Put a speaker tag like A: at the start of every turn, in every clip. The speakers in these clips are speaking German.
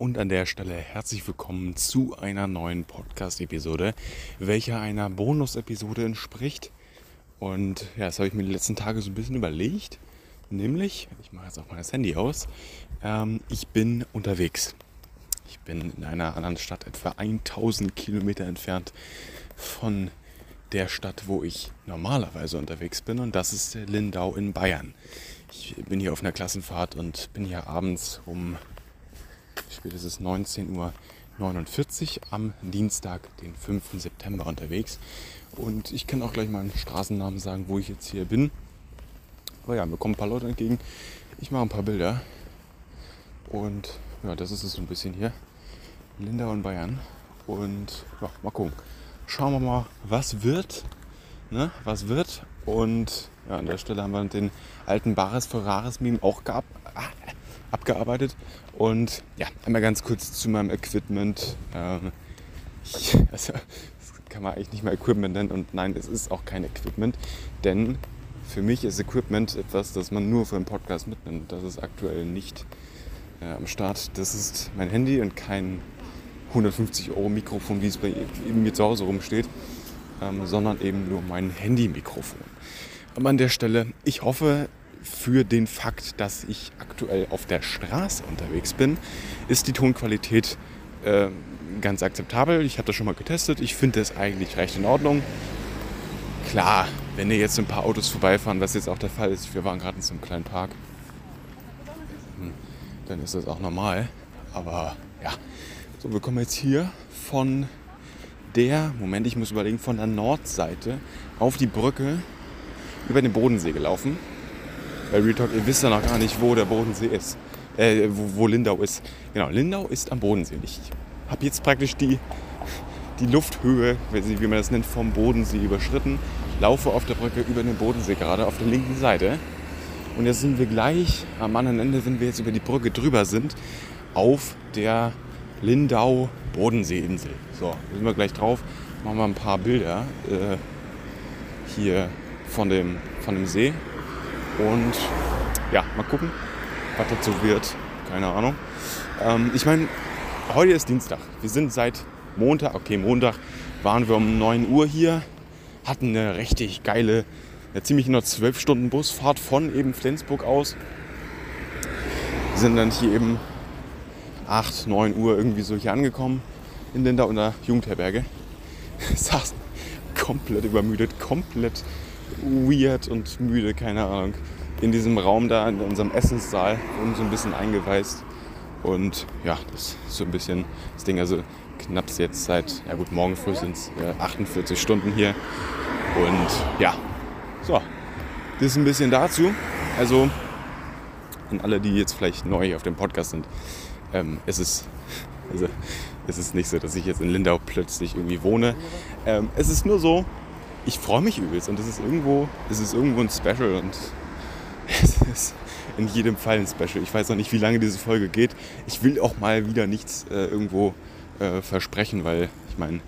A: und an der Stelle herzlich willkommen zu einer neuen Podcast-Episode, welcher einer Bonus-Episode entspricht. Und ja, das habe ich mir die letzten Tage so ein bisschen überlegt. Nämlich, ich mache jetzt auch mal das Handy aus, ähm, ich bin unterwegs. Ich bin in einer anderen Stadt, etwa 1000 Kilometer entfernt von der Stadt, wo ich normalerweise unterwegs bin. Und das ist Lindau in Bayern. Ich bin hier auf einer Klassenfahrt und bin hier abends um spätestens 19.49 Uhr am Dienstag, den 5. September unterwegs. Und ich kann auch gleich mal einen Straßennamen sagen, wo ich jetzt hier bin. Aber ja, mir kommen ein paar Leute entgegen. Ich mache ein paar Bilder. Und ja, das ist es so ein bisschen hier. Lindau in Bayern. Und ja, mal gucken. Schauen wir mal, was wird. Ne? Was wird. Und ja, an der Stelle haben wir den alten Bares Ferraris Meme auch geab, ah, abgearbeitet. Und ja, einmal ganz kurz zu meinem Equipment. Ähm, ich, also, das kann man eigentlich nicht mal Equipment nennen. Und nein, es ist auch kein Equipment. Denn für mich ist Equipment etwas, das man nur für einen Podcast mitnimmt. Das ist aktuell nicht äh, am Start. Das ist mein Handy und kein 150 Euro Mikrofon, wie es bei mir zu Hause rumsteht, ähm, sondern eben nur mein Handy-Mikrofon. Aber an der Stelle, ich hoffe, für den Fakt, dass ich aktuell auf der Straße unterwegs bin, ist die Tonqualität äh, ganz akzeptabel. Ich habe das schon mal getestet. Ich finde es eigentlich recht in Ordnung. Klar, wenn hier jetzt ein paar Autos vorbeifahren, was jetzt auch der Fall ist, wir waren gerade in so einem kleinen Park, hm, dann ist das auch normal. Aber ja, so, wir kommen jetzt hier von der, Moment, ich muss überlegen, von der Nordseite auf die Brücke über den Bodensee gelaufen. Bei Retalk, ihr wisst ja noch gar nicht, wo der Bodensee ist. Äh, wo, wo Lindau ist. Genau, Lindau ist am Bodensee. Ich habe jetzt praktisch die, die Lufthöhe, wie man das nennt, vom Bodensee überschritten. Laufe auf der Brücke über den Bodensee gerade auf der linken Seite. Und jetzt sind wir gleich am anderen Ende, wenn wir jetzt über die Brücke drüber sind, auf der Lindau-Bodenseeinsel. So, da sind wir gleich drauf. Machen wir ein paar Bilder äh, hier von dem, von dem See. Und ja, mal gucken, was dazu wird. Keine Ahnung. Ähm, ich meine, heute ist Dienstag. Wir sind seit Montag, okay, Montag waren wir um 9 Uhr hier, hatten eine richtig geile, eine ziemlich nur 12 Stunden Busfahrt von eben Flensburg aus. Sind dann hier eben 8, 9 Uhr irgendwie so hier angekommen in Lindau in der Jugendherberge. Saßen komplett übermüdet, komplett weird und müde, keine Ahnung. In diesem Raum da, in unserem Essenssaal, wurden so ein bisschen eingeweist. Und ja, das ist so ein bisschen das Ding. Also knapp jetzt seit, ja gut, morgen früh sind es äh, 48 Stunden hier. Und ja, so, das ist ein bisschen dazu. Also an alle, die jetzt vielleicht neu auf dem Podcast sind, ähm, es ist also, es ist nicht so, dass ich jetzt in Lindau plötzlich irgendwie wohne. Ähm, es ist nur so, ich freue mich übelst und es ist irgendwo, es ist irgendwo ein Special und es ist in jedem Fall ein Special. Ich weiß noch nicht, wie lange diese Folge geht. Ich will auch mal wieder nichts äh, irgendwo äh, versprechen, weil ich meine,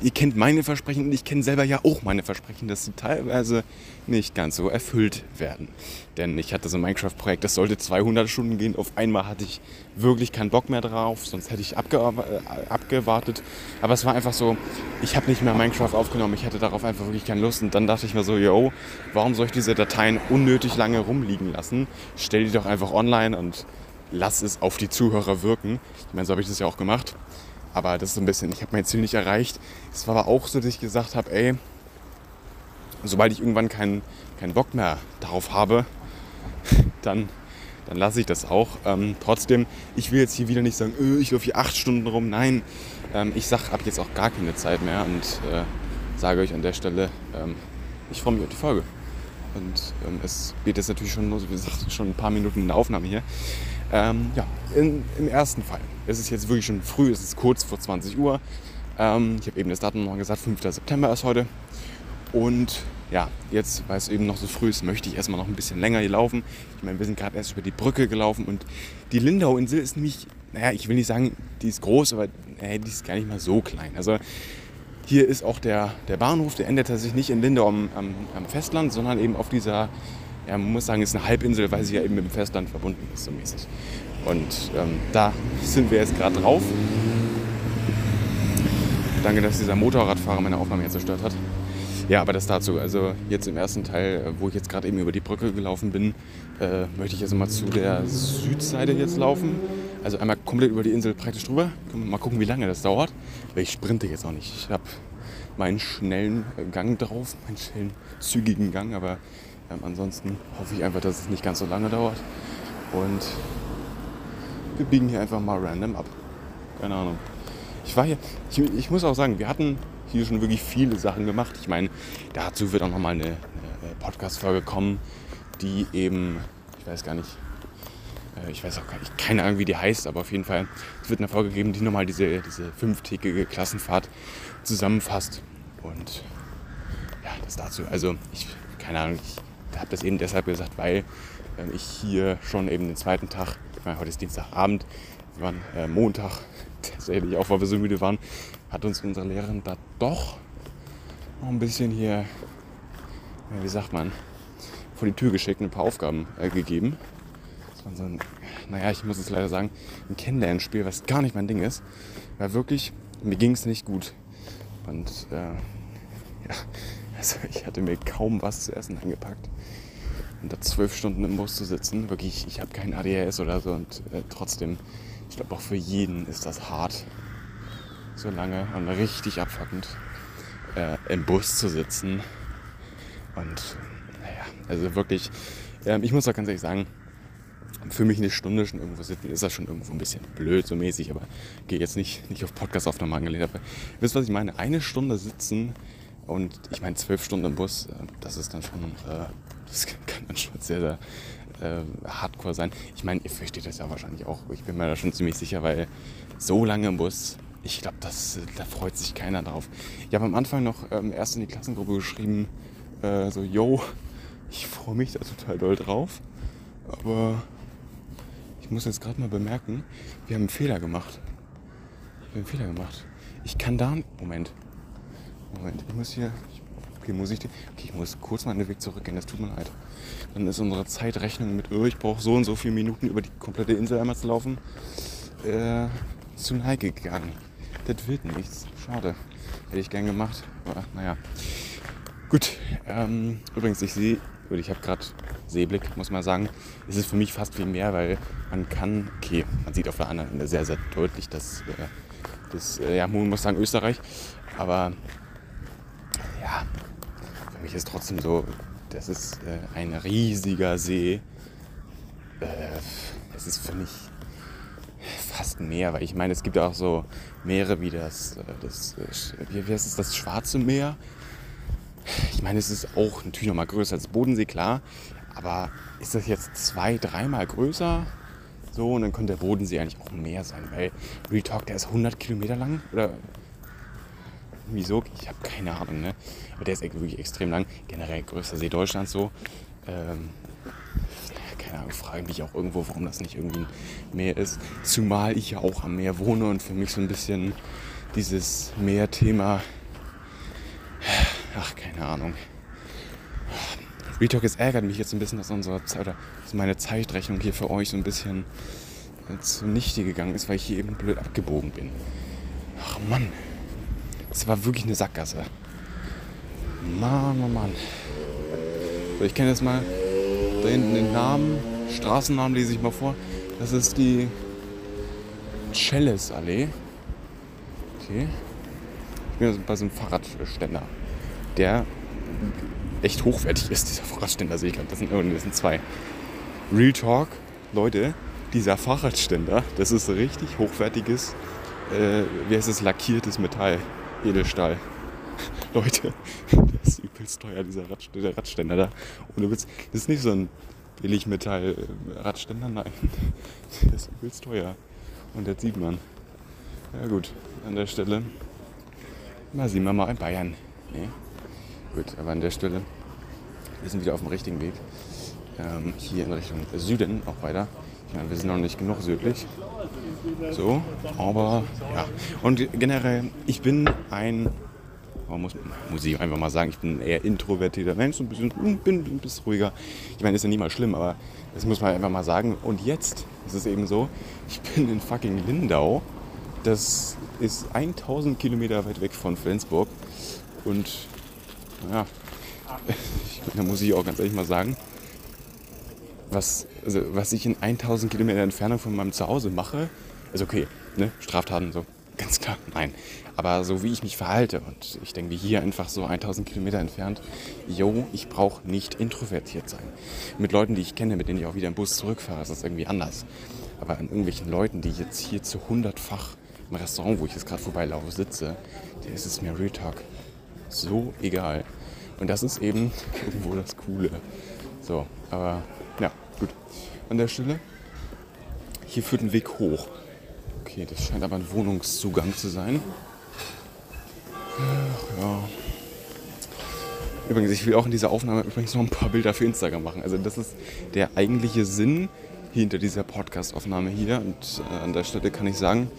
A: ihr kennt meine Versprechen und ich kenne selber ja auch meine Versprechen, dass sie teilweise nicht ganz so erfüllt werden. Denn ich hatte so ein Minecraft-Projekt, das sollte 200 Stunden gehen. Auf einmal hatte ich wirklich keinen Bock mehr drauf, sonst hätte ich abge äh, abgewartet. Aber es war einfach so, ich habe nicht mehr Minecraft aufgenommen, ich hatte darauf einfach wirklich keine Lust. Und dann dachte ich mir so, yo, warum soll ich diese Dateien unnötig lange rumliegen lassen? Stell die doch einfach online und lass es auf die Zuhörer wirken. Ich meine, so habe ich das ja auch gemacht. Aber das ist so ein bisschen, ich habe mein Ziel nicht erreicht. Es war aber auch so, dass ich gesagt habe, ey, sobald ich irgendwann keinen keinen Bock mehr darauf habe, dann, dann lasse ich das auch. Ähm, trotzdem, ich will jetzt hier wieder nicht sagen, öh, ich laufe hier acht Stunden rum. Nein, ähm, ich sage ab jetzt auch gar keine Zeit mehr und äh, sage euch an der Stelle, ähm, ich freue mich auf die Folge. Und ähm, es geht jetzt natürlich schon, wie gesagt, schon ein paar Minuten in der Aufnahme hier. Ähm, ja, in, im ersten Fall. Es ist jetzt wirklich schon früh, es ist kurz vor 20 Uhr. Ähm, ich habe eben das Datum noch gesagt, 5. September ist heute. Und ja, jetzt, weil es eben noch so früh ist, möchte ich erstmal noch ein bisschen länger hier laufen. Ich meine, wir sind gerade erst über die Brücke gelaufen und die Lindau-Insel ist nämlich, naja, ich will nicht sagen, die ist groß, aber äh, die ist gar nicht mal so klein. Also hier ist auch der, der Bahnhof, der endet tatsächlich nicht in Lindau am, am, am Festland, sondern eben auf dieser ja, man muss sagen, ist eine Halbinsel, weil sie ja eben mit dem Festland verbunden ist, so mäßig. Und ähm, da sind wir jetzt gerade drauf. Danke, dass dieser Motorradfahrer meine Aufnahme jetzt zerstört hat. Ja, aber das dazu. Also jetzt im ersten Teil, äh, wo ich jetzt gerade eben über die Brücke gelaufen bin, äh, möchte ich jetzt mal zu der Südseite jetzt laufen. Also einmal komplett über die Insel praktisch drüber. Mal gucken, wie lange das dauert. Weil ich sprinte jetzt auch nicht. Ich habe meinen schnellen Gang drauf, meinen schnellen, zügigen Gang. Aber ähm, ansonsten hoffe ich einfach, dass es nicht ganz so lange dauert. Und wir biegen hier einfach mal random ab. Keine Ahnung. Ich war hier, ich, ich muss auch sagen, wir hatten hier schon wirklich viele Sachen gemacht. Ich meine, dazu wird auch nochmal eine, eine Podcast-Folge kommen, die eben, ich weiß gar nicht, äh, ich weiß auch gar nicht, keine Ahnung, wie die heißt, aber auf jeden Fall, es wird eine Folge geben, die nochmal diese, diese fünftägige Klassenfahrt zusammenfasst. Und ja, das dazu. Also, ich, keine Ahnung, ich habe das eben deshalb gesagt, weil äh, ich hier schon eben den zweiten Tag, ich meine, heute ist Dienstagabend, wir waren äh, Montag, tatsächlich auch, weil wir so müde waren, hat uns unsere Lehrerin da doch noch ein bisschen hier, wie sagt man, vor die Tür geschickt und ein paar Aufgaben äh, gegeben. Das war so ein, naja, ich muss es leider sagen, ein Kennenlernspiel, was gar nicht mein Ding ist. Weil wirklich, mir ging es nicht gut. Und äh, ja, also ich hatte mir kaum was zu essen eingepackt. Und da zwölf Stunden im Bus zu sitzen, wirklich, ich habe kein ADHS oder so und äh, trotzdem, ich glaube auch für jeden ist das hart so lange und richtig abfuckend äh, im Bus zu sitzen. Und naja, also wirklich, äh, ich muss auch ganz ehrlich sagen, für mich eine Stunde schon irgendwo sitzen, ist das schon irgendwo ein bisschen blöd, so mäßig, aber gehe jetzt nicht, nicht auf Podcast-Aufnahmen angelehnt. Aber wisst ihr, was ich meine? Eine Stunde sitzen und ich meine zwölf Stunden im Bus, äh, das ist dann schon, äh, das kann dann schon sehr, sehr äh, hardcore sein. Ich meine, ihr versteht das ja wahrscheinlich auch. Ich bin mir da schon ziemlich sicher, weil so lange im Bus ich glaube, da freut sich keiner drauf. Ich habe am Anfang noch ähm, erst in die Klassengruppe geschrieben, äh, so, yo, ich freue mich da total doll drauf. Aber ich muss jetzt gerade mal bemerken, wir haben einen Fehler gemacht. Wir haben einen Fehler gemacht. Ich kann da. Moment. Moment, ich muss hier. Okay, muss ich. Okay, ich muss kurz mal den Weg zurückgehen, das tut mir leid. Dann ist unsere Zeitrechnung mit, oh, ich brauche so und so viele Minuten über die komplette Insel einmal zu laufen, äh, zu Neige gegangen das wird nichts. Schade. Hätte ich gern gemacht. Aber naja. Gut. Ähm, übrigens, ich sehe, oder ich habe gerade Seeblick, muss man sagen. Es ist für mich fast viel mehr, weil man kann, okay, man sieht auf der anderen Ende sehr, sehr deutlich, dass äh, das, äh, ja, man muss sagen Österreich. Aber ja, für mich ist trotzdem so, das ist äh, ein riesiger See. Äh, ist für mich fast Meer, weil ich meine, es gibt auch so Meere wie das, äh, das äh, wie, heißt es, das Schwarze Meer. Ich meine, es ist auch natürlich noch mal größer als Bodensee, klar. Aber ist das jetzt zwei, dreimal größer? So, und dann könnte der Bodensee eigentlich auch mehr sein, weil Real Talk, der ist 100 Kilometer lang. Oder wieso? Ich habe keine Ahnung, ne? Aber der ist wirklich extrem lang. Generell größter See Deutschlands so. Ähm, keine Ahnung, frage mich auch irgendwo, warum das nicht irgendwie ein Meer ist. Zumal ich ja auch am Meer wohne und für mich so ein bisschen dieses Meerthema, ach, keine Ahnung. Retalk, es ärgert mich jetzt ein bisschen, dass unsere oder dass meine Zeitrechnung hier für euch so ein bisschen zunichte gegangen ist, weil ich hier eben blöd abgebogen bin. Ach Mann, das war wirklich eine Sackgasse. Mann, Mann, Mann. So, ich kenne jetzt mal da hinten den Namen, Straßennamen lese ich mal vor. Das ist die Celles-Allee. Okay. Ich bin also bei so einem Fahrradständer, der echt hochwertig ist, dieser Fahrradständer, sehe ich gerade. Das sind, oh, zwei. Real Talk, Leute, dieser Fahrradständer, das ist richtig hochwertiges, äh, wie heißt es, lackiertes Metall, Edelstahl. Leute, das ist übelst teuer, dieser Radständer, Radständer da. Ohne Witz. Das ist nicht so ein Billigmetall-Radständer, nein. Der ist übelst teuer. Und das sieht man. Ja gut, an der Stelle. Mal sehen wir mal in Bayern. Nee. Gut, aber an der Stelle. Wir sind wieder auf dem richtigen Weg. Ähm, hier in Richtung Süden auch weiter. Ich meine, wir sind noch nicht genug südlich. So, aber ja. Und generell, ich bin ein Aber muss, muss ich einfach mal sagen, ich bin ein eher introvertierter Mensch, so ein bisschen, hm, bin ein bisschen ruhiger. Ich meine, ist ja nie mal schlimm, aber das muss man einfach mal sagen. Und jetzt ist es eben so, ich bin in fucking Lindau. Das ist 1000 Kilometer weit weg von Flensburg. Und ja, da muss ich auch ganz ehrlich mal sagen, was, also, was ich in 1000 Kilometer Entfernung von meinem Zuhause mache, ist okay. Ne? Straftaten so, ganz klar, nein. Aber so wie ich mich verhalte und ich denke hier einfach so 1000 Kilometer entfernt, yo, ich brauche nicht introvertiert sein. Mit Leuten, die ich kenne, mit denen ich auch wieder im Bus zurückfahre, ist das irgendwie anders. Aber an irgendwelchen Leuten, die jetzt hier zu hundertfach im Restaurant, wo ich jetzt gerade vorbeilaufe, sitze, der ist es mir Real Talk so egal. Und das ist eben irgendwo das Coole. So, aber ja, gut. An der Stelle, hier führt ein Weg hoch. Okay, das scheint aber ein Wohnungszugang zu sein. Ach, ja. Übrigens, ich will auch in dieser Aufnahme übrigens noch ein paar Bilder für Instagram machen. Also das ist der eigentliche Sinn hinter dieser Podcast-Aufnahme hier. Und äh, an der Stelle kann ich sagen,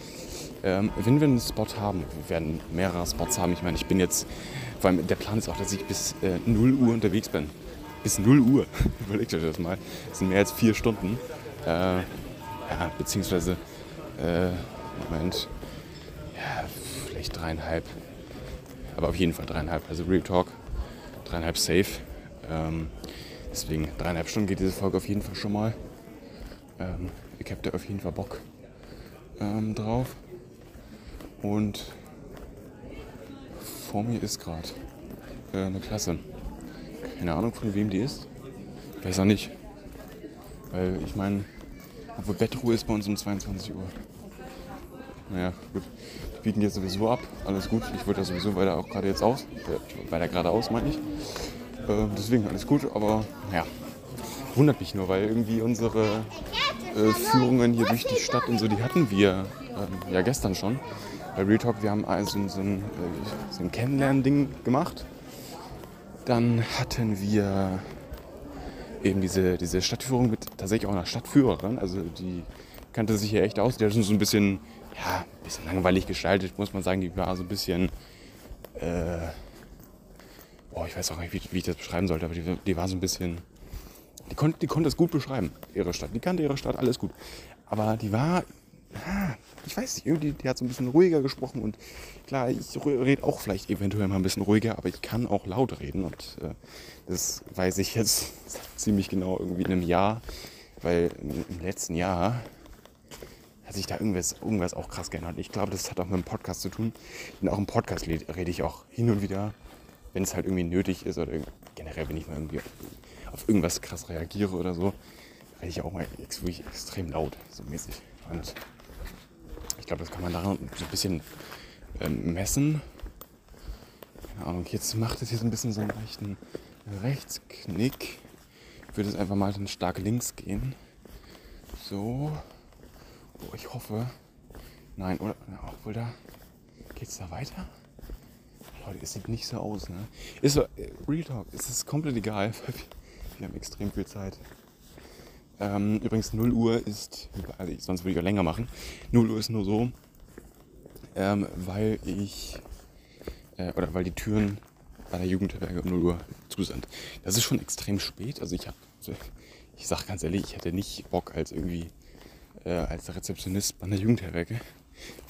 A: ähm, wenn wir einen Spot haben, wir werden mehrere Spots haben. Ich meine, ich bin jetzt, vor allem der Plan ist auch, dass ich bis äh, 0 Uhr unterwegs bin. Bis 0 Uhr. Überlegt euch das mal. Das sind mehr als vier Stunden. Äh, ja, beziehungsweise, äh, Moment, ja, vielleicht dreieinhalb. Aber auf jeden Fall dreieinhalb. Also Real Talk, dreieinhalb safe. Ähm, deswegen dreieinhalb Stunden geht diese Folge auf jeden Fall schon mal. Ähm, ich habe da auf jeden Fall Bock ähm, drauf. Und vor mir ist gerade äh, eine Klasse. Keine Ahnung, von wem die ist. Auch nicht. Weil ich meine, obwohl Bettruhe ist bei uns um 22 Uhr. Naja, gut. Die bieten jetzt sowieso ab. Alles gut. Ich wollte ja sowieso weiter auch gerade jetzt aus. Äh, weiter geradeaus, meine ich. Äh, deswegen alles gut. Aber naja, wundert mich nur, weil irgendwie unsere äh, Führungen hier durch die Stadt und so, die hatten wir ähm, ja gestern schon bei Real Talk, wir haben also so ein, äh, so ein Kennenlernen-Ding gemacht. Dann hatten wir eben diese, diese Stadtführung mit tatsächlich auch einer Stadtführerin. Also die kannte sich hier echt aus. Die hat schon so ein bisschen, ja, ein bisschen langweilig gestaltet, muss man sagen. Die war so ein bisschen, äh, boah, ich weiß auch nicht, wie, wie ich das beschreiben sollte, aber die, die war so ein bisschen, die konnte, die konnte es gut beschreiben, ihre Stadt. Die kannte ihre Stadt, alles gut. Aber die war ich weiß nicht, irgendwie, die hat so ein bisschen ruhiger gesprochen und klar, ich rede auch vielleicht eventuell mal ein bisschen ruhiger, aber ich kann auch laut reden und äh, das weiß ich jetzt ziemlich genau irgendwie in einem Jahr, weil im letzten Jahr hat sich da irgendwas, irgendwas auch krass geändert. Ich glaube, das hat auch mit dem Podcast zu tun, denn auch im Podcast rede ich auch hin und wieder, wenn es halt irgendwie nötig ist oder generell, wenn ich mal irgendwie auf, irgendwas krass reagiere oder so, rede ich auch mal wirklich extrem laut, so mäßig. Und ich glaube, das kann man daran so ein bisschen ähm, messen. Keine Ahnung, jetzt macht es hier so ein bisschen so einen leichten Rechtsknick. Ich würde jetzt einfach mal dann stark links gehen. So. Oh, ich hoffe. Nein, oder? Obwohl da. Geht's da weiter? Leute, es sieht nicht so aus, ne? Ist so, äh, Real Talk, es ist komplett egal. Wir haben extrem viel Zeit. Ähm, übrigens 0 Uhr ist, also sonst würde ich auch länger machen. 0 Uhr ist nur so, ähm, weil ich, äh, oder weil die Türen bei der Jugendherberge um 0 Uhr zu sind. Das ist schon extrem spät. Also ich habe, ich sage ganz ehrlich, ich hätte nicht Bock als irgendwie, äh, als Rezeptionist bei einer Jugendherberge,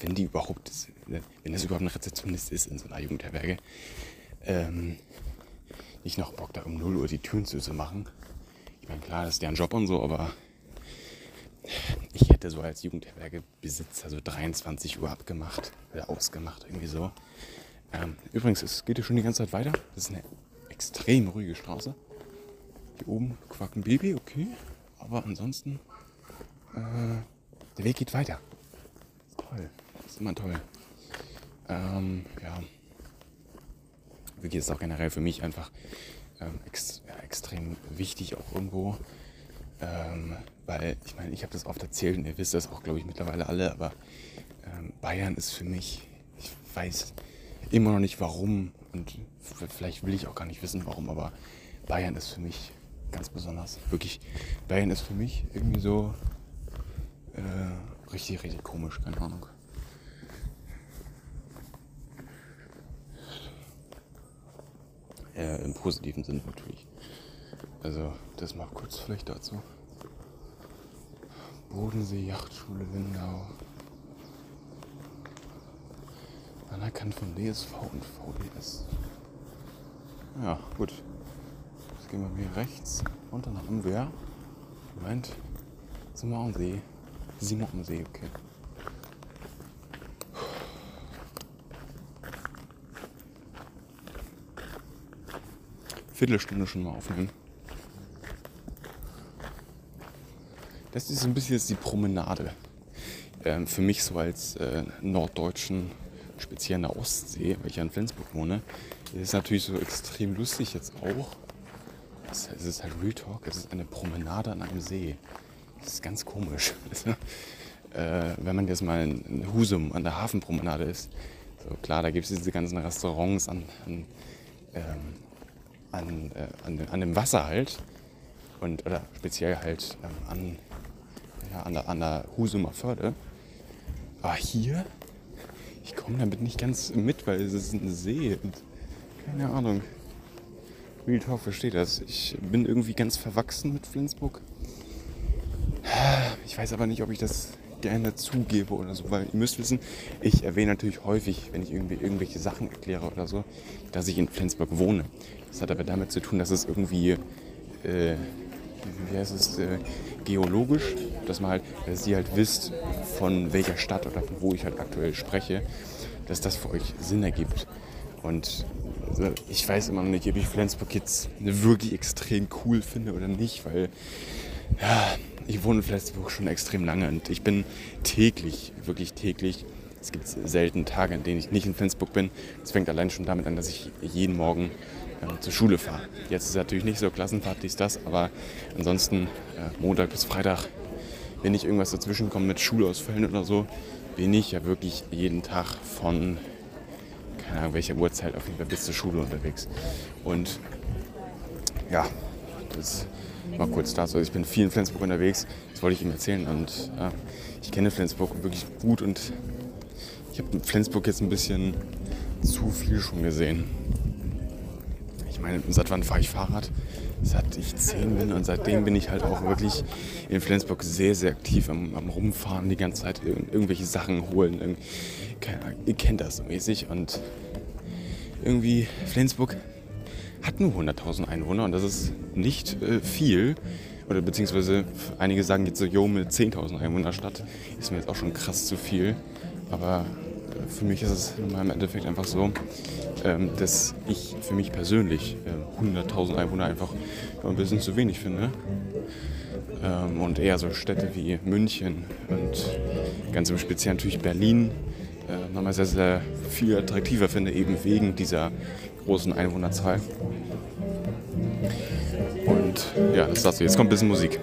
A: wenn die überhaupt, wenn das überhaupt ein Rezeptionist ist in so einer Jugendherberge, ähm, nicht noch Bock da um 0 Uhr die Türen zu machen ich meine, klar, das ist deren Job und so, aber ich hätte so als Jugendherbergebesitzer so 23 Uhr abgemacht oder ausgemacht, irgendwie so. Ähm, übrigens, es geht hier schon die ganze Zeit weiter. Das ist eine extrem ruhige Straße. Hier oben quackt ein Baby, okay. Aber ansonsten, äh, der Weg geht weiter. Toll. Ist immer toll. Ähm, ja. Geht es auch generell für mich einfach ähm, ex ja, extrem wichtig auch irgendwo. Ähm, weil ich meine, ich habe das oft erzählt und ihr wisst das auch, glaube ich, mittlerweile alle, aber ähm, Bayern ist für mich, ich weiß immer noch nicht warum und vielleicht will ich auch gar nicht wissen warum, aber Bayern ist für mich ganz besonders. Wirklich, Bayern ist für mich irgendwie so äh, richtig, richtig komisch, keine Ahnung. Äh, Im positiven Sinn natürlich. Also, das mal kurz vielleicht dazu. Bodensee Yachtschule Lindau. Anerkannt von DSV und VDS. Ja, gut. Jetzt gehen wir hier rechts und dann haben wir. Moment. Sind wir wir am See, okay. Viertelstunde schon mal aufnehmen. Das ist so ein bisschen jetzt die Promenade. Ähm, für mich so als äh, Norddeutschen, speziell in der Ostsee, weil ich ja in Flensburg wohne, ist natürlich so extrem lustig jetzt auch. Es ist halt Real Talk, es ist eine Promenade an einem See. Das ist ganz komisch. äh, wenn man jetzt mal in Husum an der Hafenpromenade ist, so klar, da gibt es diese ganzen Restaurants an, an ähm, an, äh, an, an, dem Wasser halt. Und, oder speziell halt ähm, an, ja, an, der, an der Husumer Förde. Aber hier, ich komme damit nicht ganz mit, weil es ist ein See. Keine Ahnung. Talk versteht das. Ich bin irgendwie ganz verwachsen mit Flensburg. Ich weiß aber nicht, ob ich das gerne zugebe oder so, weil ihr müsst wissen, ich erwähne natürlich häufig, wenn ich irgendwie irgendwelche Sachen erkläre oder so, dass ich in Flensburg wohne. Das hat aber damit zu tun, dass es irgendwie, äh, wie heißt es, äh, geologisch, dass man halt, dass ihr halt wisst, von welcher Stadt oder von wo ich halt aktuell spreche, dass das für euch Sinn ergibt. Und also, ich weiß immer noch nicht, ob ich Flensburg jetzt wirklich extrem cool finde oder nicht, weil ja, ich wohne in Flensburg schon extrem lange und ich bin täglich, wirklich täglich. Es gibt selten Tage, an denen ich nicht in Flensburg bin. Es fängt allein schon damit an, dass ich jeden Morgen äh, zur Schule fahre. Jetzt ist es natürlich nicht so Klassenfahrt, dies, das, aber ansonsten äh, Montag bis Freitag, wenn nicht irgendwas dazwischen kommt mit Schulausfällen oder so, bin ich ja wirklich jeden Tag von, keine Ahnung, welcher Uhrzeit auf jeden Fall bis zur Schule unterwegs. Und ja, das mal kurz dazu. Also ich bin viel in Flensburg unterwegs, das wollte ich ihm erzählen. Und ja, ich kenne Flensburg wirklich gut und ich habe Flensburg jetzt ein bisschen zu viel schon gesehen. Ich meine, seit wann fahre ich Fahrrad? Seit ich zehn bin und seitdem bin ich halt auch wirklich in Flensburg sehr, sehr aktiv am, am Rumfahren, die ganze Zeit irgendwelche Sachen holen. Keine, ihr kennt das mäßig und irgendwie Flensburg hat nur 100.000 Einwohner und das ist nicht äh, viel. Oder beziehungsweise einige sagen jetzt so, jo, mit 10.000 Einwohner Stadt ist mir jetzt auch schon krass zu viel. Aber äh, für mich ist es meinem Endeffekt einfach so, ähm, dass ich für mich persönlich äh, 100.000 Einwohner einfach ein bisschen zu wenig finde. Ähm, und eher so Städte wie München und ganz im Speziellen natürlich Berlin äh, nochmal sehr, sehr viel attraktiver finde, eben wegen dieser großen Einwohnerzahl. Und ja, das das. Jetzt kommt ein bisschen Musik.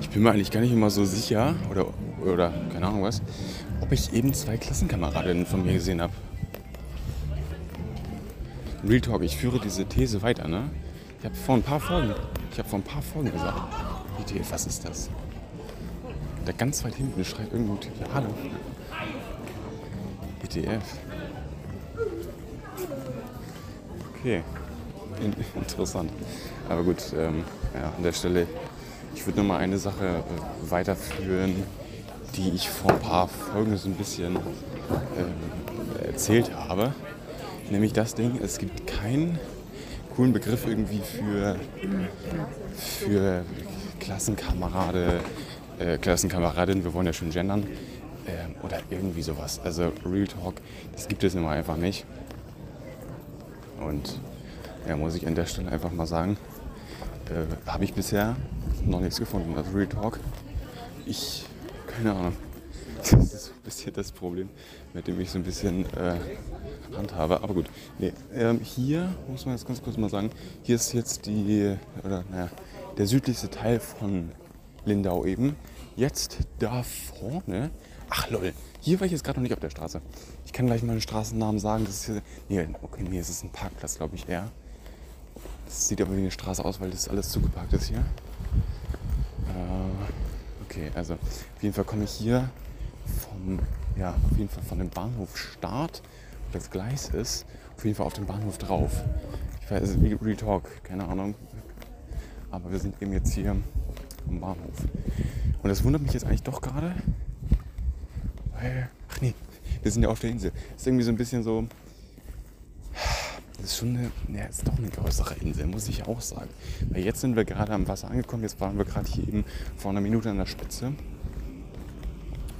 A: Ich bin mir eigentlich gar nicht immer so sicher, oder, oder keine Ahnung was, ob ich eben zwei Klassenkameradinnen von mir gesehen habe. Real Talk, ich führe diese These weiter, ne? Ich habe vor ein paar Folgen, ich habe vor ein paar Folgen gesagt, ETF, was ist das? Da ganz weit hinten schreit irgendwo ein Typ, ja, hallo. ETF. Okay, interessant. Aber gut, ähm, ja, an der Stelle, ich würde nur mal eine Sache äh, weiterführen, die ich vor ein paar Folgen so ein bisschen äh, erzählt habe. Nämlich das Ding, es gibt keinen coolen Begriff irgendwie für, für Klassenkamerade, äh, Klassenkameradin, wir wollen ja schon gendern, äh, oder irgendwie sowas. Also Real Talk, das gibt es immer einfach nicht. Und ja, muss ich an der Stelle einfach mal sagen, äh, habe ich bisher noch nichts gefunden. Also Real Talk, ich, keine Ahnung. Das ist ein bisschen das Problem, mit dem ich so ein bisschen äh, handhabe. Aber gut, nee, ähm, hier muss man jetzt ganz kurz mal sagen, hier ist jetzt die, oder naja, der südlichste Teil von Lindau eben. Jetzt da vorne Ach lol, hier war ich jetzt gerade noch nicht auf der Straße. Ich kann gleich mal den Straßennamen sagen. Das ist hier, nee, okay, nee, es ist ein Parkplatz, glaube ich eher. Das sieht aber wie eine Straße aus, weil das alles zugeparkt ist hier. Äh, okay, also auf jeden Fall komme ich hier vom, ja, auf jeden Fall von dem Bahnhof Start, wo das Gleis ist, auf jeden Fall auf dem Bahnhof drauf. Ich weiß, Real Talk, keine Ahnung. Aber wir sind eben jetzt hier am Bahnhof. Und das wundert mich jetzt eigentlich doch gerade, ach nee, wir sind ja auf der Insel. Ist irgendwie so ein bisschen so, das ist schon eine, ja, ist doch eine größere Insel, muss ich auch sagen. Weil jetzt sind wir gerade am Wasser angekommen, jetzt waren wir gerade hier eben vor einer Minute an der Spitze.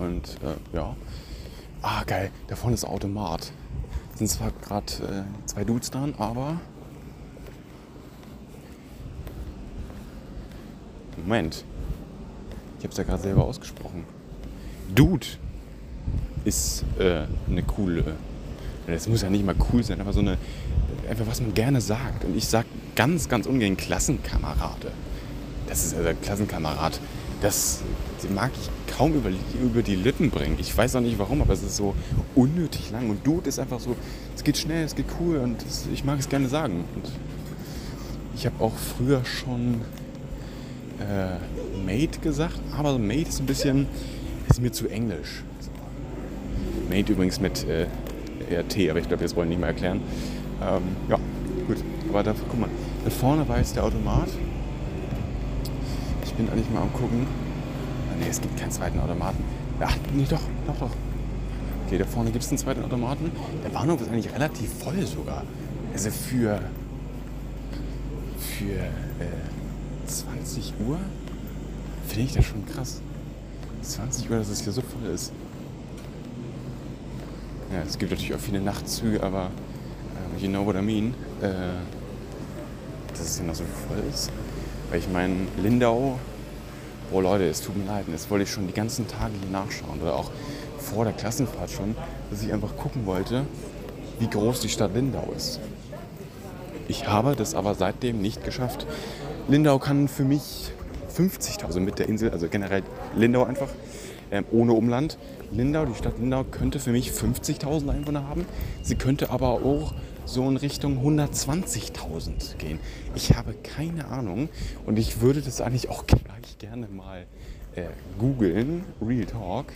A: Und äh, ja, ah geil, da vorne ist Automat. Sind zwar gerade äh, zwei Dudes dran, aber Moment, ich habe es ja gerade selber ausgesprochen. Dude ist äh, eine coole. Das muss ja nicht mal cool sein, aber so eine. Einfach was man gerne sagt. Und ich sage ganz, ganz ungern Klassenkamerade. Das ist also Klassenkamerad. Das mag ich kaum über, über die Lippen bringen. Ich weiß auch nicht warum, aber es ist so unnötig lang. Und Dude ist einfach so, es geht schnell, es geht cool und das, ich mag es gerne sagen. Und ich habe auch früher schon äh, Mate gesagt, aber Mate ist ein bisschen, ist mir zu englisch. Mate übrigens mit äh, RT, aber ich glaube, das wollen nicht mehr erklären. Ähm, ja, gut, aber da, guck mal, da vorne war jetzt der Automat. Bin eigentlich mal am gucken. Ne, es gibt keinen zweiten Automaten. Ach, nee, doch, doch, doch. Okay, da vorne gibt es einen zweiten Automaten. Der Bahnhof ist eigentlich relativ voll sogar. Also für, für äh, 20 Uhr finde ich das schon krass. 20 Uhr, dass es hier so voll ist. Ja, es gibt natürlich auch viele Nachtzüge, aber äh, you know what I mean. Äh, dass es hier noch so voll ist. Weil ich meine, Lindau, oh Leute, es tut mir leid, das wollte ich schon die ganzen Tage hier nachschauen. Oder auch vor der Klassenfahrt schon, dass ich einfach gucken wollte, wie groß die Stadt Lindau ist. Ich habe das aber seitdem nicht geschafft. Lindau kann für mich 50.000 mit der Insel, also generell Lindau einfach, ähm, ohne Umland. Lindau, die Stadt Lindau könnte für mich 50.000 Einwohner haben. Sie könnte aber auch so in Richtung 120.000 gehen. Ich habe keine Ahnung und ich würde das eigentlich auch gleich gerne mal äh, googeln, Real Talk.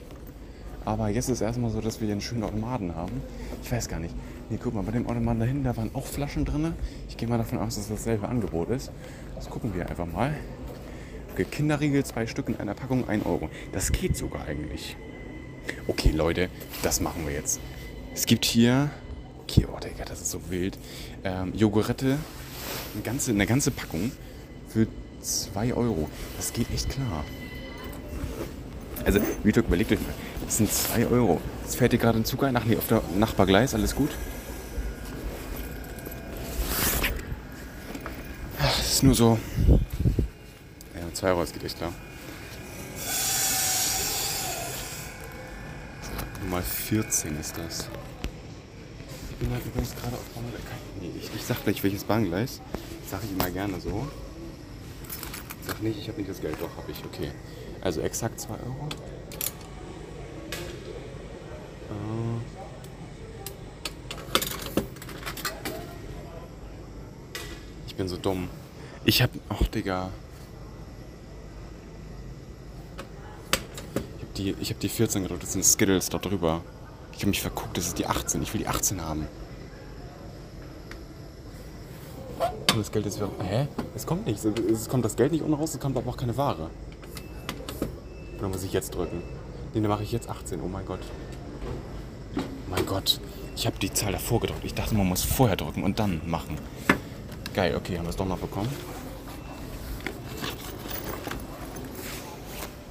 A: Aber jetzt ist erstmal so, dass wir hier einen schönen Automaten haben. Ich weiß gar nicht. Hier, guck mal, bei dem Automaten da hinten, da waren auch Flaschen drin. Ich gehe mal davon aus, dass das dasselbe Angebot ist. Das gucken wir einfach mal. Okay, Kinderriegel, zwei Stück in einer Packung, 1 Euro. Das geht sogar eigentlich. Okay, Leute, das machen wir jetzt. Es gibt hier, okay, oh Digga, das ist so wild, ähm, Jogurette, eine ganze, eine ganze Packung für 2 Euro. Das geht echt klar. Also, Vitok, überlegt euch mal, das sind 2 Euro. Jetzt fährt ihr gerade ein Zug ein. Ach nee, auf der Nachbargleis, alles gut. Ach, das ist nur so, 2 Euro, das geht echt klar. Mal 14 ist das. Ich bin halt übrigens gerade auf Bahn. Nee, ich, ich sag gleich welches Bahngleis. Sag ich immer gerne so. Sag nicht, ich habe nicht das Geld, doch habe ich, okay. Also exakt 2 Euro. Äh. Ich bin so dumm. Ich hab. Ach, Digga. die, ich habe die 14 gedrückt, das sind Skittles da drüber. Ich habe mich verguckt, das ist die 18. Ich will die 18 haben. Und das Geld ist wieder. Hä? Es kommt nicht. Es kommt das Geld nicht unten raus, es kommt aber auch keine Ware. Oder muss ich jetzt drücken? Nee, dann mache ich jetzt 18. Oh mein Gott. Mein Gott. Ich habe die Zahl davor gedrückt. Ich dachte, man muss vorher drücken und dann machen. Geil, okay, haben wir es doch noch bekommen.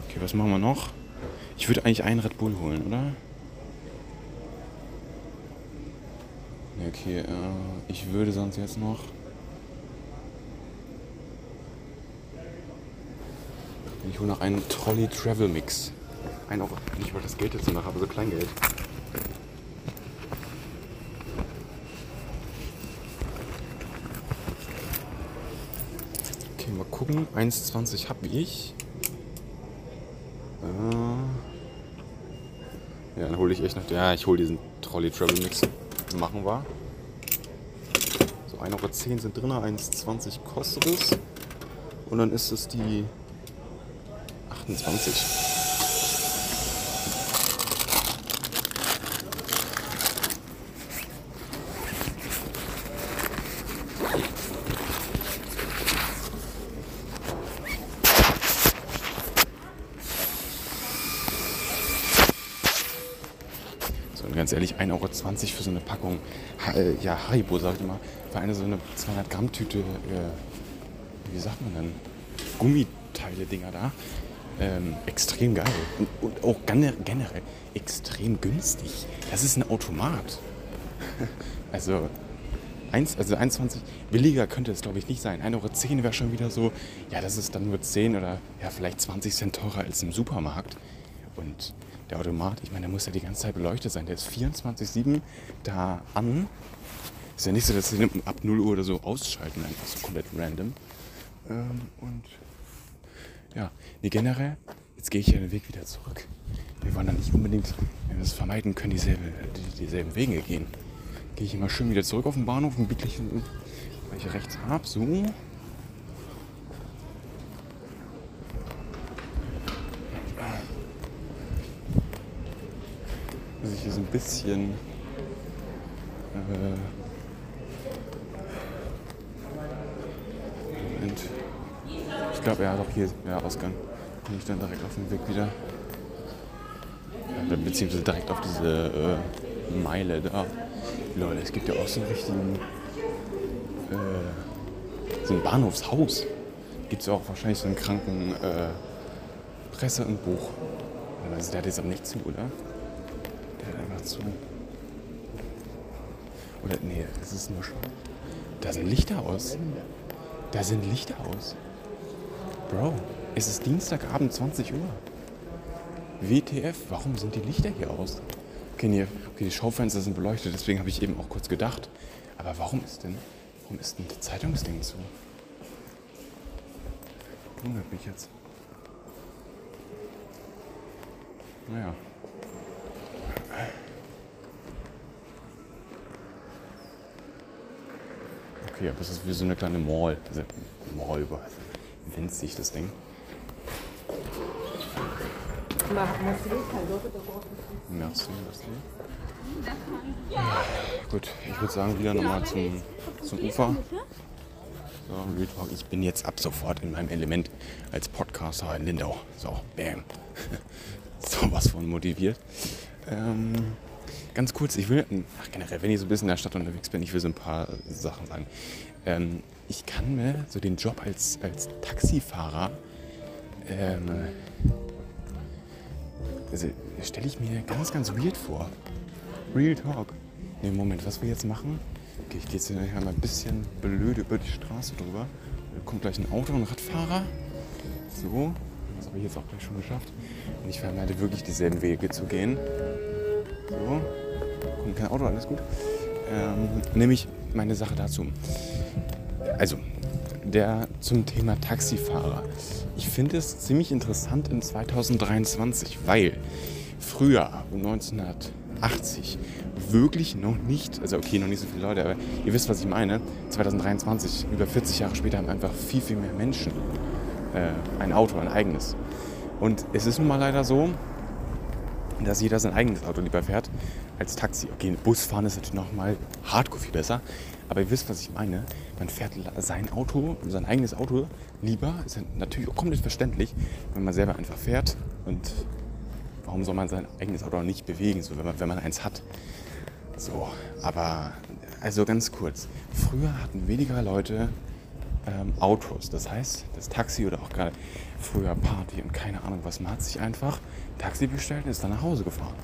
A: Okay, was machen wir noch? Ich würde eigentlich einen Red Bull holen, oder? Okay, äh, ich würde sonst jetzt noch. Ich hole noch einen Trolley Travel Mix. Ein Euro. Nicht, weil das Geld jetzt noch habe, so Kleingeld. Okay, mal gucken. 1,20 habe ich. Äh. Ja, dann hole ich echt noch. Ja, ich hole diesen Trolley Travel Mix. Machen wir. So 1,10 Euro sind drin, 1,20 kostet es. Und dann ist es die 28. ganz ehrlich, 1,20 Euro für so eine Packung, äh, ja, Haribo, sag ich mal, für eine so eine 200 Gramm Tüte, äh, wie sagt man denn, Gummiteile-Dinger da, ähm, extrem geil. Und, und auch gener generell extrem günstig. Das ist ein Automat. also, 1, also 1,20 billiger könnte es glaube ich nicht sein. 1,10 Euro wäre schon wieder so, ja, das ist dann nur 10 oder ja, vielleicht 20 Cent teurer als im Supermarkt. Und der Automat, ich meine, der muss ja die ganze Zeit beleuchtet sein. Der ist 24-7 da an. Ist ja nicht so, dass sie ab 0 Uhr oder so ausschalten, einfach so komplett random. Ähm, und ja, nee, generell, jetzt gehe ich ja den Weg wieder zurück. Wir wollen dann nicht unbedingt, wenn wir es vermeiden können, dieselbe, die, dieselben Wege gehen. Gehe ich immer schön wieder zurück auf den Bahnhof und biege ich, weil ich rechts habe, so. Muss ich hier so ein bisschen äh. Ich glaube, ja, doch hier, ja, Ausgang. Komme ich dann direkt auf den Weg wieder. Beziehungsweise direkt auf diese äh, Meile da. Leute, es gibt ja auch so einen richtigen. Äh, so ein Bahnhofshaus. Gibt es ja auch wahrscheinlich so einen kranken äh, Presse und Buch. Also der hat jetzt aber nicht zu, oder? Zu. Oder nee, das ist nur schon. Da sind Lichter aus. Da sind Lichter aus. Bro, es ist Dienstagabend 20 Uhr. WTF, warum sind die Lichter hier aus? Okay, nee, okay die Schaufenster sind beleuchtet, deswegen habe ich eben auch kurz gedacht. Aber warum ist denn, warum ist denn das Zeitungsding zu? Wundert mich jetzt. Naja. Okay, aber es ist wie so eine kleine Mall. Mall über. Winzig das Ding. Merci, merci. Gut, ich würde sagen, wieder nochmal zum, zum Ufer. So, Real Talk. Ich bin jetzt ab sofort in meinem Element als Podcaster in Lindau. So, bam. so was von motiviert. Ähm, ganz kurz, ich will, ach, generell, wenn ich so ein bisschen in der Stadt unterwegs bin, ich will so ein paar Sachen sagen. Ähm, ich kann mir so den Job als, als Taxifahrer, ähm, also stelle ich mir ganz, ganz weird vor. Real Talk. Ne, Moment, was wir jetzt machen? Okay, ich gehe jetzt hier mal ein bisschen blöd über die Straße drüber. Da kommt gleich ein Auto, ein Radfahrer. So, das habe ich jetzt auch gleich schon geschafft. Und ich vermeide wirklich dieselben Wege zu gehen. So, kommt kein Auto, alles gut. Ähm, nämlich meine Sache dazu. Also, der zum Thema Taxifahrer. Ich finde es ziemlich interessant in 2023, weil früher, 1980, wirklich noch nicht, also okay, noch nicht so viele Leute, aber ihr wisst, was ich meine. 2023, über 40 Jahre später, haben einfach viel, viel mehr Menschen äh, ein Auto, ein eigenes. Und es ist nun mal leider so, dass jeder sein eigenes Auto lieber fährt als Taxi. Okay, Bus fahren ist natürlich nochmal hardcore viel besser. Aber ihr wisst, was ich meine. Man fährt sein Auto, sein eigenes Auto lieber. Ist natürlich auch komplett verständlich, wenn man selber einfach fährt. Und warum soll man sein eigenes Auto nicht bewegen, so wenn man, wenn man eins hat? So, aber also ganz kurz. Früher hatten weniger Leute ähm, Autos. Das heißt, das Taxi oder auch gerade früher Party und keine Ahnung was. Man hat sich einfach Taxi bestellt und ist dann nach Hause gefahren.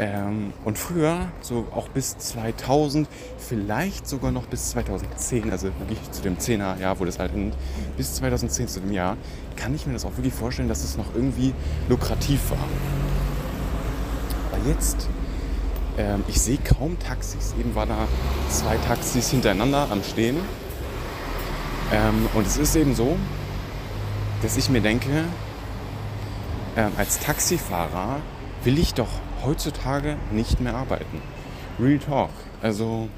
A: Ähm, und früher, so auch bis 2000, vielleicht sogar noch bis 2010, also wirklich zu dem 10er Jahr, wo das halt endet, bis 2010 zu dem Jahr, kann ich mir das auch wirklich vorstellen, dass es noch irgendwie lukrativ war. Aber jetzt, ähm, ich sehe kaum Taxis. Eben waren da zwei Taxis hintereinander am Stehen. Ähm, und es ist eben so, dass ich mir denke, ähm, als Taxifahrer will ich doch heutzutage nicht mehr arbeiten. Real Talk. Also,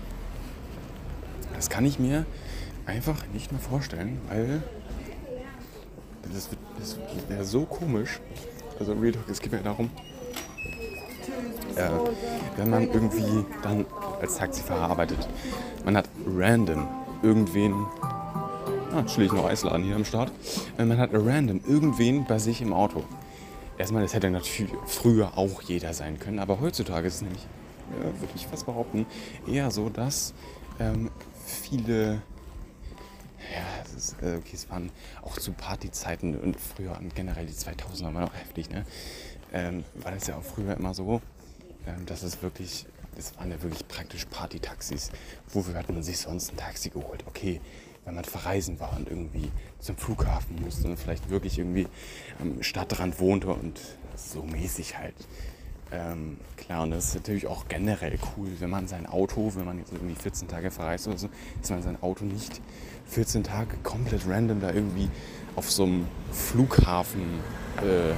A: das kann ich mir einfach nicht mehr vorstellen, weil das, das wäre so komisch. Also Real Talk, es geht mir darum, äh, wenn man irgendwie dann als Taxifahrer arbeitet, man hat random irgendwen, ah, schließlich noch Eisladen hier am Start, äh, man hat random irgendwen bei sich im Auto. Erstmal, das hätte natürlich früher auch jeder sein können, aber heutzutage ist es nämlich, ja, würde ich fast behaupten, eher so, dass ähm, viele ja, es, ist, äh, okay, es waren auch zu Partyzeiten und früher und generell die 2000er waren auch heftig, ne? Ähm, war das ja auch früher immer so, ähm, dass es wirklich, das waren ja wirklich praktisch Partytaxis. Wofür hat man sich sonst ein Taxi geholt? Okay, wenn man verreisen war und irgendwie zum Flughafen musste und vielleicht wirklich irgendwie am Stadtrand wohnte und so mäßig halt. Ähm, klar, und das ist natürlich auch generell cool, wenn man sein Auto, wenn man jetzt irgendwie 14 Tage verreist oder so, dass man sein Auto nicht 14 Tage komplett random da irgendwie auf so einem Flughafen äh,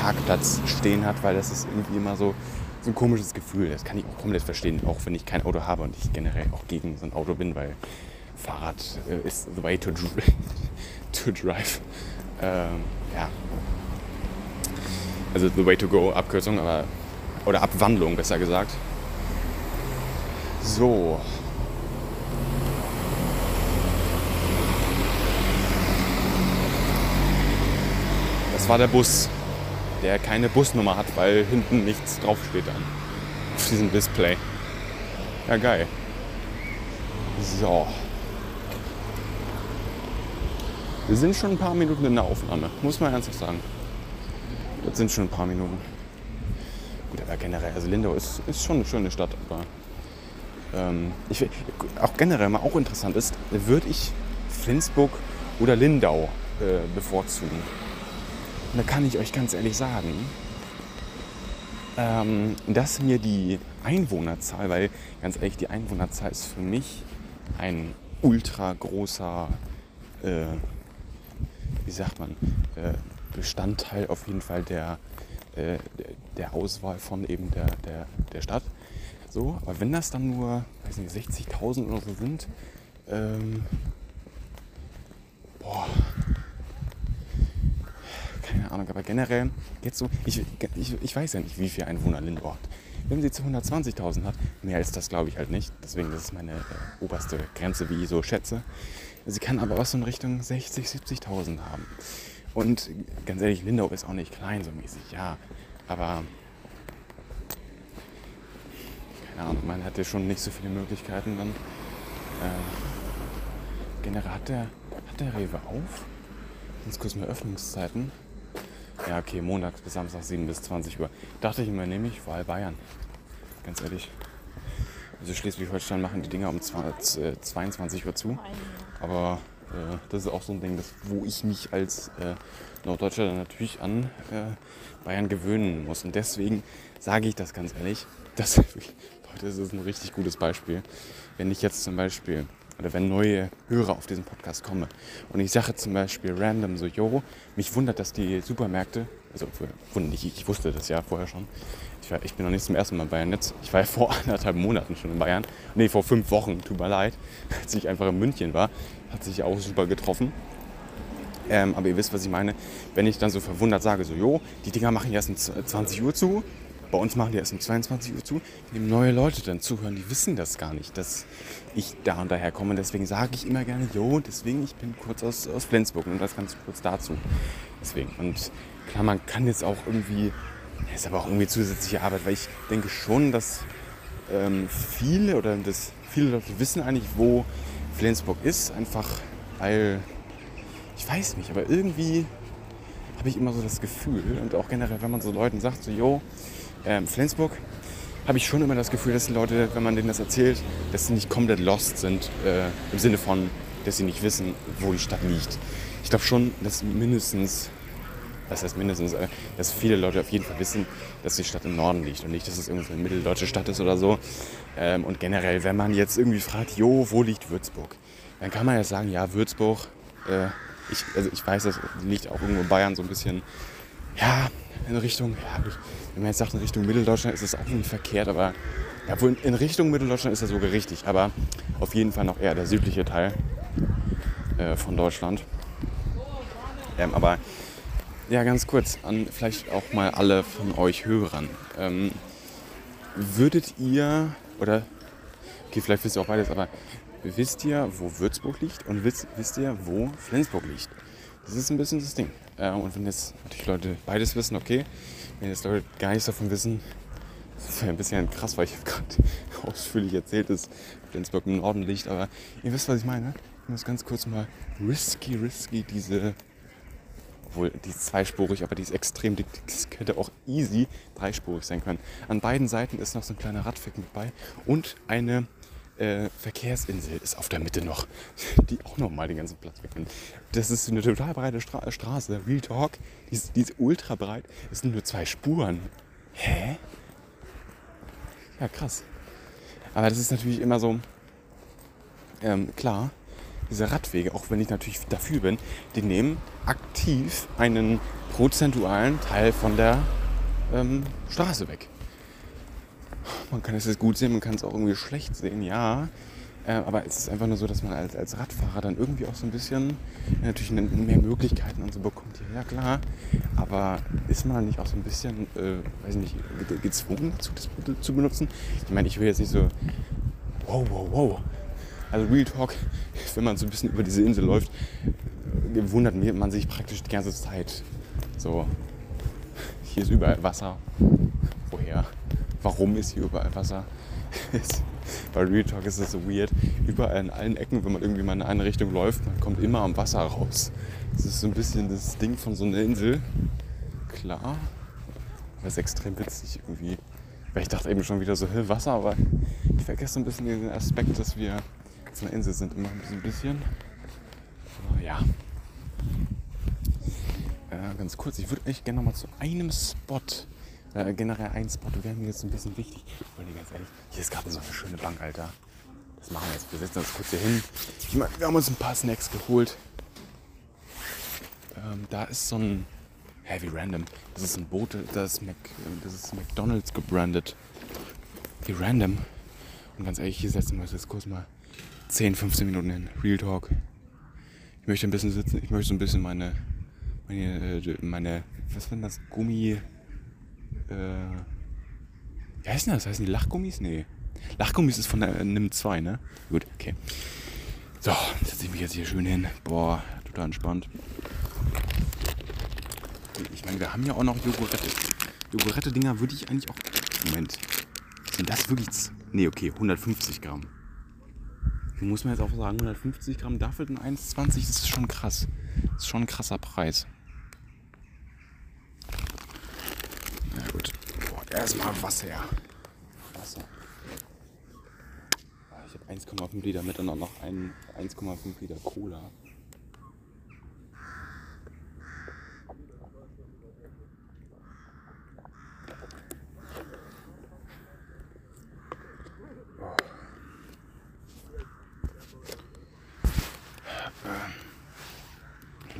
A: Parkplatz stehen hat, weil das ist irgendwie immer so, so ein komisches Gefühl. Das kann ich auch komplett verstehen, auch wenn ich kein Auto habe und ich generell auch gegen so ein Auto bin, weil Fahrrad äh, ist the way to, dr to drive. Ähm, ja. Also the way to go, Abkürzung, aber oder Abwandlung besser gesagt. So. Das war der Bus der keine Busnummer hat, weil hinten nichts draufsteht dann auf diesem Display. Ja, geil. So. Wir sind schon ein paar Minuten in der Aufnahme, muss man ernsthaft sagen. Das sind schon ein paar Minuten. Gut, aber generell, also Lindau ist, ist schon eine schöne Stadt, aber ähm, ich, auch generell mal auch interessant ist, würde ich Flensburg oder Lindau äh, bevorzugen. Da kann ich euch ganz ehrlich sagen, ähm, dass mir die Einwohnerzahl, weil ganz ehrlich, die Einwohnerzahl ist für mich ein ultra großer, äh, wie sagt man, äh, Bestandteil auf jeden Fall der, äh, der Auswahl von eben der, der, der Stadt. So, aber wenn das dann nur, weiß nicht, 60.000 oder so sind, ähm, boah, keine Ahnung, aber generell jetzt so, ich, ich, ich weiß ja nicht, wie viel Einwohner Lindau hat. Wenn sie zu 120.000 hat, mehr als das glaube ich halt nicht. Deswegen, das ist meine äh, oberste Grenze, wie ich so schätze. Sie kann aber auch so in Richtung 60, 70.000 haben. Und ganz ehrlich, Lindau ist auch nicht klein so mäßig, ja. Aber keine Ahnung, man hat ja schon nicht so viele Möglichkeiten dann. Äh, generell hat der, hat der Rewe auf? Ganz kurz mal Öffnungszeiten. Ja, okay, Montag bis Samstag 7 bis 20 Uhr. Dachte ich mir nämlich, Wahl Bayern. Ganz ehrlich. Also Schleswig-Holstein machen die Dinger um 22 äh, Uhr zu. Aber äh, das ist auch so ein Ding, das, wo ich mich als äh, Norddeutscher natürlich an äh, Bayern gewöhnen muss. Und deswegen sage ich das ganz ehrlich. Das, Leute, das ist ein richtig gutes Beispiel. Wenn ich jetzt zum Beispiel oder wenn neue Hörer auf diesen Podcast kommen und ich sage zum Beispiel random so, jo, mich wundert, dass die Supermärkte, also wundert nicht, ich wusste das ja vorher schon, ich, war, ich bin noch nicht zum ersten Mal in Bayern jetzt, ich war ja vor anderthalb Monaten schon in Bayern, nee, vor fünf Wochen, tut mir leid, als ich einfach in München war, hat sich auch super getroffen. Ähm, aber ihr wisst, was ich meine. Wenn ich dann so verwundert sage, so, jo, die Dinger machen erst um 20 Uhr zu, bei uns machen die erst um 22 Uhr zu. Wenn neue Leute dann zuhören, die wissen das gar nicht, dass ich da und daher komme. Deswegen sage ich immer gerne, jo, deswegen, ich bin kurz aus, aus Flensburg und das ganz kurz dazu. Deswegen. Und klar, man kann jetzt auch irgendwie, das ist aber auch irgendwie zusätzliche Arbeit, weil ich denke schon, dass ähm, viele oder dass viele Leute wissen eigentlich, wo Flensburg ist, einfach weil, ich weiß nicht, aber irgendwie habe ich immer so das Gefühl und auch generell, wenn man so Leuten sagt, so, jo, ähm, Flensburg habe ich schon immer das Gefühl, dass die Leute, wenn man denen das erzählt, dass sie nicht komplett lost sind, äh, im Sinne von, dass sie nicht wissen, wo die Stadt liegt. Ich glaube schon, dass mindestens, was heißt mindestens, äh, dass viele Leute auf jeden Fall wissen, dass die Stadt im Norden liegt und nicht, dass es irgendwie eine mitteldeutsche Stadt ist oder so. Ähm, und generell, wenn man jetzt irgendwie fragt, jo, wo liegt Würzburg? Dann kann man ja sagen, ja, Würzburg, äh, ich, also ich weiß, das liegt auch irgendwo in Bayern so ein bisschen, ja, in Richtung, ja, wenn man jetzt sagt, in Richtung Mitteldeutschland ist es auch nicht verkehrt, aber ja, wohl in Richtung Mitteldeutschland ist das sogar richtig, aber auf jeden Fall noch eher der südliche Teil äh, von Deutschland. Ähm, aber ja, ganz kurz an vielleicht auch mal alle von euch Hörern. Ähm, würdet ihr, oder, okay, vielleicht wisst ihr auch beides, aber wisst ihr, wo Würzburg liegt und wisst, wisst ihr, wo Flensburg liegt? Das ist ein bisschen das Ding. Äh, und wenn jetzt natürlich Leute beides wissen, okay. Wenn jetzt Leute gar nichts davon wissen, das ja ein bisschen krass, weil ich gerade ausführlich erzählt, dass Flensburg im Norden liegt. Aber ihr wisst, was ich meine. Ich muss ganz kurz mal risky, risky diese obwohl die ist zweispurig, aber die ist extrem dick. Das könnte auch easy dreispurig sein können. An beiden Seiten ist noch so ein kleiner Radweg mit bei und eine äh, Verkehrsinsel ist auf der Mitte noch, die auch nochmal den ganzen Platz wegnimmt. Das ist eine total breite Stra Straße. Real Talk, die ist, die ist ultra breit. Es sind nur zwei Spuren. Hä? Ja, krass. Aber das ist natürlich immer so, ähm, klar, diese Radwege, auch wenn ich natürlich dafür bin, die nehmen aktiv einen prozentualen Teil von der ähm, Straße weg. Man kann es jetzt gut sehen, man kann es auch irgendwie schlecht sehen, ja. Äh, aber es ist einfach nur so, dass man als, als Radfahrer dann irgendwie auch so ein bisschen ja, natürlich mehr Möglichkeiten und so bekommt. Ja, klar. Aber ist man nicht auch so ein bisschen, äh, weiß nicht, gezwungen dazu, das zu benutzen? Ich meine, ich will jetzt nicht so, wow, wow, wow. Also Real Talk, wenn man so ein bisschen über diese Insel läuft, wundert man sich praktisch die ganze Zeit. So, hier ist überall Wasser. Woher? Warum ist hier überall Wasser? Bei Real Talk ist es so weird. Überall in allen Ecken, wenn man irgendwie mal in eine Richtung läuft, man kommt immer am Wasser raus. Das ist so ein bisschen das Ding von so einer Insel. Klar. Das ist extrem witzig irgendwie. Weil ich dachte eben schon wieder so, hey, Wasser, aber ich vergesse ein bisschen den Aspekt, dass wir auf einer Insel sind. Immer ein bisschen. Aber ja. Äh, ganz kurz, ich würde eigentlich gerne mal zu einem Spot äh, generell ein Spot wäre mir jetzt ein bisschen wichtig. Weil ganz ehrlich, hier ist gerade so eine schöne Bank, Alter. Das machen wir jetzt. Wir setzen uns kurz hier hin. Ich meine, wir haben uns ein paar Snacks geholt. Ähm, da ist so ein Heavy Random. Das ist ein Boot, das Mac, das ist McDonalds gebrandet. Wie random. Und ganz ehrlich, hier setzen wir uns jetzt kurz mal 10, 15 Minuten hin. Real Talk. Ich möchte ein bisschen sitzen. Ich möchte so ein bisschen meine, meine, äh, meine was war das? Gummi, äh, wie heißen das? Heißen die Lachgummis? Nee. Lachgummis ist von der NIM 2, ne? Gut, okay. So, setze ich mich jetzt hier schön hin. Boah, total entspannt. Ich meine, wir haben ja auch noch Jogurette. Jogurette-Dinger würde ich eigentlich auch. Moment. Sind das wirklich. Nee, okay, 150 Gramm. Muss man jetzt auch sagen, 150 Gramm ein 1,20, das ist schon krass. Das ist schon ein krasser Preis. Erstmal Wasser. Wasser. Ich habe 1,5 Liter mit und dann noch 1,5 Liter Cola. Ich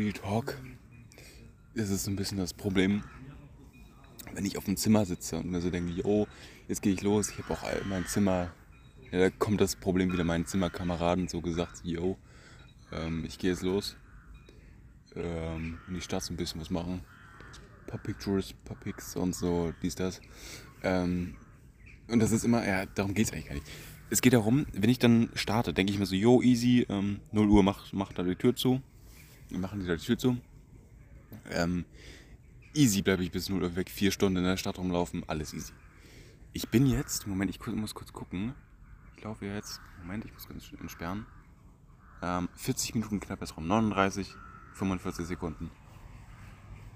A: Real Talk ist es ein bisschen das Problem, wenn ich auf dem Zimmer sitze und mir so denke, yo, jetzt gehe ich los, ich habe auch mein Zimmer, ja, da kommt das Problem wieder meinen Zimmerkameraden so gesagt, yo, ähm, ich gehe jetzt los, ähm, in die Stadt so ein bisschen was machen, ein paar Pictures, paar Pics und so, dies, das. Ähm, und das ist immer, ja, darum geht es eigentlich gar nicht. Es geht darum, wenn ich dann starte, denke ich mir so, yo, easy, ähm, 0 Uhr macht mach da die Tür zu. Wir machen die die Tür zu. Ähm, easy bleibe ich bis 0 Uhr weg, vier Stunden in der Stadt rumlaufen, alles easy. Ich bin jetzt, Moment, ich muss kurz gucken. Ich laufe jetzt, Moment, ich muss ganz entsperren. Ähm, 40 Minuten knapp erst rum, 39. 45 Sekunden.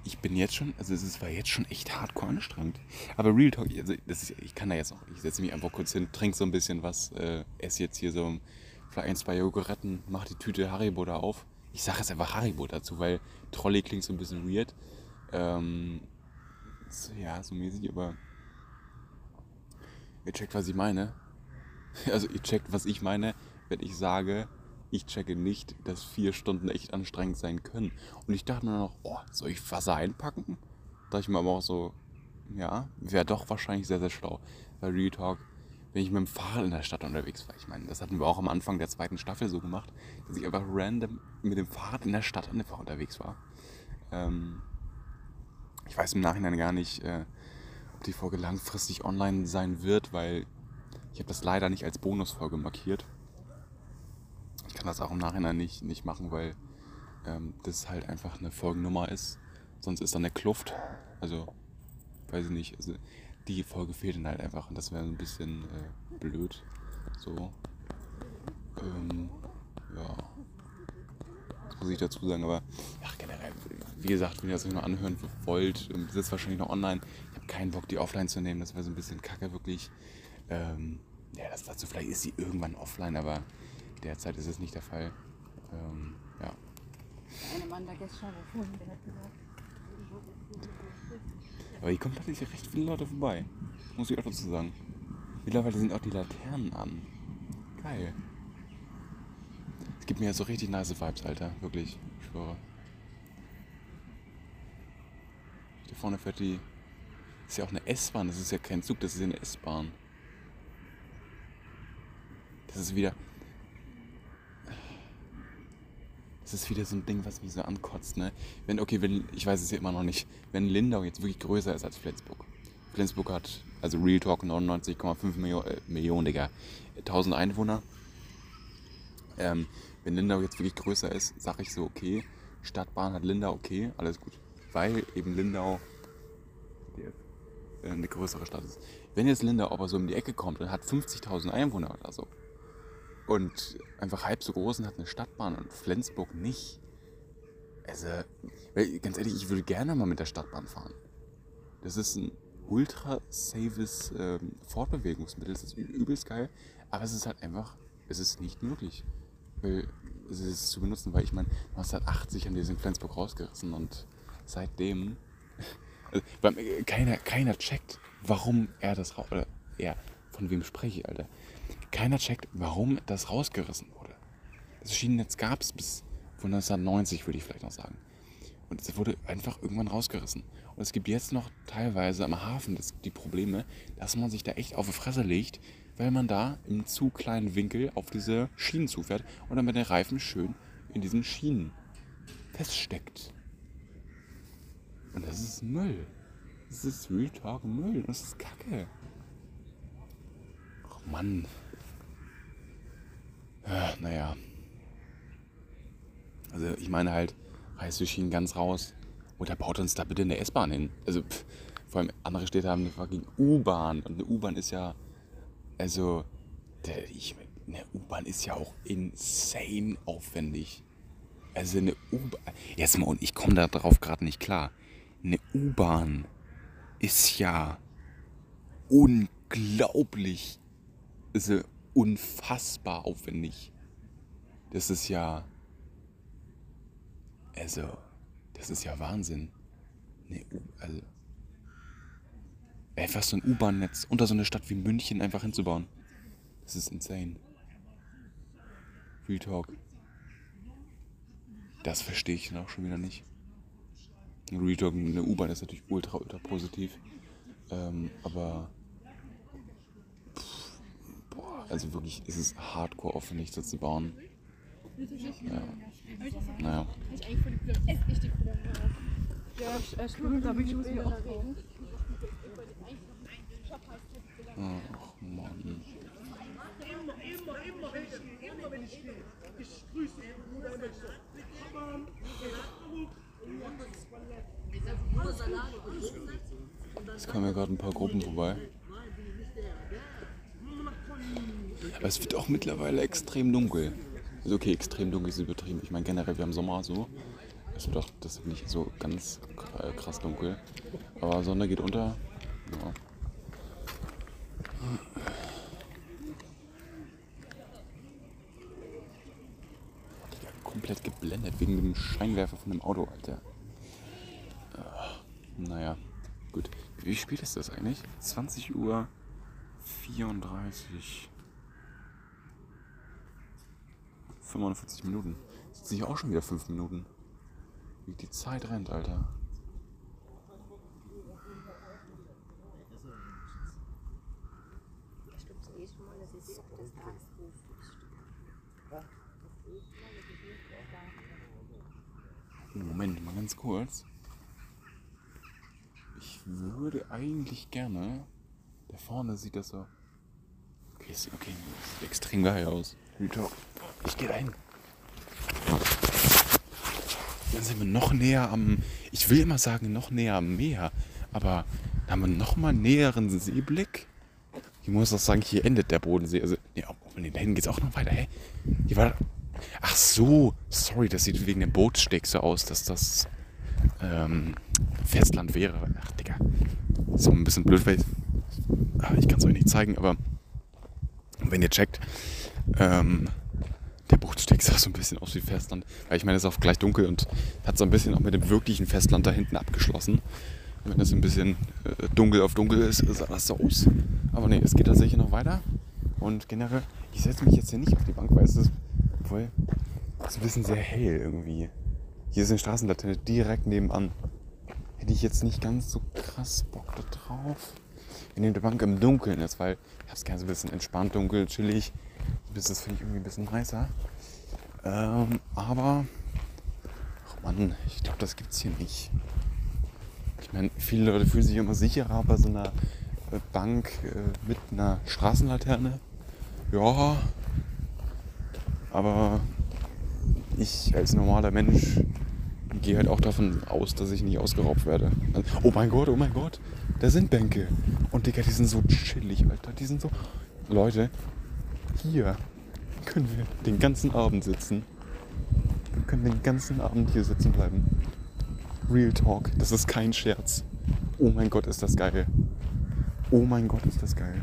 A: Ich bin jetzt schon, also es war jetzt schon echt hardcore anstrengend. Aber Real Talk, also das ist, ich kann da jetzt noch, ich setze mich einfach kurz hin, trinke so ein bisschen was, äh, esse jetzt hier so vielleicht ein, zwei Joghurtten, mach die Tüte Haribo da auf. Ich sage jetzt einfach Haribo dazu, weil Trolley klingt so ein bisschen weird. Ähm, so, ja, so mäßig, aber ihr checkt, was ich meine. Also ihr checkt, was ich meine, wenn ich sage, ich checke nicht, dass vier Stunden echt anstrengend sein können. Und ich dachte mir noch, oh, soll ich Wasser einpacken? Da ich mir aber auch so, ja, wäre doch wahrscheinlich sehr, sehr schlau. Weil Real Talk, wenn ich mit dem Fahrrad in der Stadt unterwegs war, ich meine, das hatten wir auch am Anfang der zweiten Staffel so gemacht, dass ich einfach random mit dem Fahrrad in der Stadt einfach unterwegs war. Ähm, ich weiß im Nachhinein gar nicht, äh, ob die Folge langfristig online sein wird, weil ich habe das leider nicht als Bonusfolge markiert. Ich kann das auch im Nachhinein nicht, nicht machen, weil ähm, das halt einfach eine Folgennummer ist. Sonst ist dann eine Kluft. Also, weiß ich nicht. Also, die Folge fehlt dann halt einfach und das wäre ein bisschen äh, blöd. So. Ähm, ja. Das muss ich dazu sagen, aber ja, generell, wie gesagt, wenn ihr das euch noch anhören wollt, ähm, sitzt wahrscheinlich noch online. Ich habe keinen Bock, die offline zu nehmen. Das wäre so ein bisschen kacke, wirklich. Ähm, ja, das dazu, vielleicht ist sie irgendwann offline, aber derzeit ist es nicht der Fall. Ähm, ja.
B: Eine Mann da gestern vorhin, der hat gesagt,
A: Aber hier kommen tatsächlich recht viele Leute vorbei. Muss ich auch dazu sagen. Mittlerweile sind auch die Laternen an. Geil. Es gibt mir ja so richtig nice Vibes, Alter. Wirklich. Ich schwöre. Da vorne fährt die. ist ja auch eine S-Bahn. Das ist ja kein Zug, das ist ja eine S-Bahn. Das ist wieder. Das ist wieder so ein Ding, was mich so ankotzt, ne? Wenn, okay, wenn, ich weiß es ja immer noch nicht, wenn Lindau jetzt wirklich größer ist als Flensburg. Flensburg hat, also Real Talk 99,5 Millionen, äh, Millionen, Digga, 1000 Einwohner. Ähm, wenn Lindau jetzt wirklich größer ist, sage ich so, okay, Stadtbahn hat Lindau, okay, alles gut. Weil eben Lindau äh, eine größere Stadt ist. Wenn jetzt Lindau aber so um die Ecke kommt und hat 50.000 Einwohner oder so und einfach halb so groß und hat eine Stadtbahn und Flensburg nicht. Also, ganz ehrlich, ich würde gerne mal mit der Stadtbahn fahren. Das ist ein ultra safes ähm, Fortbewegungsmittel, das ist übelst geil, aber es ist halt einfach, es ist nicht möglich. Weil es ist zu benutzen, weil ich meine, 1980 haben die das in Flensburg rausgerissen und seitdem, also, weil, äh, keiner, keiner checkt, warum er das raus, oder er, von wem spreche ich, Alter? Keiner checkt, warum das rausgerissen wurde. Das Schienennetz gab es bis von 1990, würde ich vielleicht noch sagen. Und es wurde einfach irgendwann rausgerissen. Und es gibt jetzt noch teilweise am Hafen das, die Probleme, dass man sich da echt auf die Fresse legt, weil man da im zu kleinen Winkel auf diese Schienen zufährt und dann mit den Reifen schön in diesen Schienen feststeckt. Und das ist Müll. Das ist Real Talk Müll. Das ist Kacke. Ach Mann. Ja, naja. Also ich meine halt, reißt die Schienen ganz raus. Oder baut uns da bitte eine S-Bahn hin. Also pff, vor allem andere Städte haben eine fucking U-Bahn. Und eine U-Bahn ist ja, also, der, ich, eine U-Bahn ist ja auch insane aufwendig. Also eine U-Bahn, jetzt mal, und ich komme da drauf gerade nicht klar. Eine U-Bahn ist ja unglaublich, also unfassbar aufwendig. Das ist ja, also, das ist ja Wahnsinn. Nee, U also, einfach so ein U-Bahn-Netz unter so eine Stadt wie München einfach hinzubauen. Das ist insane. Real Talk. Das verstehe ich dann auch schon wieder nicht. Real Talk, eine U-Bahn ist natürlich ultra, ultra positiv. Ähm, aber. Also wirklich, es ist hardcore aufwendig, das zu bauen. Ja. Naja.
B: ja, stimmt, aber ich muss mir auch.
A: Ach Mann. Es kamen ja gerade ein paar Gruppen vorbei. Aber es wird auch mittlerweile extrem dunkel. Also okay, extrem dunkel ist übertrieben. Ich meine generell, wir haben Sommer so. Wird auch das ist nicht so ganz äh, krass dunkel. Aber Sonne geht unter. Ja. Komplett geblendet wegen dem Scheinwerfer von dem Auto, Alter. Ah, naja, gut. Wie spät ist das eigentlich? 20 Uhr 34. 45 Minuten. Sind auch schon wieder 5 Minuten. Wie die Zeit rennt, Alter. Moment, mal ganz kurz. Ich würde eigentlich gerne. Da vorne sieht das so. Okay, okay das sieht extrem geil aus. Retalk. Ich gehe dahin. Dann sind wir noch näher am. Ich will immer sagen, noch näher am Meer. Aber dann haben wir noch mal näheren Seeblick. Ich muss auch sagen, hier endet der Bodensee. Also, nee, nee, da hinten geht es auch noch weiter. Hä? Hier war. Ach so, sorry, das sieht wegen dem Bootsteg so aus, dass das ähm, Festland wäre. Ach, Digga. So ein bisschen blöd, weil ah, ich kann es euch nicht zeigen, aber wenn ihr checkt, ähm, der Bootsteg sah so ein bisschen aus wie Festland. Weil ich meine, es ist auch gleich dunkel und hat so ein bisschen auch mit dem wirklichen Festland da hinten abgeschlossen. Und wenn das ein bisschen äh, dunkel auf dunkel ist, sah das so aus. Aber nee, es geht tatsächlich noch weiter. Und generell, ich setze mich jetzt hier nicht auf die Bank, weil es ist, obwohl, es ist ein bisschen sehr hell irgendwie. Hier ist eine Straßenlaterne direkt nebenan. Hätte ich jetzt nicht ganz so krass Bock da drauf. Nehmen die Bank im Dunkeln ist, weil ich habe es gerne so ein bisschen entspannt, dunkel, chillig. Das finde ich, irgendwie ein bisschen nicer. Ähm, aber, ach Mann, ich glaube, das gibt's hier nicht. Ich meine, viele Leute fühlen sich immer sicherer bei so einer äh, Bank äh, mit einer Straßenlaterne. Ja, aber ich als normaler Mensch gehe halt auch davon aus, dass ich nicht ausgeraubt werde. Also, oh mein Gott, oh mein Gott, da sind Bänke. Und Digga, die sind so chillig, Alter. Die sind so. Leute, hier können wir den ganzen Abend sitzen. Wir können den ganzen Abend hier sitzen bleiben. Real Talk, das ist kein Scherz. Oh mein Gott, ist das geil. Oh mein Gott, ist das geil.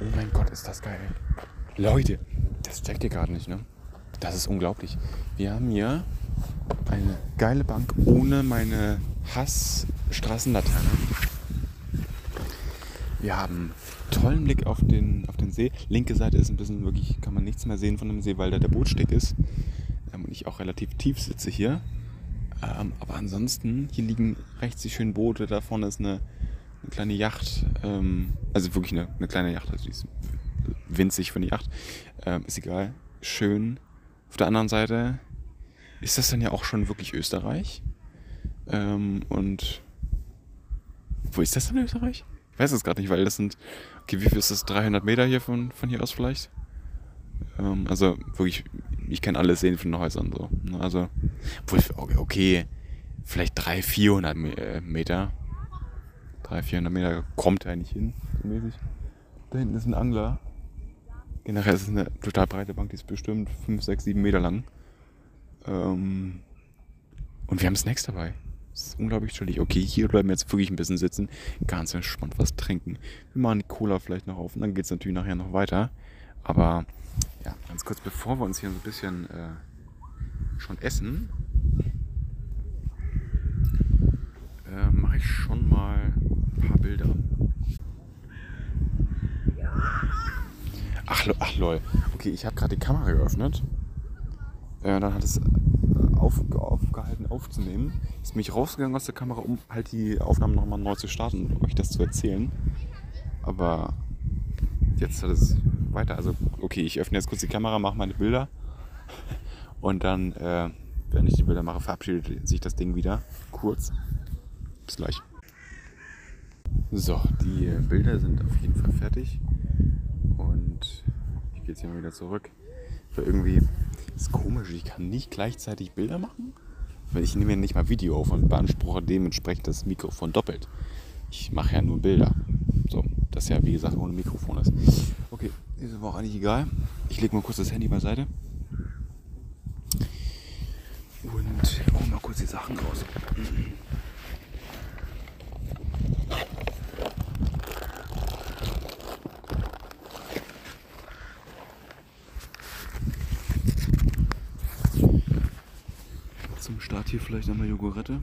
A: Oh mein Gott, ist das geil. Leute, das checkt ihr gerade nicht, ne? Das ist unglaublich. Wir haben hier eine geile Bank ohne meine Hass-Straßenlaterne. Wir haben tollen Blick auf den, auf den See. Linke Seite ist ein bisschen wirklich, kann man nichts mehr sehen von dem See, weil da der Bootsteg ist. Ähm, und ich auch relativ tief sitze hier. Ähm, aber ansonsten, hier liegen rechts die schönen Boote. Da vorne ist eine, eine kleine Yacht. Ähm, also wirklich eine, eine kleine Yacht. Also die ist winzig für eine Yacht. Ähm, ist egal. Schön. Auf der anderen Seite ist das dann ja auch schon wirklich Österreich. Ähm, und wo ist das denn Österreich? Ich weiß es gerade nicht, weil das sind, okay, wie viel ist das? 300 Meter hier von, von hier aus vielleicht? Ähm, also wirklich, ich kann alles sehen von den Häusern so. ne? Also, okay, vielleicht 300, 400 Me- äh, Meter. 300, 400 Meter kommt er nicht hin, so mäßig. Da hinten ist ein Angler. Generell ist es eine total breite Bank, die ist bestimmt 5, 6, 7 Meter lang. Ähm, und wir haben Snacks dabei. Ist unglaublich chillig. Okay, hier bleiben wir jetzt wirklich ein bisschen sitzen. Ganz entspannt was trinken. Wir machen die Cola vielleicht noch auf und dann geht es natürlich nachher noch weiter. Aber ja, ganz kurz, bevor wir uns hier so ein bisschen äh, schon essen, äh, mache ich schon mal ein paar Bilder. Ach, ach lol. Okay, ich habe gerade die Kamera geöffnet. Äh, dann hat es auf, aufgehalten aufzunehmen. Ist mich rausgegangen aus der Kamera, um halt die Aufnahmen nochmal neu zu starten und euch das zu erzählen. Aber jetzt hat es weiter. Also, okay, ich öffne jetzt kurz die Kamera, mache meine Bilder. Und dann, äh, wenn ich die Bilder mache, verabschiedet sich das Ding wieder. Kurz. Bis gleich. So, die äh, Bilder sind auf jeden Fall fertig. Und ich gehe jetzt hier mal wieder zurück. Weil irgendwie ist komisch, ich kann nicht gleichzeitig Bilder machen. Weil ich nehme ja nicht mal Video auf und beanspruche dementsprechend das Mikrofon doppelt. Ich mache ja nur Bilder. So, das ja wie gesagt ohne Mikrofon ist. Okay, ist aber auch eigentlich egal. Ich lege mal kurz das Handy beiseite. Und kurz die Sachen raus. Zum Start hier vielleicht einmal Jogurette.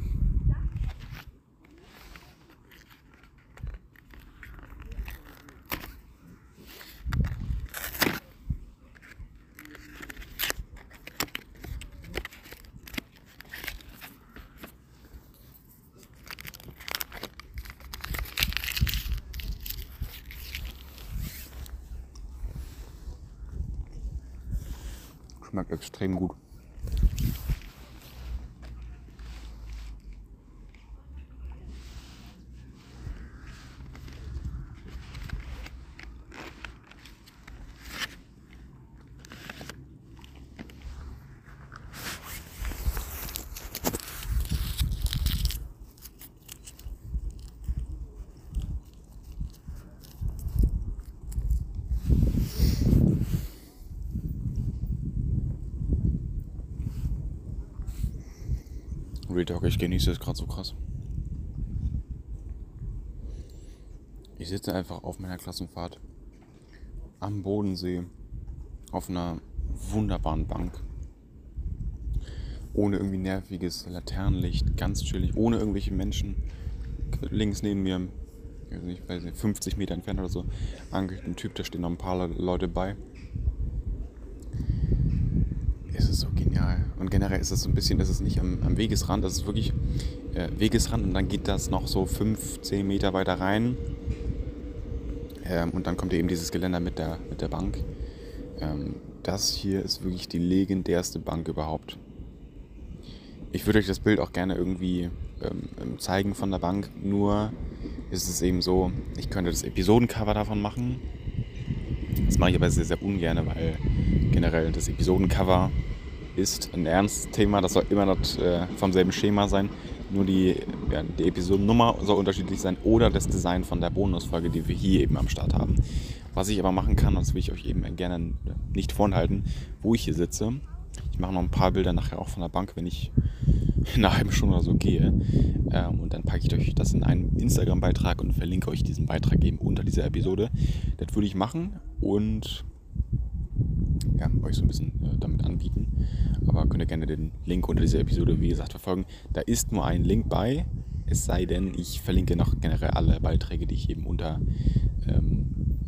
A: Schmeckt extrem gut. Real Talk, ich genieße es gerade so krass. Ich sitze einfach auf meiner Klassenfahrt am Bodensee auf einer wunderbaren Bank. Ohne irgendwie nerviges Laternenlicht, ganz chillig, ohne irgendwelche Menschen. Links neben mir, ich weiß nicht, weiß nicht 50 Meter entfernt oder so, ankelt ein Typ, da stehen noch ein paar Leute bei. Es ist so genial. Und generell ist es so ein bisschen, das ist nicht am, am Wegesrand, das ist wirklich äh, Wegesrand und dann geht das noch so 5, 10 Meter weiter rein. Ähm, und dann kommt eben dieses Geländer mit der, mit der Bank. Ähm, das hier ist wirklich die legendärste Bank überhaupt. Ich würde euch das Bild auch gerne irgendwie ähm, zeigen von der Bank, nur ist es eben so, ich könnte das Episodencover davon machen. Das mache ich aber sehr, sehr ungern, weil generell das Episodencover ist ein ernstes Thema. Das soll immer das, äh, vom selben Schema sein. Nur die, ja, die Episodennummer soll unterschiedlich sein oder das Design von der Bonusfolge, die wir hier eben am Start haben. Was ich aber machen kann, und das will ich euch eben gerne nicht vorenthalten, wo ich hier sitze. Ich mache noch ein paar Bilder nachher auch von der Bank, wenn ich in einer halben Stunde oder so gehe. Ähm, und dann packe ich euch das in einen Instagram-Beitrag und verlinke euch diesen Beitrag eben unter dieser Episode. Das würde ich machen und ja, euch so ein bisschen äh, damit anbieten. Aber könnt ihr gerne den Link unter dieser Episode, wie gesagt, verfolgen. Da ist nur ein Link bei, es sei denn, ich verlinke noch generell alle Beiträge, die ich eben unter, ähm,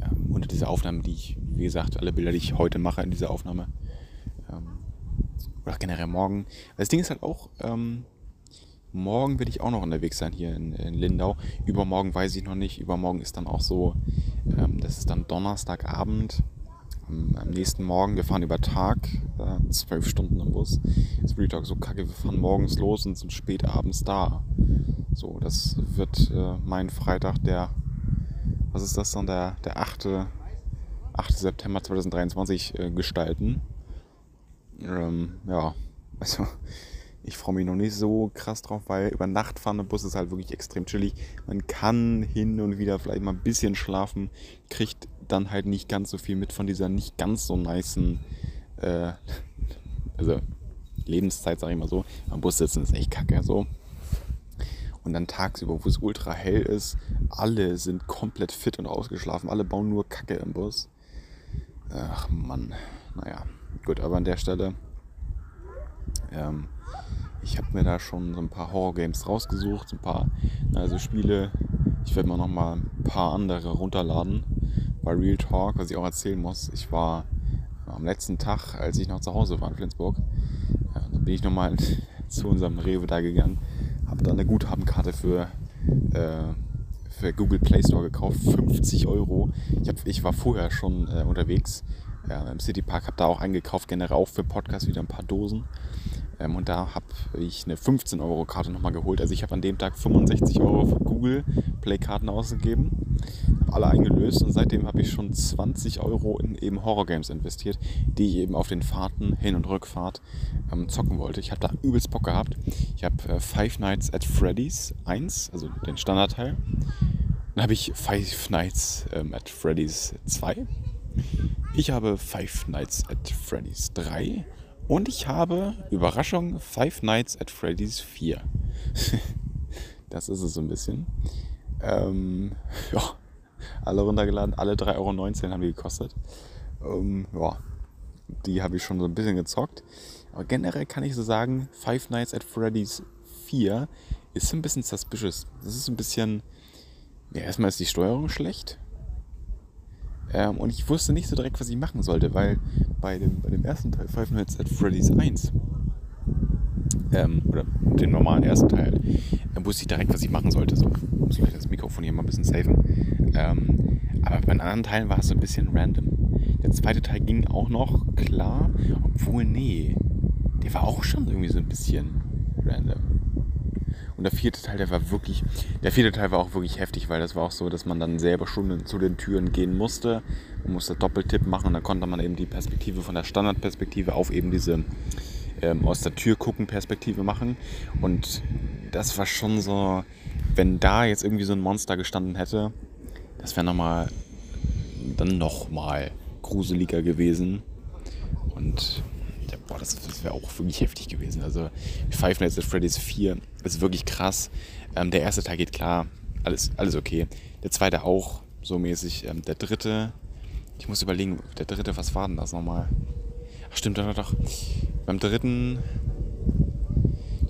A: ja, unter dieser Aufnahme, die ich, wie gesagt, alle Bilder, die ich heute mache in dieser Aufnahme. Ähm, oder generell morgen. Das Ding ist halt auch, ähm, morgen werde ich auch noch unterwegs sein hier in, in, Lindau. Übermorgen weiß ich noch nicht. Übermorgen ist dann auch so, ähm, das ist dann Donnerstagabend am nächsten Morgen, wir fahren über Tag, äh, zwölf Stunden im Bus. Ist Real Talk so kacke, wir fahren morgens los und sind spät abends da. So, das wird äh, mein Freitag, der, was ist das dann, der, der 8. 8. September 2023 äh, gestalten. Ähm, ja, also ich freue mich noch nicht so krass drauf, weil über Nacht fahren im Bus ist halt wirklich extrem chillig. Man kann hin und wieder vielleicht mal ein bisschen schlafen, kriegt dann halt nicht ganz so viel mit von dieser nicht ganz so niceen, äh, also Lebenszeit, sag ich mal so. Am Bus sitzen ist echt kacke, so. Und dann tagsüber, wo es ultra hell ist, alle sind komplett fit und ausgeschlafen, alle bauen nur Kacke im Bus. Ach Mann, naja, gut, aber an der Stelle, ähm, ich habe mir da schon so ein paar Horror-Games rausgesucht, so ein paar, also Spiele. Ich werde mal noch mal ein paar andere runterladen bei Real Talk, was ich auch erzählen muss. Ich war am letzten Tag, als ich noch zu Hause war in Flensburg, ja, dann bin ich nochmal zu unserem Rewe da gegangen, habe da eine Guthabenkarte für, äh, für Google Play Store gekauft, 50 Euro. Ich, hab, ich war vorher schon äh, unterwegs ja, im Citypark, habe da auch eingekauft, generell auch für Podcast wieder ein paar Dosen. Ähm, und da habe ich eine 15-Euro-Karte nochmal geholt. Also ich habe an dem Tag 65 Euro für Google Play-Karten ausgegeben, habe alle eingelöst und seitdem habe ich schon 20 Euro in eben Horror-Games investiert, die ich eben auf den Fahrten, Hin- und Rückfahrt ähm, zocken wollte. Ich habe da übelst Bock gehabt. Ich habe äh, Five Nights at Freddy's 1, also den Standardteil. Dann habe ich Five Nights ähm, at Freddy's 2. Ich habe Five Nights at Freddy's 3 Und ich habe, Überraschung, Five Nights at Freddy's 4. das ist es so ein bisschen. Ähm, ja, alle runtergeladen, alle 3,19 Euro haben die gekostet. Ähm, ja, die habe ich schon so ein bisschen gezockt. Aber generell kann ich so sagen, Five Nights at Freddy's 4 ist ein bisschen suspicious. Das ist ein bisschen. Ja, erstmal ist die Steuerung schlecht. Ähm, und ich wusste nicht so direkt, was ich machen sollte, weil bei dem, bei dem ersten Teil, Five Nights at Freddy's 1, ähm, oder dem normalen ersten Teil, äh, wusste ich direkt, was ich machen sollte. So, ich muss vielleicht das Mikrofon hier mal ein bisschen safen. Ähm, aber bei den anderen Teilen war es so ein bisschen random. Der zweite Teil ging auch noch klar, obwohl, nee, der war auch schon irgendwie so ein bisschen random. Und der vierte Teil, der war wirklich, der vierte Teil war auch wirklich heftig, weil das war auch so, dass man dann selber schon zu den Türen gehen musste. Man musste Doppeltipp machen und dann konnte man eben die Perspektive von der Standardperspektive auf eben diese ähm, aus der Tür gucken Perspektive machen. Und das war schon so, wenn da jetzt irgendwie so ein Monster gestanden hätte, das wäre nochmal, dann nochmal gruseliger gewesen. Und ja, boah, das, das wäre auch wirklich heftig gewesen. Also Five Nights at Freddy's 4 ist wirklich krass. Ähm, der erste Teil geht klar, alles, alles okay. Der zweite auch so mäßig. Ähm, der dritte, ich muss überlegen, der dritte, was war denn das nochmal? Ach stimmt, doch, doch. Beim dritten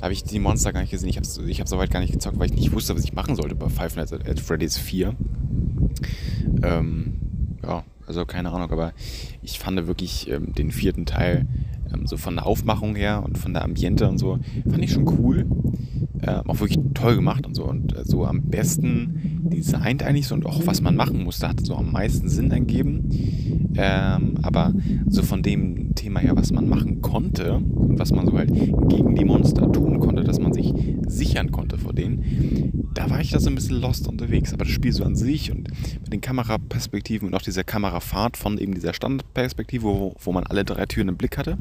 A: habe ich die Monster gar nicht gesehen. Ich habe ich hab soweit gar nicht gezockt, weil ich nicht wusste, was ich machen sollte bei Five Nights at Freddy's 4. Ähm, ja, also keine Ahnung, aber ich fand wirklich ähm, den vierten Teil ähm, so von der Aufmachung her und von der Ambiente und so, fand ich schon cool. Äh, auch wirklich toll gemacht und so. Und äh, so am besten designt eigentlich so und auch was man machen musste, hat so am meisten Sinn ergeben. Ähm, aber so von dem Thema her, was man machen konnte und was man so halt gegen die Monster tun konnte, dass man sich sichern konnte vor denen, da war ich da so ein bisschen lost unterwegs. Aber das Spiel so an sich und mit den Kameraperspektiven und auch dieser Kamerafahrt von eben dieser Standardperspektive, wo, wo man alle drei Türen im Blick hatte,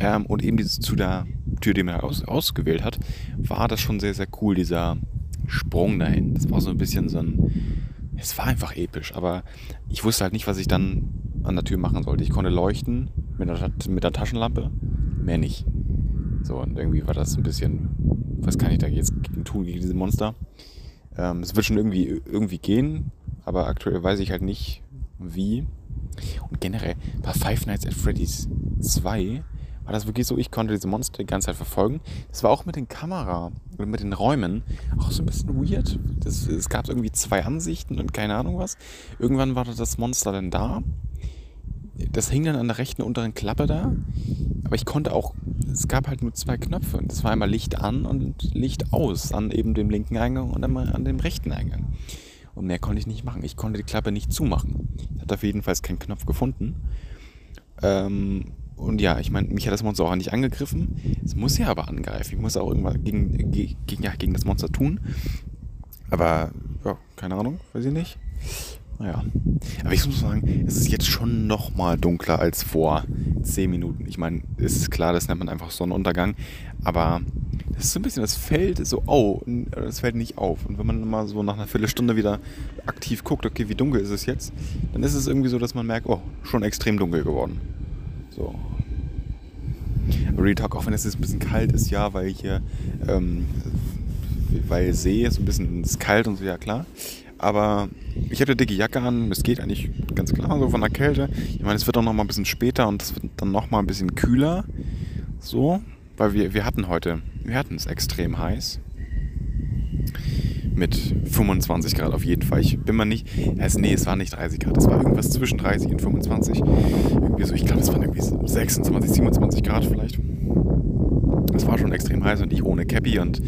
A: ähm, und eben dieses zu der Tür, die man aus, ausgewählt hat, war das schon sehr, sehr cool, dieser Sprung dahin. Das war so ein bisschen so ein. Es war einfach episch, aber ich wusste halt nicht, was ich dann an der Tür machen sollte. Ich konnte leuchten mit der, mit der Taschenlampe, mehr nicht. So, und irgendwie war das ein bisschen. Was kann ich da jetzt tun gegen diese Monster? Ähm, es wird schon irgendwie, irgendwie gehen, aber aktuell weiß ich halt nicht, wie. Und generell bei Five Nights at Freddy's 2 war das wirklich so, ich konnte diese Monster die ganze Zeit verfolgen. Das war auch mit den Kamera und mit den Räumen auch so ein bisschen weird. Das, es gab irgendwie zwei Ansichten und keine Ahnung was. Irgendwann war das Monster dann da. Das hing dann an der rechten unteren Klappe da. Aber ich konnte auch, es gab halt nur zwei Knöpfe. Das war einmal Licht an und Licht aus an eben dem linken Eingang und einmal an dem rechten Eingang. Und mehr konnte ich nicht machen. Ich konnte die Klappe nicht zumachen. Ich hatte auf jeden Fall keinen Knopf gefunden. Ähm, und ja, ich meine, mich hat das Monster auch nicht angegriffen. Es muss ja aber angreifen. Ich muss auch irgendwas gegen, gegen, ja, gegen das Monster tun. Aber, ja, keine Ahnung, weiß ich nicht. Naja. Aber ich muss sagen, es ist jetzt schon noch mal dunkler als vor 10 Minuten. Ich meine, ist klar, das nennt man einfach Sonnenuntergang. Aber das ist so ein bisschen, das fällt so, oh, das fällt nicht auf. Und wenn man mal so nach einer Viertelstunde wieder aktiv guckt, okay, wie dunkel ist es jetzt, dann ist es irgendwie so, dass man merkt, oh, schon extrem dunkel geworden. So. Real auch wenn es jetzt ein bisschen kalt ist, ja, weil hier, ähm, weil See ist ein bisschen ist kalt und so, ja klar. Aber ich habe eine dicke Jacke an, es geht eigentlich ganz klar so von der Kälte. Ich meine, es wird auch noch mal ein bisschen später und es wird dann noch mal ein bisschen kühler. So, weil wir, wir hatten heute, wir hatten es extrem heiß mit 25 Grad auf jeden Fall. Ich bin mal nicht, also nee, es war nicht 30 Grad, es war irgendwas zwischen 30 und 25. Irgendwie so, ich glaube, es waren irgendwie 26, 27 Grad vielleicht. Es war schon extrem heiß und ich ohne Cappy und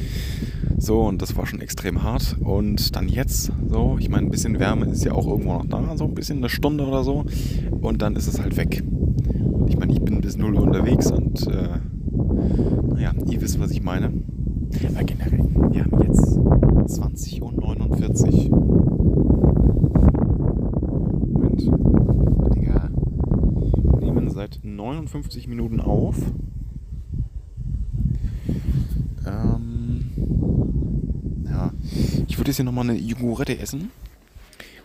A: so und das war schon extrem hart. Und dann jetzt, so, ich meine, ein bisschen Wärme ist ja auch irgendwo noch da, so ein bisschen eine Stunde oder so. Und dann ist es halt weg. Ich meine, ich bin bis 0 Uhr unterwegs und äh, naja, ihr wisst, was ich meine. Aber generell, wir haben jetzt 20.49 Uhr. Moment. Digga. Wir nehmen seit 59 Minuten auf. Ähm, ja. Ich würde jetzt hier nochmal eine Jogurette essen.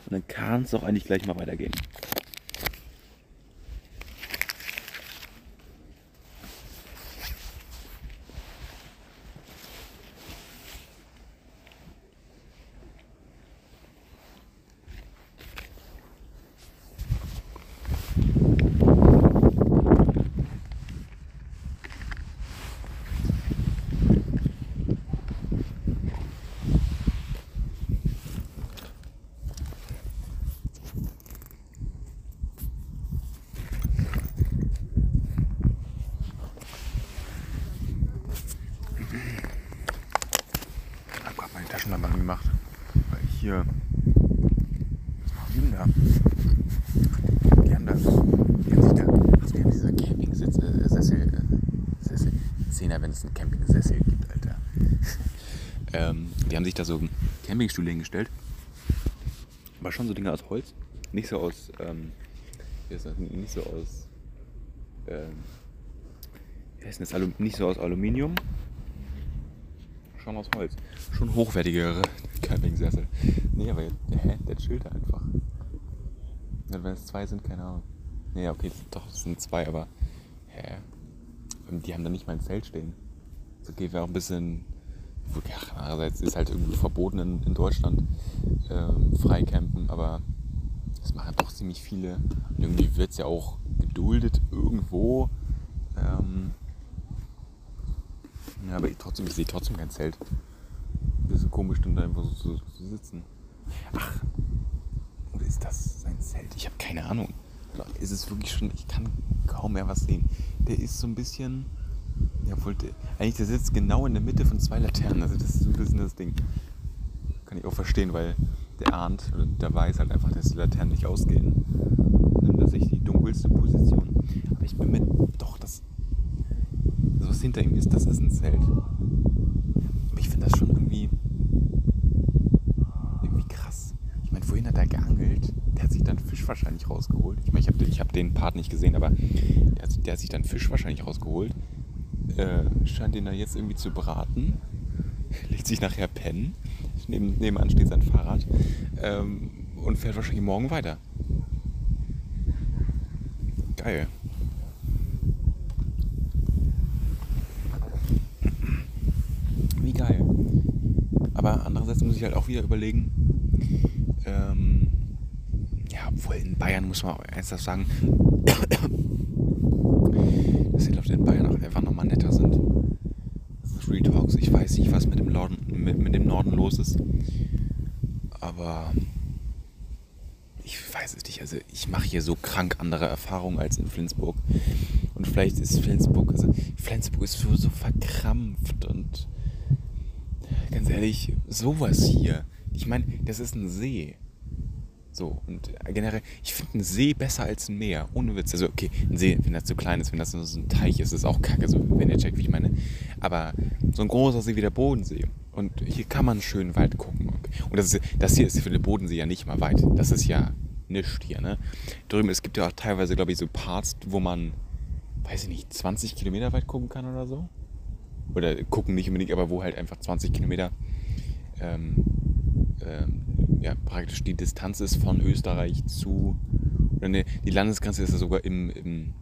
A: Und dann kann es auch eigentlich gleich mal weitergehen. Taschenlampe angemacht. Weil hier. Was machen die denn da? Die haben da. Die haben sich da. Achso, die haben diese Campingsitz. Äh, Sessel. Äh, Sessel. Zehner, wenn es einen Campingsessel gibt, Alter. ähm, die haben sich da so Campingstühle hingestellt. Aber schon so Dinge aus Holz. Nicht so aus. Ähm? Nicht so aus. Ähm, wie heißt das? Nicht so aus Aluminium. Schon aus Holz. Schon hochwertigere Campingsessel. Nee, aber hä? Der chillt einfach. Ja, wenn es zwei sind, keine Ahnung. Nee, okay, doch, es sind zwei, aber. Hä? Die haben da nicht mal ein Zelt stehen. Das okay, wäre auch ein bisschen. Ja, andererseits ist halt irgendwie verboten in, in Deutschland ähm, Freicampen, aber das machen doch ziemlich viele. Und irgendwie wird es ja auch geduldet irgendwo. Ähm, ja, aber ich, trotzdem, ich sehe trotzdem kein Zelt. Ein bisschen komisch, dann da einfach so zu, zu sitzen. Ach, oder ist das sein Zelt? Ich habe keine Ahnung. Ist es wirklich schon, ich kann kaum mehr was sehen. Der ist so ein bisschen, ja, wollte, eigentlich der sitzt genau in der Mitte von zwei Laternen. Also das ist so ein bisschen das Ding. Kann ich auch verstehen, weil der ahnt, der weiß halt einfach, dass die Laternen nicht ausgehen. Nimmt er sich die dunkelste Position. Aber ich bin mir doch, das, also was hinter ihm ist, das ist ein Zelt. Aber ich finde das schon irgendwie, irgendwie krass. Ich meine, vorhin hat er geangelt, der hat sich dann Fisch wahrscheinlich rausgeholt. Ich meine, ich habe ich hab den Part nicht gesehen, aber der, der hat sich dann Fisch wahrscheinlich rausgeholt. Äh, scheint den da jetzt irgendwie zu braten. Legt sich nachher pennen. Neben, nebenan steht sein Fahrrad. Ähm, und fährt wahrscheinlich morgen weiter. Geil. Wie geil. Aber andererseits muss ich halt auch wieder überlegen, ähm, ja, obwohl in Bayern muss man auch ernsthaft sagen, Leute in Bayern auch einfach nochmal netter sind. Free Talks, ich weiß nicht, was mit dem Norden, mit, mit dem Norden los ist. Aber ich weiß es nicht. Also ich mache hier so krank andere Erfahrungen als in Flensburg. Und vielleicht ist Flensburg, also Flensburg ist so, so verkrampft und ganz ehrlich, sowas hier. Ich meine, das ist ein See. So, und generell, ich finde einen See besser als ein Meer. Ohne Witz. Also, okay, ein See, wenn das zu klein ist, wenn das nur so ein Teich ist, ist auch kacke, so, wenn ihr checkt, wie ich meine. Aber so ein großer See wie der Bodensee. Und hier kann man schön weit gucken. Und das, ist, das hier ist für den Bodensee ja nicht mal weit. Das ist ja nichts hier, ne? Drüben, es gibt ja auch teilweise, glaube ich, so Parts, wo man, weiß ich nicht, 20 Kilometer weit gucken kann oder so. Oder gucken nicht unbedingt, aber wo halt einfach 20 Kilometer ähm, ähm, ja, praktisch die Distanz ist von Österreich zu. Oder ne, die Landesgrenze ist ja sogar im, im,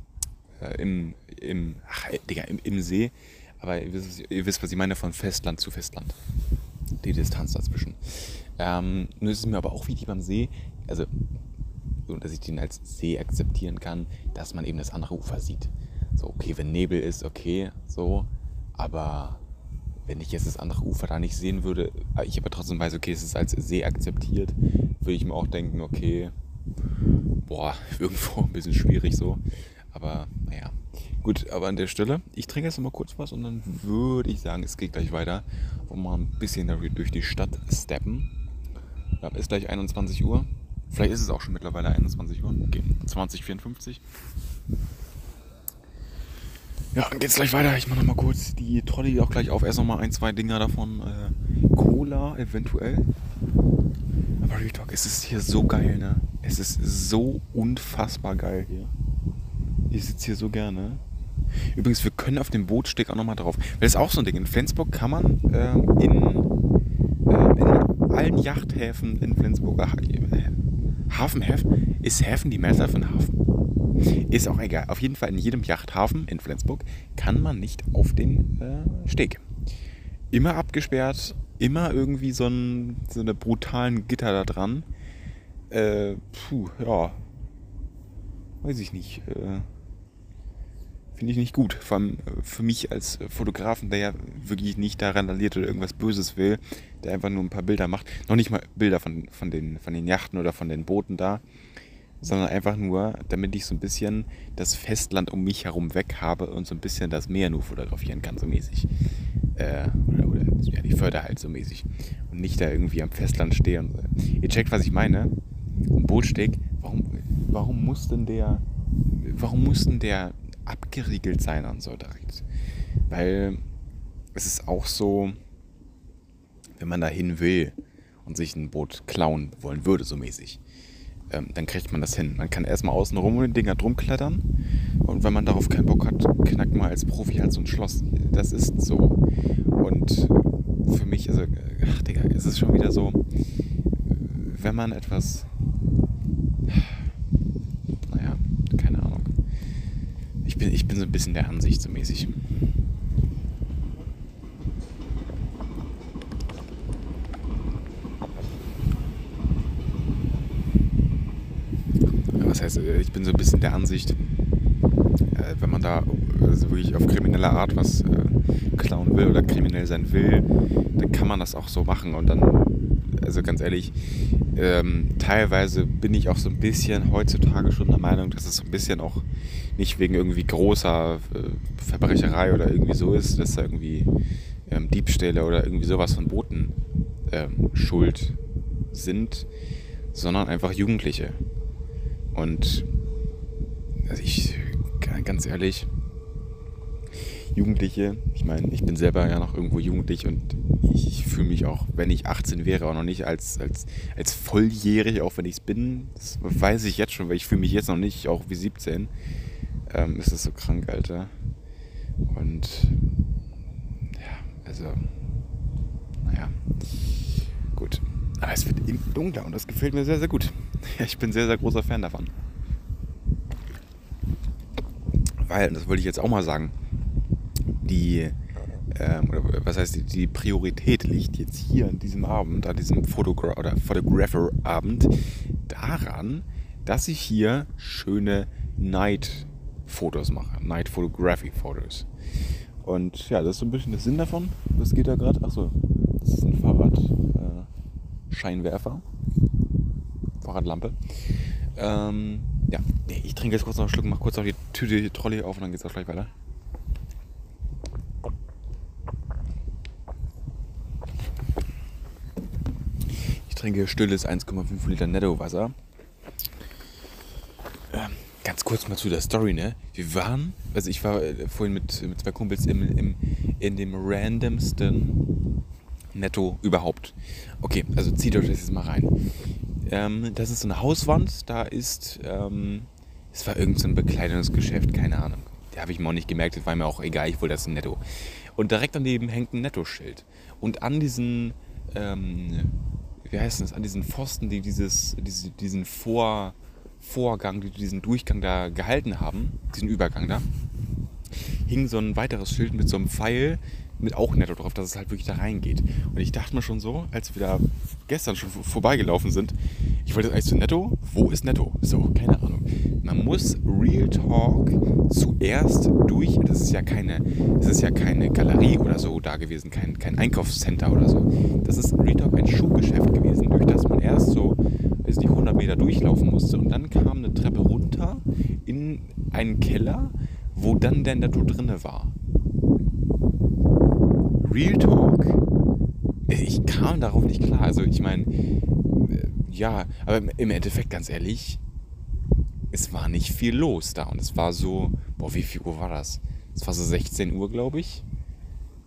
A: äh, im, im, ach, äh, Digga, im, im See. Aber ihr wisst, ihr wisst, was ich meine, von Festland zu Festland. Die Distanz dazwischen. Ähm, nun ist es mir aber auch wichtig beim See, also, so, dass ich den als See akzeptieren kann, dass man eben das andere Ufer sieht. So, okay, wenn Nebel ist, okay, so. Aber wenn ich jetzt das andere Ufer da nicht sehen würde, ich aber trotzdem weiß, okay, es ist als See akzeptiert, würde ich mir auch denken, okay, boah, irgendwo ein bisschen schwierig so. Aber naja, gut, aber an der Stelle, ich trinke jetzt mal kurz was und dann würde ich sagen, es geht gleich weiter und mal ein bisschen durch die Stadt steppen. Ja, ist gleich 21 Uhr. Vielleicht ist es auch schon mittlerweile 21 Uhr. Okay, 2054. Ja, dann geht's gleich weiter. Ich mache noch mal kurz die Trolley auch gleich auf. Erst noch mal ein, zwei Dinger davon. Äh, Cola eventuell. Aber Real Talk, es ist hier so geil, ne? Es ist so unfassbar geil hier. Ich sitze hier so gerne. Übrigens, wir können auf dem Bootsteg auch noch mal drauf. Weil das ist auch so ein Ding. In Flensburg kann man ähm, in, ähm, in allen Yachthäfen in Flensburg, ach, äh, Hafenhäfen, ist Häfen die Mehrzahl von Hafen? Ist auch egal. Auf jeden Fall in jedem Yachthafen in Flensburg kann man nicht auf den äh, Steg. Immer abgesperrt, immer irgendwie so, ein, so eine brutalen Gitter da dran. Äh, puh, ja. Weiß ich nicht. Äh, Finde ich nicht gut. Vor allem äh, für mich als Fotografen, der ja wirklich nicht daran randaliert oder irgendwas Böses will, der einfach nur ein paar Bilder macht. Noch nicht mal Bilder von, von, den, von den Yachten oder von den Booten da, sondern einfach nur, damit ich so ein bisschen das Festland um mich herum weg habe und so ein bisschen das Meer nur fotografieren kann, so mäßig. Äh, oder, oder ja, die Förder halt so mäßig. Und nicht da irgendwie am Festland stehe. Und, ihr checkt, was ich meine. Ein Bootsteg, warum, warum muss denn der, warum muss denn der abgeriegelt sein und so direkt? Weil es ist auch so, wenn man da hin will und sich ein Boot klauen wollen würde, so mäßig, ähm, dann kriegt man das hin. Man kann erstmal außen rum um den Dinger drum klettern und wenn man darauf keinen Bock hat, knackt man als Profi halt so ein Schloss. Das ist so. Und für mich, also, ach Digga, es ist schon wieder so, wenn man etwas, naja, keine Ahnung. Ich bin, ich bin so ein bisschen der Ansicht so mäßig. Was heißt, äh, ich bin so ein bisschen der Ansicht, äh, wenn man da also wirklich auf kriminelle Art was äh, klauen will oder kriminell sein will, dann kann man das auch so machen. Und dann, also ganz ehrlich, ähm, teilweise bin ich auch so ein bisschen heutzutage schon der Meinung, dass es so ein bisschen auch nicht wegen irgendwie großer äh, Verbrecherei oder irgendwie so ist, dass da irgendwie ähm, Diebstähle oder irgendwie sowas von Booten ähm, schuld sind, sondern einfach Jugendliche. Und also ich, ganz ehrlich, Jugendliche, ich meine, ich bin selber ja noch irgendwo jugendlich und ich, ich fühle mich auch, wenn ich 18 wäre, auch noch nicht als, als, als volljährig, auch wenn ich es bin. Das weiß ich jetzt schon, weil ich fühle mich jetzt noch nicht auch wie 17. Ähm, ist das so krank, Alter. Und ja, also, naja, gut. Aber es wird eben dunkler und das gefällt mir sehr, sehr gut. Ich bin sehr, sehr großer Fan davon. Weil, das wollte ich jetzt auch mal sagen, die, ähm, oder was heißt, die, die Priorität liegt jetzt hier an diesem Abend, an diesem Fotogra oder Photographer-Abend, daran, dass ich hier schöne Night-Fotos mache. Night Photography-Fotos. Und ja, das ist so ein bisschen der Sinn davon. Was geht da gerade? Achso, das ist ein Fahrradscheinwerfer. Äh, Fahrradlampe. Ähm, ja, ich trinke jetzt kurz noch einen Schluck, mach kurz noch die Tüte, die Trolley auf und dann geht es auch gleich weiter. Ich trinke stilles 1,5 Liter Netto-Wasser. Ähm, ganz kurz mal zu der Story, ne? Wir waren, also ich war äh, vorhin mit, mit zwei Kumpels im, im, in dem randomsten Netto überhaupt. Okay, also zieht euch das jetzt mal rein. Ähm, das ist so eine Hauswand, da ist, ähm, es war irgendein so Bekleidungsgeschäft, keine Ahnung. Da habe ich mir auch nicht gemerkt, das war mir auch egal, ich wollte das Netto. Und direkt daneben hängt ein Nettoschild. Und an diesen, ähm, wie heißt das, an diesen Pfosten, die dieses, diese, diesen Vor, Vorgang, die diesen Durchgang da gehalten haben, diesen Übergang da, hing so ein weiteres Schild mit so einem Pfeil, mit auch netto drauf, dass es halt wirklich da reingeht. Und ich dachte mir schon so, als wir da gestern schon vorbeigelaufen sind, ich wollte jetzt eigentlich zu Netto. Wo ist Netto? So, keine Ahnung. Man muss Real Talk zuerst durch. Das ist ja keine, das ist ja keine Galerie oder so da gewesen, kein, kein Einkaufscenter oder so. Das ist Real Talk ein Schuhgeschäft gewesen, durch das man erst so, weiß nicht, 100 Meter durchlaufen musste. Und dann kam eine Treppe runter in einen Keller, wo dann der Netto drinne war. Real Talk, ich kam darauf nicht klar. Also ich meine, äh, ja, aber im Endeffekt ganz ehrlich, es war nicht viel los da. Und es war so, boah, wie viel Uhr war das? Es war so 16 Uhr, glaube ich.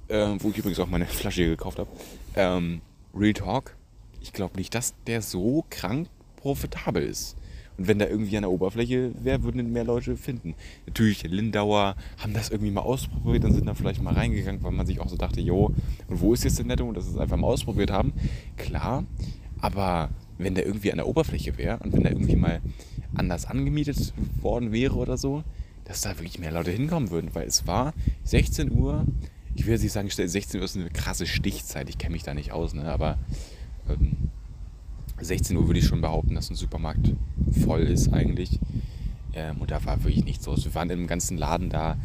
A: Ähm, wo ich übrigens auch meine Flasche gekauft habe. Ähm, Real Talk, ich glaube nicht, dass der so krank profitabel ist. Und wenn da irgendwie an der Oberfläche wäre, würden mehr Leute finden. Natürlich, Lindauer haben das irgendwie mal ausprobiert und sind da vielleicht mal reingegangen, weil man sich auch so dachte, jo, und wo ist jetzt der Netto? Und dass sie es einfach mal ausprobiert haben. Klar, aber wenn der irgendwie an der Oberfläche wäre und wenn der irgendwie mal anders angemietet worden wäre oder so, dass da wirklich mehr Leute hinkommen würden, weil es war 16 Uhr. Ich will jetzt nicht sagen, 16 Uhr ist eine krasse Stichzeit, ich kenne mich da nicht aus, ne? aber ähm, 16 Uhr würde ich schon behaupten, dass ein Supermarkt voll ist eigentlich. Ähm, und da war wirklich nichts los. Wir waren im ganzen Laden da.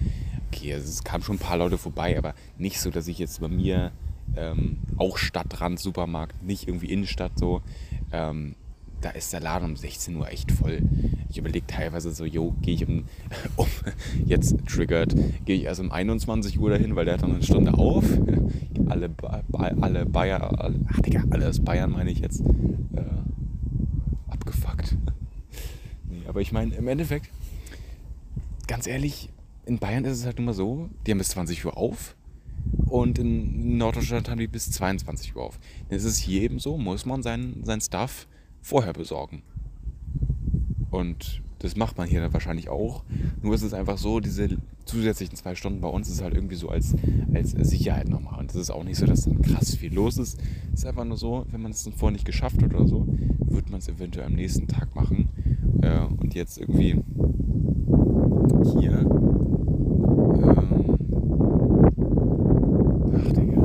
A: Okay, also es kamen schon ein paar Leute vorbei, aber nicht so, dass ich jetzt bei mir ähm, auch Stadtrand Supermarkt, nicht irgendwie Innenstadt so. Ähm, da ist der Laden um 16 Uhr echt voll. Ich überlege teilweise so, jo, gehe ich um, um, jetzt triggert, gehe ich erst um 21 Uhr dahin, weil der hat dann eine Stunde auf. Alle, ba alle Bayern, alle, ach Digga, alles Bayern meine ich jetzt, äh, abgefuckt. nee, aber ich meine, im Endeffekt, ganz ehrlich, in Bayern ist es halt immer so, die haben bis 20 Uhr auf und in Norddeutschland haben die bis 22 Uhr auf. Dann ist hier eben so, muss man sein, sein Stuff vorher besorgen. Und das macht man hier dann wahrscheinlich auch. Nur ist es einfach so, diese zusätzlichen zwei Stunden bei uns ist halt irgendwie so als, als Sicherheit nochmal. Und es ist auch nicht so, dass dann krass viel los ist. Es ist einfach nur so, wenn man es dann vorher nicht geschafft hat oder so, wird man es eventuell am nächsten Tag machen. Äh, und jetzt irgendwie hier. Ähm, ach, Digga.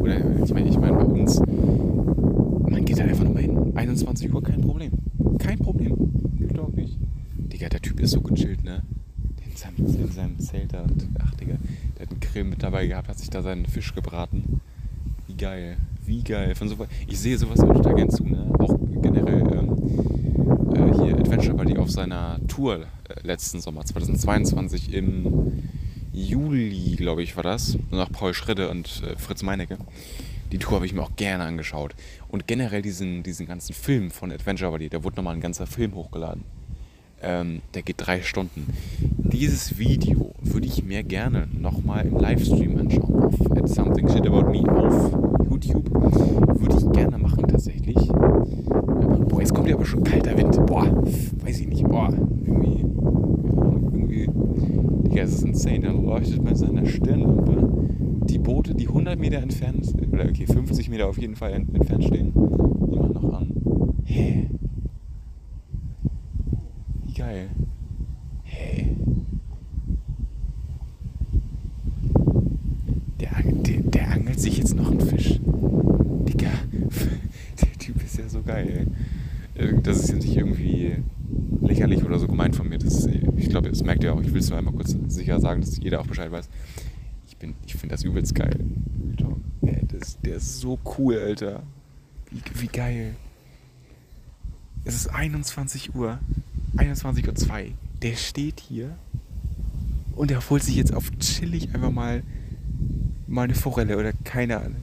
A: Oder ich meine, ich meine bei uns, man geht da einfach nochmal hin. 21 Uhr, kein Problem. Kein Problem. Glaub ich. Digga, der Typ ist so gechillt, ne? In seinem, in seinem Zelt da. Und, ach, Digga, der hat einen Grill mit dabei gehabt, hat sich da seinen Fisch gebraten. Wie geil. Wie geil. Von so, ich sehe sowas auch total gern zu, ne? Auch generell ähm, äh, hier Adventure Buddy auf seiner Tour äh, letzten Sommer, 2022 im Juli, glaube ich, war das. Nach Paul Schredde und äh, Fritz Meinecke. Die Tour habe ich mir auch gerne angeschaut. Und generell diesen, diesen ganzen Film von Adventure Buddy, da wurde nochmal ein ganzer Film hochgeladen. Ähm, der geht drei Stunden. Dieses Video würde ich mir gerne nochmal im Livestream anschauen. Auf At Something Shit About Me auf YouTube. Würde ich gerne machen tatsächlich. Boah, jetzt kommt ja aber schon kalter Wind. Boah, weiß ich nicht. Boah, irgendwie. Irgendwie. Digga, es ist insane. Dann leuchtet bei seiner Stirnlampe die Boote, die 100 Meter entfernt, oder okay, 50 Meter auf jeden Fall entfernt stehen, machen noch an. Hä? Wie geil. Hä? Der, der, der angelt sich jetzt noch einen Fisch. Digga, der Typ ist ja so geil. Ey. Das ist jetzt nicht irgendwie lächerlich oder so gemeint von mir. Das ist, ich glaube, das merkt ihr auch. Ich will es nur einmal kurz sicher sagen, dass jeder auch Bescheid weiß. Ich, bin, ich finde das übelst geil. Ey, das, der ist so cool, Alter. Wie, wie geil. Es ist 21 Uhr. 21.02 Uhr. Der steht hier und der holt sich jetzt auf chillig einfach mal, mal eine Forelle oder keine Ahnung.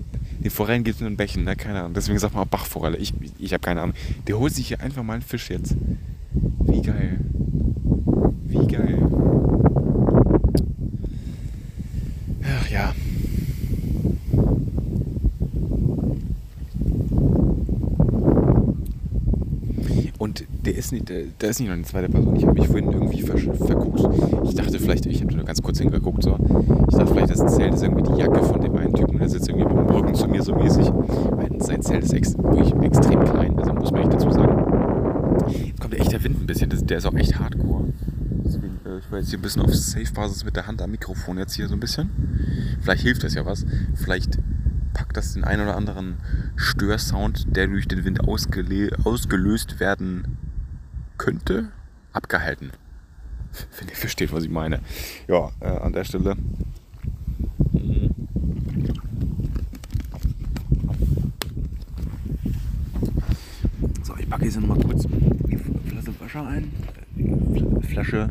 A: Die Forellen gibt es nur in Bächen, ne? keine Ahnung. Deswegen sagt man Bachforelle. Ich, ich habe keine Ahnung. Der holt sich hier einfach mal einen Fisch jetzt. Wie geil. Wie geil. Ach ja. Und der ist nicht, der, der ist nicht noch eine zweite Person. Ich habe mich vorhin irgendwie ver verguckt. Ich dachte vielleicht, ich habe nur ganz kurz hingeguckt, so. Ich dachte vielleicht, das Zelt ist irgendwie die Jacke von dem einen Typen, der sitzt irgendwie mit dem Rücken zu mir so mäßig. Weil sein Zelt ist ex wirklich extrem klein, also muss man echt dazu sagen. Jetzt kommt der echte Wind ein bisschen, der ist auch echt hardcore. Deswegen, äh, ich war jetzt hier ein bisschen auf Safe-Basis mit der Hand am Mikrofon jetzt hier so ein bisschen. Vielleicht hilft das ja was. Vielleicht packt das den einen oder anderen Störsound, der durch den Wind ausgelöst werden könnte, abgehalten. Wenn ihr versteht, was ich meine. Ja, äh, an der Stelle. So, ich packe jetzt nochmal kurz die Flasche Wasser ein. Äh, Flasche.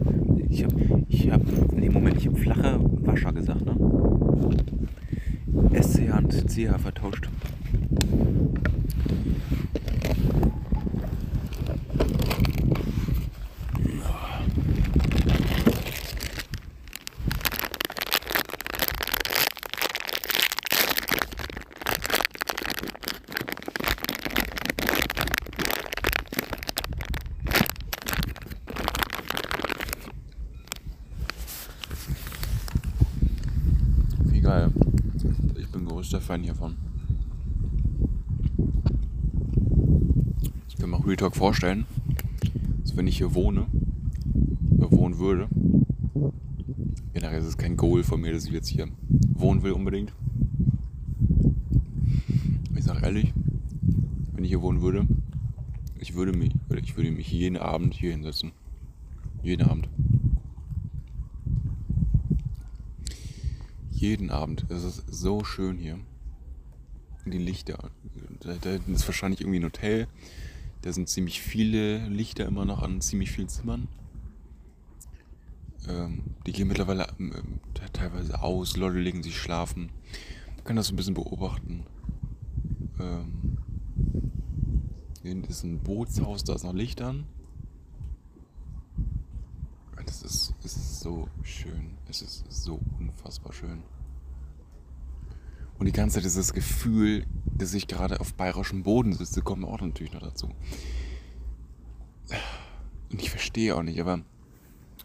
A: Ich habe, ich habe, nee, Moment, ich habe flache Wascher gesagt, ne? SCH und CH vertauscht. Wie geil. Ich bin größter Fan hiervon. Ich will mal Real Talk vorstellen, dass wenn ich hier wohne, oder wohnen würde, generell ist es kein Goal von mir, dass ich jetzt hier wohnen will unbedingt. Ich sage ehrlich, wenn ich hier wohnen würde, ich würde mich, ich würde mich jeden Abend hier hinsetzen. Jeden Abend. Jeden Abend. Es ist so schön hier. Die Lichter. Da, da ist wahrscheinlich irgendwie ein Hotel. Da sind ziemlich viele Lichter immer noch an ziemlich vielen Zimmern. Ähm, die gehen mittlerweile ähm, teilweise aus, Leute legen sich schlafen. Man kann das ein bisschen beobachten. Ähm, hier hinten ist ein Bootshaus, da ist noch Licht an. Das ist, ist so schön. Es ist so unfassbar schön. Und die ganze Zeit dieses Gefühl, dass ich gerade auf bayerischem Boden sitze, kommt auch natürlich noch dazu. Und ich verstehe auch nicht, aber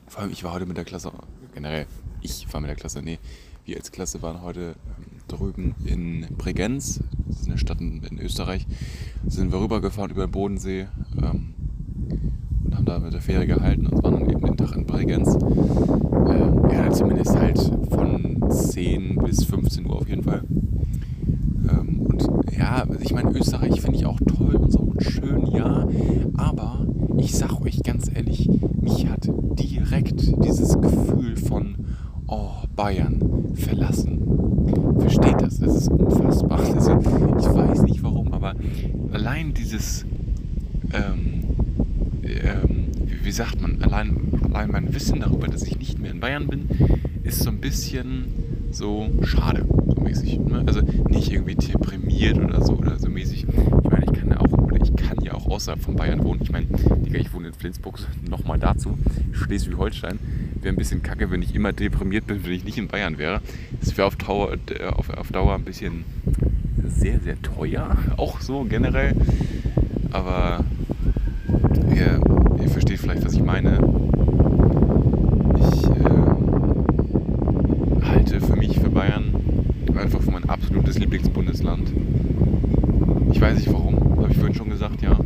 A: vor allem, ich war heute mit der Klasse, generell, ich war mit der Klasse, nee, wir als Klasse waren heute ähm, drüben in Bregenz, das ist eine Stadt in, Österreich, sind wir rübergefahren über den Bodensee ähm, und haben da mit der Fähre gehalten und waren dann eben den Tag in Bregenz. Äh, ja, zumindest halt von 10 bis 15 Uhr auf jeden Fall. Ähm, und ja, ich meine, Österreich finde ich auch toll und so und schön, ja, aber ich sag euch ganz ehrlich, mich hat direkt dieses Gefühl von, oh, Bayern verlassen. Versteht das? Das ist unfassbar. Also, ich weiß nicht warum, aber allein dieses, ähm, ähm, wie, sagt man, allein, allein mein Wissen darüber, dass ich nicht mehr in Bayern bin, ist so ein bisschen so schade, so mäßig. Ne? Also nicht irgendwie deprimiert oder so oder so mäßig. Ich meine, ich kann ja auch, oder ich kann ja auch außerhalb von Bayern wohnen. Ich meine, Digga, ich wohne in Flensburg, nochmal dazu, Schleswig-Holstein. Wäre ein bisschen kacke, wenn ich immer deprimiert bin, wenn ich nicht in Bayern wäre. Das wäre auf Dauer, äh, auf, auf Dauer ein bisschen sehr, sehr teuer, auch so generell. Aber ihr, ihr versteht vielleicht, was ich meine. Ich äh, halte für mich, für Bayern, einfach für mein absolutes Lieblingsbundesland. Ich weiß nicht warum, habe ich vorhin schon gesagt, ja.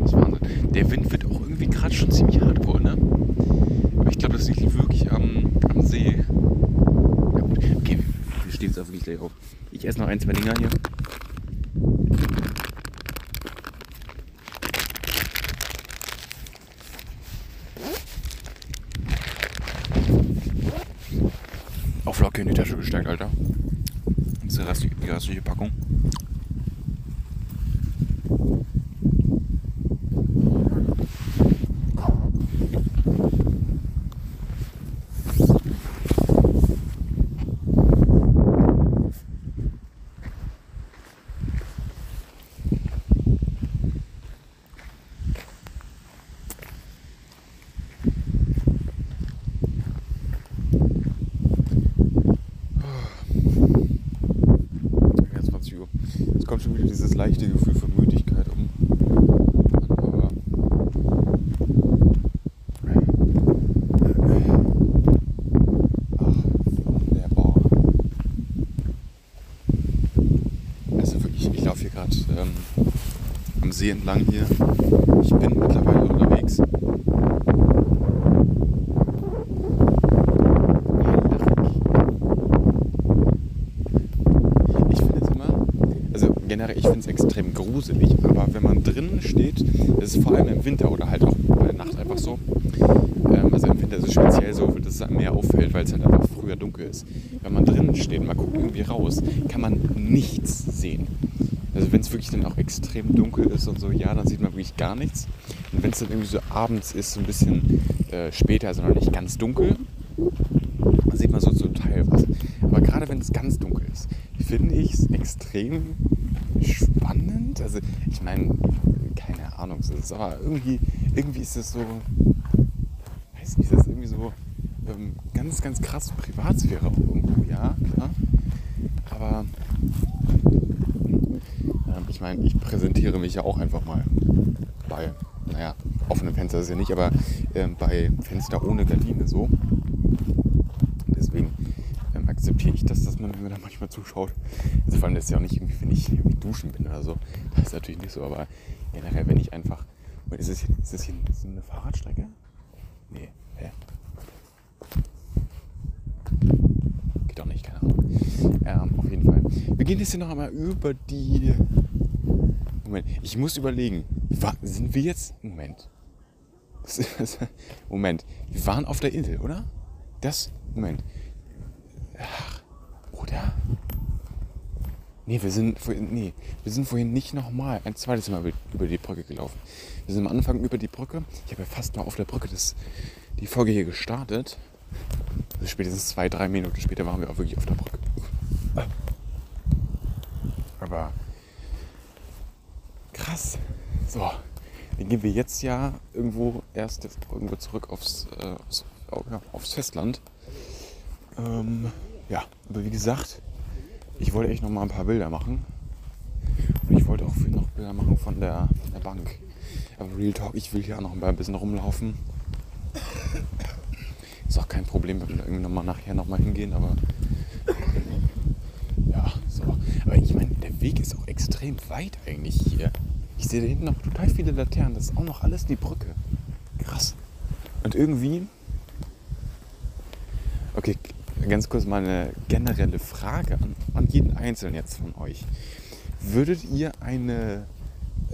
A: Das ist Wahnsinn. Der Wind wird auch irgendwie gerade schon ziemlich hardcore, ne? Aber ich glaube, das liegt wirklich am, am See. Ja gut, okay, wir stehen jetzt auch wirklich gleich auf. Ich esse noch ein, zwei Dinger hier. Auf Locke in die Tasche gesteckt, Alter. Das ist die restliche, die restliche Packung. Ja, 20 Uhr. Es kommt schon wieder dieses leichte Gefühl von Müdigkeit um. Aber Ach, wunderbar. Also wirklich, ich laufe hier gerade ähm, am See entlang hier. Ich bin mittlerweile unterwegs. Ich finde es immer, also generell, ich finde es extrem gruselig, aber wenn man drinnen steht, ist vor allem im Winter oder halt auch bei der Nacht einfach so, ähm, also im Winter ist es speziell so, dass es mehr auffällt, weil es halt einfach früher dunkel ist. Wenn man drinnen steht und man guckt irgendwie raus, kann man nichts sehen. Also wenn es wirklich dann auch extrem dunkel ist und so, ja, dann sieht man wirklich gar nichts. Und wenn es dann irgendwie so abends ist, so ein bisschen äh, später, also noch nicht ganz dunkel, dann sieht man so zum Teil was. Aber gerade wenn es ganz dunkel ist, finde ich es extrem spannend. Also ich meine, keine Ahnung, es ist aber irgendwie, irgendwie ist es so, weiß nicht, ist das irgendwie so ähm, ganz, ganz krass Privatsphäre auch irgendwo, ja, klar. Aber ähm, ich meine, ich präsentiere mich ja auch einfach mal bei, naja, offenem Fenster ist es ja nicht, aber ähm, bei Fenster ohne Gardine so. Deswegen ähm, akzeptiere ich das, dass man mir da manchmal zuschaut. Also vor allem das ist ja auch nicht irgendwie, wenn ich irgendwie duschen bin oder so. Das ist natürlich nicht so, aber generell, wenn ich einfach. Ist das hier, ist das hier ist eine Fahrradstrecke? Nee, hä? Geht doch nicht, keine Ahnung. Ähm, auf jeden Fall. Wir gehen jetzt hier noch einmal über die. Moment, ich muss überlegen. Sind wir jetzt. Moment. Moment. Wir waren auf der Insel, oder? Das. Moment. Ach, oder? Nee, wir sind vorhin, nee, wir sind vorhin nicht nochmal ein zweites Mal über- die Brücke gelaufen. Wir sind am Anfang über die Brücke. Ich habe ja fast noch auf der Brücke das, die Folge hier gestartet. Also spätestens zwei, drei Minuten später waren wir auch wirklich auf der Brücke. Aber krass. So, dann gehen wir jetzt ja irgendwo erst irgendwo zurück aufs, äh, aufs, ja, aufs Festland. Ähm, ja, aber wie gesagt, ich wollte echt noch mal ein paar Bilder machen. Und ich wollte auch viel noch Bilder machen von der, der Bank. Aber Real Talk, ich will hier auch noch ein bisschen rumlaufen. Ist auch kein Problem, wenn wir irgendwie noch mal nachher noch mal hingehen, aber ja, so. Aber ich meine, der Weg ist auch extrem weit eigentlich hier. Ich sehe da hinten noch total viele Laternen. Das ist auch noch alles die Brücke. Krass. Und irgendwie. Okay, ganz kurz mal eine generelle Frage an, an jeden Einzelnen jetzt von euch. Würdet ihr eine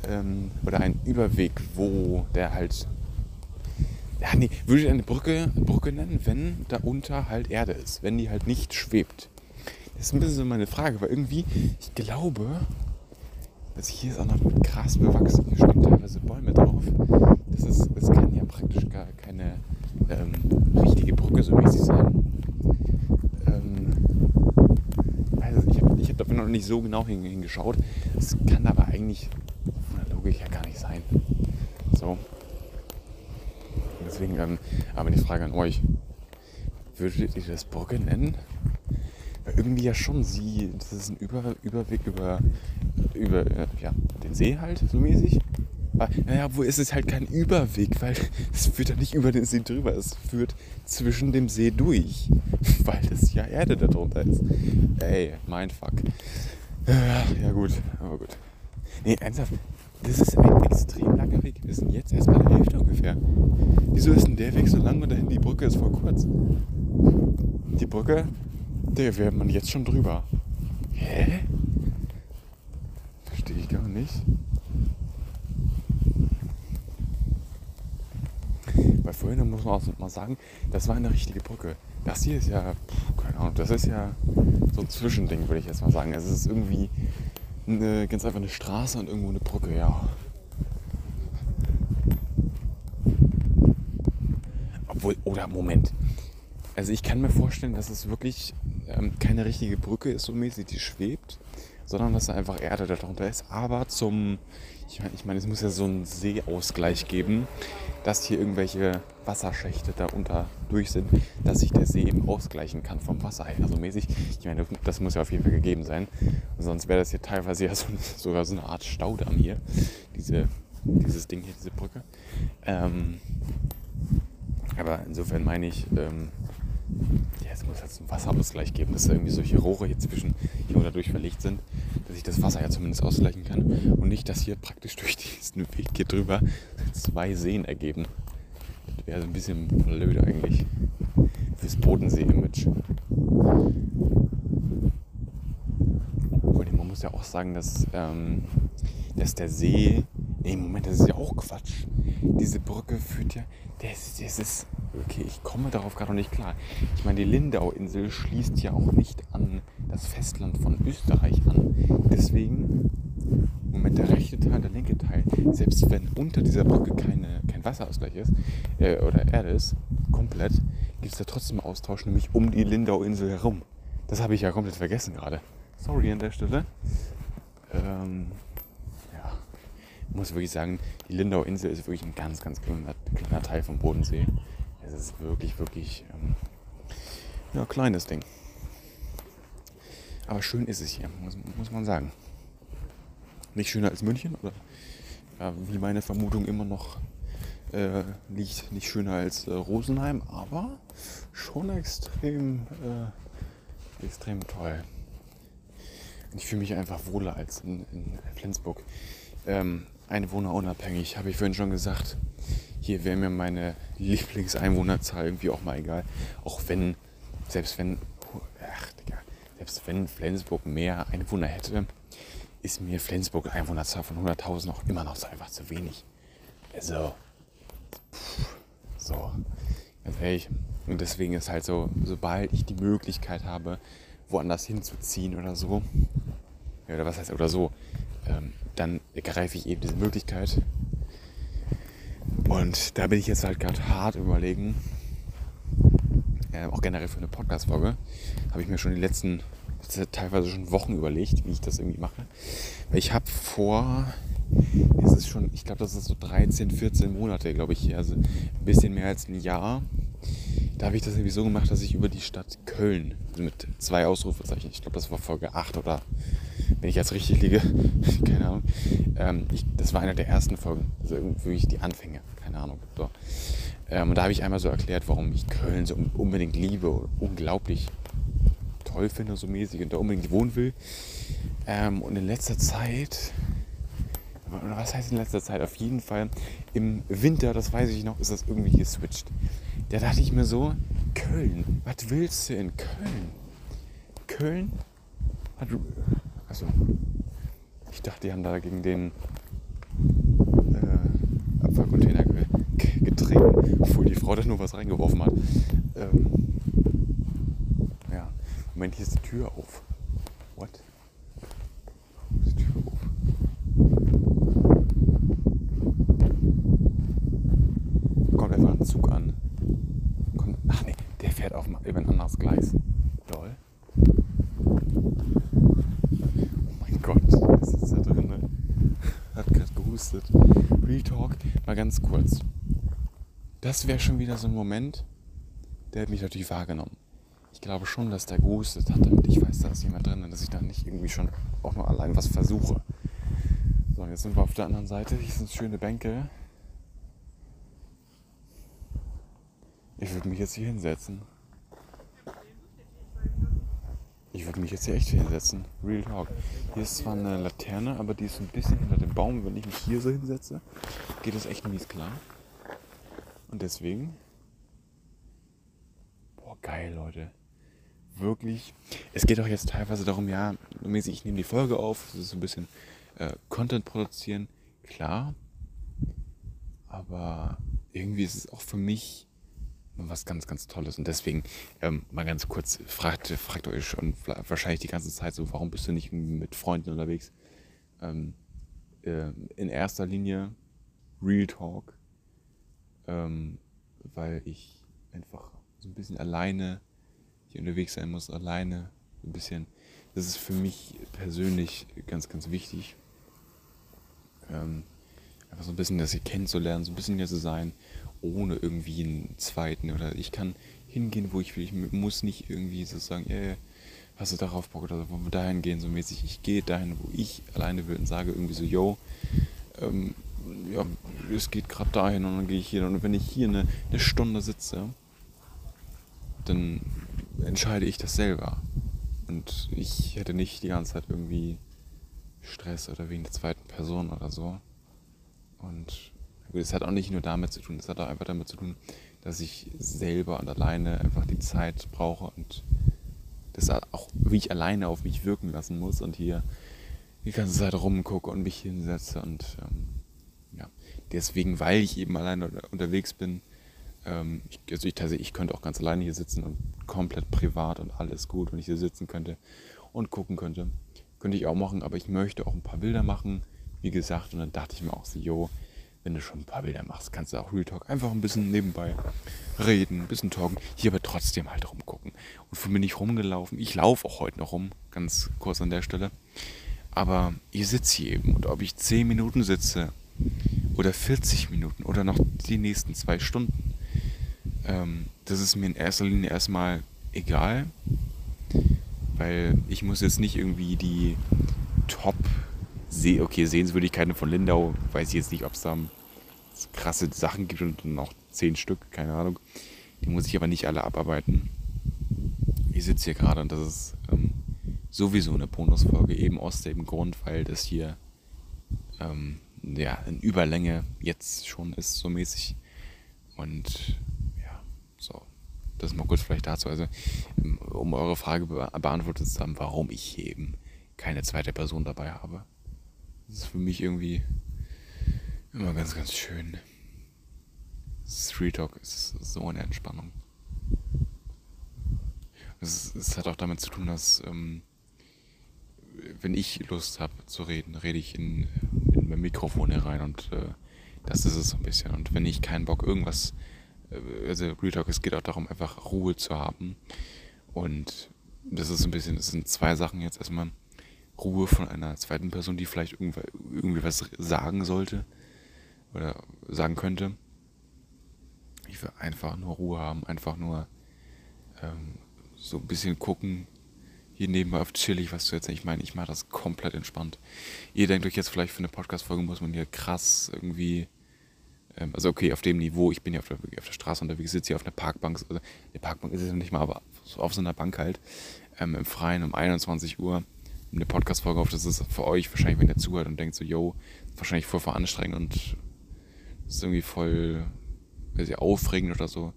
A: ähm, oder einen Überweg, wo der halt. Ja, nee, würdet ihr eine Brücke, Brücke nennen, wenn darunter halt Erde ist, wenn die halt nicht schwebt? Das ist ein bisschen so meine Frage, weil irgendwie, ich glaube, dass hier ist auch noch Gras bewachsen, hier stehen teilweise Bäume drauf. Das, ist, das kann ja praktisch gar keine ähm, richtige Brücke so mäßig sein. Ähm, es, ich habe ich hab dafür noch nicht so genau hin- hingeschaut. Es kann aber eigentlich von der Logik her gar nicht sein. So. Deswegen ähm, aber die Frage an euch. Würdet ihr das Brücke nennen? Irgendwie ja schon sie, das ist ein Über, Überweg über, über äh, ja, den See halt, so mäßig. Aber, naja, wo ist es halt kein Überweg, weil es führt ja nicht über den See drüber, es führt zwischen dem See durch, weil das ja Erde darunter ist. Ey, mein Fuck. Ja gut, aber gut. Nee, ernsthaft, das ist ein extrem langer Weg. Wir sind jetzt erst bei der Hälfte ungefähr. Wieso ist denn der Weg so lang und dahin die Brücke ist voll kurz? Die Brücke, der wäre man jetzt schon drüber. Hä? Verstehe ich gar nicht. Weil vorhin muss man auch mal sagen, das war eine richtige Brücke. Das hier ist ja, pf, keine Ahnung, das ist ja so ein Zwischending, würde ich jetzt mal sagen. Also es ist irgendwie eine, ganz einfach eine Straße und irgendwo eine Brücke, ja. Obwohl, oder Moment. Also ich kann mir vorstellen, dass es wirklich ähm, keine richtige Brücke ist, so mäßig, die schwebt, sondern dass da einfach Erde darunter ist. Aber zum, ich meine, ich mein, es muss ja so einen Seeausgleich geben, dass hier irgendwelche Wasserschächte darunter durch sind, dass sich der See eben ausgleichen kann vom Wasser her. Also mäßig, ich meine, das muss ja auf jeden Fall gegeben sein. Sonst wäre das hier teilweise ja so, sogar so eine Art Staudamm hier, diese, dieses Ding hier, diese Brücke. Ähm, aber insofern meine ich, ähm, ja, es muss jetzt einen Wasserausgleich geben, dass da irgendwie solche Rohre hier zwischen hier oder durch verlegt sind, dass ich das Wasser ja zumindest ausgleichen kann und nicht, dass hier praktisch durch diesen Weg hier drüber zwei Seen ergeben. Das wäre so ein bisschen blöd eigentlich fürs Bodensee-Image. Man muss ja auch sagen, dass, ähm, dass der See. Nee, Moment, das ist ja auch Quatsch. Diese Brücke führt ja. Das, das ist. Okay, ich komme darauf gerade noch nicht klar. Ich meine, die Lindau-Insel schließt ja auch nicht an das Festland von Österreich an. Deswegen. Moment, der rechte Teil, der linke Teil. Selbst wenn unter dieser Brücke keine, kein Wasserausgleich ist, äh, oder Erde ist, komplett, gibt es da trotzdem Austausch, nämlich um die Lindau-Insel herum. Das habe ich ja komplett vergessen gerade. Sorry an der Stelle. Ähm, ich muss wirklich sagen, die Lindau-Insel ist wirklich ein ganz, ganz kleiner, kleiner Teil vom Bodensee. Es ist wirklich, wirklich ähm, ja, kleines Ding. Aber schön ist es hier, muss, muss man sagen. Nicht schöner als München, oder ja, wie meine Vermutung immer noch äh, liegt, nicht schöner als äh, Rosenheim, aber schon extrem, äh, extrem toll. Ich fühle mich einfach wohler als in, in Flensburg. Ähm, einwohnerunabhängig, habe ich vorhin schon gesagt. Hier wäre mir meine Lieblingseinwohnerzahl irgendwie auch mal egal. Auch wenn, selbst wenn, ach Digga, selbst wenn Flensburg mehr Einwohner hätte, ist mir Flensburg Einwohnerzahl von 100.000 auch immer noch so einfach zu wenig. Also, so, ganz ehrlich. Und deswegen ist halt so, sobald ich die Möglichkeit habe, woanders hinzuziehen oder so, oder was heißt, oder so, ähm, dann ergreife ich eben diese Möglichkeit. Und da bin ich jetzt halt gerade hart überlegen, äh, auch generell für eine Podcast-Folge, habe ich mir schon die letzten, teilweise schon Wochen überlegt, wie ich das irgendwie mache. Weil ich habe vor, es ist schon, ich glaube, das ist so 13, 14 Monate, glaube ich, also ein bisschen mehr als ein Jahr. Da habe ich das irgendwie so gemacht, dass ich über die Stadt Köln mit zwei Ausrufezeichen, ich glaube, das war Folge 8 oder wenn ich jetzt richtig liege, keine Ahnung. Ähm, ich, das war einer der ersten Folgen, also wirklich die Anfänge, keine Ahnung. So. Ähm, und da habe ich einmal so erklärt, warum ich Köln so unbedingt liebe und unglaublich toll finde, so mäßig und da unbedingt wohnen will. Ähm, und in letzter Zeit, was heißt in letzter Zeit? Auf jeden Fall im Winter, das weiß ich noch, ist das irgendwie geswitcht. Da dachte ich mir so, Köln, was willst du in Köln? Köln hat, also, ich dachte, die haben da gegen den äh, Abfallcontainer getreten, obwohl die Frau da nur was reingeworfen hat. Ähm, ja, Moment, hier ist die Tür auf. What? Ist die Tür auf? Kommt einfach ein Zug an. Ach nee, der fährt auf über ein anderes Gleis. Lol. Oh mein Gott, was ist da drin? Hat gerade gehustet. Real Talk, mal ganz kurz das wäre schon wieder so ein Moment, der hat mich natürlich wahrgenommen. Ich glaube schon, dass der gehustet hat, damit ich weiß, da ist jemand drin und dass ich da nicht irgendwie schon auch nur allein was versuche. So, jetzt sind wir auf der anderen Seite. Hier sind schöne Bänke. Ich würde mich jetzt hier hinsetzen. Ich würde mich jetzt hier echt hinsetzen. Real Talk. Hier ist zwar eine Laterne, aber die ist ein bisschen hinter dem Baum. Wenn ich mich hier so hinsetze, geht das echt mies klar. Und deswegen, boah, geil, Leute. Wirklich. Es geht auch jetzt teilweise darum, ja, mäßig, ich nehme die Folge auf, das ist so ein bisschen äh, Content produzieren, klar. Aber irgendwie ist es auch für mich was ganz, ganz Tolles. Und deswegen ähm, mal ganz kurz, fragt, fragt euch schon wahrscheinlich die ganze Zeit so, warum bist du nicht mit Freunden unterwegs? Ähm, äh, in erster Linie Real Talk ähm, weil ich einfach so ein bisschen alleine hier unterwegs sein muss, alleine ein bisschen. Das ist für mich persönlich ganz, ganz wichtig. Ähm, einfach so ein bisschen das hier kennenzulernen, so ein bisschen hier zu sein, ohne irgendwie einen zweiten. Oder ich kann hingehen, wo ich will. Ich muss nicht irgendwie so sagen, yeah, hast du darauf Bock oder wollen wir dahin gehen, so mäßig. Ich gehe dahin, wo ich alleine will und sage irgendwie so, yo, ähm, ja, es geht gerade dahin und dann gehe ich hier. Und wenn ich hier eine, eine Stunde sitze, dann entscheide ich das selber. Und ich hätte nicht die ganze Zeit irgendwie Stress oder wegen der zweiten Person oder so. Und es hat auch nicht nur damit zu tun, es hat auch einfach damit zu tun, dass ich selber und alleine einfach die Zeit brauche und das auch wie ich alleine auf mich wirken lassen muss und hier die ganze Zeit rumgucke und mich hinsetze und ähm, deswegen, weil ich eben alleine unterwegs bin, ähm, ich, also ich, also ich könnte auch ganz alleine hier sitzen und komplett privat und alles gut, wenn ich hier sitzen könnte und gucken könnte. Könnte ich auch machen, aber ich möchte auch ein paar Bilder machen, wie gesagt. Und dann dachte ich mir auch so, jo, wenn du schon ein paar Bilder machst, kannst du auch Real Talk einfach ein bisschen nebenbei reden, ein bisschen talken, hier aber trotzdem halt rumgucken. Und für mich nicht rumgelaufen. Ich laufe auch heute noch rum, ganz kurz an der Stelle. Aber ich sitze hier eben und ob ich 10 Minuten sitze oder 40 Minuten oder noch die nächsten zwei Stunden. Ähm, das ist mir in erster Linie erstmal egal, weil ich muss jetzt nicht irgendwie die Top See okay, Sehenswürdigkeiten von Lindau, weiß ich jetzt nicht, ob es da krasse Sachen gibt und noch zehn Stück, keine Ahnung. Die muss ich aber nicht alle abarbeiten. Ich sitze hier gerade und das ist ähm, sowieso eine Bonusfolge, eben aus dem Grund, weil das hier ähm, ja, in Überlänge jetzt schon ist, so mäßig. Und ja, so. Das mal kurz vielleicht dazu. Also, um eure Frage be beantwortet zu haben, warum ich hier eben keine zweite Person dabei habe. Das ist für mich irgendwie immer ganz, ganz schön. Street Talk ist so eine Entspannung. Es, hat auch damit zu tun, dass ähm, wenn ich Lust habe zu reden, rede ich in, in mein Mikrofon herein und äh, das ist es so ein bisschen. Und wenn ich keinen Bock irgendwas, äh, also Real Talk, es geht auch darum, einfach Ruhe zu haben. Und das ist ein bisschen, das sind zwei Sachen jetzt erstmal. Ruhe von einer zweiten Person, die vielleicht irgendwie, was sagen sollte oder sagen könnte. Ich will einfach nur Ruhe haben, einfach nur ähm, so ein bisschen gucken, hier nebenbei auf chillig was zu erzählen. Ich meine, ich mache das komplett entspannt. Ihr denkt euch jetzt vielleicht für eine Podcast-Folge muss man hier krass irgendwie, ähm, also okay, auf dem Niveau, ich bin ja auf der, auf der Straße unterwegs, sitze hier auf einer Parkbank, also eine Parkbank ist es nicht mal, aber auf so einer Bank halt, ähm, im Freien um 21 Uhr eine Podcast-Folge auf. Das ist für euch wahrscheinlich, wenn ihr zuhört und denkt so, yo, wahrscheinlich voll veranstrengend und ist irgendwie voll weiß ich, aufregend oder so.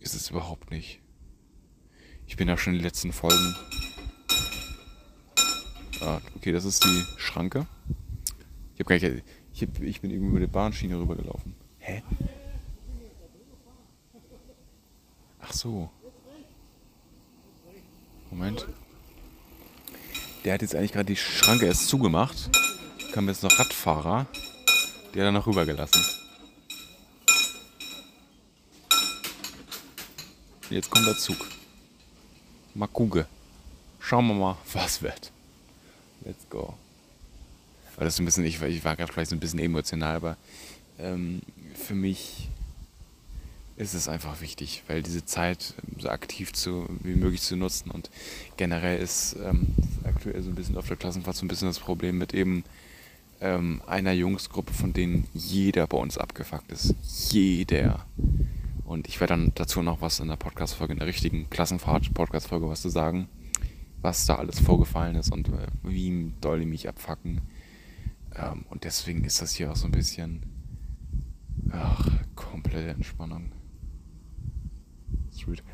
A: Ist es überhaupt nicht. Ich bin ja schon in den letzten Folgen. Ah, okay, das ist die Schranke. Ich habe gar nicht. Ich, hab, ich bin irgendwie über die Bahnschiene rübergelaufen. Hä? Ach so. Moment. Der hat jetzt eigentlich gerade die Schranke erst zugemacht. Kam jetzt noch Radfahrer. Der hat er noch rübergelassen. Jetzt kommt der Zug. Mal gucken. Schauen wir mal, was wird. Let's go. Aber das ist ein bisschen, ich, ich war gerade vielleicht so ein bisschen emotional, aber ähm, für mich ist es einfach wichtig, weil diese Zeit so aktiv zu, wie möglich zu nutzen und generell ist ähm, aktuell so ein bisschen auf der Klassenfahrt so ein bisschen das Problem mit eben ähm, einer Jungsgruppe, von denen jeder bei uns abgefuckt ist. Jeder. Und ich werde dann dazu noch was in der Podcast-Folge, in der richtigen Klassenfahrt-Podcast-Folge was zu sagen, was da alles vorgefallen ist und äh, wie doll die mich abfacken. Ähm, und deswegen ist das hier auch so ein bisschen, ach, komplette Entspannung.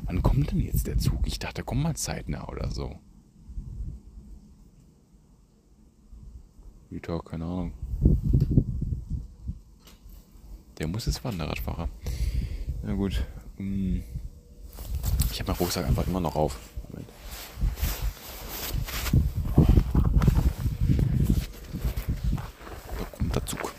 A: Wann kommt denn jetzt der Zug? Ich dachte, komm mal zeitnah oder so. Retalk, keine Ahnung. Der muss jetzt Wanderradfahrer. Na gut. Mm. Ich habe meinen Rucksack einfach immer noch auf. Moment. Da kommt der Zug.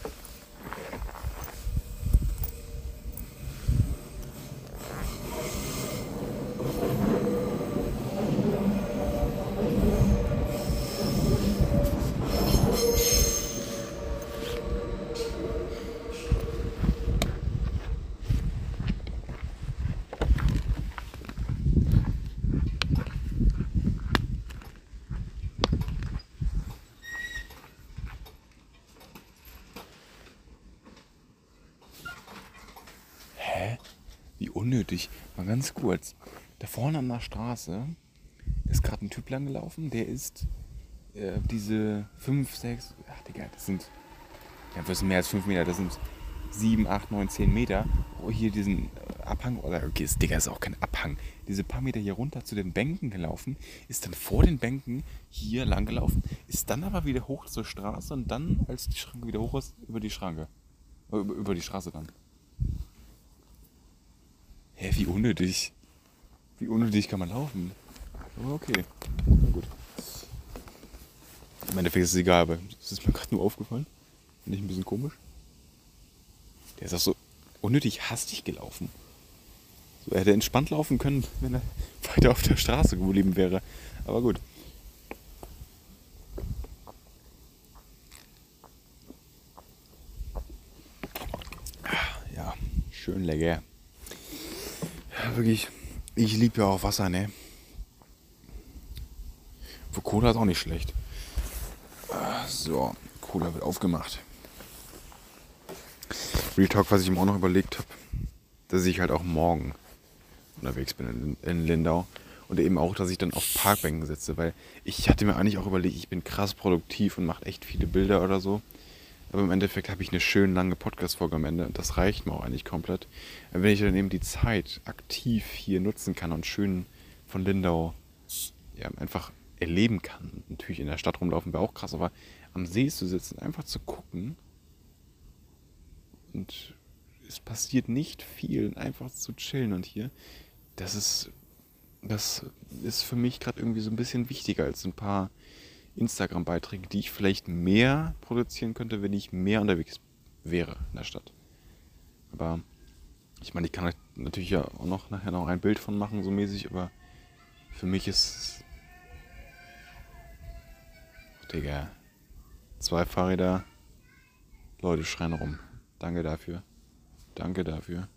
A: unnötig. Mal ganz kurz. Da vorne an der Straße ist gerade ein Typ lang gelaufen, der ist äh, diese 5, 6, ach Digga, das sind, ja, das sind mehr als 5 Meter, das sind 7, 8, 9, 10 Meter. Oh, hier diesen Abhang, oder okay, das, Digga, ist auch kein Abhang. Diese paar Meter hier runter zu den Bänken gelaufen, ist dann vor den Bänken hier lang gelaufen, ist dann aber wieder hoch zur Straße und dann, als die Schranke wieder hoch ist, über die Schranke. Über, über die Straße dann. Hä, wie unnötig. Wie unnötig kann man laufen? Aber okay. Na gut. Im Endeffekt ist es egal, aber es ist mir gerade nur aufgefallen. Finde ich ein bisschen komisch. Der ist auch so unnötig hastig gelaufen. So, er hätte entspannt laufen können, wenn er weiter auf der Straße geblieben wäre. Aber gut. Ja, schön lecker wirklich, ich liebe ja auch Wasser, ne? Für Cola ist auch nicht schlecht. So, Cola wird aufgemacht. Real Talk, was ich mir auch noch überlegt habe, dass ich halt auch morgen unterwegs bin in, in Lindau und eben auch, dass ich dann auf Parkbänken sitze, weil ich hatte mir eigentlich auch überlegt, ich bin krass produktiv und mache echt viele Bilder oder so. Aber im Endeffekt habe ich eine schön lange Podcast-Folge am Ende und das reicht mir auch eigentlich komplett. Wenn ich dann eben die Zeit aktiv hier nutzen kann und schön von Lindau ja, einfach erleben kann. Natürlich in der Stadt rumlaufen wäre auch krass, aber am See zu sitzen, einfach zu gucken und es passiert nicht viel, einfach zu chillen und hier, das ist, das ist für mich gerade irgendwie so ein bisschen wichtiger als ein paar Instagram-Beiträge, die ich vielleicht mehr produzieren könnte, wenn ich mehr unterwegs wäre in der Stadt. Aber ich meine, ich kann natürlich ja auch noch nachher noch ein Bild von machen, so mäßig, aber für mich ist. Digga. Zwei Fahrräder. Leute schreien rum. Danke dafür. Danke dafür.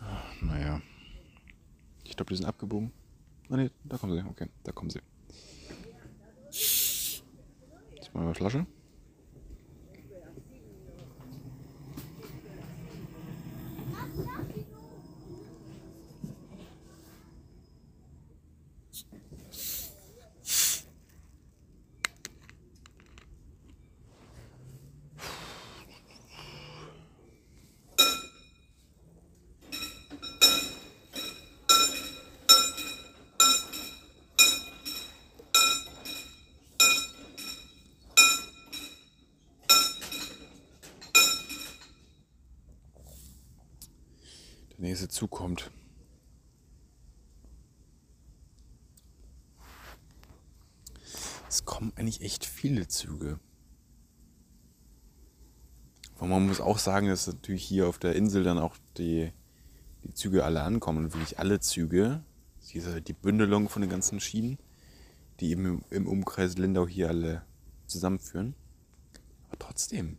A: Ach, naja. Ich glaube, die sind abgebogen. Ah ne, da kommen sie. Okay, da kommen sie. Jetzt mal eine Flasche. der nächste Zug kommt. Es kommen eigentlich echt viele Züge. Und man muss auch sagen, dass natürlich hier auf der Insel dann auch die, die Züge alle ankommen. Und wirklich alle Züge. Diese, die Bündelung von den ganzen Schienen, die eben im, Umkreis Lindau hier alle zusammenführen. Aber trotzdem.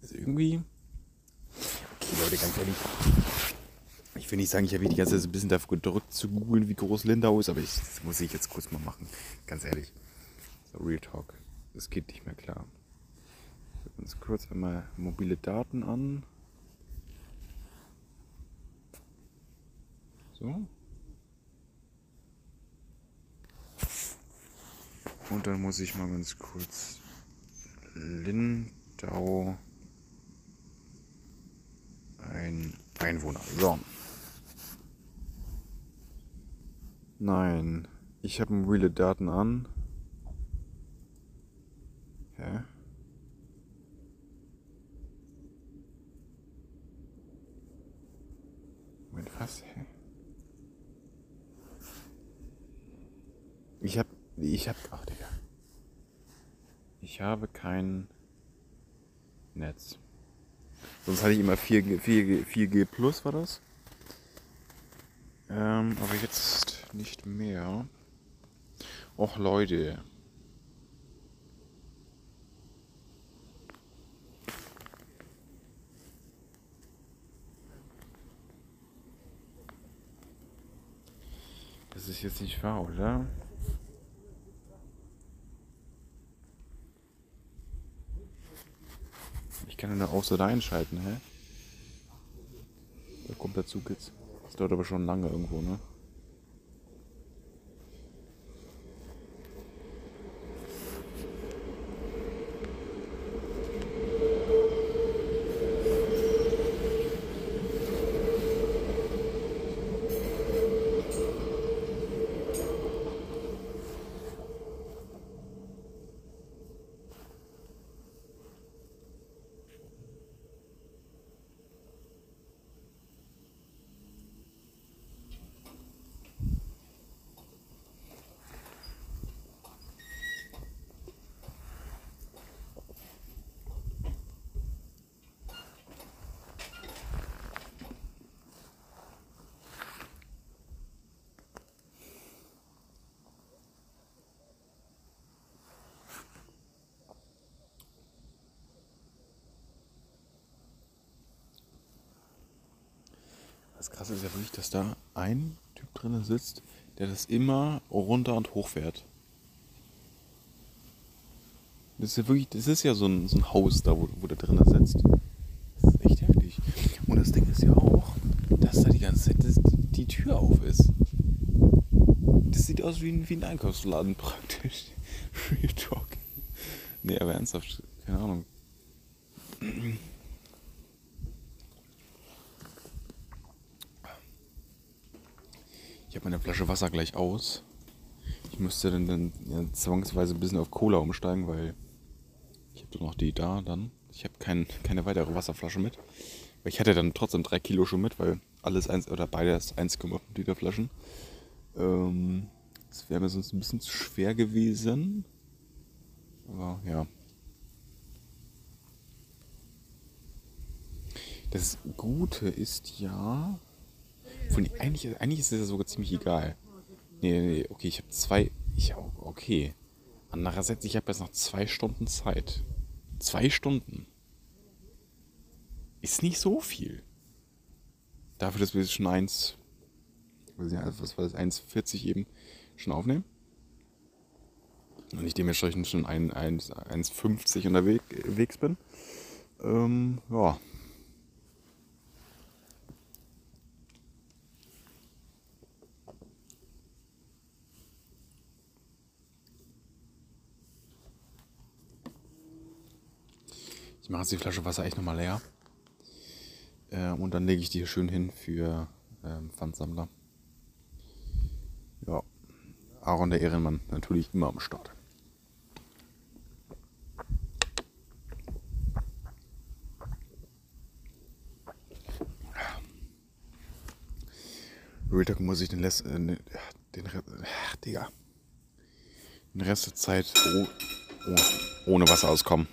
A: Also irgendwie. Okay, Leute, ganz ehrlich. Ich will nicht sagen, ich habe die ganze Zeit so ein bisschen dafür gedrückt zu googeln, wie groß Lindau ist, aber ich, das muss ich jetzt kurz mal machen. Ganz ehrlich. So, Real Talk. Das geht nicht mehr klar. Wir uns kurz einmal mobile Daten an. So. Und dann muss ich mal ganz kurz Lindau ein Einwohner. So. Nein. Ich habe mobile Daten an. Hä? Moment, was? Hä? Ich hab. Ich hab. Ach, Digga. Ich habe kein Netz. Sonst hatte ich immer 4G, 4G, 4G Plus, war das? Ähm, aber jetzt nicht mehr. Och Leute. Das ist jetzt nicht wahr, oder? Ich kann nur aus- oder einschalten, hä? Da kommt der Zug jetzt. Das dauert aber schon lange irgendwo, ne? Das krasse ist ja wirklich, dass da ein Typ drin sitzt, der das immer runter und hoch fährt. Das ist ja wirklich, das ist ja so ein, so ein Haus da, wo, wo der drin sitzt. Das ist echt heftig. Und das Ding ist ja auch, dass da die ganze Zeit die Tür auf ist. Das sieht aus wie ein, wie ein Einkaufsladen praktisch. Real Talk. Nee, aber ernsthaft, keine Ahnung. Ich habe meine Flasche Wasser gleich aus. Ich müsste dann, dann ja, zwangsweise ein bisschen auf Cola umsteigen, weil ich habe noch die da dann. Ich habe kein, keine weitere Wasserflasche mit. Ich hatte dann trotzdem drei Kilo schon mit, weil alles eins oder beides 1,5 Liter Flaschen. Ähm, Das wäre mir sonst ein bisschen zu schwer gewesen. Aber ja. Das Gute ist ja. Von, eigentlich, eigentlich ist es ja sogar ziemlich egal. Nee, nee, okay, ich habe zwei. Ich, okay. Andererseits, ich habe jetzt noch zwei Stunden Zeit. Zwei Stunden. Ist nicht so viel. Dafür, dass wir jetzt schon eins. Was war das? 1,40 eben schon aufnehmen. Und ich dementsprechend schon 1,50 unterwegs bin. Ähm, ja. Ich mache jetzt die Flasche Wasser echt nochmal leer. Äh, und dann lege ich die hier schön hin für ähm, Pfandsammler. Ja. Aaron der Ehrenmann natürlich immer am Start. Real Talk muss ich den, Rest, äh, ne, den, Rest, ach, Digga, den Rest der Zeit oh, oh, ohne Wasser auskommen.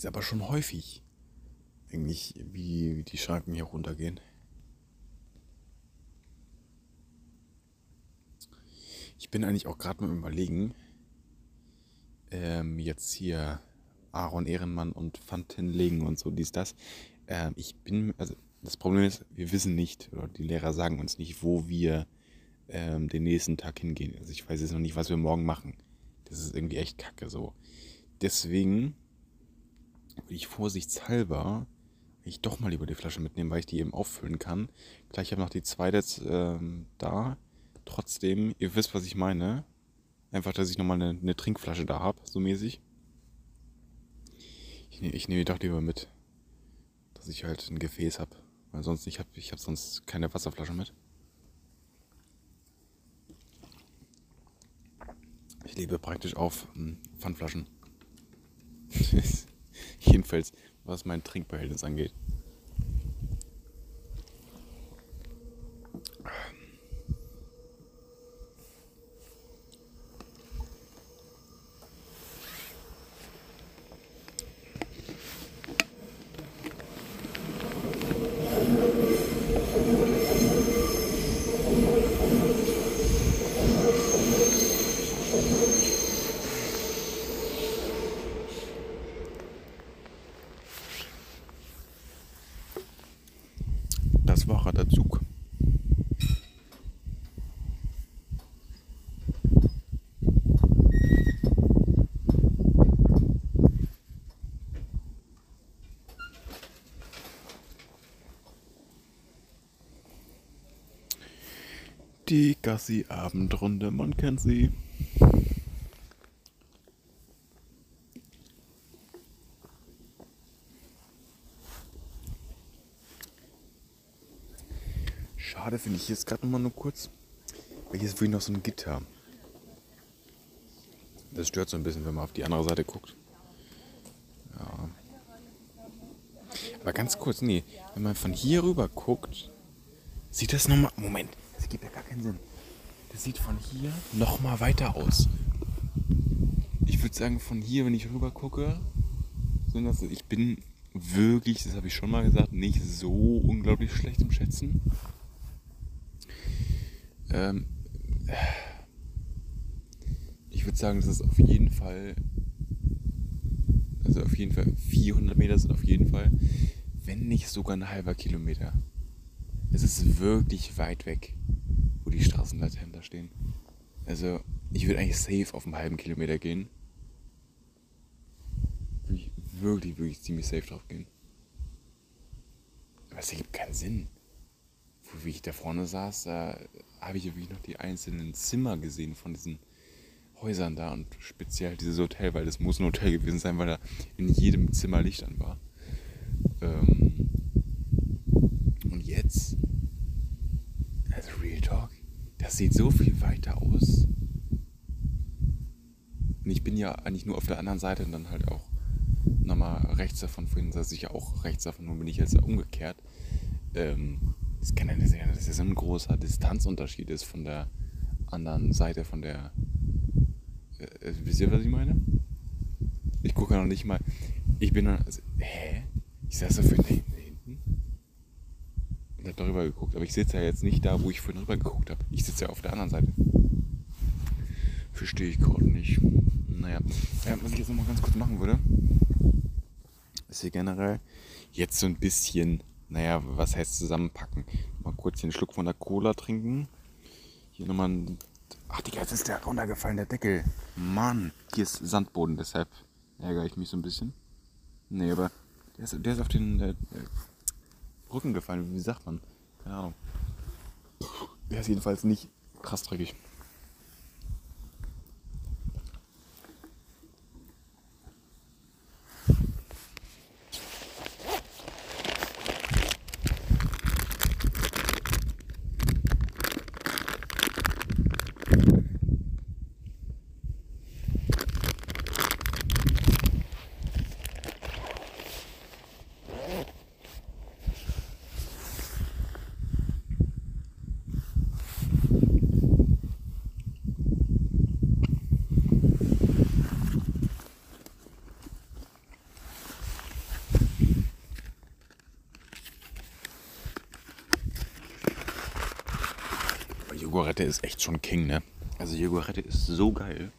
A: Ist aber schon häufig. Eigentlich, wie, die Schranken hier runtergehen. Ich bin eigentlich auch gerade mal überlegen, ähm, jetzt hier Aaron Ehrenmann und Fantin legen und so, dies, das. Ähm, ich bin, also das Problem ist, wir wissen nicht, oder die Lehrer sagen uns nicht, wo wir ähm, den nächsten Tag hingehen. Also ich weiß jetzt noch nicht, was wir morgen machen. Das ist irgendwie echt kacke so. Deswegen würde ich vorsichtshalber ich doch mal lieber die Flasche mitnehmen, weil ich die eben auffüllen kann. Gleich habe noch die zweite jetzt ähm, da. Trotzdem, ihr wisst, was ich meine. Einfach, dass ich nochmal eine, eine Trinkflasche da habe, so mäßig. Ich, ne, ich nehme die doch lieber mit. Dass ich halt ein Gefäß habe. Weil sonst, ich habe ich hab sonst keine Wasserflasche mit. Ich lebe praktisch auf hm, Pfandflaschen. Jedenfalls, was mein Trinkbehältnis angeht. Das war der Zug. Die Gassi-Abendrunde, man kennt sie. Schade finde ich jetzt gerade noch mal nur kurz, weil hier ist wirklich noch so ein Gitter. Das stört so ein bisschen, wenn man auf die andere Seite guckt. Ja. Aber ganz kurz, nee, wenn man von hier rüber guckt, sieht das nochmal. Moment, das gibt ja gar keinen Sinn. Das sieht von hier nochmal weiter aus. Ich würde sagen, von hier, wenn ich rüber gucke, sind das, ich bin wirklich, das habe ich schon mal gesagt, nicht so unglaublich schlecht im Schätzen. Ähm, ich würde sagen, das ist auf jeden Fall, also auf jeden Fall 400 Meter sind auf jeden Fall, wenn nicht sogar ein halber Kilometer. Es ist wirklich weit weg, die Straßenlaternen da stehen. Also ich würde eigentlich safe auf einen halben Kilometer gehen. wirklich, wirklich ziemlich safe drauf gehen. Aber es ergibt keinen Sinn. Wie ich da vorne saß, da habe ich wirklich noch die einzelnen Zimmer gesehen von diesen Häusern da und speziell dieses Hotel, weil das muss ein Hotel gewesen sein, weil da in jedem Zimmer Licht an war. Ähm und jetzt, also Real Talk, das sieht so viel weiter aus. Und ich bin ja eigentlich nur auf der anderen Seite und dann halt auch nochmal rechts davon. Vorhin saß ich ja auch rechts davon, nun bin ich jetzt umgekehrt. Ähm, es kann ja nicht sein, dass das so ein großer Distanzunterschied ist von der anderen Seite, von der. Äh, äh wisst ihr, was ich meine? Ich gucke noch nicht mal. Ich bin dann. Also, hä? Ich saß da vorhin da darüber geguckt. Aber ich sitze ja jetzt nicht da, wo ich vorhin rüber geguckt habe. Ich sitze ja auf der anderen Seite. Verstehe ich gerade nicht. Naja, ja, was ich jetzt nochmal ganz kurz machen würde, ist hier generell jetzt so ein bisschen, naja, was heißt zusammenpacken? Mal kurz einen Schluck von der Cola trinken. Hier nochmal ein. Ach, Digga, jetzt ist der runtergefallen, der Deckel. Mann, hier ist Sandboden, deshalb ärgere ich mich so ein bisschen. Nee, aber der ist, der ist auf den äh, Rücken gefallen, wie sagt man? Keine Ahnung. Der ist jedenfalls nicht krass dreckig. Jogurette ist echt schon King, ne? Also Jogurette ist so geil.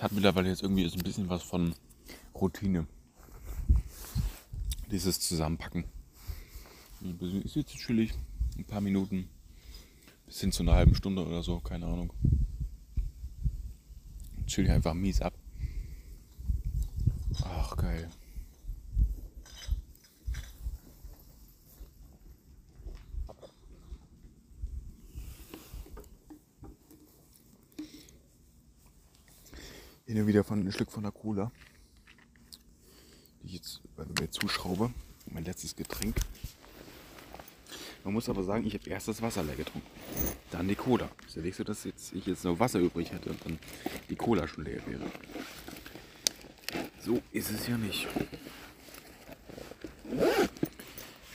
A: Es hat mittlerweile jetzt irgendwie so ein bisschen was von Routine. Dieses Zusammenpacken. Ich sitze chillig, ein paar Minuten, bis hin zu einer halben Stunde oder so, keine Ahnung. Chill einfach mies ab. Ach, geil. Hier wieder von ein Stück von der Cola, die ich jetzt also mir zuschraube. Mein letztes Getränk. Man muss aber sagen, ich habe erst das Wasser leer getrunken. Dann die Cola. Ist ja nicht so, dass jetzt, ich jetzt noch Wasser übrig hätte und dann die Cola schon leer wäre. So ist es ja nicht.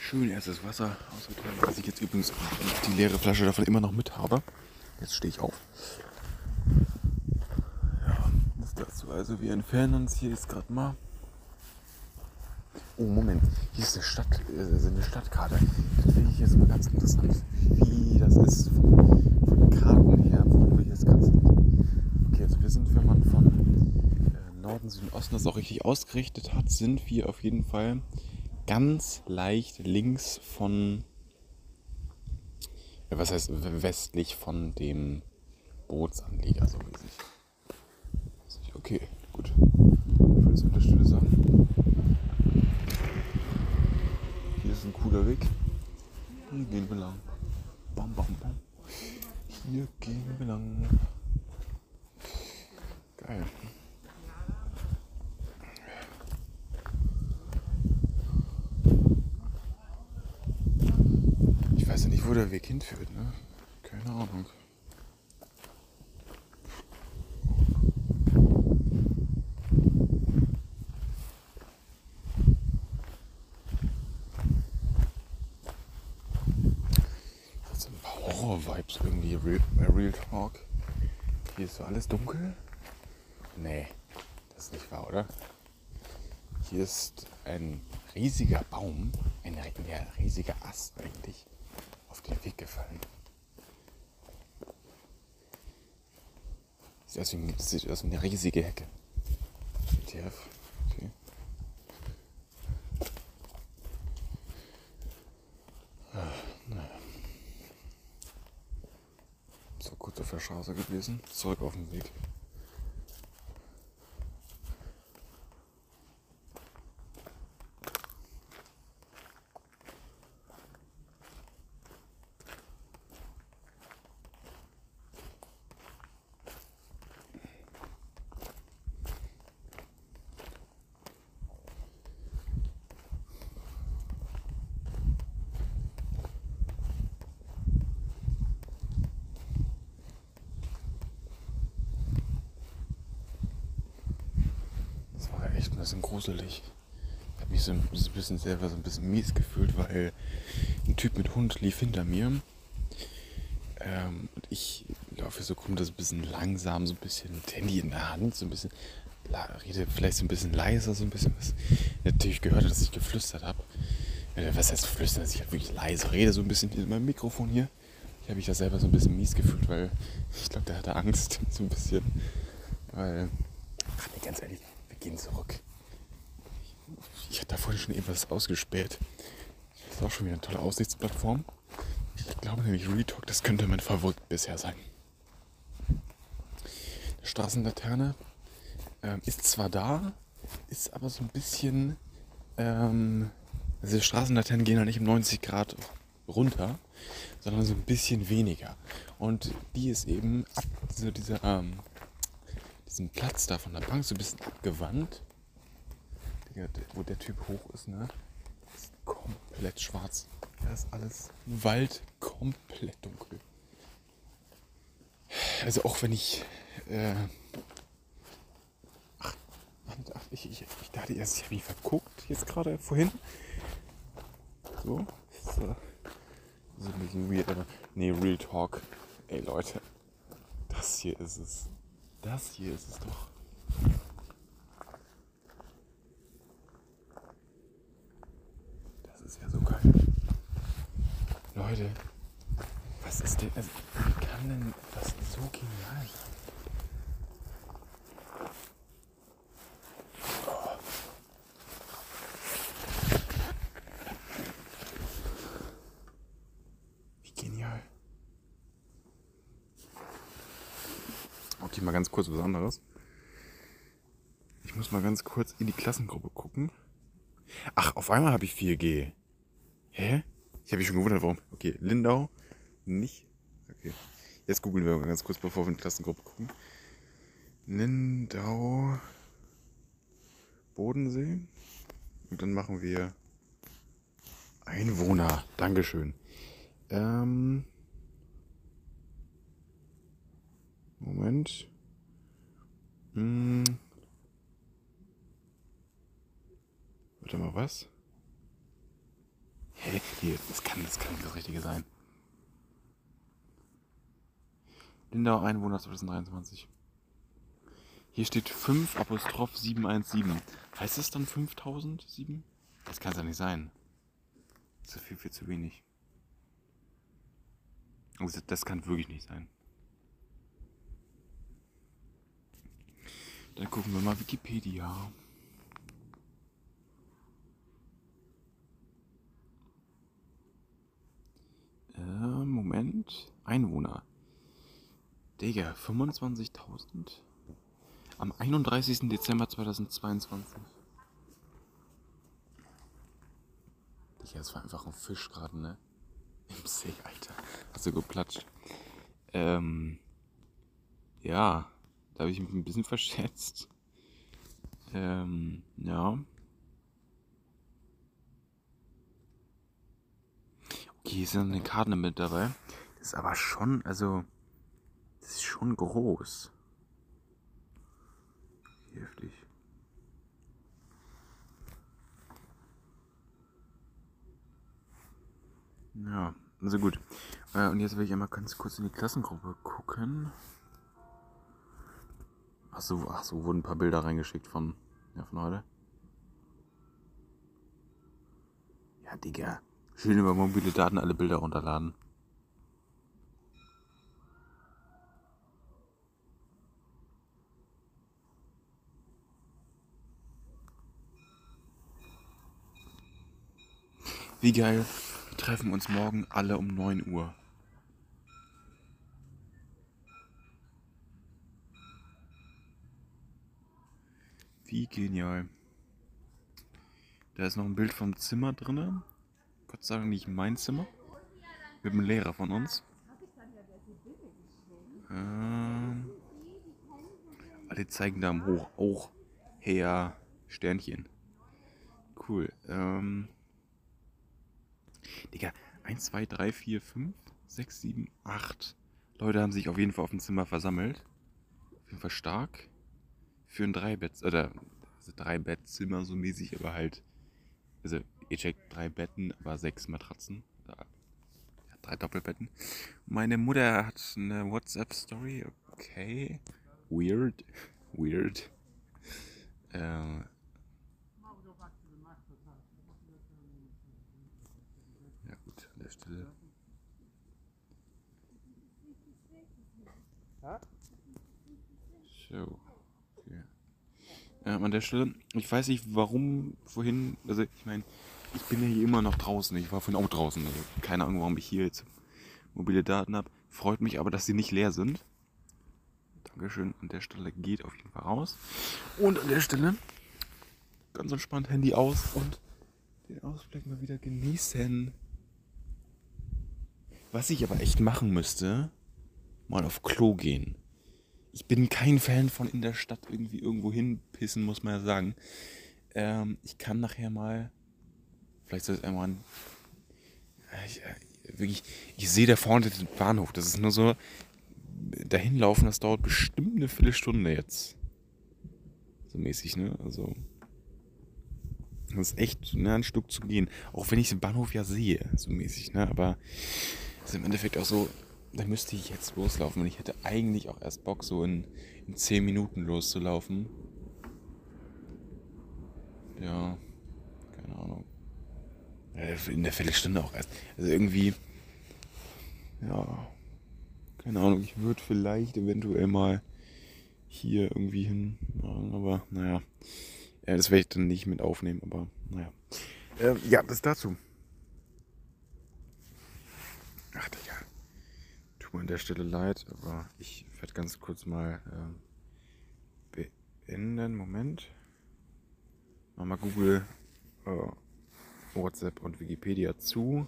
A: Schön erstes Wasser ausgetragen, was ich jetzt übrigens die leere Flasche davon immer noch mit habe. Jetzt stehe ich auf. Ja, das dazu. Also wir entfernen uns hier jetzt gerade mal. Oh Moment, hier ist eine Stadt, äh, eine Stadtkarte. Das finde ich jetzt mal ganz interessant, wie das ist von, von den Karten her, wo wir jetzt gerade sind. Okay, also wir sind, wenn man von äh, Norden, Süden, Osten das auch richtig ausgerichtet hat, sind wir auf jeden Fall ganz leicht links von, ja, was heißt westlich von dem Bootsanleger, so mäßig. Okay, gut. Ich würde es an der Stelle sagen. Hier ist ein cooler Weg. Hier gehen wir lang. Bam, bam, bam. Hier gehen wir lang. Geil. Ich weiß ja nicht, wo der Weg hinführt, ne? Keine Ahnung. Das sind ein paar Horror-Vibes irgendwie, Real, äh, Real Talk. Hier ist so alles dunkel. Nee, das ist nicht wahr, oder? Hier ist ein riesiger Baum, ein riesiger Ast eigentlich, auf den Weg gefallen. Sieht aus wie, sieht aus wie eine riesige Hecke. ETF. Okay. Ah, naja. So kurz auf der Straße gewesen, zurück auf den Weg. Das war echt ein bisschen gruselig. Ich habe mich so ein bisschen mies gefühlt, weil ein Typ mit Hund lief hinter mir. Ähm, und ich laufe so rum, das ein bisschen langsam, so ein bisschen mit Handy in der Hand, so ein bisschen, rede vielleicht so ein bisschen leiser, so ein bisschen was. Natürlich gehört, dass ich geflüstert habe. Äh, Was heißt flüstern, dass ich halt wirklich leise rede, so ein bisschen in meinem Mikrofon hier. Ich habe mich da selber so ein bisschen mies gefühlt, weil ich glaube, der hatte Angst, so ein bisschen. Weil, ach nee, ganz ehrlich, wir gehen zurück. Ich hatte da vorhin schon etwas ausgespäht. Das ist auch schon wieder eine tolle Aussichtsplattform. Ich glaube nämlich Retalk, das könnte mein Favorit bisher sein. Die Straßenlaterne ähm, ist zwar da, ist aber so ein bisschen. Ähm, also die Straßenlaternen gehen ja nicht um 90 Grad runter, sondern so ein bisschen weniger. Und die ist eben ab so dieser, ähm, diesen Platz da von der Bank so ein bisschen abgewandt. Der- wo der Typ hoch ist, ne? Ist komplett schwarz. Da ist alles Wald komplett dunkel. Also auch wenn ich. Äh, ach, ach, ich, ich, ich dachte erst, ich habe mich verguckt jetzt gerade vorhin. So. so. So ein bisschen weird, aber. Nee, Real Talk. Ey Leute. Das hier ist es. Das hier ist es doch. Ist ja so geil. Leute, was ist denn. Also, wie kann denn das so genial sein? Oh. Wie genial. Okay, mal ganz kurz was anderes. Ich muss mal ganz kurz in die Klassengruppe gucken. Ach, auf einmal habe ich 4G. Hä? Ich habe mich schon gewundert, warum. Okay, Lindau nicht. Okay. Jetzt googeln wir mal ganz kurz, bevor wir in die Klassengruppe gucken. Lindau Bodensee. Und dann machen wir Einwohner. Dankeschön. Ähm. Moment. Hm. Warte mal, was? Hä? Hier, das kann, das kann nicht das Richtige sein. Lindau Einwohner 2023. Hier steht 5 Apostroph 717. Heißt es dann 5007? Das kann es ja nicht sein. Ist viel, viel zu wenig. Also das kann wirklich nicht sein. Dann gucken wir mal Wikipedia. Äh, Moment. Einwohner. Digga, 25.000? Am 31. Dezember 2022. Digga, das war einfach ein Fisch gerade, ne? Im See, Alter. Hast du geplatscht. Ähm. Ja, da habe ich mich ein bisschen verschätzt. Ähm, ja. Hier sind eine Karte mit dabei. Das ist aber schon, also, das ist schon groß. Heftig. Ja, also gut. Äh, und jetzt will ich einmal ganz kurz in die Klassengruppe gucken. Ach so, ach so, wurden ein paar Bilder reingeschickt von, ja, von heute. Ja, Digga. Schön über mobile Daten alle Bilder runterladen. Wie geil. Wir treffen uns morgen alle um 9 Uhr. Wie genial. Da ist noch ein Bild vom Zimmer drin. Sei Dank nicht mein Zimmer. Mit einem Lehrer von uns. Ähm, alle zeigen Daumen hoch. Auch her Sternchen. Cool. Ähm, Digga, 1, 2, 3, 4, 5, 6, 7, 8 Leute haben sich auf jeden Fall auf dem Zimmer versammelt. Auf jeden Fall stark. Für ein Dreibett, oder also drei Bettzimmer so mäßig, aber halt, also ihr checkt drei Betten, aber sechs Matratzen. Ja, drei Doppelbetten. Meine Mutter hat eine WhatsApp-Story, okay. Weird. Weird. Äh, Ja gut, an der Stelle. So. Okay. Ähm, an der Stelle, ich weiß nicht warum, vorhin, also ich meine, ich bin ja hier immer noch draußen. Ich war vorhin auch draußen. Also keine Ahnung, warum ich hier jetzt mobile Daten habe. Freut mich aber, dass sie nicht leer sind. Dankeschön. An der Stelle geht auf jeden Fall raus. Und an der Stelle ganz entspannt Handy aus und den Ausblick mal wieder genießen. Was ich aber echt machen müsste, mal auf Klo gehen. Ich bin kein Fan von in der Stadt irgendwie irgendwo hinpissen, muss man ja sagen. Ähm, ich kann nachher mal, vielleicht soll es einmal ein, ich, äh, wirklich, ich sehe da vorne den Bahnhof. Das ist nur so, dahin laufen, das dauert bestimmt eine Viertelstunde jetzt. So mäßig, ne? Also, das ist echt ne, ein Stück zu gehen. Auch wenn ich den Bahnhof ja sehe, so mäßig, ne? Aber ist im Endeffekt auch so, da müsste ich jetzt loslaufen. Und ich hätte eigentlich auch erst Bock, so in, in 10 Minuten loszulaufen. Ja, keine Ahnung. In der Viertelstunde auch erst. Also irgendwie, ja, keine Ahnung. Ich würde vielleicht eventuell mal hier irgendwie hin aber naja. Ja, das werde ich dann nicht mit aufnehmen, aber naja. Ähm, ja, das dazu. Ach, Digga. Tut mir an der Stelle leid, aber ich werde ganz kurz mal ähm, beenden. Moment. Mach mal Google, äh, WhatsApp und Wikipedia zu.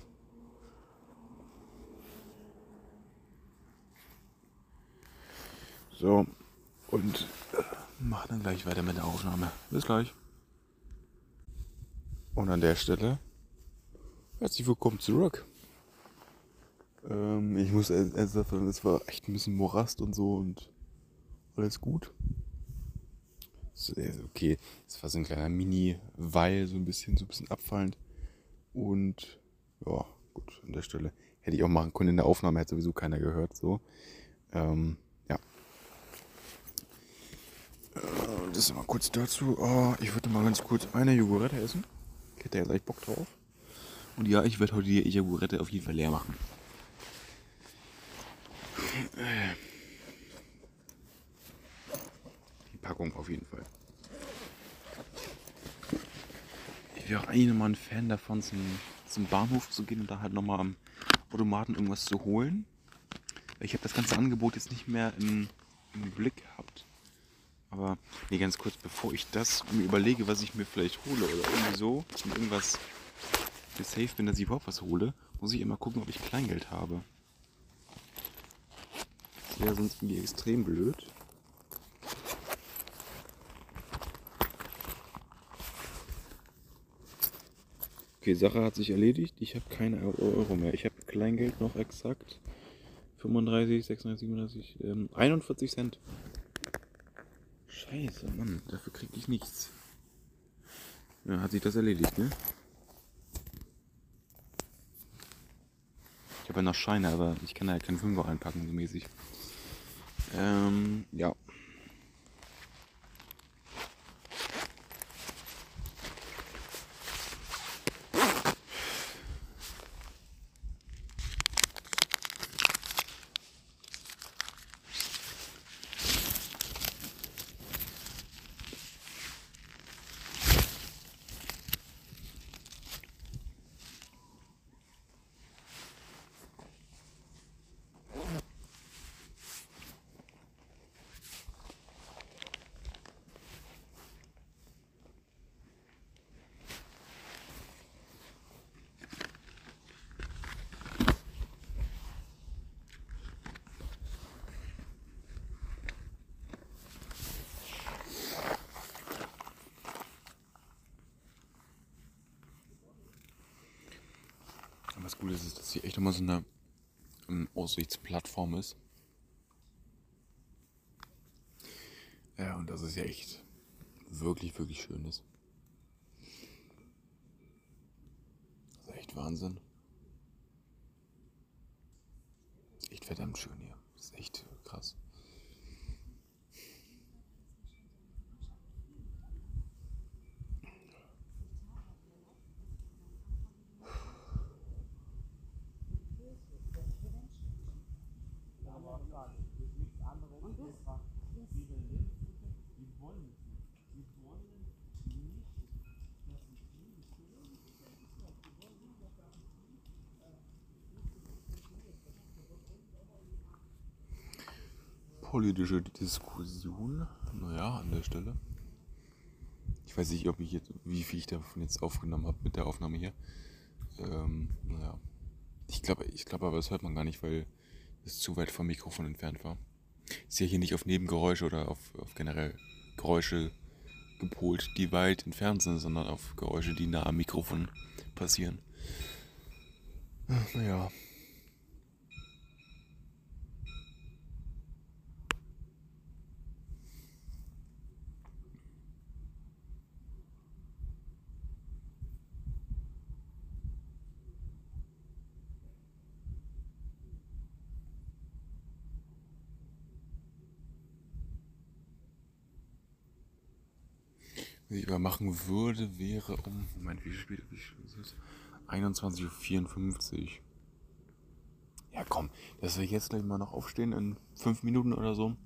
A: So, und äh, mach dann gleich weiter mit der Aufnahme. Bis gleich. Und an der Stelle herzlich willkommen zurück. Ähm, ich muss erst sagen, es war echt ein bisschen Morast und so und alles gut. So, Okay, es war so ein kleiner Mini-Weil, so ein bisschen, so ein bisschen abfallend. Und ja, gut, an der Stelle hätte ich auch machen können in der Aufnahme, hätte sowieso keiner gehört. So. Ähm, ja. Äh, das mal kurz dazu. Oh, ich würde mal ganz kurz eine Jogurette essen. Ich hätte jetzt echt Bock drauf. Und ja, ich werde heute die Jogurette auf jeden Fall leer machen. Die Packung auf jeden Fall. Ich wäre auch eigentlich nochmal ein Fan davon, zum, zum Bahnhof zu gehen und da halt nochmal am Automaten irgendwas zu holen. Ich habe das ganze Angebot jetzt nicht mehr im, im Blick gehabt. Aber nee, ganz kurz, bevor ich das mir überlege, was ich mir vielleicht hole oder irgendwie so und irgendwas safe bin, dass ich überhaupt was hole, muss ich immer gucken, ob ich Kleingeld habe. Das wäre sonst irgendwie extrem blöd. Okay, Sache hat sich erledigt. Ich habe keine Euro mehr. Ich habe Kleingeld noch exakt. 35, 36, 37, ähm, 41 Cent. Scheiße, Mann, dafür kriege ich nichts. Ja, hat sich das erledigt, ne? Ich habe ja noch Scheine, aber ich kann da ja keinen Fünfer einpacken, so mäßig. Ähm, ja. Das Gute ist, dass hier echt immer so eine ähm, Aussichtsplattform ist. Ja, und das ist ja echt wirklich, wirklich schön ist. Das ist echt Wahnsinn. Das ist echt verdammt schön hier. Das ist echt krass. Politische Diskussion. Naja, an der Stelle. Ich weiß nicht, ob ich jetzt, wie viel ich davon jetzt aufgenommen habe mit der Aufnahme hier. Ähm, naja. Ich glaube, ich glaube aber, das hört man gar nicht, weil es zu weit vom Mikrofon entfernt war. Ist ja hier nicht auf Nebengeräusche oder auf, auf generell Geräusche gepolt, die weit entfernt sind, sondern auf Geräusche, die nah am Mikrofon passieren. Naja. Aber machen würde, wäre um. Moment, wie spät wie spät ist es? 21.54 Uhr. Ja, komm, dass wir jetzt gleich mal noch aufstehen in 5 Minuten oder so.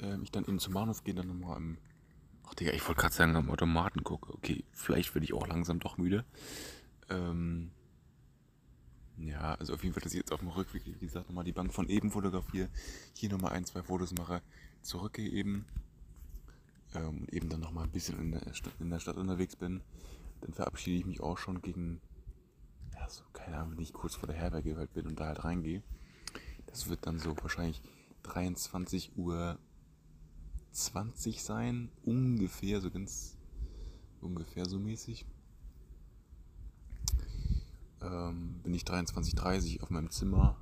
A: Ähm, ich dann eben zum Bahnhof gehe, dann nochmal im. Ach, Digga, ich wollte gerade sagen, am Automaten gucke. Okay, vielleicht werde ich auch langsam doch müde. Ähm. Ja, also auf jeden Fall, dass ich jetzt auf dem Rückweg, wie gesagt, nochmal die Bank von eben fotografiere. Hier nochmal ein, zwei Fotos mache. Zurückgehe eben ähm, eben dann noch mal ein bisschen in der, Stadt, in der Stadt unterwegs bin, dann verabschiede ich mich auch schon gegen, ja, so, keine Ahnung, wenn ich kurz vor der Herberge halt bin und da halt reingehe. Das wird dann so wahrscheinlich 23 Uhr 20 sein, ungefähr, so ganz ungefähr so mäßig. Ähm, bin ich 23.30 auf meinem Zimmer.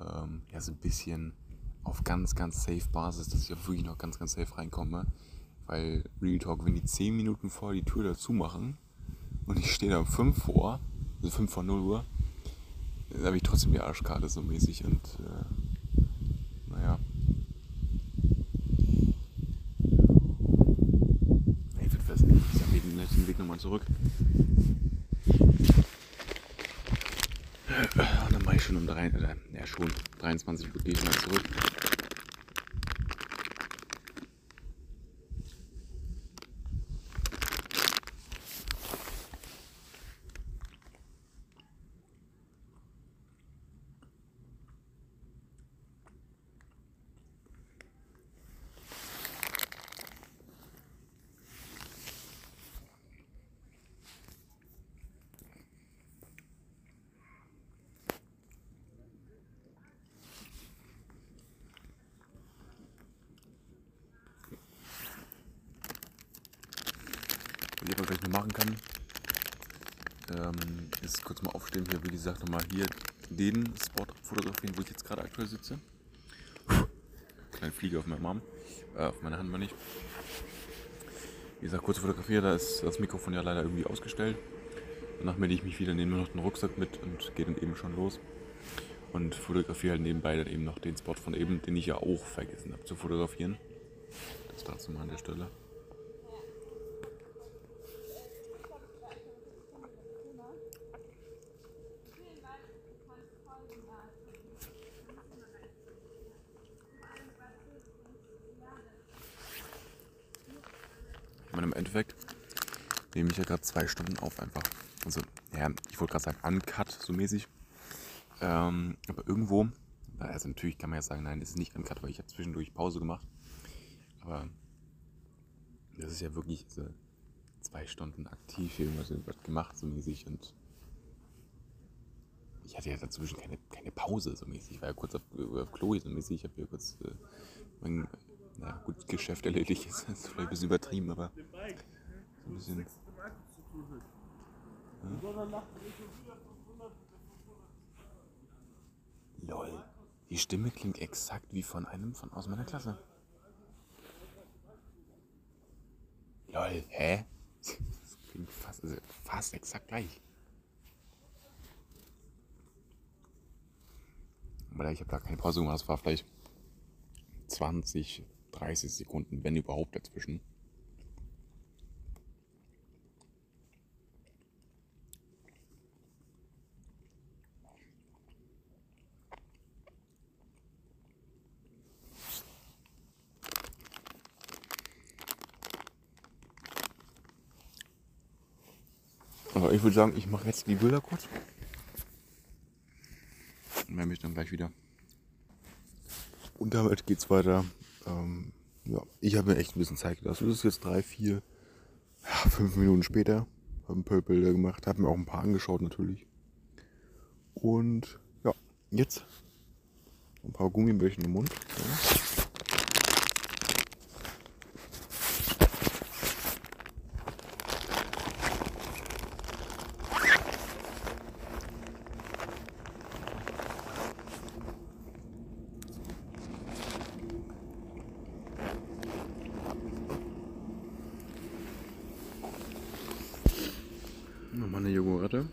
A: Ähm, ja, so ein bisschen auf ganz, ganz safe Basis, dass ich auch wirklich noch ganz, ganz safe reinkomme. Weil Real Talk, wenn die 10 Minuten vor die Tür dazu machen und ich stehe da um 5 vor, also 5 vor 0 Uhr, dann habe ich trotzdem die Arschkarte so mäßig und äh, naja. Ich würde fest, ich sag den Weg nochmal zurück. Schon um 3, oder, ja schon, 23 Uhr gehe ich mal zurück. was ich aber gleich noch machen kann, ähm, ist kurz mal aufstehen hier, wie gesagt, nochmal hier den Spot fotografieren, wo ich jetzt gerade aktuell sitze. Kleine Fliege auf meinem Arm, äh, auf meiner Hand mal nicht. Wie gesagt, kurz fotografiere, da ist das Mikrofon ja leider irgendwie ausgestellt. Danach melde ich mich wieder, nehme noch den Rucksack mit und gehe dann eben schon los. Und fotografiere halt nebenbei dann eben noch den Spot von eben, den ich ja auch vergessen habe zu fotografieren. Das dazu mal an der Stelle. Ich meine, im Endeffekt nehme ich ja gerade zwei Stunden auf einfach. Also, ja, ich wollte gerade sagen, uncut, so mäßig. Ähm, aber irgendwo, also natürlich kann man ja sagen, nein, das ist nicht uncut, weil ich habe zwischendurch Pause gemacht. Aber das ist ja wirklich so zwei Stunden aktiv irgendwas gemacht, so mäßig. Und ich hatte ja dazwischen keine, keine Pause, so mäßig. Ich war ja kurz auf, auf Chloe, so mäßig. Ich habe hier kurz äh, mein ja, gut, Geschäft erledigt ist, ist vielleicht ein bisschen übertrieben, aber so ein bisschen. Lol. Die Stimme klingt exakt wie von einem von aus meiner Klasse. Lol, hä? Das klingt fast, also fast exakt gleich. Aber ich habe da keine Pause gemacht, das war vielleicht 20, 30 Sekunden, wenn überhaupt dazwischen. Aber ich würde sagen, ich mache jetzt die Bilder kurz. Und melde mich dann gleich wieder. Und damit geht's weiter. Ähm, ja, ich habe mir echt ein bisschen Zeit gelassen. Das ist jetzt drei, vier, ja, fünf Minuten später. Habe ein paar Bilder gemacht, habe mir auch ein paar angeschaut natürlich. Und ja, jetzt ein paar Gummibärchen im Mund. Ja. Nochmal eine Joghurtte.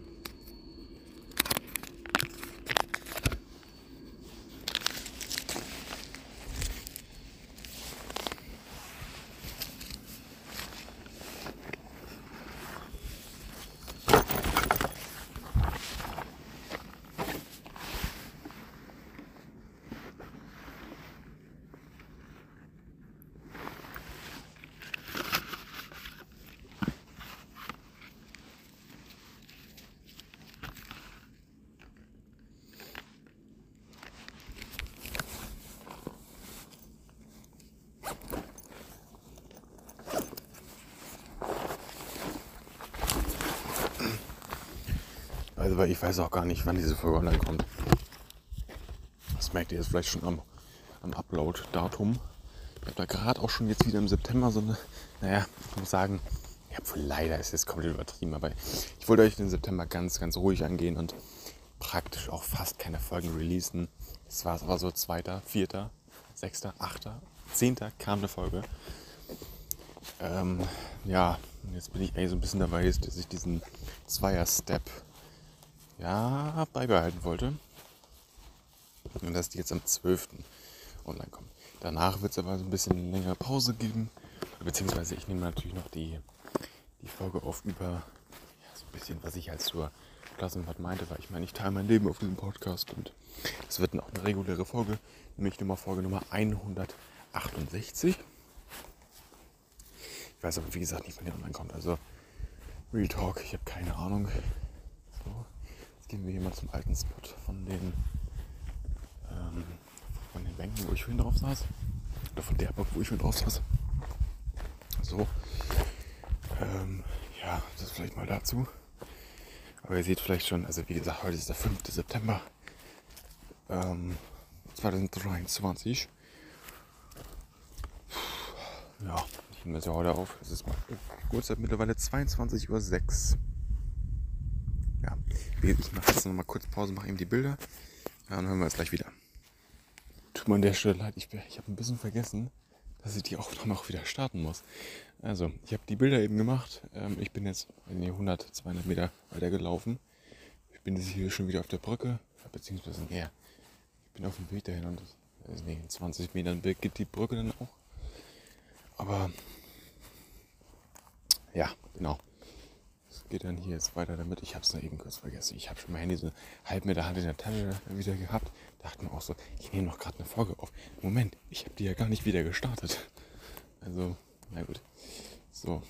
A: Weil ich weiß auch gar nicht, wann diese Folge online kommt. Das merkt ihr jetzt vielleicht schon am, am Upload-Datum. Ich habe da gerade auch schon jetzt wieder im September so eine, naja, ich muss sagen, ich habe wohl leider, ist jetzt komplett übertrieben, aber ich wollte euch den September ganz, ganz ruhig angehen und praktisch auch fast keine Folgen releasen. Es war aber so zweiter, vierter, sechster, achter, zehnter kam eine Folge. Ähm, ja, jetzt bin ich eigentlich so ein bisschen dabei, dass ich diesen Zweier-Step ja, beibehalten wollte. Und dass die jetzt am 12. online kommen. Danach wird es aber so ein bisschen längere Pause geben. Beziehungsweise ich nehme natürlich noch die, die Folge auf über ja, so ein bisschen, was ich als zur Klassenfahrt meinte, weil ich meine, ich teile mein Leben auf diesem Podcast und es wird auch eine reguläre Folge, nämlich Nummer Folge Nummer 168. Ich weiß aber wie gesagt nicht, wann die online kommt. Also Real Talk, ich habe keine Ahnung. Gehen wir hier mal zum alten Spot von den ähm, von den Bänken, wo ich vorhin drauf saß. Oder von der Bank, wo ich vorhin drauf saß. So. Ähm, ja, das vielleicht mal dazu. Aber ihr seht vielleicht schon, also wie gesagt, heute ist der 5. September ähm, 2023. Ja, ich nehme das ja heute auf. Es ist mal Uhrzeit mittlerweile 22.06 Uhr. Ich mache jetzt nochmal kurz Pause, mache eben die Bilder. Ja, dann hören wir uns gleich wieder. Tut mir an der Stelle leid, ich, ich habe ein bisschen vergessen, dass ich die Aufnahme auch wieder starten muss. Also, ich habe die Bilder eben gemacht. Ähm, ich bin jetzt 100, 200 Meter weiter gelaufen. Ich bin jetzt hier schon wieder auf der Brücke, beziehungsweise näher. Ich bin auf dem Weg dahin und also nee, in 20 Metern geht die Brücke dann auch. Aber ja, genau. Es geht dann hier jetzt weiter damit. Ich habe es noch eben kurz vergessen. Ich habe schon mein Handy so halb mit der Hand in der Tasche wieder gehabt. Dachte mir auch so, ich nehme noch gerade eine Folge auf. Moment, ich habe die ja gar nicht wieder gestartet. Also, na gut. So,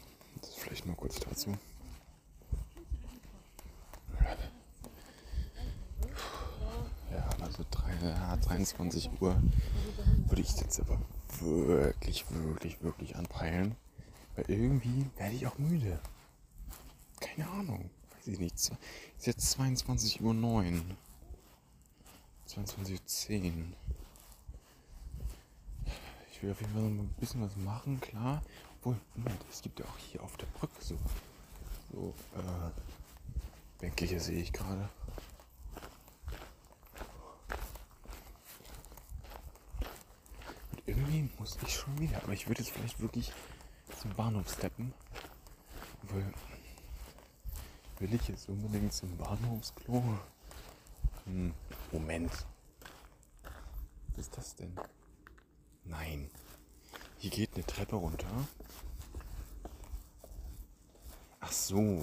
A: das vielleicht mal kurz dazu. Ja, also 3, ja, 23 Uhr würde ich jetzt aber wirklich, wirklich, wirklich anpeilen. Weil irgendwie werde ich auch müde. Keine Ahnung. Weiß ich nicht. Es ist jetzt 22.09 Uhr. 22.10 Uhr. Ich will auf jeden Fall noch ein bisschen was machen, klar. Obwohl, Moment, es gibt ja auch hier auf der Brücke so, so äh, Bänke hier sehe ich gerade. Und irgendwie muss ich schon wieder, aber ich würde jetzt vielleicht wirklich zum Bahnhof steppen. Weil will ich jetzt unbedingt zum Bahnhofsklo? Hm, Moment. Was ist das denn? Nein. Hier geht eine Treppe runter. Ach so.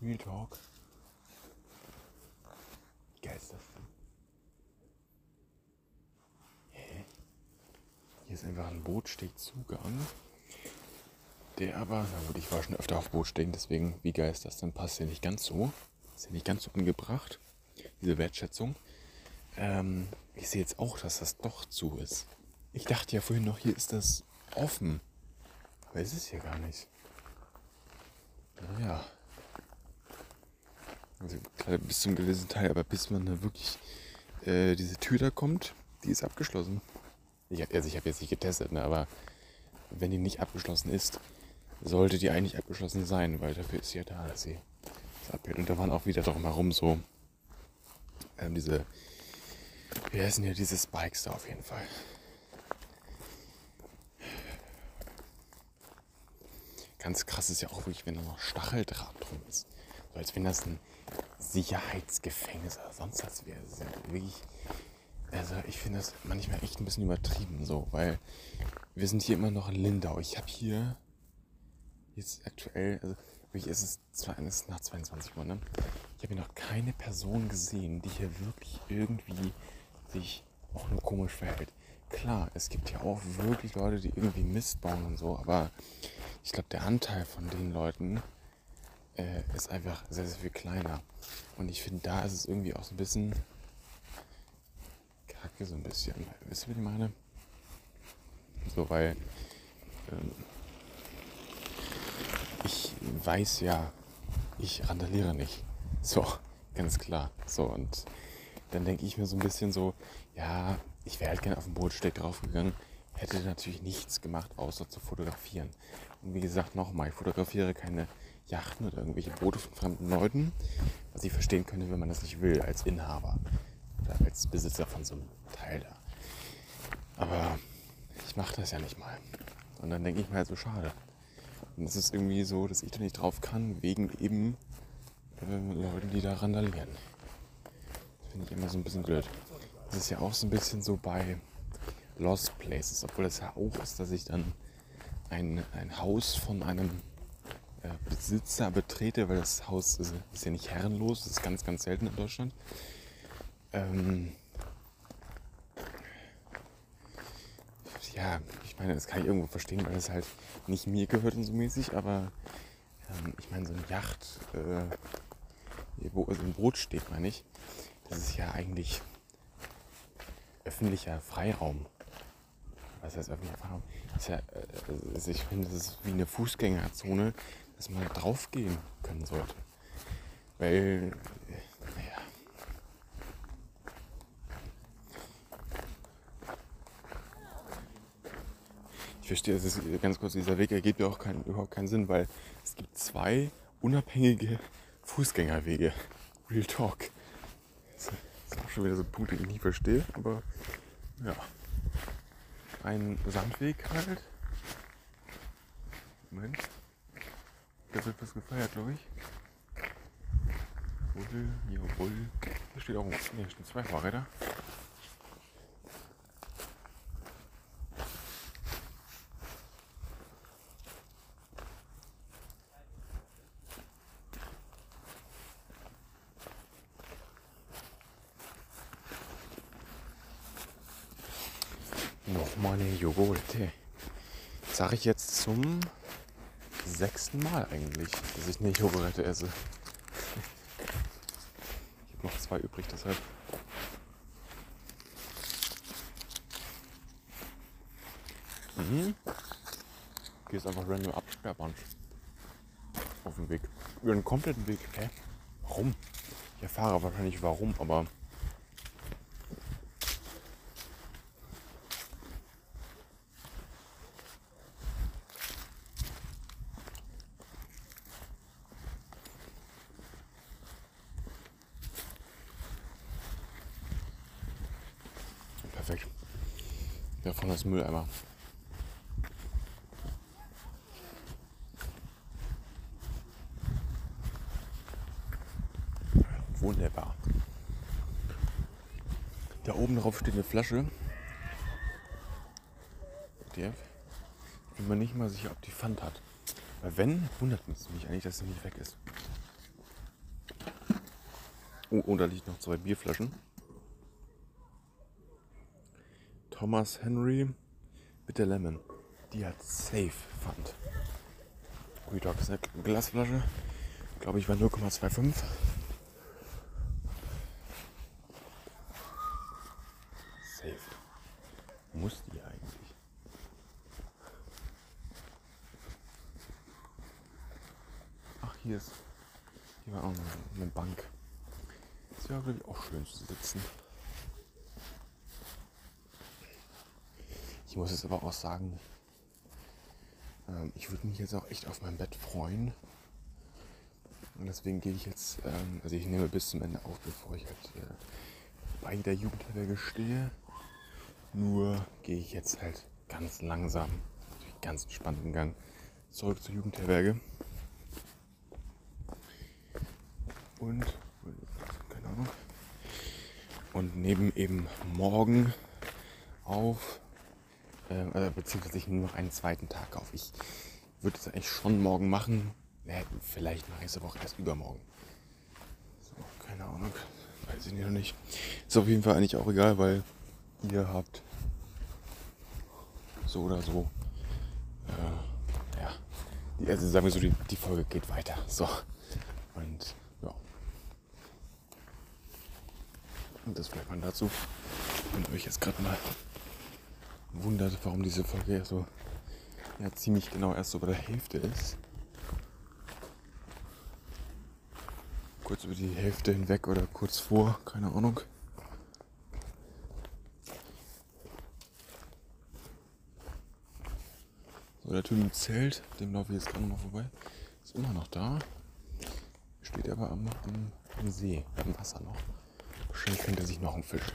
A: Real Talk. Geil ist das denn? Hä? Hier ist einfach ein Bootstegzugang. Der aber, na gut, ich war schon öfter auf Bootstegen, deswegen, wie geil ist das denn? Passt ja nicht ganz so. Ist ja nicht ganz so angebracht, diese Wertschätzung. Ähm, ich sehe jetzt auch, dass das doch zu ist. Ich dachte ja vorhin noch, hier ist das offen. Aber es ist hier gar nicht. Naja. Also klar, bis zum gewissen Teil, aber bis man da wirklich äh, diese Tür da kommt, die ist abgeschlossen. Ich, also ich habe jetzt nicht getestet, ne, aber wenn die nicht abgeschlossen ist, sollte die eigentlich abgeschlossen sein, weil dafür ist sie ja da, dass sie das abhält. Und da waren auch wieder drumherum so ähm, diese, wie heißen hier diese Spikes da auf jeden Fall. Ganz krass ist ja auch wirklich, wenn da noch Stacheldraht drum ist. So als wenn das ein Sicherheitsgefängnis oder sonst was wäre. Das ist ja wirklich, also ich finde das manchmal echt ein bisschen übertrieben so, weil wir sind hier immer noch in Lindau. Ich habe hier jetzt aktuell, also wirklich, es ist, zwar, es ist nach 22 Uhr, ne? Ich habe hier noch keine Person gesehen, die hier wirklich irgendwie sich auch nur komisch verhält. Klar, es gibt ja auch wirklich Leute, die irgendwie Mist bauen und so, aber ich glaube, der Anteil von den Leuten äh, ist einfach sehr, sehr viel kleiner. Und ich finde, da ist es irgendwie auch so ein bisschen kacke, so ein bisschen. Wisst ihr, was ich meine? So, weil ähm, ich weiß ja, ich randaliere nicht. So, ganz klar. So, und dann denke ich mir so ein bisschen so, ja, ich wäre halt gerne auf den Bootsteg draufgegangen, hätte natürlich nichts gemacht, außer zu fotografieren. Und wie gesagt, nochmal, ich fotografiere keine Yachten oder irgendwelche Boote von fremden Leuten, was ich verstehen könnte, wenn man das nicht will, als Inhaber als Besitzer von so einem Teil da. Aber ich mache das ja nicht mal. Und dann denke ich mir halt so, schade. Und es ist irgendwie so, dass ich da nicht drauf kann, wegen eben äh, Leuten, die da randalieren. Das finde ich immer so ein bisschen blöd. Das ist ja auch so ein bisschen so bei Lost Places, obwohl das ja auch ist, dass ich dann ein, ein Haus von einem äh, Besitzer betrete, weil das Haus ist, ist, ja nicht herrenlos, das ist ganz, ganz selten in Deutschland. Ähm, ja, ich meine, das kann ich irgendwo verstehen, weil es halt nicht mir gehört und so mäßig, aber ähm, ich meine, so eine Yacht, äh, wo also ein Boot steht, meine ich, das ist ja eigentlich öffentlicher Freiraum. Was heißt öffentlicher Freiraum? Ist ja, äh, also ich finde, das ist wie eine Fußgängerzone, dass man drauf gehen können sollte. Weil, verstehe, das ist ganz kurz, dieser Weg ergibt ja auch kein, überhaupt keinen Sinn, weil es gibt zwei unabhängige Fußgängerwege. Real Talk. Das sind auch schon wieder so Punkte, die ich nicht verstehe, aber ja. Ein Sandweg halt. Moment. Da wird was gefeiert, glaube ich. Bull, jawohl. Hier steht auch nee, hier stehen zwei Fahrräder. Nochmal eine Joghurtte. Sage ich jetzt zum sechsten Mal eigentlich, dass ich eine Joghurtte esse. Ich habe noch zwei übrig, deshalb. Mhm. Hier ist einfach random Absperrband. Auf dem Weg. Über den kompletten Weg. Hä? Warum? Ich erfahre wahrscheinlich warum, aber. perfekt. Das Mülleimer. Wunderbar. Da oben drauf steht eine Flasche. Der bin mir nicht mal sicher, ob die Pfand hat. Weil wenn, wundert es mich eigentlich, dass sie nicht weg ist. Oh, oh, da liegt noch zwei Bierflaschen. Thomas Henry Bitter Lemon. Die hat safe Pfand. Dog ist eine Glasflasche. Glaube ich war 0,25. Safe. Muss die eigentlich. Ach, hier ist. Hier war auch eine, Bank. Ist ja, glaube auch schön zu sitzen. Ich muss aber auch sagen, ähm, ich würde mich jetzt auch echt auf mein Bett freuen. Und deswegen gehe ich jetzt, ähm, also ich nehme bis zum Ende auf, bevor ich halt äh, bei der Jugendherberge stehe. Nur gehe ich jetzt halt ganz langsam, ganz entspannten Gang zurück zur Jugendherberge. Und, keine Ahnung. Und neben eben morgen auf, äh, beziehungsweise ich nehme noch einen zweiten Tag auf. Ich würde es eigentlich schon morgen machen. Ja, vielleicht nächste Woche erst übermorgen. So, keine Ahnung. Weiß ich noch nicht. Ist auf jeden Fall eigentlich auch egal, weil ihr habt so oder so. Äh, ja. Die, also sagen wir so, die, die Folge geht weiter. So. Und ja. Und das vielleicht mal dazu. Wenn euch jetzt gerade mal wundert, warum diese Folge ja so ja, ziemlich genau erst so bei der Hälfte ist. Kurz über die Hälfte hinweg oder kurz vor, keine Ahnung. So, der Typ im Zelt, dem laufe ich jetzt gerade mal vorbei, ist immer noch da. Steht aber am, am, am See, am Wasser noch. Wahrscheinlich fängt er sich noch einen Fisch.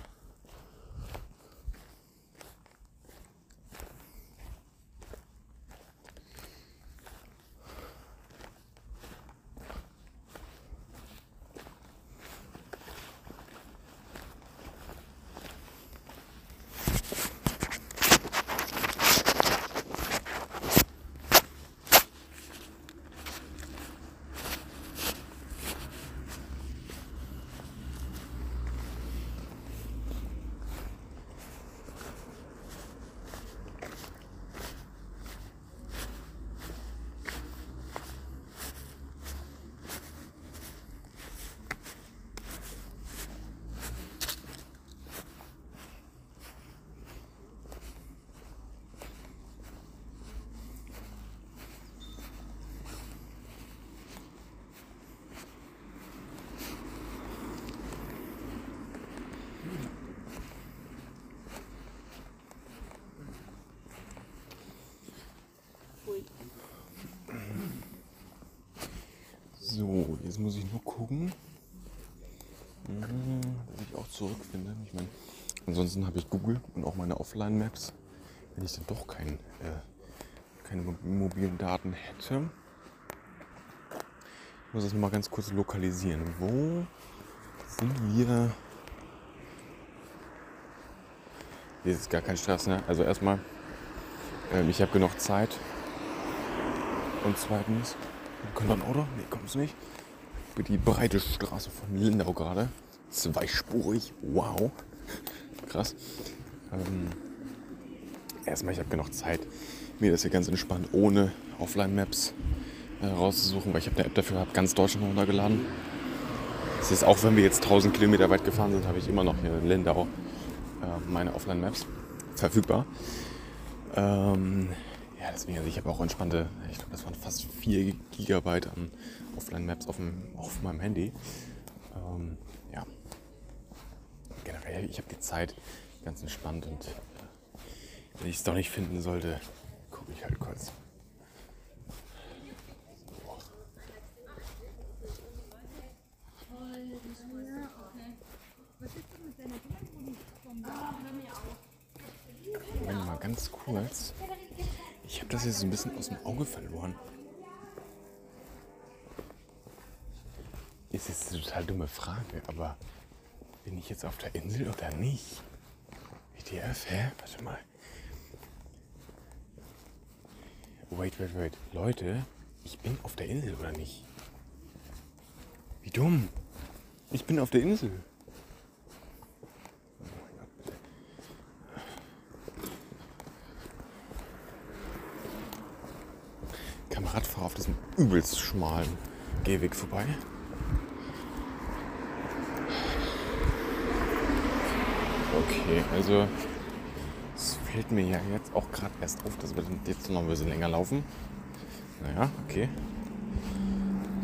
A: So, jetzt nur gucken, mhm, dass ich auch zurückfinde. Ich meine, ansonsten habe ich Google und auch meine Offline-Maps, wenn ich dann doch kein, äh, keine mobilen Daten hätte. Ich muss das mal ganz kurz lokalisieren. Wo sind wir? Hier ist gar kein Stress, ne? Also erstmal, ähm, ich habe genug Zeit. Und zweitens, Kommt ein Auto? Nee, kommt es nicht. Über die breite Straße von Lindau gerade. Zweispurig. Wow. Krass. Ähm, erstmal, ich habe genug Zeit, mir das hier ganz entspannt ohne Offline-Maps äh, rauszusuchen, weil ich habe eine App dafür, habe ganz Deutschland runtergeladen. Das ist auch, wenn wir jetzt 1000 Kilometer weit gefahren sind, habe ich immer noch hier in Lindau äh, meine Offline-Maps verfügbar. Ähm, deswegen, also ich habe auch entspannte, ich glaube, das waren fast 4 Gigabyte an Offline-Maps auf, auf meinem Handy. Ähm, ja, generell, ich habe die Zeit ganz entspannt und äh, wenn ich es doch nicht finden sollte, gucke ich halt kurz.
B: Was ist
A: Jetzt so ein bisschen aus dem Auge verloren. Ist jetzt eine total dumme Frage, aber bin ich jetzt auf der Insel oder nicht? WTF, hä? Warte mal. Wait, wait, wait. Leute, ich bin auf der Insel oder nicht? Wie dumm. Ich bin auf der Insel. Oh mein Gott, bitte. Kameradfahrer auf diesem übelst schmalen Gehweg vorbei. Okay, also es fällt mir ja jetzt auch gerade erst auf, dass wir jetzt noch ein bisschen länger laufen. Naja, okay.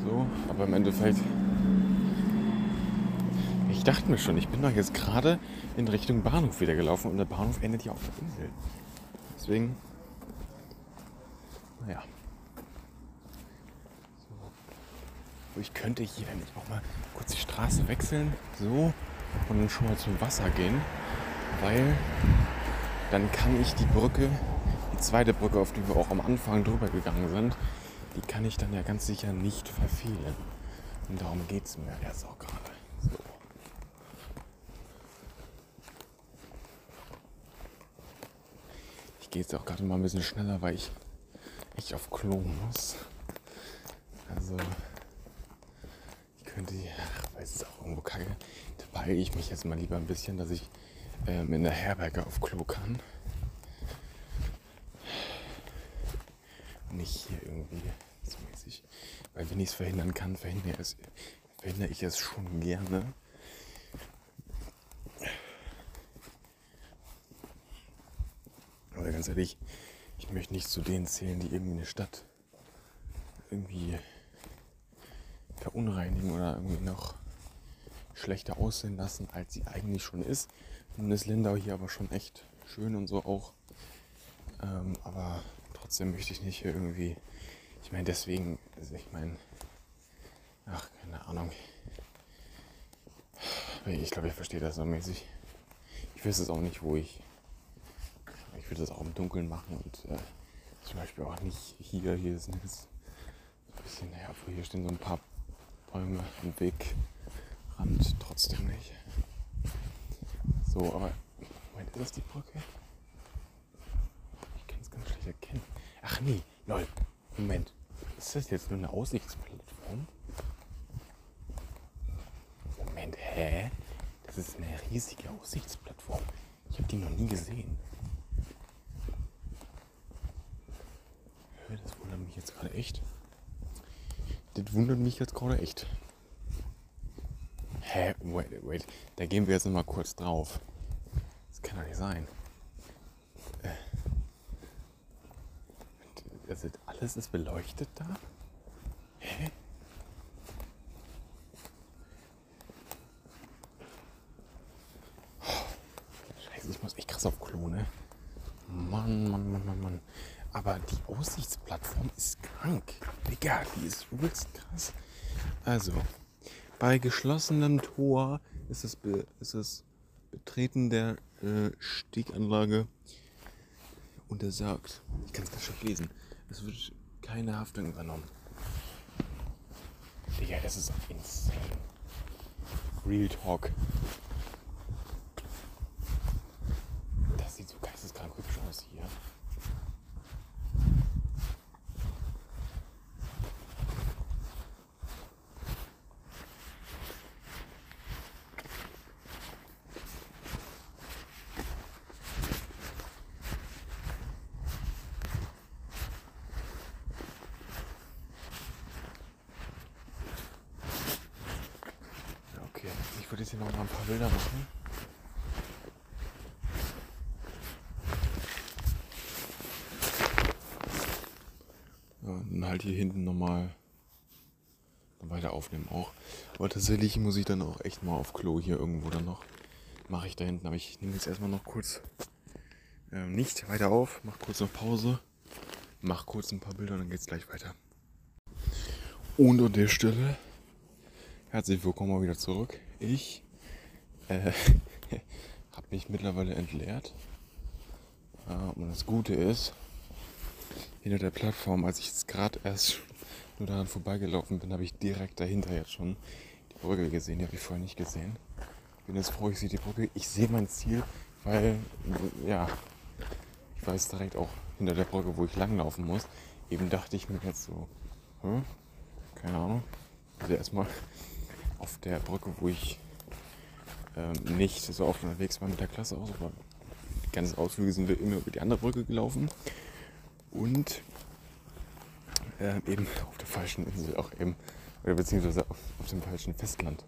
A: So, aber im Endeffekt. Ich dachte mir schon, ich bin doch jetzt gerade in Richtung Bahnhof wieder gelaufen und der Bahnhof endet ja auf der Insel. Deswegen. Naja. So. Ich könnte hier dann auch mal kurz die Straße wechseln. So. Und dann schon mal zum Wasser gehen. Weil dann kann ich die Brücke, die zweite Brücke, auf die wir auch am Anfang drüber gegangen sind, die kann ich dann ja ganz sicher nicht verfehlen. Und darum geht es mir jetzt auch gerade. So. Ich gehe jetzt auch gerade mal ein bisschen schneller, weil ich echt auf Klo muss. Also, ich könnte, ach, weil es auch irgendwo kacke, da beeile ich mich jetzt mal lieber ein bisschen, dass ich ähm, in der Herberge auf Klo kann. Nicht hier irgendwie so mäßig. Weil wenn ich es verhindern kann, verhindere, es, verhindere ich es schon gerne. Aber ganz ehrlich, ich möchte nicht zu denen zählen, die irgendwie eine Stadt irgendwie verunreinigen oder irgendwie noch schlechter aussehen lassen, als sie eigentlich schon ist. Nun ist Lindau hier aber schon echt schön und so auch. Ähm, aber trotzdem möchte ich nicht hier irgendwie. Ich meine, deswegen, also ich meine, ach, keine Ahnung. Ich glaube, ich verstehe das so mäßig. Ich weiß es auch nicht, wo ich. Ich würde das auch im Dunkeln machen und äh, zum Beispiel auch nicht hier. Hier ist ein bisschen, naja, hier stehen so ein paar Bäume im Wegrand, trotzdem nicht. So, aber. Moment, ist das die Brücke? Ich kann es ganz schlecht erkennen. Ach nee, lol. Moment. Ist das jetzt nur eine Aussichtsplattform? Moment, hä? Das ist eine riesige Aussichtsplattform. Ich habe die noch nie gesehen. Das wundert mich jetzt gerade echt. Das wundert mich jetzt gerade echt. Hä? Wait, wait. Da gehen wir jetzt noch mal kurz drauf. Das kann doch nicht sein. Äh. Ist, alles ist beleuchtet da? Hä? Scheiße, ich muss echt krass auf Klo, ne? Mann, Mann, Mann, Mann, Mann. Aber die Aussichtsplattform ist krank. Digga, die ist übelst krass. Also, bei geschlossenem Tor ist das, Be ist das Betreten der äh, Steganlage untersagt. Ich kann es ganz schlecht lesen. Es wird keine Haftung übernommen. Digga, das ist insane. Real Talk. Das sieht so geisteskrank hübsch aus hier. Ja, Okay, ich würde jetzt hier noch mal ein paar Bilder machen. Ja, und dann halt hier hinten nochmal weiter aufnehmen auch. Aber tatsächlich muss ich dann auch echt mal auf Klo hier irgendwo dann noch. Mache ich da hinten. Aber ich nehme jetzt erstmal noch kurz ähm, nicht weiter auf. Mach kurz noch Pause. Mach kurz ein paar Bilder und dann geht's gleich weiter. Und an der Stelle Herzlich willkommen mal wieder zurück. Ich äh, habe mich mittlerweile entleert. Und das Gute ist, hinter der Plattform, als ich jetzt gerade erst nur daran vorbeigelaufen bin, habe ich direkt dahinter jetzt schon die Brücke gesehen. Die habe ich vorher nicht gesehen. Bin jetzt froh, ich sehe die Brücke. Ich sehe mein Ziel, weil, ja, ich weiß direkt auch hinter der Brücke, wo ich langlaufen muss. Eben dachte ich mir jetzt so, hm, keine Ahnung. Also erstmal auf der Brücke, wo ich ähm, nicht so oft unterwegs war mit der Klasse aus, aber die ganzen Ausflüge sind wir immer über die andere Brücke gelaufen. Und äh, eben auf der falschen Insel auch eben, oder beziehungsweise auf, auf dem falschen Festland.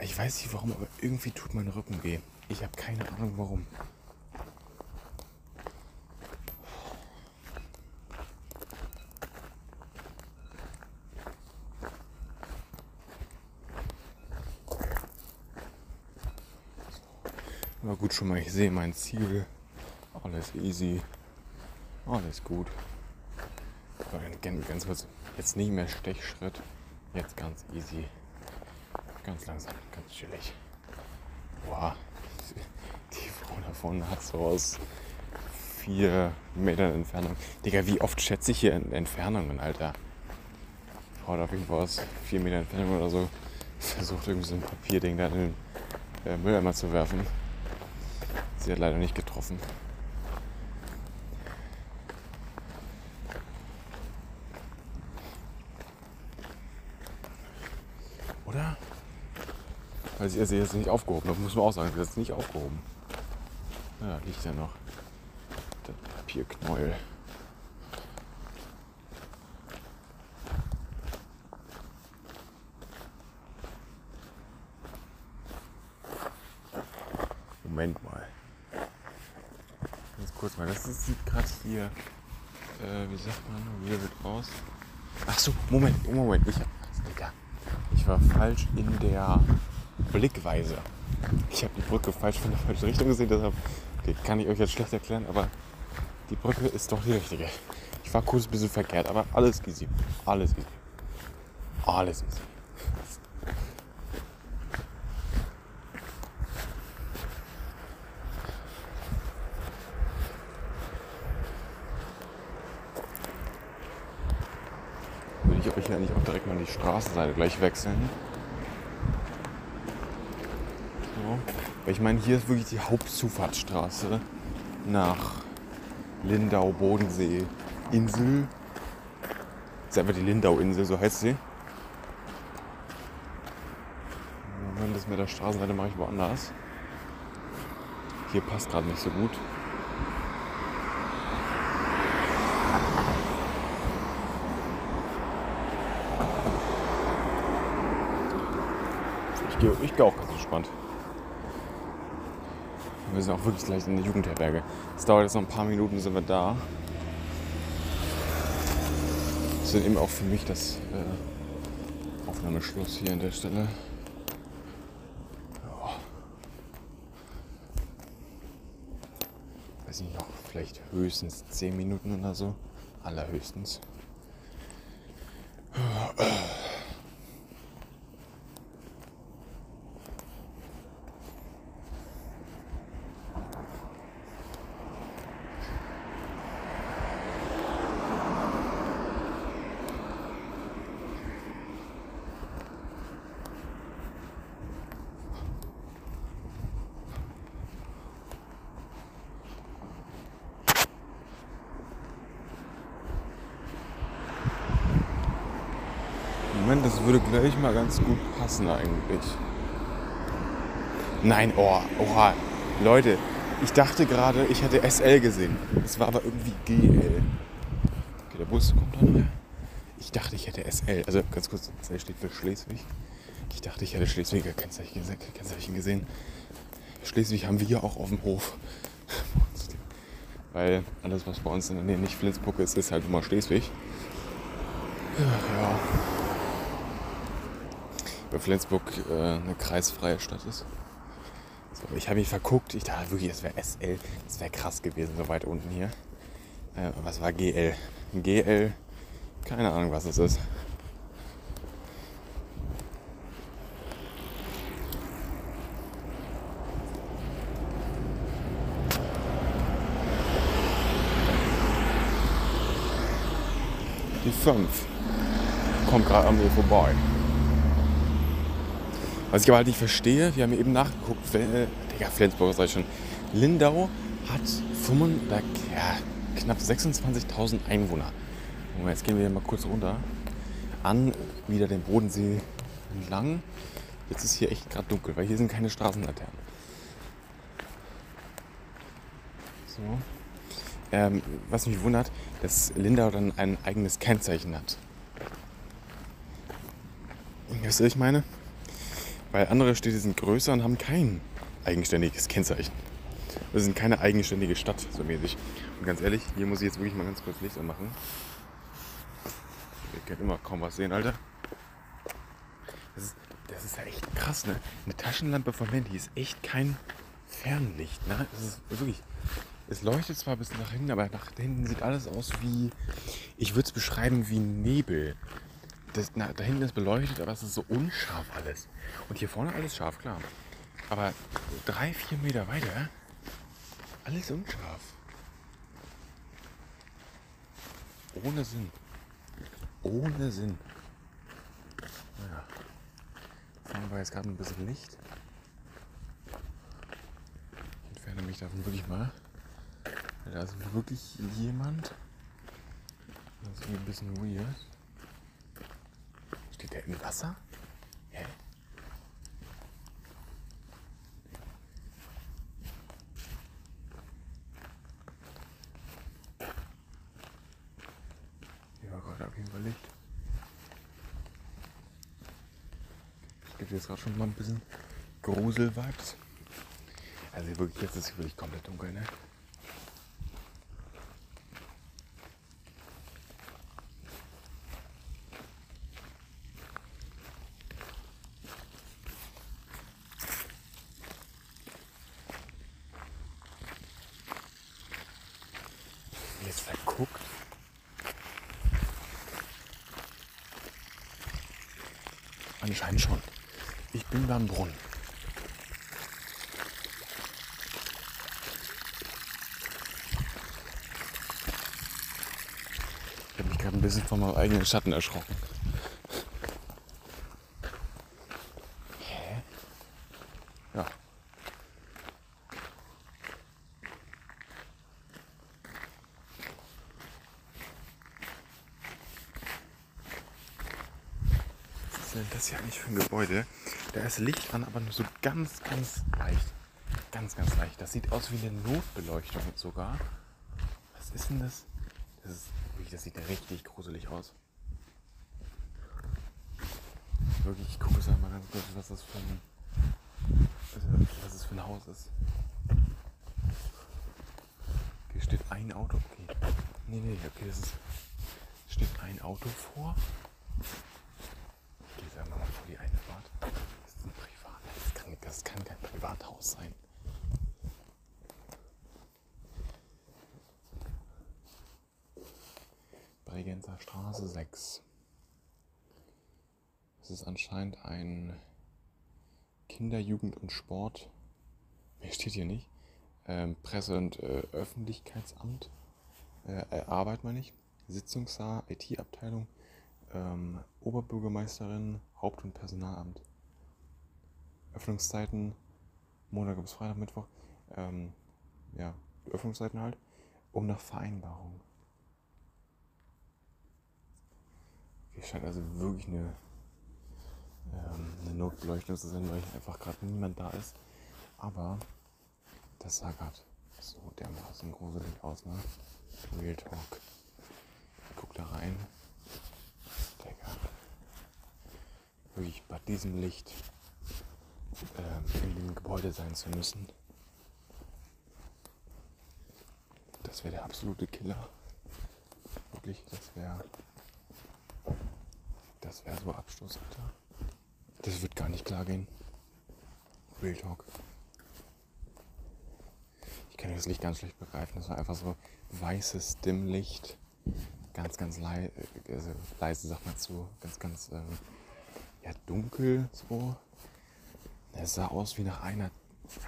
A: Ich weiß nicht warum, aber irgendwie tut mein Rücken weh. Ich habe keine Ahnung warum. Schon mal, ich sehe mein Ziel. Alles easy. Alles gut. Ganz, kurz, jetzt nicht mehr Stechschritt. Jetzt ganz easy. Ganz langsam, ganz chillig. Boah, die Frau da vorne hat so aus vier Metern Entfernung. Digga, wie oft schätze ich hier Entfernungen, Alter? Frau hat auf jeden Fall aus vier Meter Entfernung oder so versucht, irgendwie so ein Papierding da in den äh, Mülleimer zu werfen. Sie hat leider nicht getroffen. Oder? Weil sie, ist jetzt nicht aufgehoben. Das muss man auch sagen. Sie ist jetzt nicht aufgehoben. Ja, liegt ja noch. Der Papierknäuel. Moment mal. Kurz mal. Das ist- sieht gerade hier. Äh, wie sagt man? Wie wird aus? Ach so, Moment, Moment. Ich, ich war falsch in der Blickweise. Ich habe die Brücke falsch von der falschen Richtung gesehen, deshalb okay, kann ich euch jetzt schlecht erklären, aber die Brücke ist doch die richtige. Ich war kurz ein bisschen verkehrt, aber alles easy. Alles easy. Alles easy. Würde ich ja nicht auch direkt mal die Straßenseite gleich wechseln. So. Weil ich meine, hier ist wirklich die Hauptzufahrtsstraße nach Lindau, Bodensee, Insel. Das ist einfach die Lindau-Insel, so heißt sie. Moment, das mit der Straßenseite mache ich woanders. Hier passt gerade nicht so gut. Ich gehe ich geh auch ganz entspannt. Wir sind auch wirklich gleich in der Jugendherberge. Es dauert jetzt noch ein paar Minuten, sind wir da. Das dann eben auch für mich das äh, Aufnahmeschluss hier an der Stelle. Weiß nicht, noch vielleicht höchstens 10 Minuten oder so. Allerhöchstens. Moment, das würde gleich mal ganz gut passen eigentlich. Nein, oh, oha. Leute, ich dachte gerade, ich hätte SL gesehen. Es war aber irgendwie GL. Okay, der Bus kommt dann. Ich dachte, ich hätte SL. Also ganz kurz, SL steht für Schleswig. Ich dachte, ich hätte Schleswiger Kennzeichen gese- Kennzeichen gesehen. Schleswig haben wir ja auch auf dem Hof. Weil alles, was bei uns in der Nähe nicht Flensburg ist, ist halt immer Schleswig. Ja weil Flensburg äh, eine kreisfreie Stadt ist. So, ich habe mich verguckt. Ich dachte wirklich, das wäre SL. Das wäre krass gewesen, so weit unten hier. Äh, was war GL? GL, keine Ahnung, was es ist. Die 5 kommt gerade an mir vorbei. Was ich aber halt nicht verstehe, wir haben eben nachgeguckt, äh, Digga, Flensburg sag ich schon. Lindau hat 5, oder, ja, knapp 26.000 Einwohner. Und jetzt gehen wir mal kurz runter. An wieder den Bodensee entlang. Jetzt ist hier echt gerade dunkel, weil hier sind keine Straßenlaternen. So. Ähm, was mich wundert, dass Lindau dann ein eigenes Kennzeichen hat. Wisst ihr, was ich meine? Weil andere Städte sind größer und haben kein eigenständiges Kennzeichen. Wir sind keine eigenständige Stadt, so mäßig. Und ganz ehrlich, hier muss ich jetzt wirklich mal ganz kurz Licht anmachen. Ihr könnt immer kaum was sehen, Alter. Das ist, das ist ja echt krass, ne? Eine Taschenlampe vom Handy ist echt kein Fernlicht, ne? Das ist wirklich. Es leuchtet zwar bis nach hinten, aber nach hinten sieht alles aus wie. Ich würde es beschreiben wie Nebel. Das, na, da hinten ist beleuchtet, aber es ist so unscharf alles. Und hier vorne alles scharf, klar. Aber drei, vier Meter weiter, alles unscharf. Ohne Sinn. Ohne Sinn. Naja. Fahren wir jetzt gerade ein bisschen Licht. Ich entferne mich davon wirklich mal. Da ist wirklich jemand. Das ist ein bisschen weird. Steht der im Wasser? Hä? Gerade auf jeden Fall Licht. Es gibt jetzt gerade schon mal ein bisschen Grusel-Vibes. Also wirklich, jetzt ist es wirklich komplett dunkel, ne? Jetzt verguckt. Anscheinend schon. Ich bin beim Brunnen. Ich habe mich gerade ein bisschen von meinem eigenen Schatten erschrocken. Hä? Ja. Was ist eigentlich für ein Gebäude? Da ist Licht an, aber nur so ganz, ganz leicht. Ganz, ganz leicht. Das sieht aus wie eine Notbeleuchtung sogar. Was ist denn das? Das, ist, das sieht richtig gruselig aus. Wirklich, ich gucke es einmal ganz kurz, was das für ein, was das für ein Haus ist. Hier steht ein Auto. Okay. Nee, nee, okay, das ist. Steht ein Auto vor. Ich gehe jetzt einfach mal vor die Einfahrt. Das ist ein Privat. Das kann, kein Privathaus sein. Bregenzer Straße 6. Es ist anscheinend ein Kinder-, Jugend- und Sport. Mehr steht hier nicht. Ähm, Presse- und äh, Öffentlichkeitsamt. Äh, äh, Arbeit meine ich. Sitzungssaal, IT-Abteilung. Ähm, Oberbürgermeisterin, Haupt- und Personalamt. Öffnungszeiten Montag bis Freitag, Mittwoch. Ähm, ja, Öffnungszeiten halt. Und nach Vereinbarung. Hier scheint also wirklich eine, ähm, eine Notbeleuchtung zu sein, weil einfach gerade niemand da ist. Aber das sah gerade so dermaßen gruselig aus, ne? Real Talk. Ich guck da rein. Digga. Wirklich bei diesem Licht ähm, in dem Gebäude sein zu müssen. Das wäre der absolute Killer. Wirklich, das wäre. Das wäre so Abstoß, Alter. Das wird gar nicht klar gehen. Real Talk. Ich kann das Licht ganz schlecht begreifen. Das war einfach so weißes Dimmlicht. Ganz, ganz lei also leise, sagt man zu. Ganz, ganz ähm, ja, dunkel so. Es sah aus wie nach einer,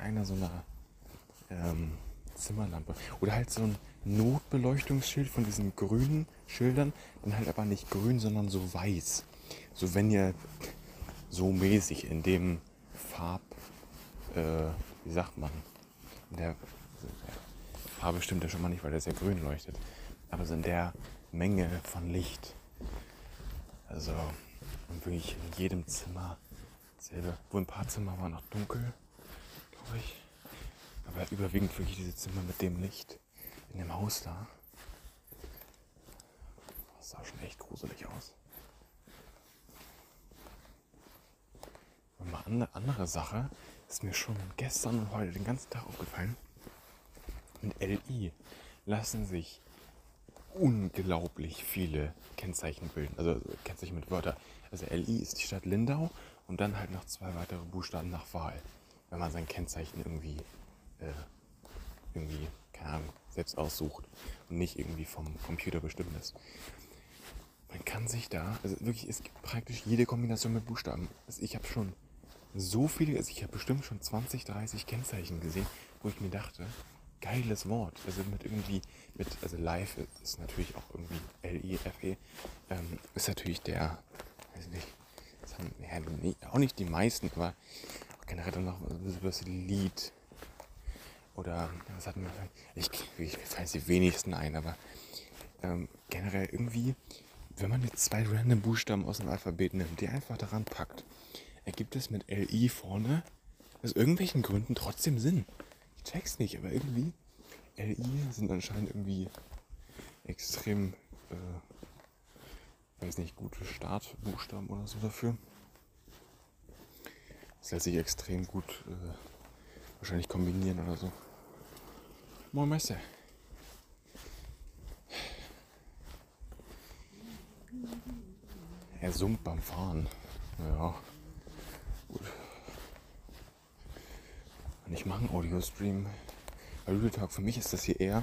A: einer so einer ähm, Zimmerlampe. Oder halt so ein Notbeleuchtungsschild von diesen grünen Schildern. Dann halt aber nicht grün, sondern so weiß. So wenn ihr so mäßig in dem Farb, äh, wie sagt man, in der Farbe stimmt ja schon mal nicht, weil das ja grün leuchtet. Aber so in der Menge von Licht. Also wirklich in jedem Zimmer dasselbe. Wo ein paar Zimmer waren noch dunkel, glaube ich. Aber überwiegend wirklich diese Zimmer mit dem Licht in dem Haus da. Das sah schon echt gruselig aus. Und mal eine andere Sache ist mir schon gestern und heute den ganzen Tag aufgefallen. Mit LI lassen sich unglaublich viele Kennzeichen bilden. Also Kennzeichen mit Wörtern. Also LI ist die Stadt Lindau und dann halt noch zwei weitere Buchstaben nach Wahl. Wenn man sein Kennzeichen irgendwie, äh, irgendwie, keine Ahnung, selbst aussucht und nicht irgendwie vom Computer bestimmt ist. Man kann sich da, also wirklich, es gibt praktisch jede Kombination mit Buchstaben. Also ich habe schon so viele, also ich habe bestimmt schon 20, 30 Kennzeichen gesehen, wo ich mir dachte, geiles Wort. Also mit irgendwie, mit, also live ist natürlich auch irgendwie L-I-F-E, ähm, ist natürlich der, weiß nicht, haben, ja, nie, auch nicht die meisten, aber generell dann noch das Lied. Oder was hatten wir? Ich, ich fallen die wenigsten ein, aber ähm, generell irgendwie, wenn man jetzt zwei random Buchstaben aus dem Alphabet nimmt, die einfach daran packt, ergibt es mit LI vorne aus irgendwelchen Gründen trotzdem Sinn. Ich check's nicht, aber irgendwie LI sind anscheinend irgendwie extrem, äh, weiß nicht, gute Startbuchstaben oder so dafür. Das lässt sich extrem gut äh, wahrscheinlich kombinieren oder so. Moin Meister. Er summt beim Fahren. Ja. Gut. Und ich mache einen Audio-Stream. Talk für mich ist das hier eher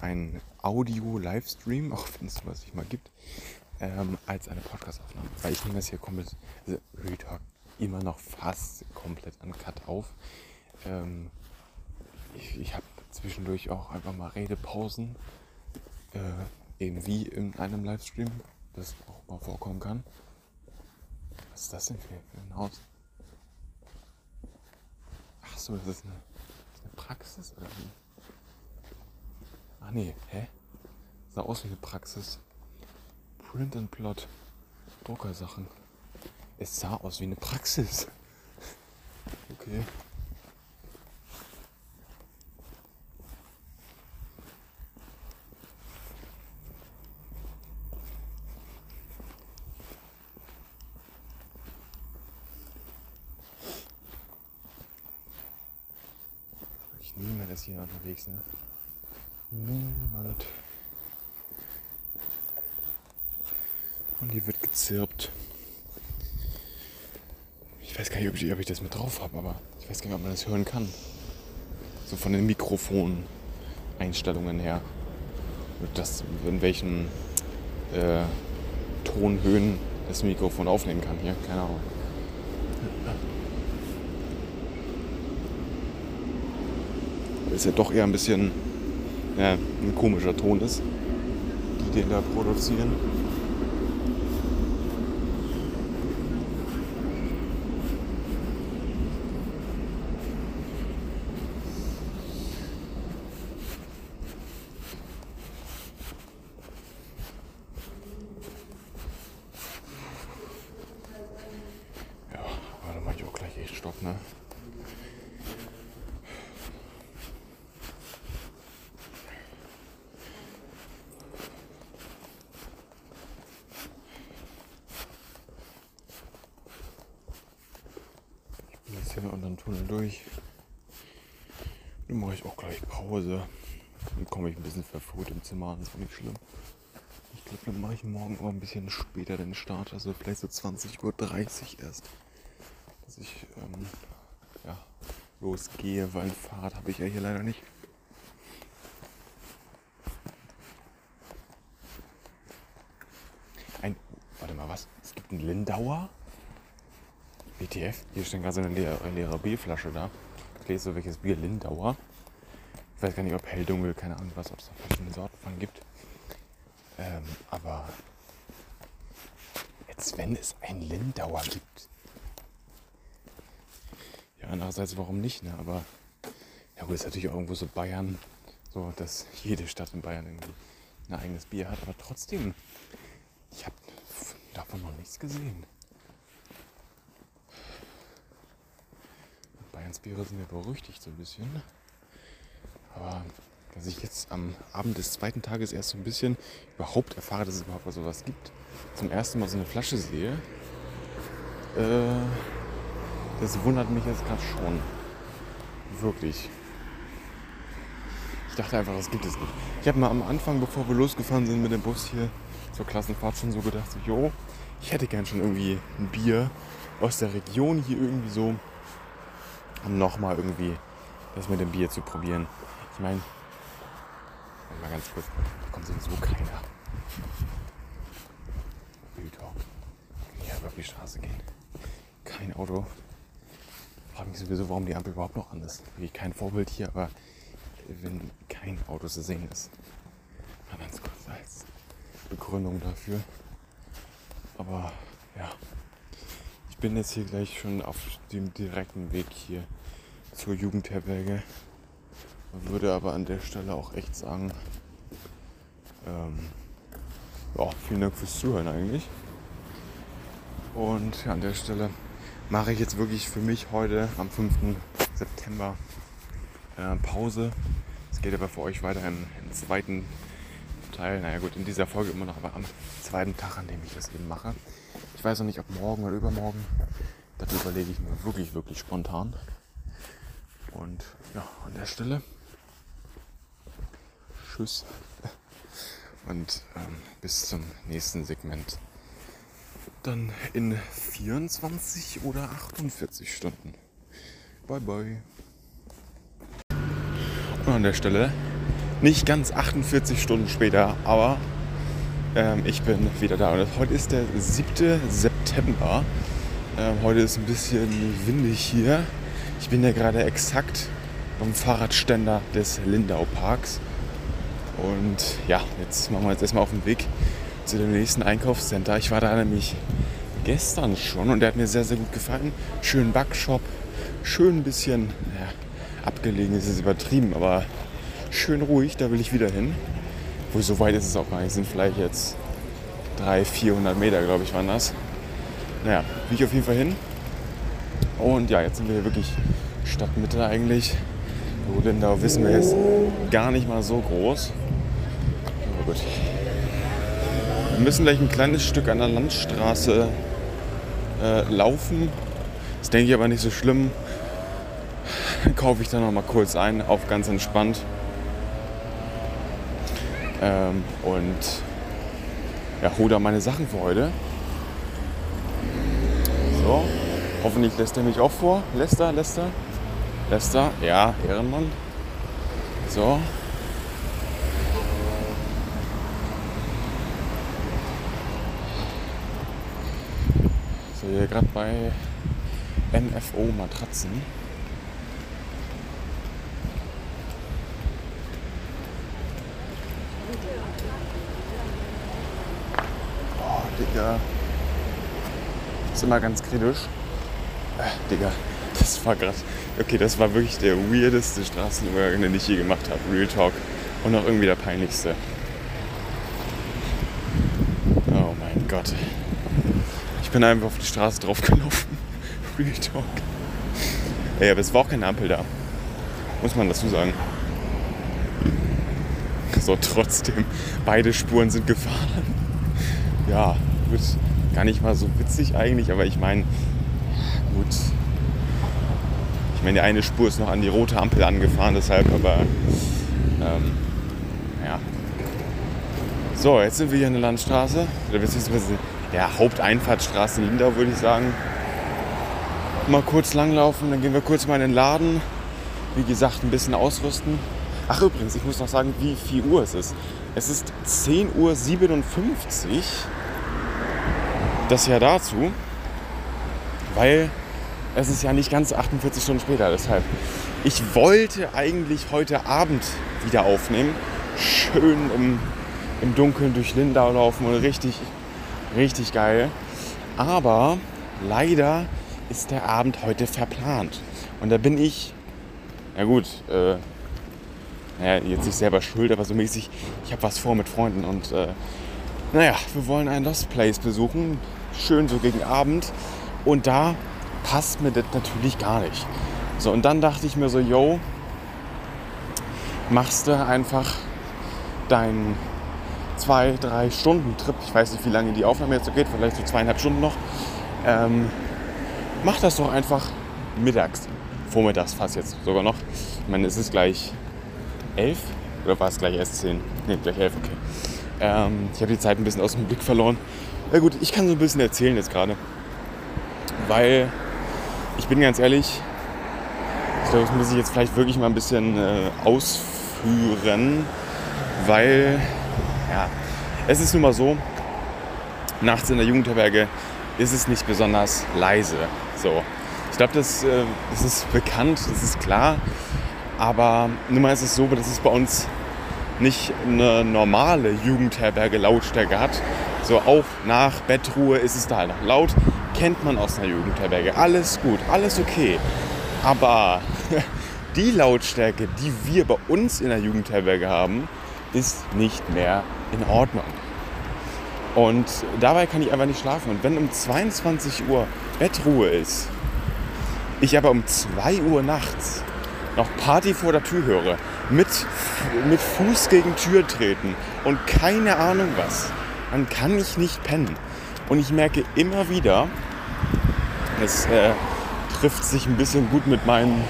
A: ein Audio-Livestream, auch wenn es sowas nicht mal gibt, ähm, als eine Podcast-Aufnahme. Weil ich nehme das hier komplett, also Real immer noch fast komplett uncut auf. Ähm, ich ich habe zwischendurch auch einfach mal Redepausen, äh, eben wie in einem Livestream, das auch mal vorkommen kann. Was ist das denn für, für ein Haus? Ach so, das ist eine, das ist eine Praxis oder wie? Ach nee, hä? Sah aus wie eine Praxis. Print and Plot. Druckersachen. Es sah aus wie eine Praxis. Okay. Niemand ist hier unterwegs, ne? Niemand. Und hier wird gezirpt. Ich weiß gar nicht, ob ich, ob ich das mit drauf habe, aber ich weiß gar nicht, ob man das hören kann. So von den Mikrofon-Einstellungen her. Und das, in welchen äh, Tonhöhen das Mikrofon aufnehmen kann hier. Keine Ahnung. Ist ja doch eher ein bisschen ja, ein komischer Ton ist, die den da produzieren. Ja, aber da mache ich auch gleich echt Stopp, ne? Ich bin jetzt hier unter dem Tunnel durch. Dann mache ich auch gleich Pause. Dann komme ich ein bisschen an, das ist nicht schlimm. Ich glaube, dann mache ich morgen aber ein bisschen später den Start, also vielleicht so 20.30 Uhr erst. Dass ich ähm, ja, losgehe, weil ein Fahrrad habe ich ja hier leider nicht. Ein, warte mal, was? Es gibt einen Lindauer? WTF? Hier steht gerade so eine leere, leere Bierflasche da. Ich lese welches Bier Lindauer. Ich weiß gar nicht, ob hell, dunkel, keine Ahnung was, ob es da verschiedene Sorten von gibt. Ähm, aber jetzt, wenn es ein Lindauer gibt. Ja, andererseits, warum nicht, ne? Aber ja gut, ist natürlich auch irgendwo so Bayern, so dass jede Stadt in Bayern irgendwie ein eigenes Bier hat, aber trotzdem, ich habe davon noch nichts gesehen. Bayerns Biere sind ja berüchtigt so ein bisschen. Aber dass ich jetzt am Abend des zweiten Tages erst so ein bisschen überhaupt erfahre, dass es überhaupt so was gibt, zum ersten Mal so eine Flasche sehe, äh, das wundert mich jetzt gerade schon. Wirklich. Ich dachte einfach, das gibt es nicht. Ich habe mal am Anfang, bevor wir losgefahren sind mit dem Bus hier zur Klassenfahrt, schon so gedacht, so, jo, ich hätte gern schon irgendwie ein Bier aus der Region hier irgendwie so, um nochmal irgendwie das mit dem Bier zu probieren. Ich meine, mal ganz kurz, da kommt sowieso keiner. Real Talk. Hier über die Straße gehen. Kein Auto. Ich frage mich sowieso, warum die Ampel überhaupt noch an ist. Wie kein Vorbild hier, aber wenn kein Auto zu sehen ist. Mal ganz kurz als Begründung dafür. Aber ja, ich bin jetzt hier gleich schon auf dem direkten Weg hier zur Jugendherberge. Würde aber an der Stelle auch echt sagen, ähm, ja, vielen Dank fürs Zuhören eigentlich. Und an der Stelle mache ich jetzt wirklich für mich heute am 5. September äh, Pause. Es geht aber für euch weiter im, im zweiten Teil. Naja gut, in dieser Folge immer noch, aber am zweiten Tag, an dem ich das eben mache. Ich weiß noch nicht, ob morgen oder übermorgen. Das überlege ich mir wirklich, wirklich spontan. Und ja, an der Stelle. Tschüss. Und ähm, bis zum nächsten Segment. Dann in 24 oder 48 Stunden. Bye bye. Und an der Stelle, nicht ganz 48 Stunden später, aber ähm, ich bin wieder da. Und heute ist der 7. September. Ähm, heute ist ein bisschen windig hier. Ich bin ja gerade exakt beim Fahrradständer des Lindau Parks. Und ja, jetzt machen wir jetzt erstmal auf den Weg zu dem nächsten Einkaufscenter. Ich war da nämlich gestern schon und der hat mir sehr, sehr gut gefallen. Schönen Backshop, schön ein bisschen ja, abgelegen ist es übertrieben, aber schön ruhig, da will ich wieder hin. Wo so weit ist es auch gar nicht, sind vielleicht jetzt 300, 400 Meter, glaube ich, waren das. Naja, will ich auf jeden Fall hin. Und ja, jetzt sind wir hier wirklich Stadtmitte eigentlich. Wo Lindau wissen wir jetzt gar nicht mal so groß. Gut. Wir müssen gleich ein kleines Stück an der Landstraße äh, laufen. Das denke ich aber nicht so schlimm. Dann kaufe ich da noch mal kurz ein, auf ganz entspannt. Ähm, und ja, hole da meine Sachen für heute. So, hoffentlich lässt er mich auch vor. Lässt er, lässt? Ja, Ehrenmann. So. Hier gerade bei NFO Matratzen. Oh, Digga. Ist immer ganz kritisch. Äh, Digga, das war gerade. Okay, das war wirklich der weirdeste Straßenübergang, den ich je gemacht habe. Real Talk. Und auch irgendwie der peinlichste. Oh mein Gott. Ich bin einfach auf die Straße draufgelaufen. Real Talk. Ey, aber es war auch keine Ampel da. Muss man dazu sagen. So, trotzdem, beide Spuren sind gefahren. Ja, gut. Gar nicht mal so witzig eigentlich, aber ich meine, gut. Ich meine, die eine Spur ist noch an die rote Ampel angefahren, deshalb, aber ähm, ja. So, jetzt sind wir hier an der Landstraße, oder beziehungsweise der Haupteinfahrtsstraße in Lindau, würde ich sagen. Mal kurz langlaufen, dann gehen wir kurz mal in den Laden. Wie gesagt, ein bisschen ausrüsten. Ach übrigens, ich muss noch sagen, wie viel Uhr es ist. Es ist 10.57 Uhr. Das ja dazu, weil es ist ja nicht ganz 48 Stunden später. Deshalb Ich wollte eigentlich heute Abend wieder aufnehmen. Schön im, im Dunkeln durch Lindau laufen und richtig, richtig geil. Aber leider ist der Abend heute verplant. Und da bin ich, na gut, äh, naja, jetzt nicht selber schuld, aber so mäßig, ich habe was vor mit Freunden und äh, naja, wir wollen ein Lost Place besuchen, schön so gegen Abend und da passt mir das natürlich gar nicht. So, und dann dachte ich mir so, yo, machst du einfach deinen zwei, drei Stunden Trip, ich weiß nicht, wie lange die Aufnahme jetzt so geht, vielleicht so zweieinhalb Stunden noch, ähm, mach das doch einfach mittags, vormittags fast jetzt sogar noch. Ich meine, es ist gleich elf oder war es gleich erst zehn? Ne, gleich elf, okay. Ähm, ich habe die Zeit ein bisschen aus dem Blick verloren. Ja gut, ich kann so ein bisschen erzählen jetzt gerade, weil ich bin ganz ehrlich, ich glaube, das muss ich jetzt vielleicht wirklich mal ein bisschen äh, ausführen, weil ja, es ist nun mal so, nachts in der Jugendherberge ist es nicht besonders leise. So. Ich glaube, das, äh, das ist bekannt, das ist klar. Aber nun mal ist es so, dass es bei uns nicht eine normale Jugendherberge Lautstärke hat. So auch nach Bettruhe ist es da halt noch laut. Kennt man aus einer Jugendherberge. Alles gut, alles okay. Aber die Lautstärke, die wir bei uns in der Jugendherberge haben, ist nicht mehr in Ordnung. Und dabei kann ich einfach nicht schlafen. Und wenn um 22 Uhr Bettruhe ist, ich aber um 2 Uhr nachts noch Party vor der Tür höre, mit, mit Fuß gegen Tür treten und keine Ahnung was, dann kann ich nicht pennen. Und ich merke immer wieder, es äh, trifft sich ein bisschen gut mit meinen,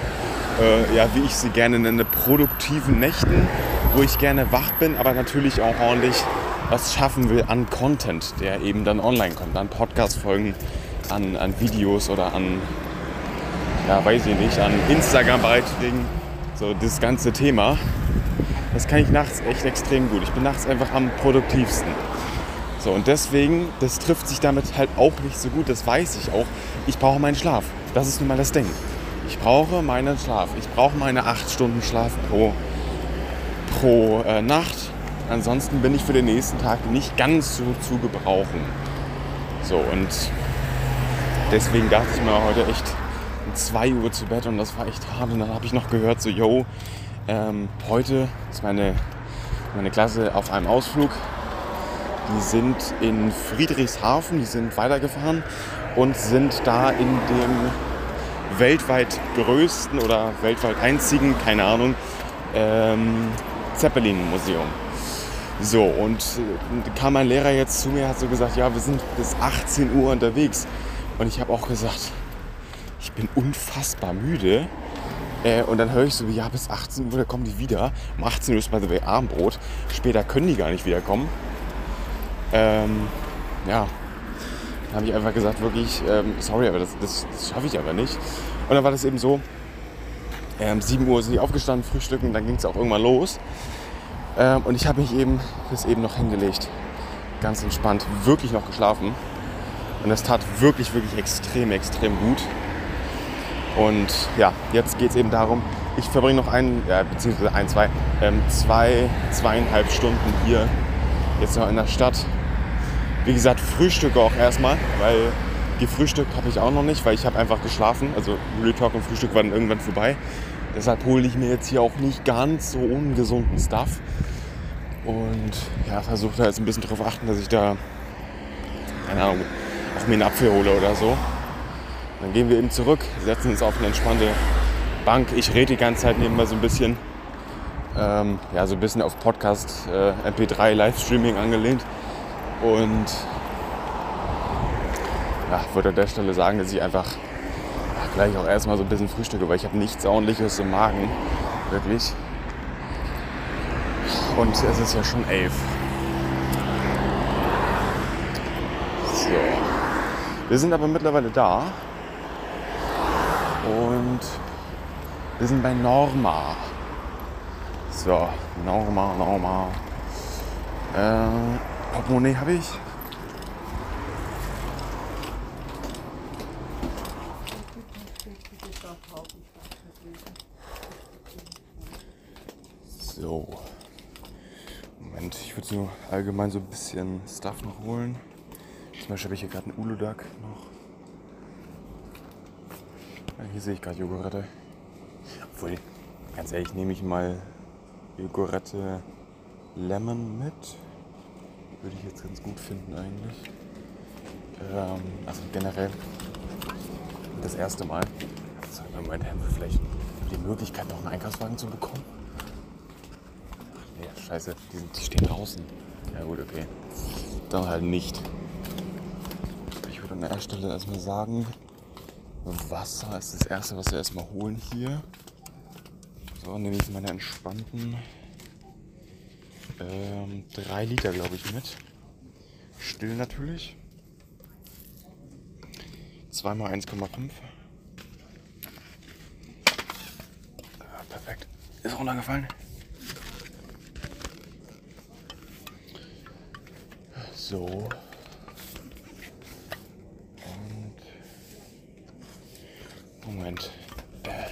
A: äh, ja, wie ich sie gerne nenne, produktiven Nächten, wo ich gerne wach bin, aber natürlich auch ordentlich was schaffen will an Content, der eben dann online kommt, an Podcast-Folgen, an, an Videos oder an, ja, weiß ich nicht, an Instagram-Beiträgen. So, das ganze Thema, das kann ich nachts echt extrem gut. Ich bin nachts einfach am produktivsten. So, und deswegen, das trifft sich damit halt auch nicht so gut, das weiß ich auch. Ich brauche meinen Schlaf. Das ist nun mal das Ding. Ich brauche meinen Schlaf. Ich brauche meine acht Stunden Schlaf pro, pro äh, Nacht. Ansonsten bin ich für den nächsten Tag nicht ganz so zu gebrauchen. So, und deswegen dachte ich mir heute echt um 2 Uhr zu Bett und das war echt hart. Und dann habe ich noch gehört, so, yo, ähm, heute ist meine, meine Klasse auf einem Ausflug. Die sind in Friedrichshafen, die sind weitergefahren und sind da in dem weltweit größten oder weltweit einzigen, keine Ahnung, ähm, Zeppelin-Museum. So, und äh, kam mein Lehrer jetzt zu mir, hat so gesagt, ja, wir sind bis 18 Uhr unterwegs. Und ich habe auch gesagt, ich bin unfassbar müde. Äh, und dann höre ich so, ja, bis 18 Uhr, da kommen die wieder. Um 18 Uhr ist by the way Abendbrot. Später können die gar nicht wiederkommen. Ähm, ja, habe ich einfach gesagt, wirklich, ähm, sorry, aber das, das, das schaffe ich aber nicht. Und dann war das eben so, ähm, 7 Uhr sind die aufgestanden, frühstücken, dann ging es auch irgendwann los. Ähm, und ich habe mich eben bis eben noch hingelegt. Ganz entspannt, wirklich noch geschlafen. Und das tat wirklich, wirklich extrem, extrem gut. Und ja, jetzt geht es eben darum, ich verbringe noch ein, ja, beziehungsweise ein, zwei, ähm, zwei, zweieinhalb Stunden hier jetzt noch in der Stadt. Wie gesagt, frühstücke auch erstmal, weil gefrühstückt habe ich auch noch nicht, weil ich habe einfach geschlafen. Also Real Talk und Frühstück waren irgendwann vorbei. Deshalb hole ich mir jetzt hier auch nicht ganz so ungesunden Stuff. Und ja, versuche da jetzt ein bisschen drauf achten, dass ich da, keine Ahnung, auch mir einen Apfel hole oder so. Dann gehen wir eben zurück, setzen uns auf eine entspannte Bank. Ich rede die ganze Zeit nebenbei so ein bisschen. Ähm, ja, so ein bisschen auf Podcast, äh, MP3, Livestreaming angelehnt. Und ja, würde an der Stelle sagen, dass ich einfach gleich auch erstmal so ein bisschen frühstücke, weil ich habe nichts ordentliches im Magen. Wirklich. Und es ist ja schon elf. So. Wir sind aber mittlerweile da. Und wir sind bei Norma. So, Norma, Norma. Äh, Portemonnaie habe ich. So. Moment, ich würde so allgemein so ein bisschen Stuff noch holen. Zum Beispiel habe ich hier gerade einen Uludag noch. Ja, hier sehe ich gerade Jogurette. Obwohl, ganz ehrlich, nehme ich mal Jogurette Lemon mit. Würde ich jetzt ganz gut finden eigentlich. Ähm, also generell das erste Mal. Also im Moment haben wir vielleicht die Möglichkeit, noch einen Einkaufswagen zu bekommen. Ach nee, scheiße, die, sind, die stehen draußen. Ja gut, okay. Dann halt nicht. Ich würde an der Stelle erstmal sagen, Wasser ist das erste, was wir erstmal holen hier. So, nehme ich meine entspannten ähm, 3 Liter, glaube ich, mit. Still natürlich. Zweimal 1,5. Ah, perfekt. Ist runtergefallen. So. Moment. Äh.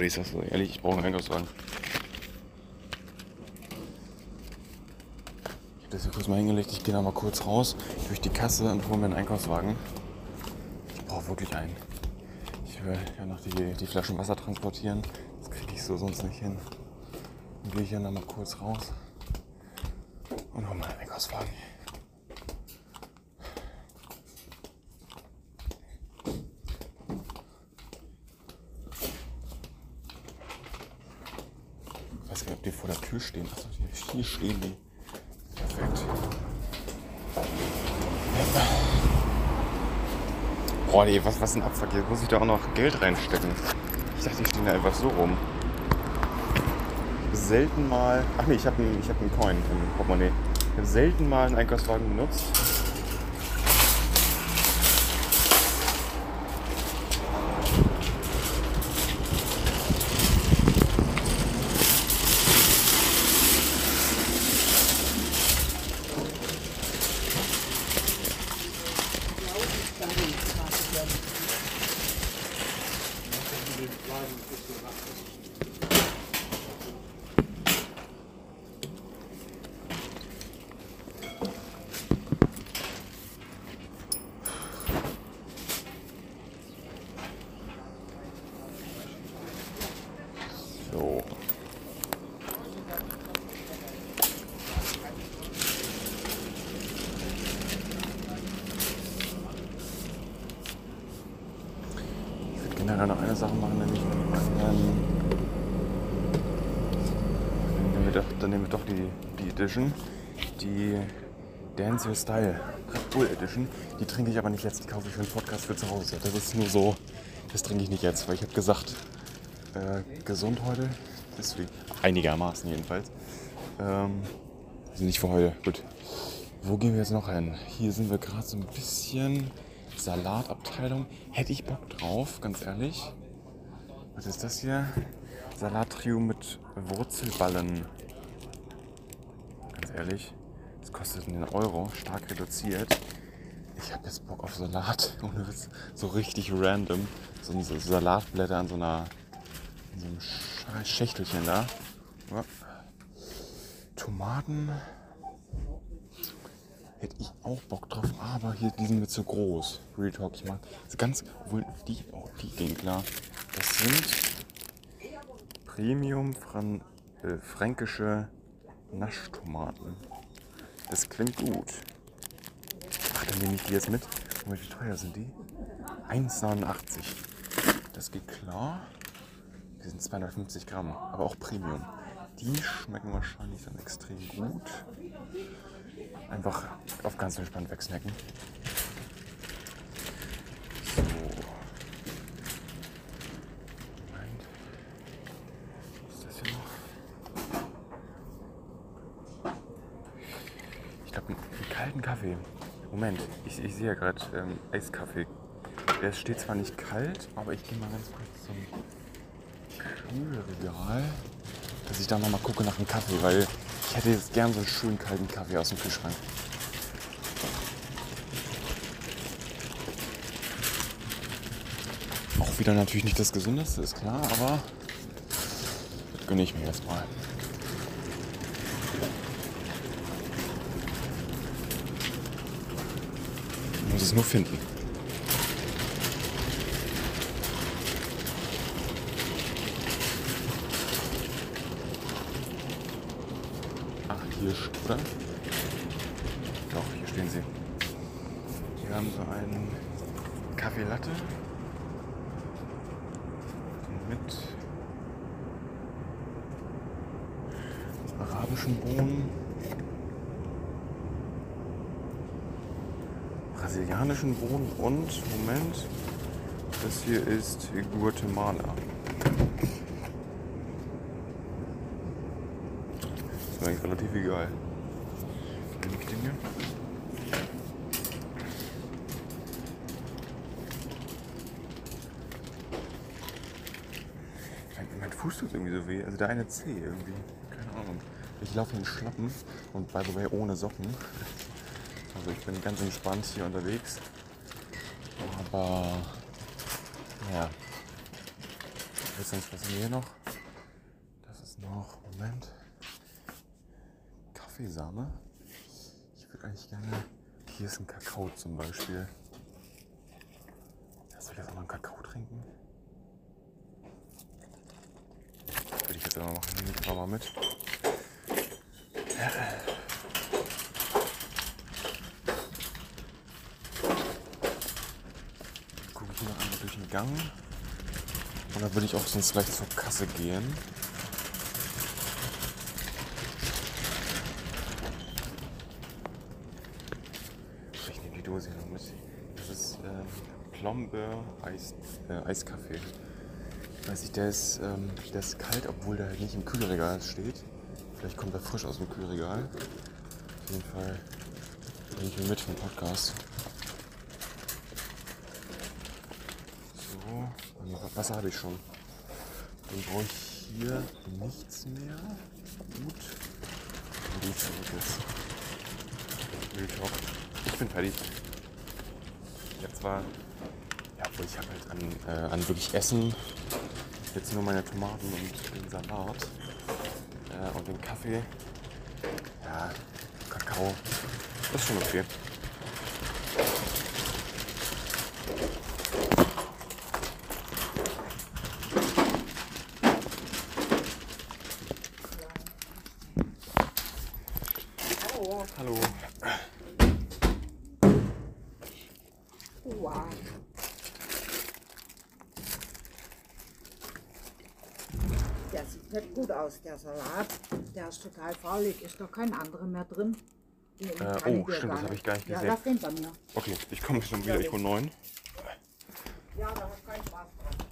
A: Ich sag's so ehrlich, ich brauche einen Einkaufswagen. Ich habe das hier kurz mal hingelegt, ich gehe da mal kurz raus durch die Kasse und hole mir einen Einkaufswagen. Ich brauche wirklich einen. Ich will ja noch die, die Flaschen Wasser transportieren. Das kriege ich so sonst nicht hin. Dann gehe ich hier noch mal kurz raus und hole mir einen Einkaufswagen. Ob die vor der Tür stehen. Achso, hier stehen die. Perfekt. Boah, nee, was, was ein Abfuck. Jetzt muss ich da auch noch Geld reinstecken. Ich dachte, die stehen da einfach so rum. Selten mal. Ach nee, ich habe einen, hab einen Coin im Portemonnaie. Ich habe selten mal einen Einkaufswagen benutzt. So. Ich würde generell noch eine Sache machen, nämlich ähm, dann nehmen wir doch, dann nehmen wir doch die, die Edition, die Dance Your Style Red Bull Edition. Die trinke ich aber nicht jetzt, die kaufe ich für den Podcast für zu Hause. Das ist nur so, das trinke ich nicht jetzt, weil ich habe gesagt, äh, gesund heute. Deswegen, einigermaßen jedenfalls. Ähm, also nicht für heute. Gut. Wo gehen wir jetzt noch hin? Hier sind wir gerade so ein bisschen Salatabteilung. Hätte ich Bock drauf, ganz ehrlich. Was ist das hier? Salattrio mit Wurzelballen. Ehrlich, das kostet einen Euro, stark reduziert. Ich habe jetzt Bock auf Salat. Ohne Witz. So richtig random. So Salatblätter an so einer in so einem Sch- Schächtelchen da. Ja. Tomaten hätte ich auch Bock drauf, aber hier die sind mir zu groß. Real Talk, ich mag das ganz, obwohl die, oh, die gehen klar. Das sind Premium Fran, äh, fränkische Naschtomaten. Das klingt gut. Ach, dann nehme ich die jetzt mit. Wie teuer sind die? 1,89. Das geht klar. Die sind 250 Gramm, aber auch Premium. Die schmecken wahrscheinlich dann extrem gut. Einfach auf ganz entspannt wegsnacken. So. Moment. Was ist das hier noch? Ich glaube, einen, einen kalten Kaffee. Moment, ich, ich sehe ja gerade ähm, Eiskaffee. Der steht zwar nicht kalt, aber ich gehe mal ganz kurz zum Kühlregal, dass ich da noch mal gucke nach einem Kaffee, weil Ich hätte jetzt gern so einen schönen kalten Kaffee aus dem Kühlschrank. Auch wieder natürlich nicht das Gesündeste, ist klar, aber das gönne ich mir jetzt mal. Nur finden. Ach, hier, st- oder? Doch, hier stehen sie. Hier haben sie einen Kaffee Latte mit arabischen Bohnen, brasilianischen Bohnen und, Moment, das hier ist Guatemala. Ist mir eigentlich relativ egal. Nehme ich den hier? Mein, Fuß tut irgendwie so weh. Also der eine Zeh irgendwie. Keine Ahnung. Ich laufe in Schlappen und by the way ohne Socken. Also ich bin ganz entspannt hier unterwegs. Aber ja. Nicht, was haben wir hier noch? Das ist noch, Moment. Kaffeesahne. Ich würde eigentlich gerne. Hier ist ein Kakao zum Beispiel. Ja, Soll ich jetzt auch noch einen Kakao trinken? Würde ich jetzt aber machen. Nehme ich mal mit. Gucke ich noch einmal durch den Gang. Und dann würde ich auch sonst gleich zur Kasse gehen. Ich nehme die Dose hier noch mit. Das ist ähm, Plombe Eis, äh, Eiskaffee. Ich weiß nicht, der ist, ähm, der ist kalt, obwohl der nicht im Kühlregal steht. Vielleicht kommt er frisch aus dem Kühlregal. Auf jeden Fall nehme ich mir mit vom Podcast. So, nee, Wasser habe ich schon. Dann brauche ich hier nichts mehr. Gut. Und die zurück ist. Milchhock. Ich bin fertig. Jetzt zwar, ja, obwohl ich habe halt an, äh, an wirklich Essen jetzt nur meine Tomaten und den Salat äh, und den Kaffee. Ja, Kakao. Das ist schon okay. Hallo.
B: Wow. Der sieht nicht gut aus, der Salat. Der ist total faulig. Ist doch kein anderer mehr drin.
A: Äh, oh, stimmt, das habe ich gar nicht
B: Ja,
A: gesehen.
B: lass den bei mir.
A: Okay, ich komme schon wieder. Ich hole neun.
B: Ja, da hast keinen Spaß dran.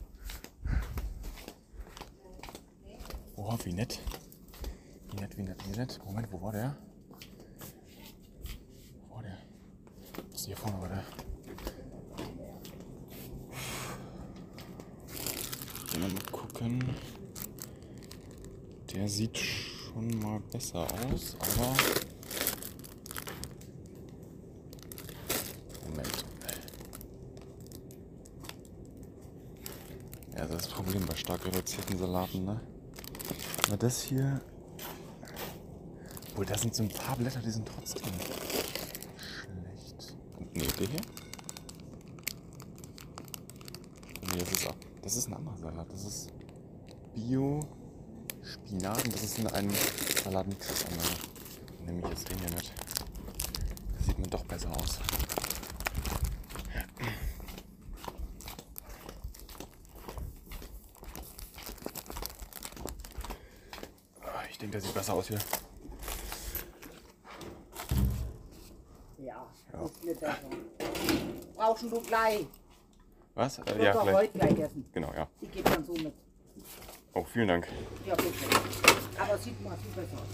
A: Oh, wie nett. Wie nett, wie nett, wie nett. Moment, wo war der? Wo war der? Das hier vorne war der. Mal gucken. Der sieht schon mal besser aus, aber. Moment. Ja, das ist das Problem bei stark reduzierten Salaten, ne? Aber das hier. Obwohl, da sind so ein paar Blätter, die sind trotzdem schlecht. Nee, der hier? Nee, das ist, auch, das ist ein anderer Salat. Das ist Bio Spinat und das ist in einem Salat mit das andere. Dann nehme ich jetzt den hier mit. Das sieht mir doch besser aus. Ah, Ich denke, der sieht besser aus hier.
B: Ja, das ist viel besser. Brauchst du gleich.
A: Was? Äh, ja,
B: ja,
A: gleich.
B: heute gleich essen.
A: Genau, ja.
B: Ich gebe dann so mit.
A: Oh, vielen Dank.
B: Ja, bitte. Aber sieht mal viel besser aus.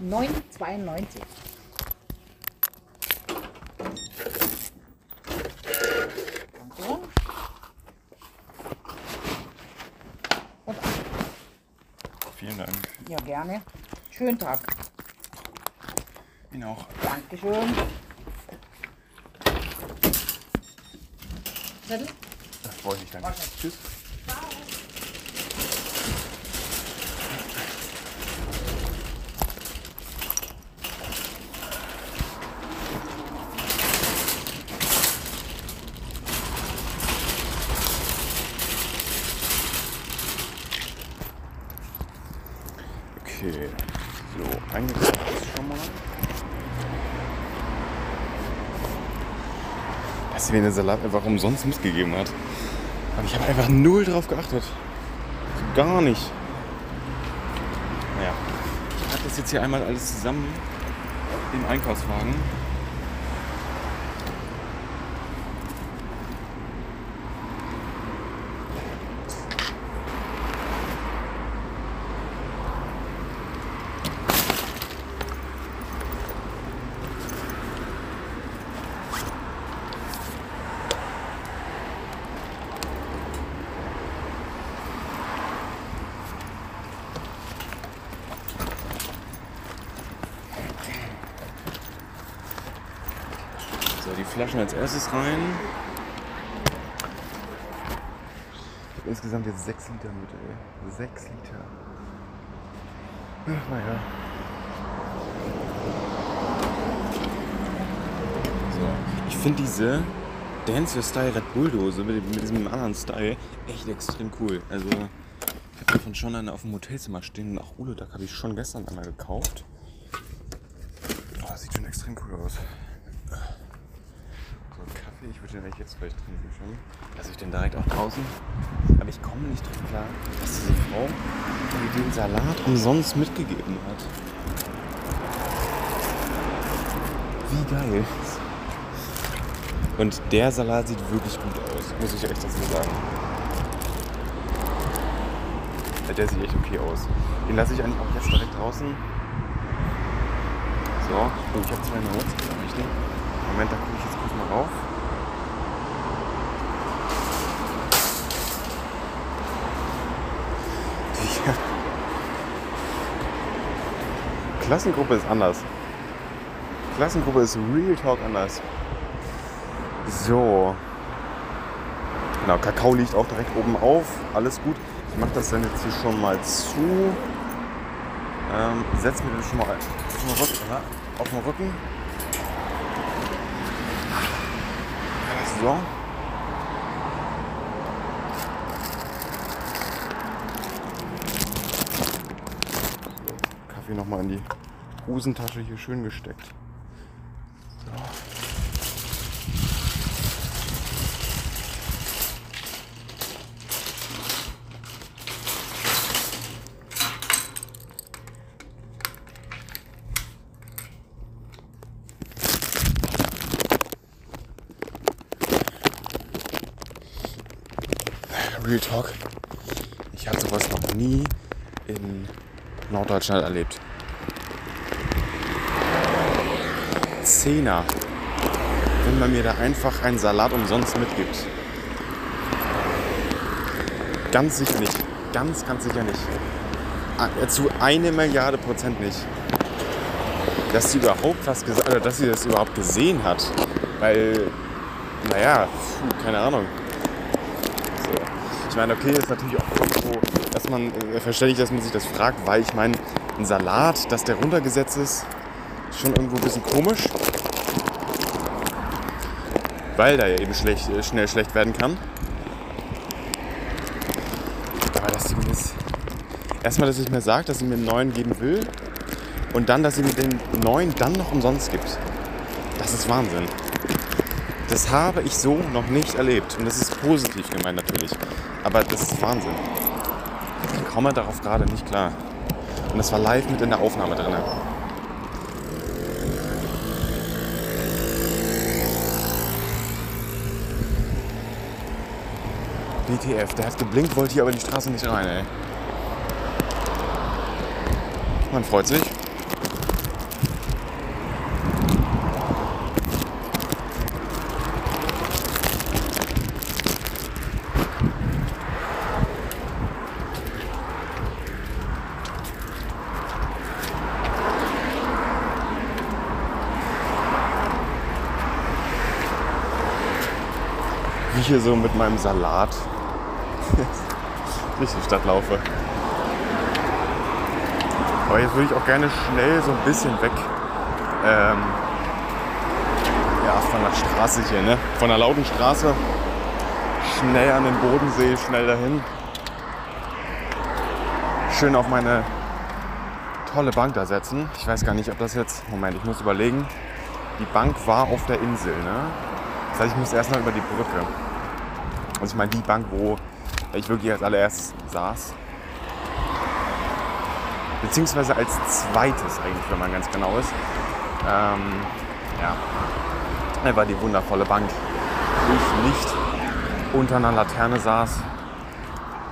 B: Neun zweiundneunzig.
A: vielen Dank.
B: Ja, gerne. Schönen Tag.
A: Ihnen auch.
B: Dankeschön. Zettel?
A: Das freue ich mich, danke. Tschüss. Okay, so, eingekauft ist schon mal. Dass sie mir den Salat einfach umsonst mitgegeben hat. Aber ich habe einfach null drauf geachtet. Gar nicht. Naja, ich packe das jetzt hier einmal alles zusammen im Einkaufswagen. Flaschen als erstes rein. Ich habe insgesamt jetzt 6 Liter mit, ey. 6 Liter. Ach, naja. So. Ich finde diese Dance Your Style Red Bull Dose mit, mit diesem anderen Style echt extrem cool. Also, ich habe davon schon eine auf dem Hotelzimmer stehen und auch Uludag habe ich schon gestern einmal gekauft. Oh, sieht schon extrem cool aus. Den eigentlich jetzt gleich trinken schon. Lasse ich den direkt auch draußen. Aber ich komme nicht drauf klar, dass diese Frau mir den Salat umsonst mitgegeben hat. Wie geil. Und der Salat sieht wirklich gut aus, muss ich echt dazu sagen. Der sieht echt okay aus. Den lasse ich eigentlich auch jetzt direkt draußen. So, ich habe zwei Notes, glaube ich. Ne? Moment, da gucke ich jetzt kurz mal rauf. Ja. Klassengruppe ist anders. Klassengruppe ist Real Talk anders. So. Genau, Kakao liegt auch direkt oben auf. Alles gut. Ich mache das dann jetzt hier schon mal zu. Ähm, setz mir den schon mal auf den Rücken. ja, Auf den Rücken. So. Kaffee nochmal in die Hosentasche hier schön gesteckt. So. Real Talk. Ich habe sowas noch nie in Norddeutschland erlebt. Zehner. Wenn man mir da einfach einen Salat umsonst mitgibt. Ganz sicher nicht. Ganz, ganz sicher nicht. Ah, Zu eine Milliarde Prozent nicht. Dass sie überhaupt was gesagt oder dass sie das überhaupt gesehen hat. Weil, naja, puh, keine Ahnung. So. Ich meine, okay, ist natürlich auch irgendwo, dass man, äh, verständlich, dass man sich das fragt, weil ich meine, ein Salat, dass der runtergesetzt ist, ist schon irgendwo ein bisschen komisch. Weil der ja eben schlecht, äh, schnell schlecht werden kann. Aber dass sie mir das. Erstmal, dass ich mir sagt, dass sie mir einen neuen geben will. Und dann, dass sie mir den neuen dann noch umsonst gibt. Das ist Wahnsinn. Das habe ich so noch nicht erlebt. Und das ist positiv gemeint natürlich. Aber das ist Wahnsinn. Ich komme darauf gerade nicht klar. Und das war live mit in der Aufnahme drin. DTF, der hat geblinkt, wollte hier aber die Straße nicht rein, ey. Man freut sich. hier so mit meinem Salat durch die Stadt laufe. Aber jetzt würde ich auch gerne schnell so ein bisschen weg ähm, ja, von der Straße hier, ne? Von der lauten Straße schnell an den Bodensee, schnell dahin. Schön auf meine tolle Bank da setzen. Ich weiß gar nicht, ob das jetzt. Moment, ich muss überlegen. Die Bank war auf der Insel, ne? Das heißt, ich muss erstmal über die Brücke. Also ich meine die Bank, wo ich wirklich als allererstes saß. Beziehungsweise als zweites eigentlich, wenn man ganz genau ist. Ähm, ja, da war die wundervolle Bank. Ich nicht unter einer Laterne saß.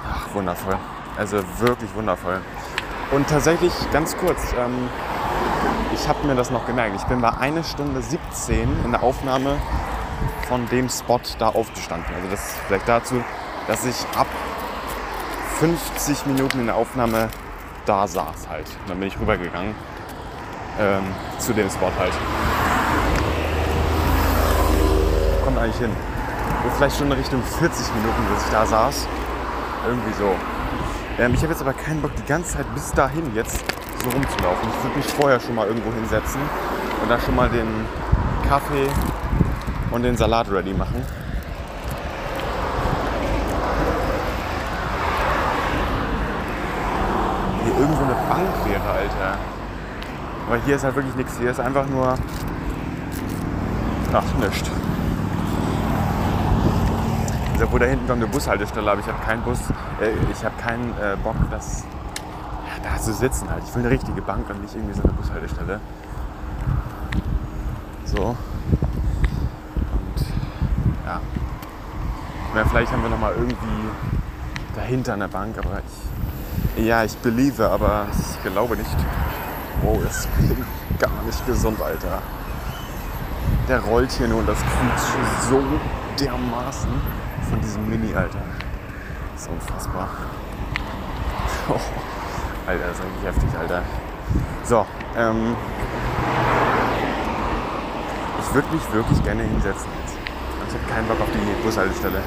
A: Ach, wundervoll. Also wirklich wundervoll. Und tatsächlich, ganz kurz, ähm, ich habe mir das noch gemerkt. Ich bin bei 1 Stunde 17 in der Aufnahme von dem Spot da aufgestanden. Also das vielleicht dazu, dass ich ab 50 Minuten in der Aufnahme da saß halt. Und dann bin ich rübergegangen ähm, zu dem Spot halt. Kommt eigentlich hin. Und vielleicht schon in Richtung 40 Minuten, bis ich da saß. Irgendwie so. Ähm, ich habe jetzt aber keinen Bock, die ganze Zeit bis dahin jetzt so rumzulaufen. Ich würde mich vorher schon mal irgendwo hinsetzen und da schon mal den Kaffee und den Salat ready machen. Irgendwo eine Bank wäre, Alter. Aber hier ist halt wirklich nichts. Hier ist einfach nur. Ach, nichts. Also, wo da hinten kommt eine Bushaltestelle, aber ich habe keinen Bus, äh, ich habe keinen äh, Bock, das ja, da zu sitzen halt. Ich will eine richtige Bank und nicht irgendwie so eine Bushaltestelle. So. Und ja. Meine, vielleicht haben wir noch mal irgendwie dahinter eine Bank, aber ich, ja, ich believe, aber ich glaube nicht. Wow, das klingt gar nicht gesund, Alter. Der rollt hier nur und das quietscht so dermaßen von diesem Mini, Alter. Das ist unfassbar. Oh, Alter, das ist eigentlich heftig, Alter. So, ähm, ich würde mich wirklich gerne hinsetzen jetzt. Ich habe keinen Bock auf die Bushaltestelle.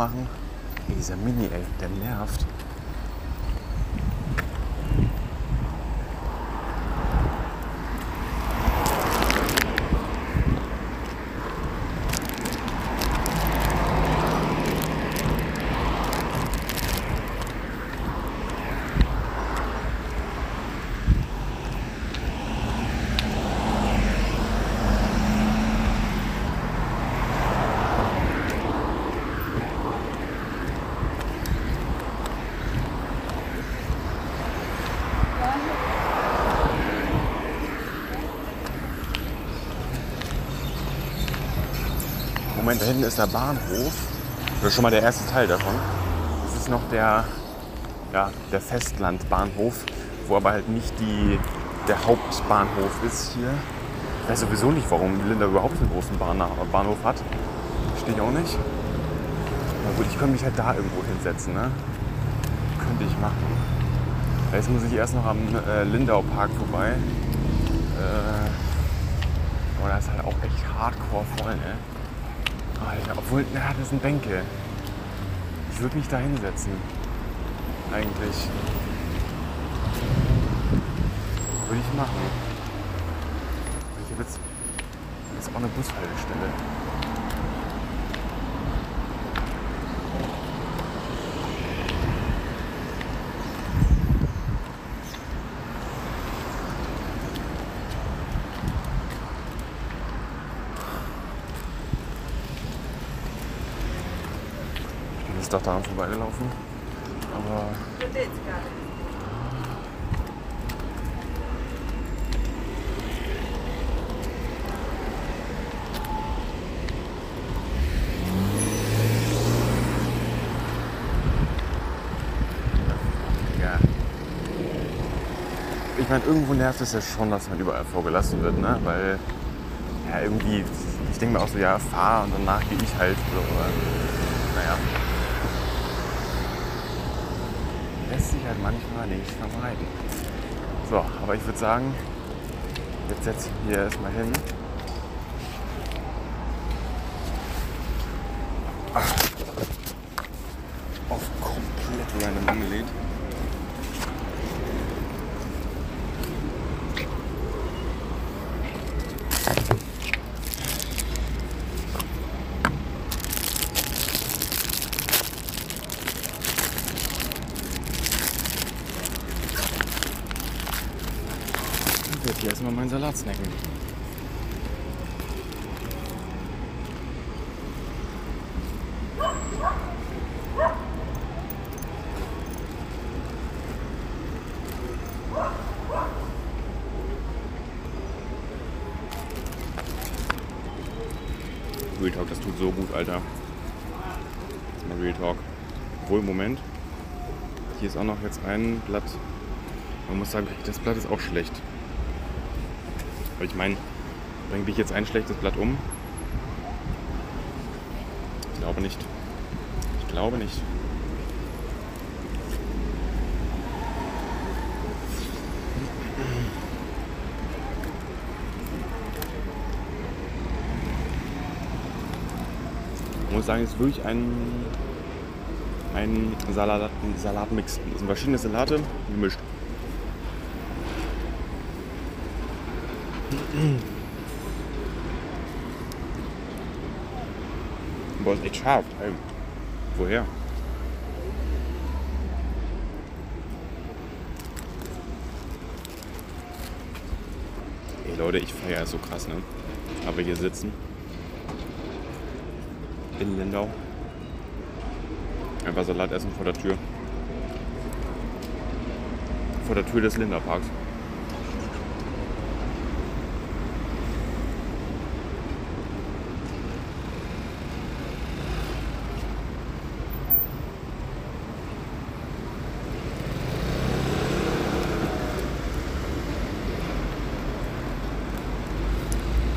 A: Was soll ich doch machen? Ey, dieser Mini, ey, der nervt. Moment, da hinten ist der Bahnhof. Oder schon mal der erste Teil davon. Das ist noch der, ja, der Festlandbahnhof, wo aber halt nicht die, der Hauptbahnhof ist hier. Ich weiß sowieso nicht, warum Linda überhaupt einen großen Bahn Bahnhof hat. Verstehe ich auch nicht. Na gut, ich könnte mich halt da irgendwo hinsetzen, ne? Könnte ich machen. Jetzt muss ich erst noch am äh, Lindau Park vorbei. Äh, aber da ist halt auch echt hardcore voll, ne? Alter, obwohl, na, das sind Bänke. Ich würde mich da hinsetzen. Eigentlich. Würde ich machen. Ich habe jetzt, jetzt auch eine Bushaltestelle. Ich doch daran vorbeigelaufen. Aber. Ich meine, irgendwo nervt es ja schon, dass man überall vorgelassen wird, ne? Weil ja irgendwie, ich denke mir auch so, ja, fahr und danach gehe ich halt. So, aber, naja. lässt sich halt manchmal nicht vermeiden. So, aber ich würde sagen, jetzt setze ich mich hier erstmal hin. Auf komplett random angelegt. Ich werde hier erstmal meinen Salat snacken. Real Talk, das tut so gut, Alter. Ist mal Real Talk. Obwohl, Moment. Hier ist auch noch jetzt ein Blatt. Man muss sagen, das Blatt ist auch schlecht. Aber ich meine, bringe ich jetzt ein schlechtes Blatt um? Ich glaube nicht. Ich glaube nicht. Ich muss sagen, es ist wirklich ein, ein Salat, Salatmix. Es sind verschiedene Salate gemischt. Boah, ist echt scharf. Ey. Woher? Ey Leute, ich feiere so krass, ne? Aber hier sitzen. In Lindau. Einfach Salat essen vor der Tür. Vor der Tür des Linderparks.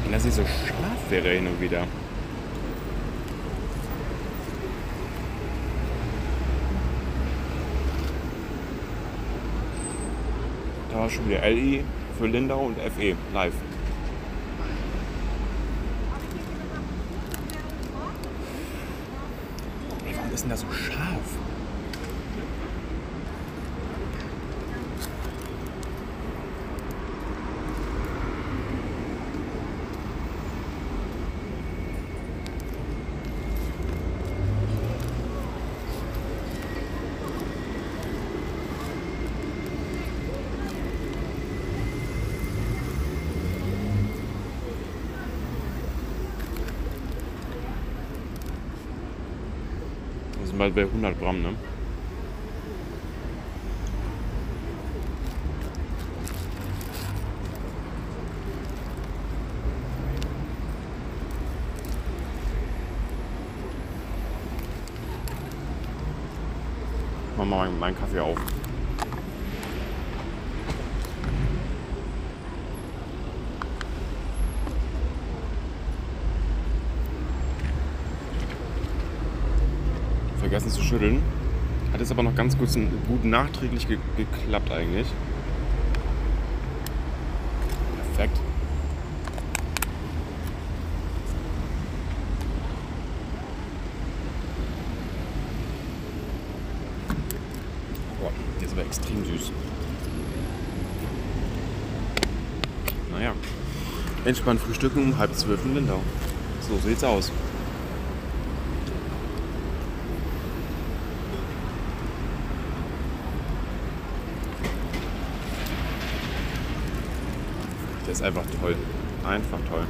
A: Wenn das nicht so wäre hin und wieder. Da war schon wieder LI für Lindau und FE live. Ey, warum ist denn das so scharf? Wir sind bald bei 100 Gramm, ne? Mach mal meinen Kaffee auf. Vergessen zu schütteln. Hat jetzt aber noch ganz kurz gut nachträglich ge geklappt eigentlich. Perfekt. Boah, der ist aber extrem süß. Naja. Entspannt frühstücken um halb zwölf in Lindau. So sieht's aus. Ist einfach toll. Einfach toll.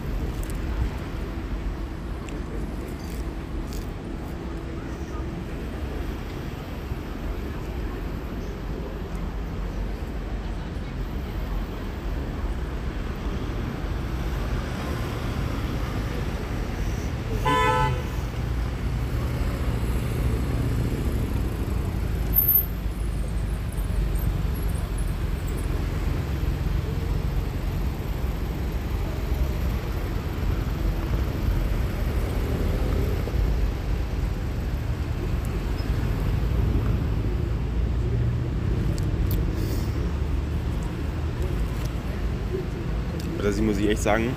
A: Ich echt sagen,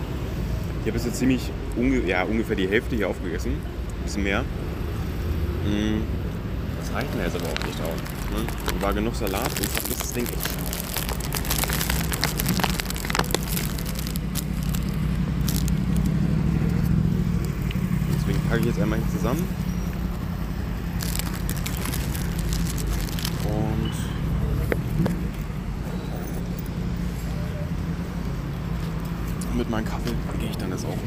A: ich habe jetzt so ziemlich unge ja, ungefähr die Hälfte hier aufgegessen. Ein bisschen mehr. Mm, Das reicht mir jetzt aber auch nicht auch. Ne? War genug Salat und fast ist das Ding echt. Deswegen packe ich jetzt einmal hier zusammen. Und mit meinem Kaffee gehe ich dann jetzt auch.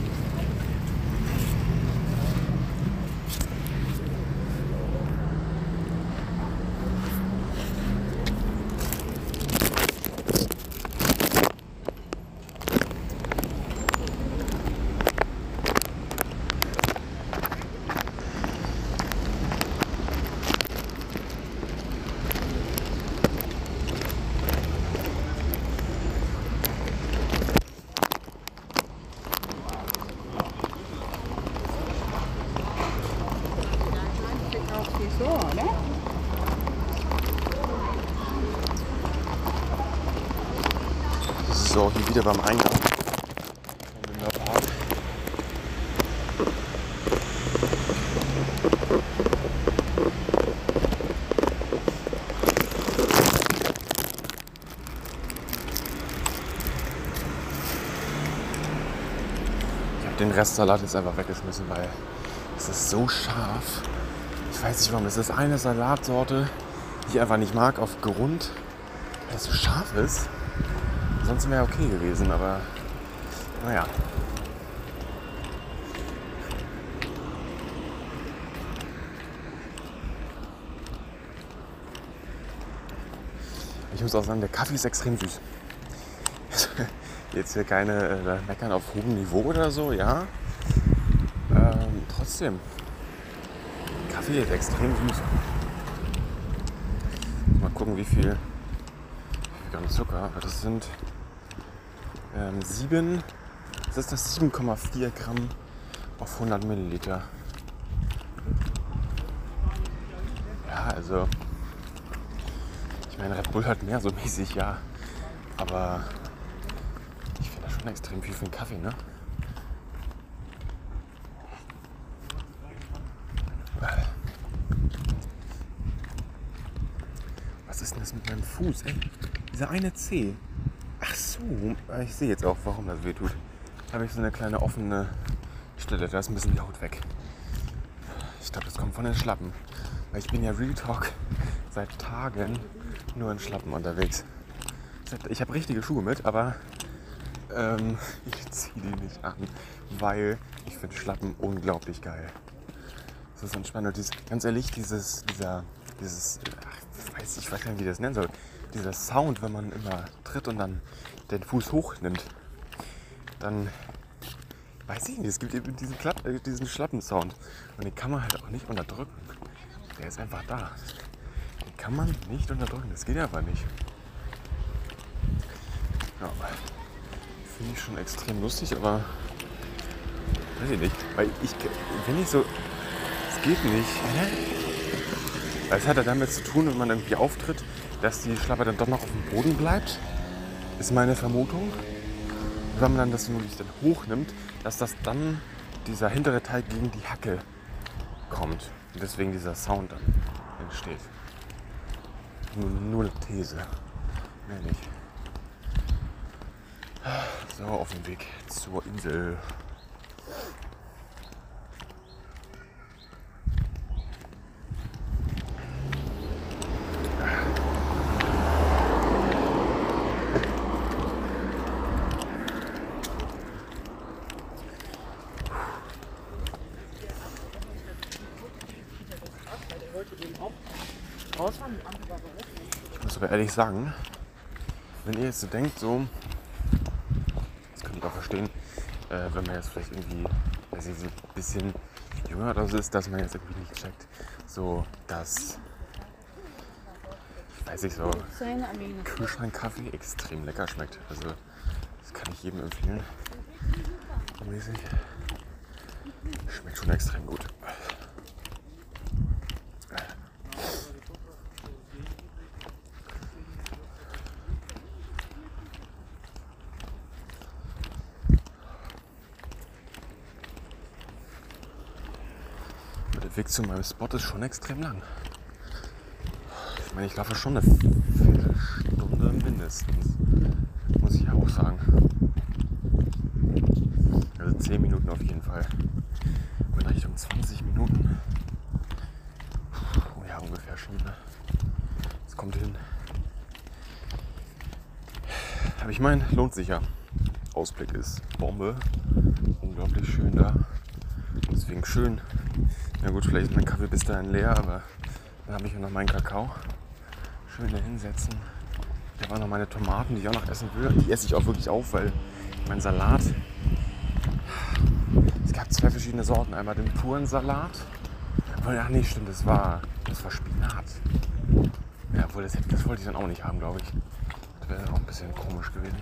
C: So, ne?
A: So, hier beim Eingang. Den Restsalat jetzt einfach weggeschmissen, weil es ist so scharf. Ich weiß nicht warum. Das ist eine Salatsorte, die ich einfach nicht mag, aufgrund, weil es so scharf ist. Sonst wäre okay gewesen, aber naja. Ich muss auch sagen, der Kaffee ist extrem süß. Jetzt hier keine äh, Meckern auf hohem Niveau oder so, ja. Ähm, trotzdem. Kaffee ist extrem süß. Mal gucken, wie viel Gramm Zucker, das sind ähm, 7, das ist das 7,4 Gramm auf 100 Milliliter. Ja, also ich meine, Red Bull hat mehr so mäßig, ja, aber ich finde das schon extrem viel für einen Kaffee, ne? Was ist denn das mit meinem Fuß? Ey, dieser eine Zeh. So, ich sehe jetzt auch, warum das weh tut. Da habe ich so eine kleine offene Stelle, da ist ein bisschen die Haut weg. Ich glaube, das kommt von den Schlappen. Weil ich bin ja Real Talk seit Tagen nur in Schlappen unterwegs. Ich habe richtige Schuhe mit, aber ähm, ich ziehe die nicht an, weil ich finde Schlappen unglaublich geil. Das ist entspannt. Und dieses, ganz ehrlich, dieses, dieser, dieses, ach, ich weiß, ich weiß nicht, wie ich das nennen soll. Dieser Sound, wenn man immer tritt und dann den Fuß hochnimmt, dann weiß ich nicht, es gibt eben diesen, Klapp, äh, diesen Schlappensound. Und den kann man halt auch nicht unterdrücken. Der ist einfach da. Den kann man nicht unterdrücken. Das geht aber nicht. Ja. Finde ich schon extrem lustig, aber weiß ich nicht. Weil ich, wenn ich so, es geht nicht. Es hat ja damit zu tun, wenn man irgendwie auftritt, dass die Schlappe dann doch noch auf dem Boden bleibt. Ist meine Vermutung. Wenn man dann das wirklich dann hochnimmt, dass das dann dieser hintere Teil gegen die Hacke kommt. Und deswegen dieser Sound dann entsteht. Nur, nur eine These. Mehr nicht. So, auf dem Weg zur Insel. Ehrlich sagen, wenn ihr jetzt so denkt, so, das könnte ich auch verstehen, äh, wenn man jetzt vielleicht irgendwie, weiß ich, so ein bisschen jünger oder so ist, dass man jetzt irgendwie nicht checkt, so, dass, weiß ich so, Kühlschrankkaffee extrem lecker schmeckt. Also, das kann ich jedem empfehlen. Mäßig. Schmeckt schon extrem gut. Weg zu meinem Spot ist schon extrem lang. Ich meine, ich laufe schon eine Viertelstunde mindestens. Muss ich auch sagen. Also 10 Minuten auf jeden Fall. In Richtung 20 Minuten. Oh ja, ungefähr schon. Ne? Das kommt hin. Aber ich meine, lohnt sich ja. Ausblick ist Bombe. Unglaublich schön da. Deswegen schön. Na gut, vielleicht ist mein Kaffee bis dahin leer, aber dann habe ich ja noch meinen Kakao. Schön da hinsetzen. Da waren noch meine Tomaten, die ich auch noch essen will. Die esse ich auch wirklich auf, weil mein Salat. Es gab zwei verschiedene Sorten. Einmal den puren Salat. Ach nee, stimmt, das war, das war Spinat. Ja, obwohl das, das wollte ich dann auch nicht haben, glaube ich. Das wäre auch ein bisschen komisch gewesen.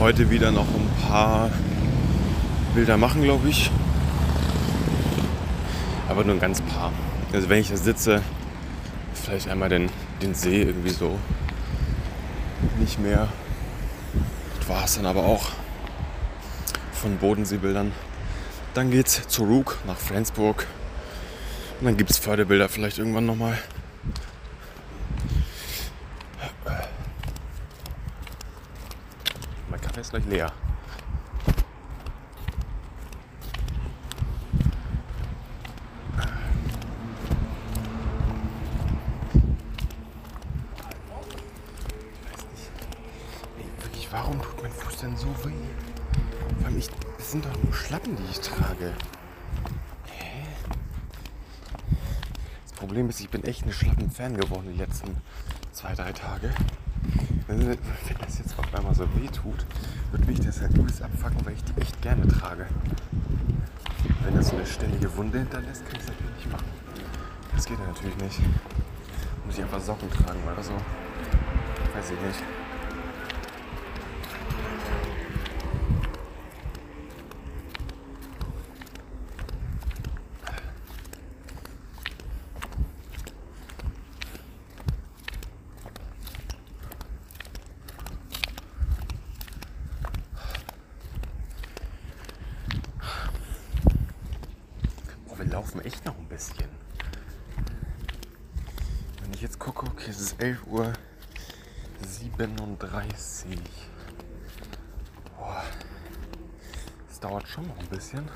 A: Heute wieder noch ein paar Bilder machen, glaube ich. Aber nur ein ganz paar. Also wenn ich da sitze, vielleicht einmal den, den See irgendwie so. Nicht mehr. Das war es dann aber auch von Bodenseebildern. Dann geht's zu Rook nach Flensburg. Und dann gibt es Förderbilder vielleicht irgendwann nochmal. Mein Kaffee ist gleich leer. Warum tut mein Fuß denn so weh? Vor ich, das sind doch nur Schlappen, die ich trage. Problem ist, ich bin echt ein Schlappen-Fan geworden die letzten zwei, drei Tage. Wenn das jetzt auf einmal so weh tut, würde mich das halt übelst abfacken, weil ich die echt gerne trage. Wenn das so eine ständige Wunde hinterlässt, kann ich es natürlich nicht machen. Das geht ja natürlich nicht. Muss ich einfach Socken tragen oder so. Weiß ich nicht. Oh, wir laufen echt noch ein bisschen. Wenn ich jetzt gucke, okay, es ist 11 Uhr 37. Boah, das dauert schon noch ein bisschen.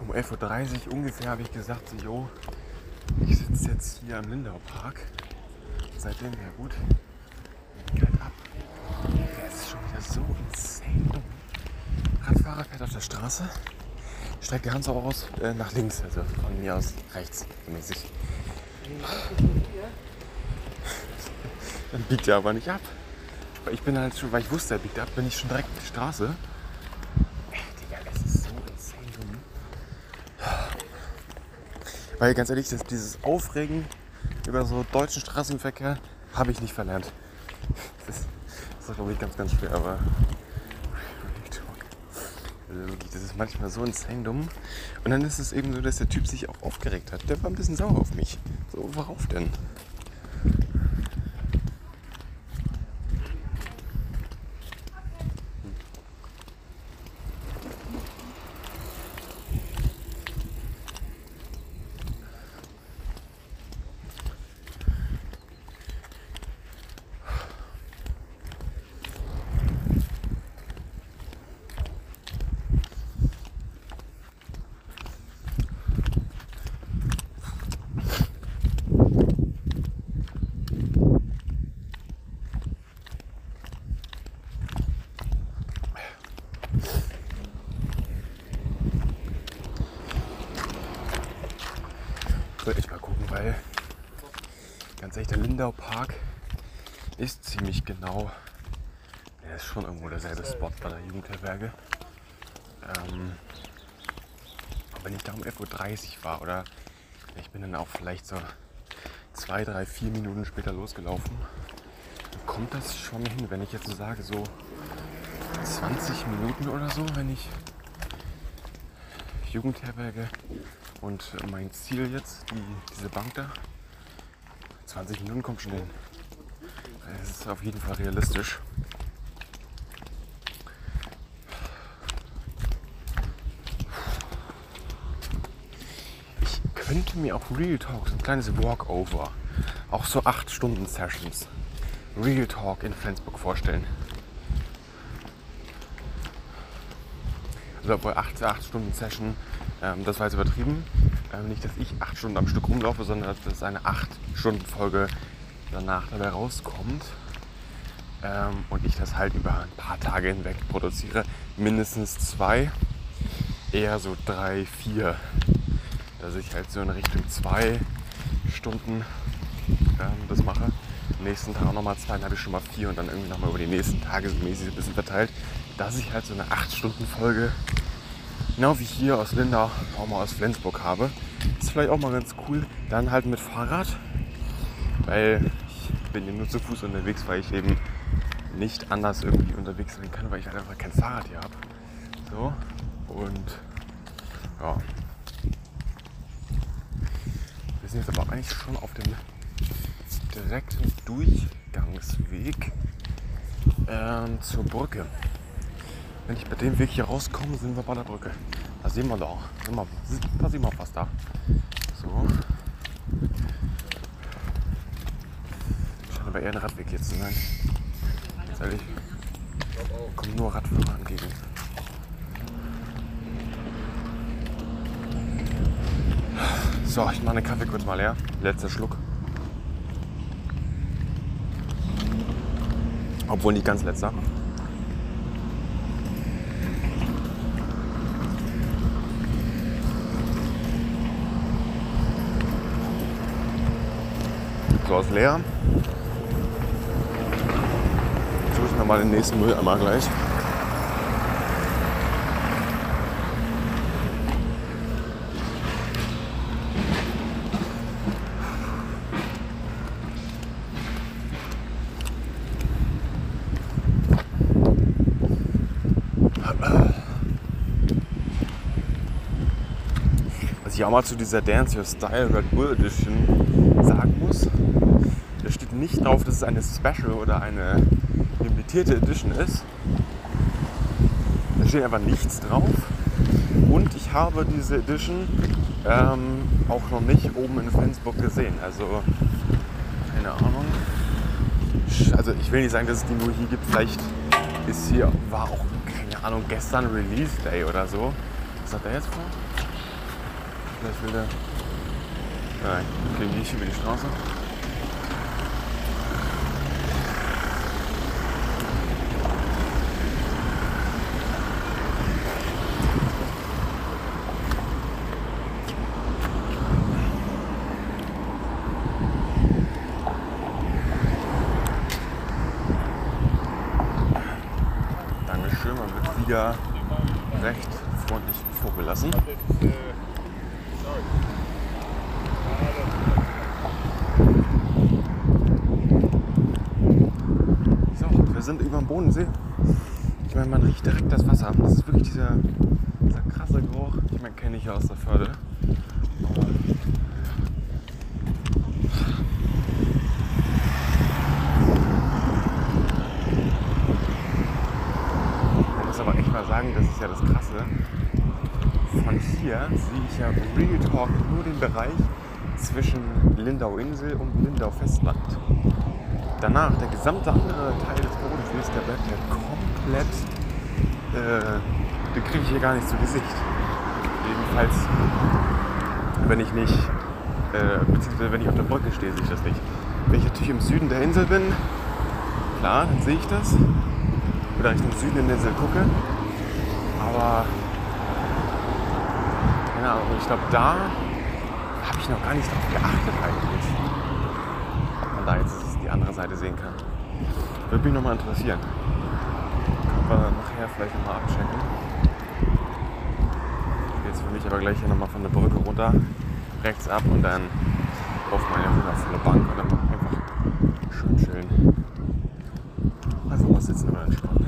A: Um 11.30 Uhr ungefähr habe ich gesagt, so, jo, ich sitze jetzt hier am Lindau Park. Seitdem, ja gut, geht ab. Es ist schon wieder so insane Fahrrad fährt auf der Straße, streckt die Hand so aus äh, nach links, also von mir aus rechts mäßig. Dann biegt er aber nicht ab. Ich bin halt schon, weil ich wusste, biegt ab, bin ich schon direkt auf die Straße. Digga, es ist so insane dumm. Weil ganz ehrlich, das, dieses Aufregen über so deutschen Straßenverkehr habe ich nicht verlernt. Das ist, das glaube ich ganz, ganz schwer, aber das ist manchmal so insane dumm. Und dann ist es eben so, dass der Typ sich auch aufgeregt hat. Der war ein bisschen sauer auf mich. So, worauf denn? Ich will echt mal gucken, weil ganz ehrlich, der Lindau Park ist ziemlich genau. Er ist schon irgendwo derselbe Spot bei der Jugendherberge. Ähm, und wenn ich da um 11.30 Uhr war oder ich bin dann auch vielleicht so zwei, drei, vier Minuten später losgelaufen, kommt das schon hin, wenn ich jetzt so sage, so 20 Minuten oder so, wenn ich Jugendherberge und mein Ziel jetzt, die, diese Bank da, 20 Minuten kommt schon hin. Es ist auf jeden Fall realistisch. Ich könnte mir auch Real Talk, so ein kleines Walkover, auch so 8 Stunden Sessions, Real Talk in Flensburg vorstellen. Also obwohl 8, 8 Stunden Session, ähm, das war jetzt übertrieben. Ähm, nicht, dass ich 8 Stunden am Stück rumlaufe, sondern dass eine 8 Stunden Folge danach dabei rauskommt. Ähm, und ich das halt über ein paar Tage hinweg produziere. Mindestens zwei, eher so drei, vier. Dass ich halt so in Richtung zwei Stunden ähm, das mache. Am nächsten Tag nochmal zwei, dann habe ich schon mal vier und dann irgendwie nochmal über die nächsten Tage so mäßig ein bisschen verteilt, dass ich halt so eine 8-Stunden-Folge, genau wie hier aus Lindau, auch mal aus Flensburg habe. Ist vielleicht auch mal ganz cool. Dann halt mit Fahrrad, weil ich bin ja nur zu Fuß unterwegs, weil ich eben nicht anders irgendwie unterwegs sein kann, weil ich halt einfach kein Fahrrad hier habe. So, und ja. Wir sind jetzt aber eigentlich schon auf dem direkten Durchgangsweg ähm, zur Brücke. Wenn ich bei dem Weg hier rauskomme, sind wir bei der Brücke. Da sehen wir da. Da sehen wir fast da. So. Scheint aber eher ein Radweg jetzt zu sein. Ganz ehrlich. Kommen nur Radfahrer entgegen. So, ich mache den Kaffee kurz mal leer. Letzter Schluck. Obwohl nicht ganz letzter. So, ist leer. Suche ich mir mal den nächsten Mülleimer gleich. Auch mal zu dieser Dance Your Style Red Bull Edition sagen muss, da steht nicht drauf, dass es eine Special oder eine limitierte Edition ist. Da steht einfach nichts drauf. Und ich habe diese Edition ähm, auch noch nicht oben in Flensburg gesehen. Also, keine Ahnung. Also ich will nicht sagen, dass es die nur hier gibt. Vielleicht ist hier, war auch, keine Ahnung, gestern Release Day oder so. Was hat der jetzt vor? Vielleicht will der. Nein, okay, gehe ich über die Straße. schön, man wird wieder recht freundlich vorgelassen. So, wir sind über dem Bodensee. Ich meine, man riecht direkt das Wasser. Das ist wirklich dieser, dieser krasse Geruch. Ich meine, kenne ich ja aus der Förde. Aber Man muss aber echt mal sagen, das ist ja das Krasse. Von hier sehe ich ja Real Talk nur den Bereich zwischen Lindau-Insel und Lindau-Festland. Danach, der gesamte andere Teil des Bodensees, der bleibt ja komplett, äh, den kriege ich hier gar nicht zu Gesicht. Jedenfalls, wenn ich nicht, äh, beziehungsweise wenn ich auf der Brücke stehe, sehe ich das nicht. Wenn ich natürlich im Süden der Insel bin, klar, dann sehe ich das. Oder Richtung Süden in der Insel gucke. Aber, keine Ahnung, ich glaube, da habe ich noch gar nicht drauf geachtet eigentlich. Ob man da jetzt die andere Seite sehen kann. Würde mich nochmal interessieren. Können wir nachher vielleicht nochmal abchecken. Mich aber gleich hier nochmal von der Brücke runter, rechts ab und dann auf meine wundervolle Bank und dann einfach schön chillen. Einfach mal sitzen und mal entspannen.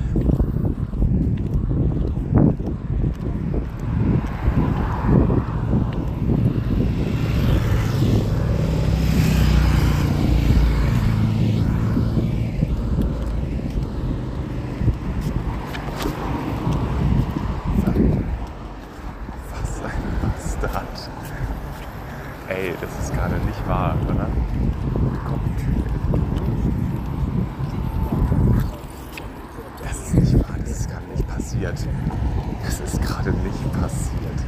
A: Was ein Bastard. Ey, das ist gerade nicht wahr, oder? Kommt ein Typ entgegen. Das ist nicht wahr, das ist gerade nicht passiert. Das ist gerade nicht passiert.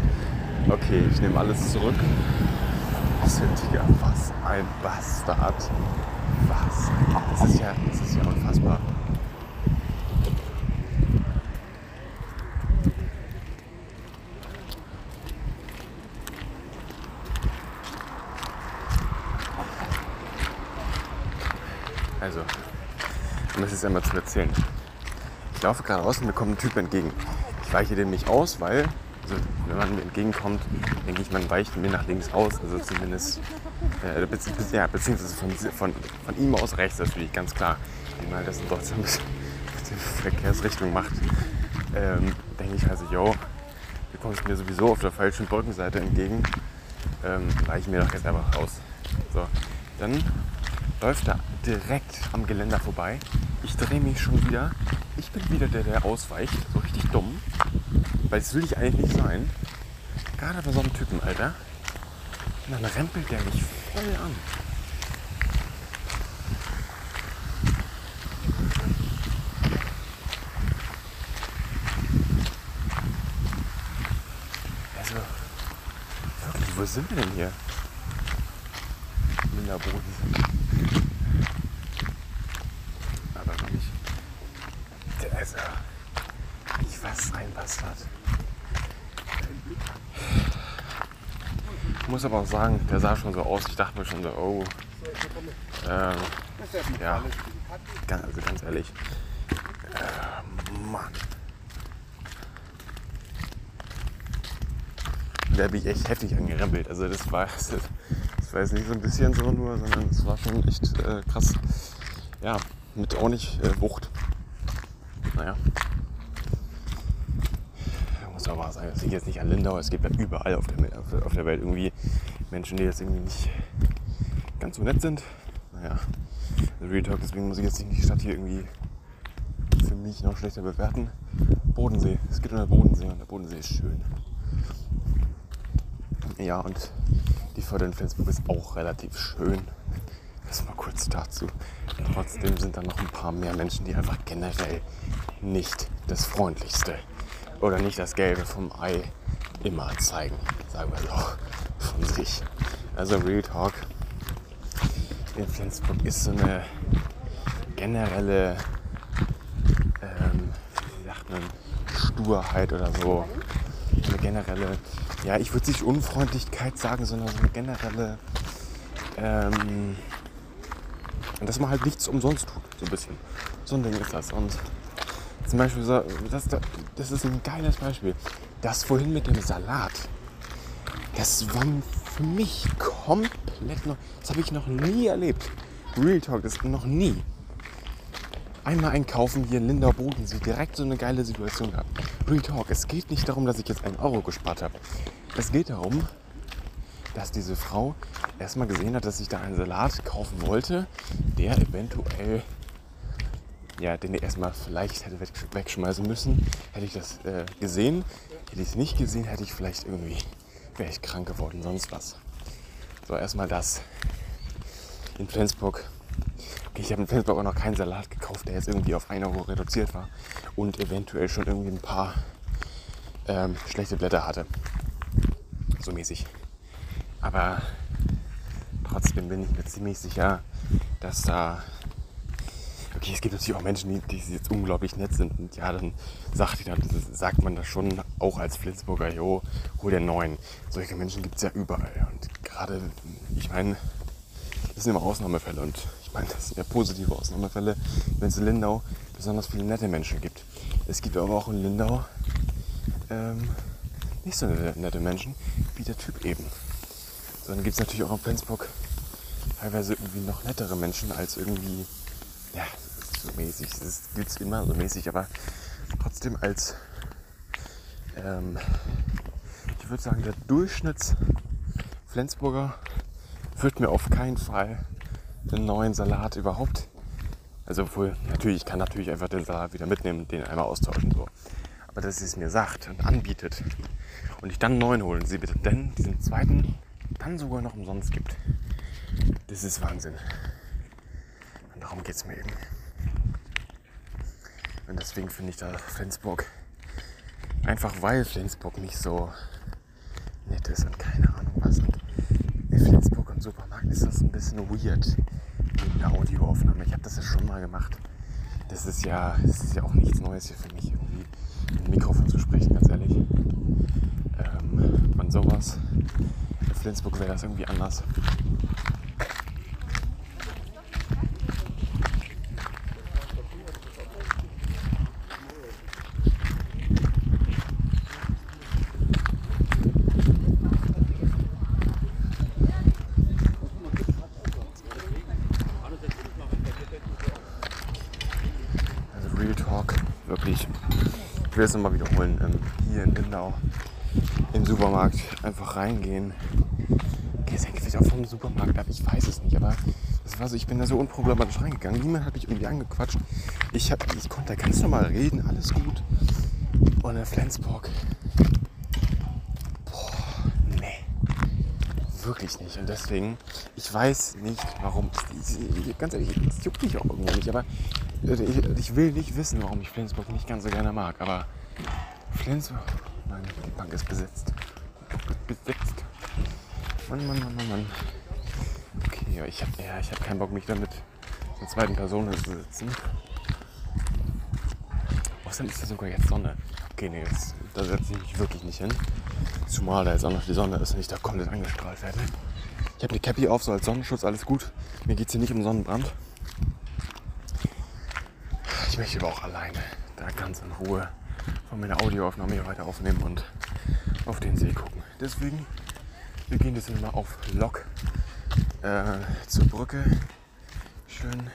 A: Okay, ich nehme alles zurück. Cynthia, was ein Bastard. Was? Das ist ja, das ist ja unfassbar. Also, jetzt einmal zu erzählen. Ich laufe gerade raus und mir kommt ein Typ entgegen. Ich weiche dem nicht aus, weil, also, wenn man mir entgegenkommt, denke ich, man weicht mir nach links aus. Also zumindest, äh, bezieh ja, beziehungsweise von, von, von ihm aus rechts, das finde ich ganz klar. Wenn man das in Deutschland mit der Verkehrsrichtung macht, ähm, denke ich also, yo, du kommst mir sowieso auf der falschen Brückenseite entgegen, ähm, weiche mir doch jetzt einfach raus. So, dann läuft er direkt am Geländer vorbei. Drehe mich schon wieder. Ich bin wieder der, der ausweicht. So richtig dumm. Weil das will ich eigentlich nicht sein. Gerade bei so einem Typen, Alter. Und dann rempelt der mich voll an. Also, wirklich, wo sind wir denn hier? Minderboden. Aber noch nicht. Der- Also, ich was ein Bastard. Ich muss aber auch sagen, der sah schon so aus. Ich dachte mir schon so, oh. Ähm, ja, also ganz ehrlich. Äh, Mann. Da bin ich echt heftig angerempelt. Also das war, das war jetzt nicht so ein bisschen so nur, sondern es war schon echt äh, krass. Ja, mit ordentlich äh, Wucht. Naja. Muss aber sagen, das liegt jetzt nicht an Lindau. Es gibt ja überall auf der, auf der Welt irgendwie Menschen, die jetzt irgendwie nicht ganz so nett sind. Naja, Real Talk, deswegen muss ich jetzt nicht die Stadt hier irgendwie für mich noch schlechter bewerten. Bodensee, es geht um den Bodensee und der Bodensee ist schön. Ja, und die Förde in Flensburg ist auch relativ schön. Das mal kurz dazu. Trotzdem sind da noch ein paar mehr Menschen, die einfach generell nicht das Freundlichste oder nicht das Gelbe vom Ei immer zeigen. Sagen wir so von sich. Also Real Talk in Flensburg ist so eine generelle, ähm, wie sagt man, Sturheit oder so. Eine generelle, ja, ich würde nicht Unfreundlichkeit sagen, sondern so eine generelle, ähm, dass man halt nichts umsonst tut, so ein bisschen. So ein Ding ist das. Und Zum Beispiel, das, das ist ein geiles Beispiel. Das vorhin mit dem Salat. Das war für mich komplett noch. Das habe ich noch nie erlebt. Real Talk, das noch nie. Einmal einkaufen hier in Lindau Bodensee, direkt so eine geile Situation gehabt. Real Talk, es geht nicht darum, dass ich jetzt einen Euro gespart habe. Es geht darum, dass diese Frau erstmal gesehen hat, dass ich da einen Salat kaufen wollte, der eventuell, ja, den ich erstmal vielleicht hätte wegschmeißen müssen. Hätte ich das äh, gesehen, hätte ich es nicht gesehen, hätte ich vielleicht irgendwie, wäre ich krank geworden, sonst was. So, erstmal das. In Flensburg Okay, ich habe in Flensburg auch noch keinen Salat gekauft, der jetzt irgendwie auf 1 Euro reduziert war und eventuell schon irgendwie ein paar ähm, schlechte Blätter hatte. So mäßig. Aber trotzdem bin ich mir ziemlich sicher, dass da. Okay, es gibt natürlich auch Menschen, die, die jetzt unglaublich nett sind. Und ja, dann sagt, dann, sagt man das schon auch als Flensburger, jo, hol dir neuen. Solche Menschen gibt es ja überall. Und gerade, ich meine, das sind immer Ausnahmefälle. Und ich meine, das sind ja positive Ausnahmefälle, wenn es in Lindau besonders viele nette Menschen gibt. Es gibt aber auch in Lindau ähm, nicht so nette Menschen wie der Typ eben. So, dann gibt es natürlich auch in Flensburg teilweise irgendwie noch nettere Menschen als irgendwie, ja, so mäßig. Das gilt immer so mäßig, aber trotzdem als, ähm, ich würde sagen, der Durchschnitts-Flensburger wird mir auf keinen Fall den neuen Salat überhaupt. Also obwohl, natürlich, ich kann natürlich einfach den Salat wieder mitnehmen, den einmal austauschen. So. Aber dass sie es mir sagt und anbietet und ich dann einen neuen holen, sie bitte denn diesen zweiten dann sogar noch umsonst gibt. Das ist Wahnsinn. Darum geht es mir eben. Und deswegen finde ich da Flensburg, einfach weil Flensburg nicht so nett ist und keine Ahnung was. Und in Flensburg und Supermarkt ist das ein bisschen weird mit einer Audioaufnahme. Ich habe das ja schon mal gemacht. Das ist ja, das ist ja auch nichts Neues hier für mich, irgendwie ein Mikrofon zu sprechen, ganz ehrlich. Ähm, und sowas Flensburg wäre das irgendwie anders. Also Real Talk, wirklich. Ich will es nochmal wiederholen. Ähm, hier in Lindau im Supermarkt einfach reingehen. Hängt vielleicht auch vom Supermarkt ab, ich weiß es nicht, aber das war so, ich bin da so unproblematisch reingegangen. Niemand hat mich irgendwie angequatscht. Ich, hab, ich konnte da ganz normal reden, alles gut. Und in Flensburg, boah, nee, wirklich nicht. Und deswegen, ich weiß nicht, warum. Ganz ehrlich, es juckt mich auch irgendwo nicht, aber ich, ich will nicht wissen, warum ich Flensburg nicht ganz so gerne mag. Aber Flensburg, Nein, die Bank ist besetzt. Besetzt. Mann, Mann, Mann, Mann, Mann. Okay, ich habe ja, hab keinen Bock, mich damit zur zweiten Person zu sitzen. Außerdem ist da sogar jetzt Sonne. Okay, nee, jetzt, da setze ich mich wirklich nicht hin. Zumal da jetzt auch noch die Sonne ist und ich da komplett angestrahlt werde. Ich habe eine Cappy auf, so als Sonnenschutz, alles gut. Mir geht es hier nicht um Sonnenbrand. Ich möchte aber auch alleine, da ganz in Ruhe von meiner Audioaufnahme hier weiter aufnehmen und auf den See gucken. Deswegen, wir gehen jetzt mal auf Lok äh, zur Brücke. Schön.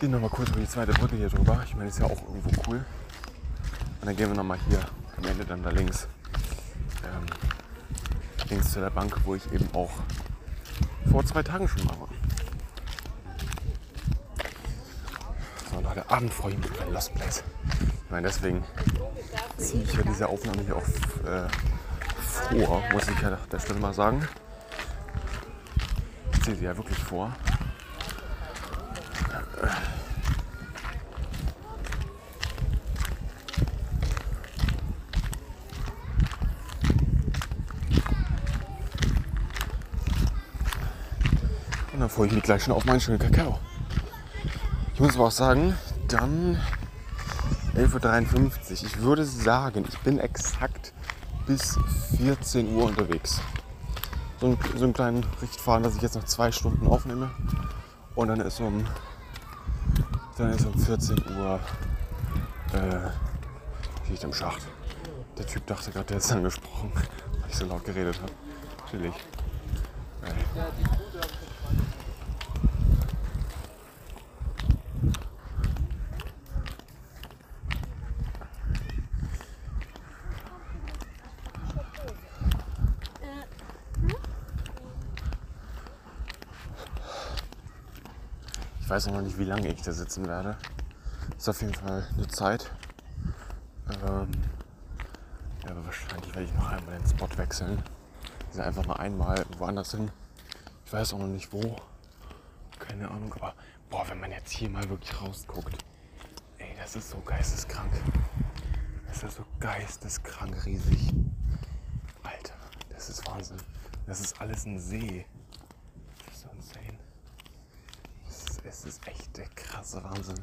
A: Gehen noch mal kurz über die zweite Brücke hier drüber. Ich meine, ist ja auch irgendwo cool. Und dann gehen wir noch mal hier am Ende dann da links. Ähm, links zu der Bank, wo ich eben auch vor zwei Tagen schon mal war. So Leute, Abend mich auf ein Lost Place. Ich meine, deswegen ziehe ich ja diese Aufnahme hier auch äh, vor, muss ich ja der Stelle mal sagen. Ich ziehe sie ja wirklich vor. Und dann freue ich mich gleich schon auf meinen schönen Kakao. Ich muss aber auch sagen, dann 11.53 Uhr. Ich würde sagen, ich bin exakt bis 14 Uhr unterwegs. So, ein, so einen kleinen Richtfahren, dass ich jetzt noch zwei Stunden aufnehme. Und dann ist um, dann ist um 14 Uhr Äh, liegt im Schacht. Der Typ dachte gerade, der ist angesprochen, weil ich so laut geredet habe. Chillig. Geil. Weiß noch nicht, wie lange ich da sitzen werde. Ist auf jeden Fall eine Zeit. Ähm, ja, aber wahrscheinlich werde ich noch einmal den Spot wechseln. Also einfach mal einmal woanders hin. Ich weiß auch noch nicht wo. Keine Ahnung, aber boah, wenn man jetzt hier mal wirklich rausguckt. Ey, das ist so geisteskrank. Das ist so geisteskrank riesig. Alter, das ist Wahnsinn. Das ist alles ein See. Das ist so insane. Es ist, echt der krasse Wahnsinn.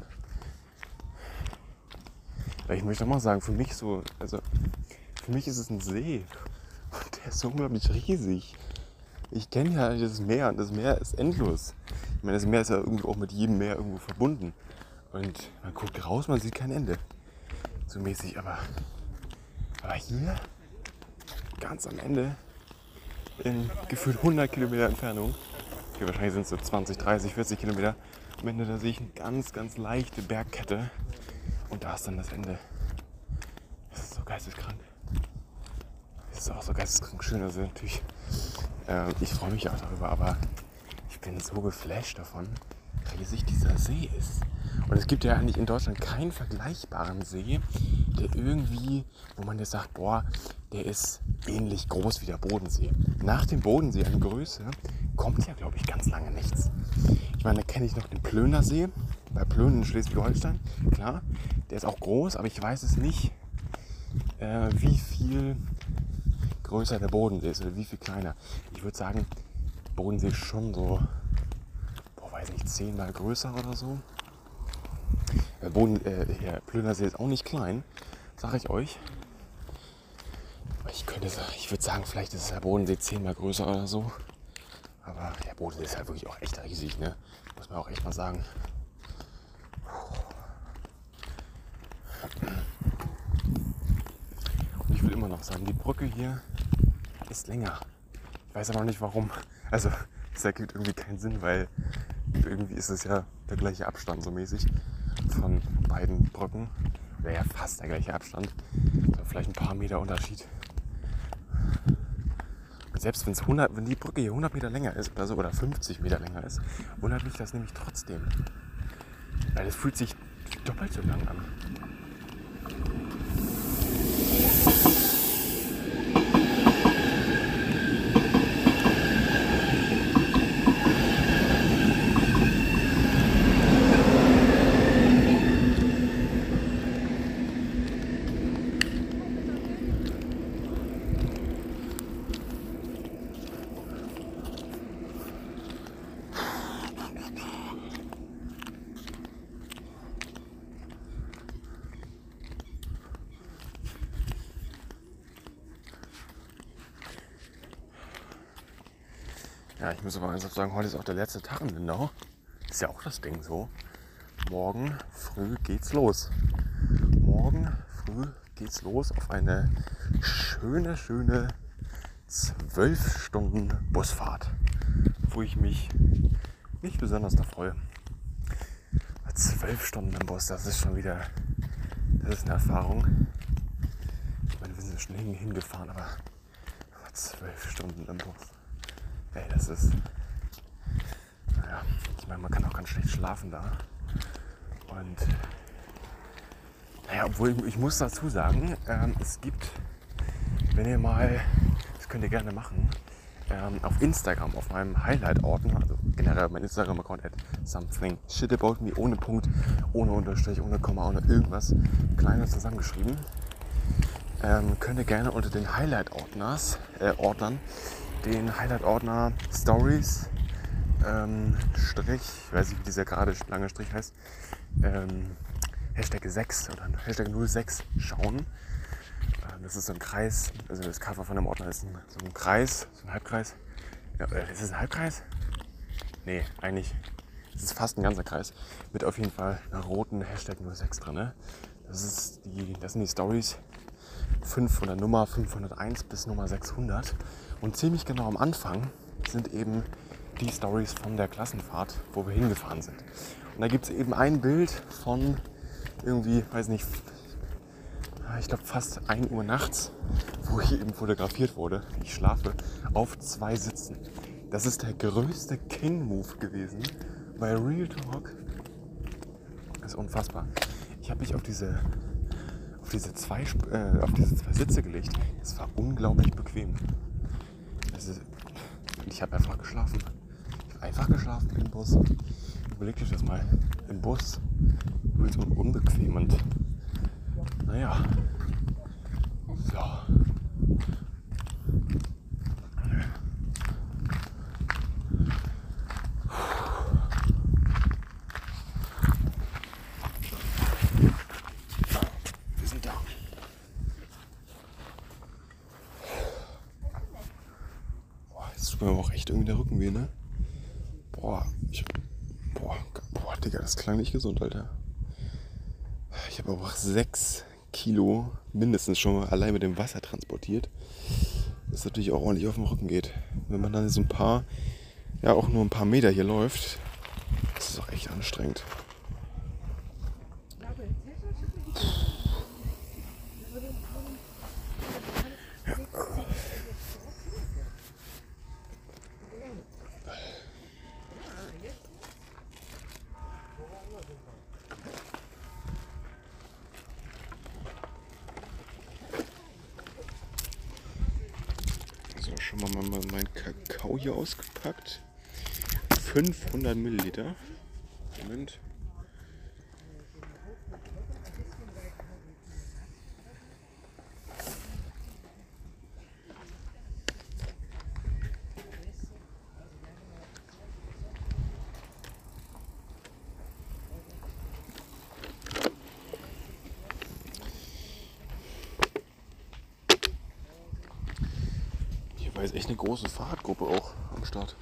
A: Ich möchte auch mal sagen, für mich so, also für mich ist es ein See. Und der ist so unglaublich riesig. Ich kenne ja das Meer und das Meer ist endlos. Ich meine, das Meer ist ja irgendwie auch mit jedem Meer irgendwo verbunden. Und man guckt raus, man sieht kein Ende. So mäßig, aber, aber hier, ganz am Ende, in gefühlt 100 Kilometer Entfernung, okay, wahrscheinlich sind es so 20, 30, 40 Kilometer, am Ende da sehe ich eine ganz, ganz leichte Bergkette. Und da ist dann das Ende. Das ist so geisteskrank. Das ist auch so geisteskrank schön. Also natürlich, äh, ich freue mich auch darüber, aber ich bin so geflasht davon, wie riesig dieser See ist. Und es gibt ja eigentlich in Deutschland keinen vergleichbaren See, der irgendwie, wo man jetzt sagt, boah, der ist ähnlich groß wie der Bodensee. Nach dem Bodensee an Größe kommt ja, glaube ich, ganz lange nichts. Ich meine, da kenne ich noch den Plöner See, bei Plön in Schleswig-Holstein, klar. Der ist auch groß, aber ich weiß es nicht, äh, wie viel größer der Bodensee ist oder wie viel kleiner. Ich würde sagen, Bodensee ist schon so, boah, weiß nicht, zehnmal größer oder so. Der Boden, äh, der Plönersee ist auch nicht klein, sage ich euch. Ich könnte, ich würde sagen, vielleicht ist der Bodensee zehnmal größer oder so. Aber der Bodensee ist halt wirklich auch echt riesig, ne? Muss man auch echt mal sagen. Und ich will immer noch sagen, die Brücke hier ist länger. Ich weiß aber nicht warum. Also, es ergibt irgendwie keinen Sinn, weil irgendwie ist es ja der gleiche Abstand so mäßig von beiden Brücken. Wäre ja fast der gleiche Abstand. So, vielleicht ein paar Meter Unterschied. Selbst wenn's 100, wenn die Brücke hier 100 Meter länger ist oder so, oder 50 Meter länger ist, wundert mich das nämlich trotzdem. Weil es fühlt sich doppelt so lang an. Aber ernsthaft sagen, heute ist auch der letzte Tag in Lindau. Ist ja auch das Ding so. Morgen früh geht's los. Morgen früh geht's los auf eine schöne, schöne zwölf Stunden Busfahrt, wo ich mich nicht besonders da freue. Zwölf Stunden im Bus, das ist schon wieder, das ist eine Erfahrung. Ich meine, wir sind schon hin- hingefahren, aber zwölf Stunden im Bus. Ey, das ist. Naja, ich meine, man kann auch ganz schlecht schlafen da. Und. Naja, obwohl ich, ich muss dazu sagen, ähm, es gibt, wenn ihr mal, das könnt ihr gerne machen, ähm, auf Instagram, auf meinem Highlight-Ordner, also generell mein Instagram-Account at something shit about me, ohne Punkt, ohne Unterstrich, ohne Komma, ohne irgendwas, kleines zusammengeschrieben, ähm, könnt ihr gerne unter den Highlight-Ordners, äh, Ordnern, den Highlight-Ordner Stories, ähm, Strich, ich weiß nicht, wie dieser gerade lange Strich heißt, ähm, Hashtag 6 oder Hashtag 06 schauen. Ähm, Das ist so ein Kreis, also das Cover von dem Ordner ist ein, so ein Kreis, so ein Halbkreis. Ja, ist es ein Halbkreis? Nee, eigentlich ist es fast ein ganzer Kreis. Mit auf jeden Fall einer roten Hashtag 06 drin. Ne? Das, ist die, das sind die Stories 5 von der Nummer 501 bis Nummer 600. Und ziemlich genau am Anfang sind eben die Stories von der Klassenfahrt, wo wir hingefahren sind. Und da gibt es eben ein Bild von irgendwie, weiß nicht, ich glaube fast 1 Uhr nachts, wo ich eben fotografiert wurde. Ich schlafe auf zwei Sitzen. Das ist der größte King-Move gewesen bei Real Talk. Das ist unfassbar. Ich habe mich auf diese, auf, diese zwei, äh, auf diese zwei Sitze gelegt. Es war unglaublich bequem. Ist, ich habe einfach geschlafen. Einfach geschlafen im Bus. Überleg dir das mal. Im Bus. Übelst und unbequem und naja. So. Wir sind da. Boah, jetzt tut mir auch echt irgendwie der Rücken weh, ne? Boah, ich, boah, boah, Digga, das klang nicht gesund, Alter. Ich habe auch sechs Kilo mindestens schon mal allein mit dem Wasser transportiert. Das natürlich auch ordentlich auf den Rücken geht. Wenn man dann so ein paar, ja auch nur ein paar Meter hier läuft, das ist auch echt anstrengend. So, schon mal mal mein Kakao hier ausgepackt. 500 Milliliter. Moment. Jetzt echt eine große Fahrradgruppe auch am Start.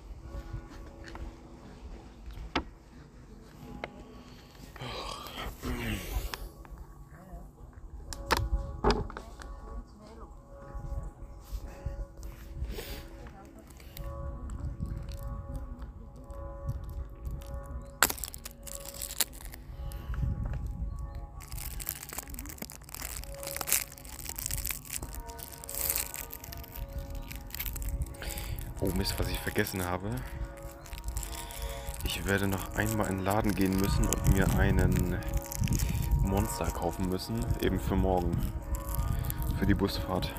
A: Vergessen habe. Ich werde noch einmal in den Laden gehen müssen und mir einen Monster kaufen müssen, eben für morgen. Für die Busfahrt.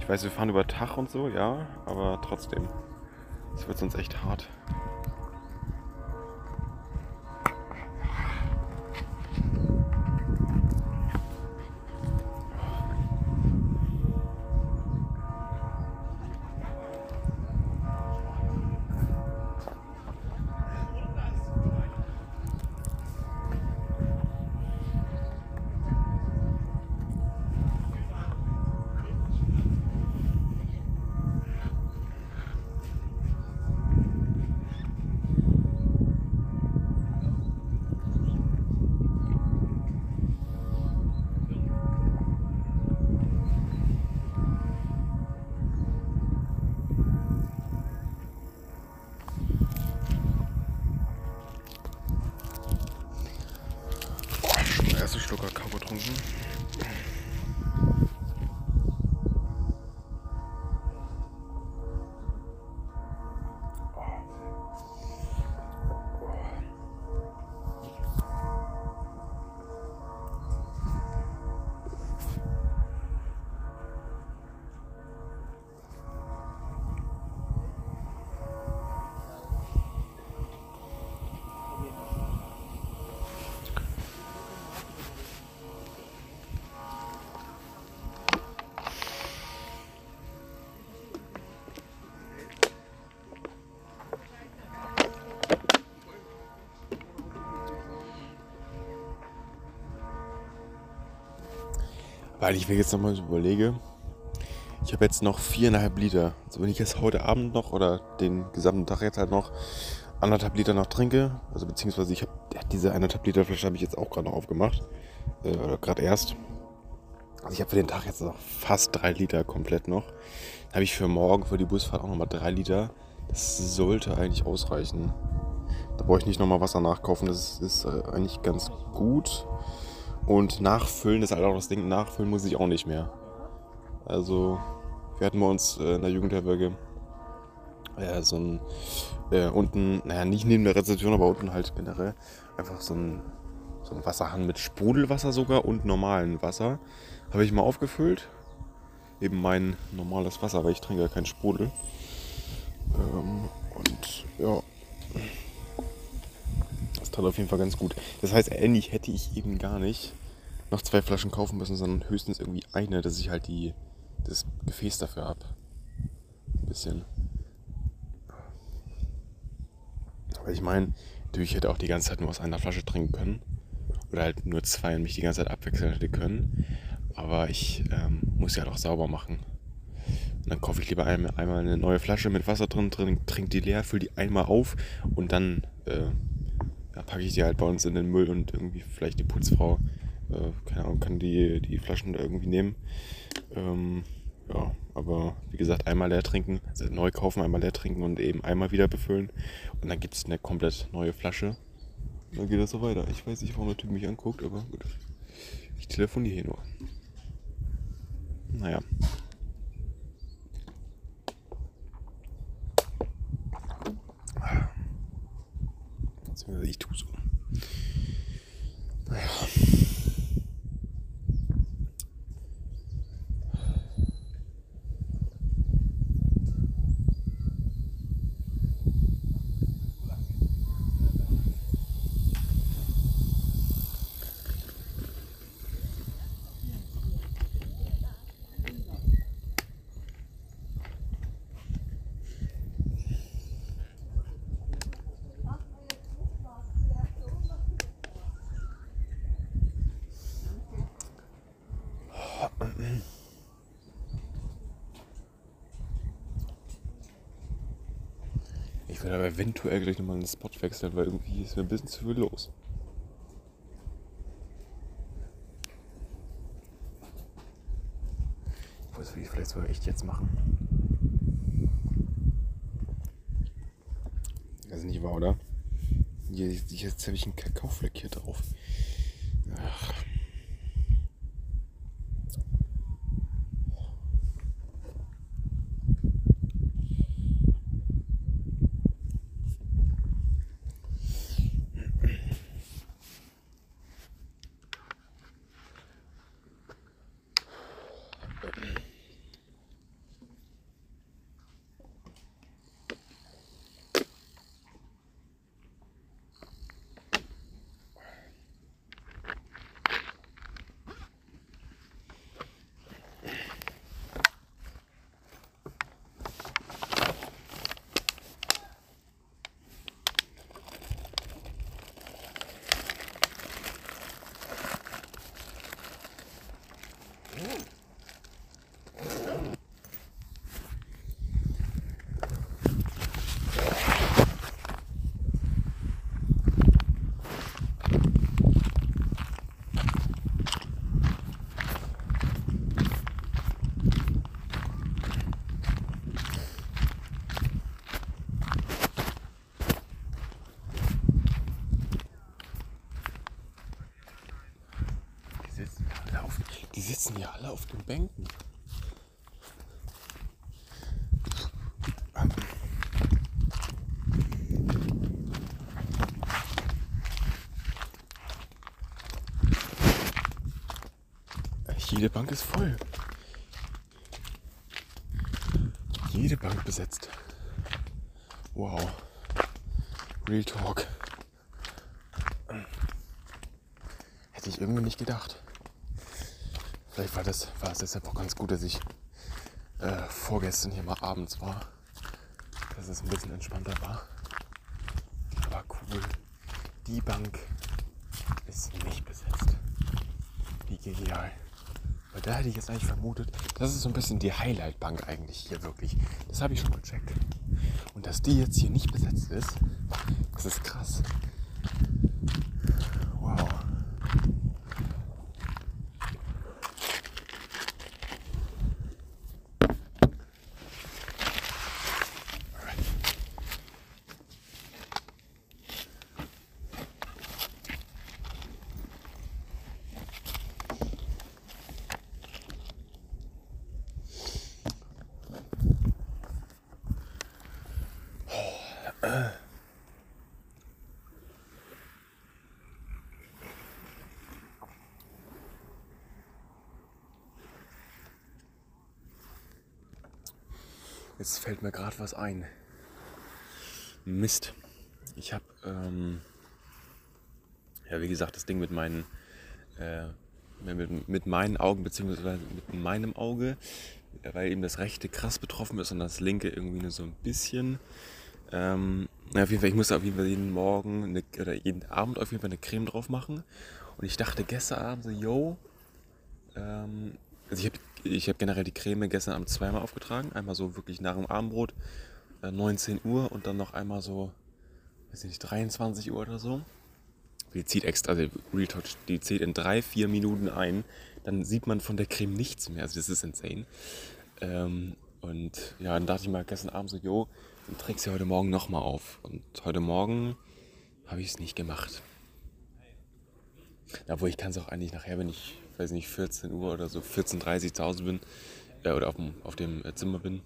A: Ich weiß, wir fahren über Tag und so, ja, aber trotzdem. Es wird sonst echt hart. Weil ich mir jetzt nochmal überlege, ich habe jetzt noch viereinhalb Liter. Also wenn ich jetzt heute Abend noch oder den gesamten Tag jetzt halt noch anderthalb Liter noch trinke, also beziehungsweise ich habe diese anderthalb Liter Flasche habe ich jetzt auch gerade noch aufgemacht, äh, oder gerade erst. Also ich habe für den Tag jetzt noch fast drei Liter komplett noch. Habe ich für morgen, für die Busfahrt auch nochmal drei Liter. Das sollte eigentlich ausreichen. Da brauche ich nicht nochmal Wasser nachkaufen. Das ist, äh, eigentlich ganz gut. Und nachfüllen ist halt auch das Ding. Nachfüllen muss ich auch nicht mehr. Also, wir hatten bei uns äh, in der Jugendherberge äh, so ein äh, unten, naja, nicht neben der Rezeption, aber unten halt generell einfach so ein, so ein Wasserhahn mit Sprudelwasser sogar und normalen Wasser. Habe ich mal aufgefüllt. Eben mein normales Wasser, weil ich trinke ja kein Sprudel. Ähm, und ja. Das tat auf jeden Fall ganz gut. Das heißt, ähnlich hätte ich eben gar nicht noch zwei Flaschen kaufen müssen, sondern höchstens irgendwie eine, dass ich halt die, das Gefäß dafür habe. Ein bisschen. Aber ich meine, natürlich hätte auch die ganze Zeit nur aus einer Flasche trinken können. Oder halt nur zwei und mich die ganze Zeit abwechseln hätte können. Aber ich ähm, muss ja doch sauber machen. Und dann kaufe ich lieber einmal, einmal eine neue Flasche mit Wasser drin, trinke trink die leer, fülle die einmal auf und dann äh, packe ich die halt bei uns in den Müll und irgendwie vielleicht die Putzfrau, äh, keine Ahnung, kann die, die Flaschen da irgendwie nehmen. Ähm, ja, aber wie gesagt, einmal leer trinken, also neu kaufen, einmal leer trinken und eben einmal wieder befüllen. Und dann gibt es eine komplett neue Flasche. Und dann geht das so weiter. Ich weiß nicht, warum der Typ mich anguckt, aber gut. Ich telefoniere hier nur. Naja. Ich tue so. Naja. Ich werde aber eventuell gleich nochmal einen Spot wechseln, weil irgendwie ist mir ein bisschen zu viel los. Ich weiß, ich vielleicht sogar echt jetzt machen. Das ist nicht wahr, oder? Hier, jetzt habe ich einen Kakaofleck hier drauf. Ach. Die sitzen ja alle auf, die sitzen ja alle auf den Bänken. Jede Bank ist voll. Jede Bank besetzt. Wow. Real Talk. Hätte ich irgendwie nicht gedacht. Vielleicht war das, war es deshalb auch ganz gut, dass ich äh, vorgestern hier mal abends war. Dass es ein bisschen entspannter war. Aber cool. Die Bank ist nicht besetzt. Wie genial. Weil da hätte ich jetzt eigentlich vermutet, das ist so ein bisschen die Highlight-Bank eigentlich hier wirklich. Das habe ich schon gecheckt. Und dass die jetzt hier nicht besetzt ist, das ist krass. Wow. Jetzt fällt mir gerade was ein. Mist. Ich habe, ähm, ja, wie gesagt, das Ding mit meinen, äh, mit, mit meinen Augen, beziehungsweise mit meinem Auge, weil eben das rechte krass betroffen ist und das linke irgendwie nur so ein bisschen. Ähm, ja, auf jeden Fall, ich muss auf jeden Fall jeden Morgen eine, oder jeden Abend auf jeden Fall eine Creme drauf machen. Und ich dachte gestern Abend so, yo, ähm, also ich habe ich hab generell die Creme gestern Abend zweimal aufgetragen. Einmal so wirklich nach dem Abendbrot, äh, 19 Uhr und dann noch einmal so, weiß ich nicht, 23 Uhr oder so. Die zieht extra, also Real Talk, die zieht in drei, vier Minuten ein. Dann sieht man von der Creme nichts mehr. Also das ist insane. Ähm, und ja, dann dachte ich mal gestern Abend so, jo, dann trägst du heute Morgen nochmal auf. Und heute Morgen habe ich es nicht gemacht. Obwohl ich kann es auch eigentlich nachher, wenn ich, weiß nicht, 14 Uhr oder so, 14.30 Uhr zu Hause bin äh, oder auf dem, auf dem äh, Zimmer bin,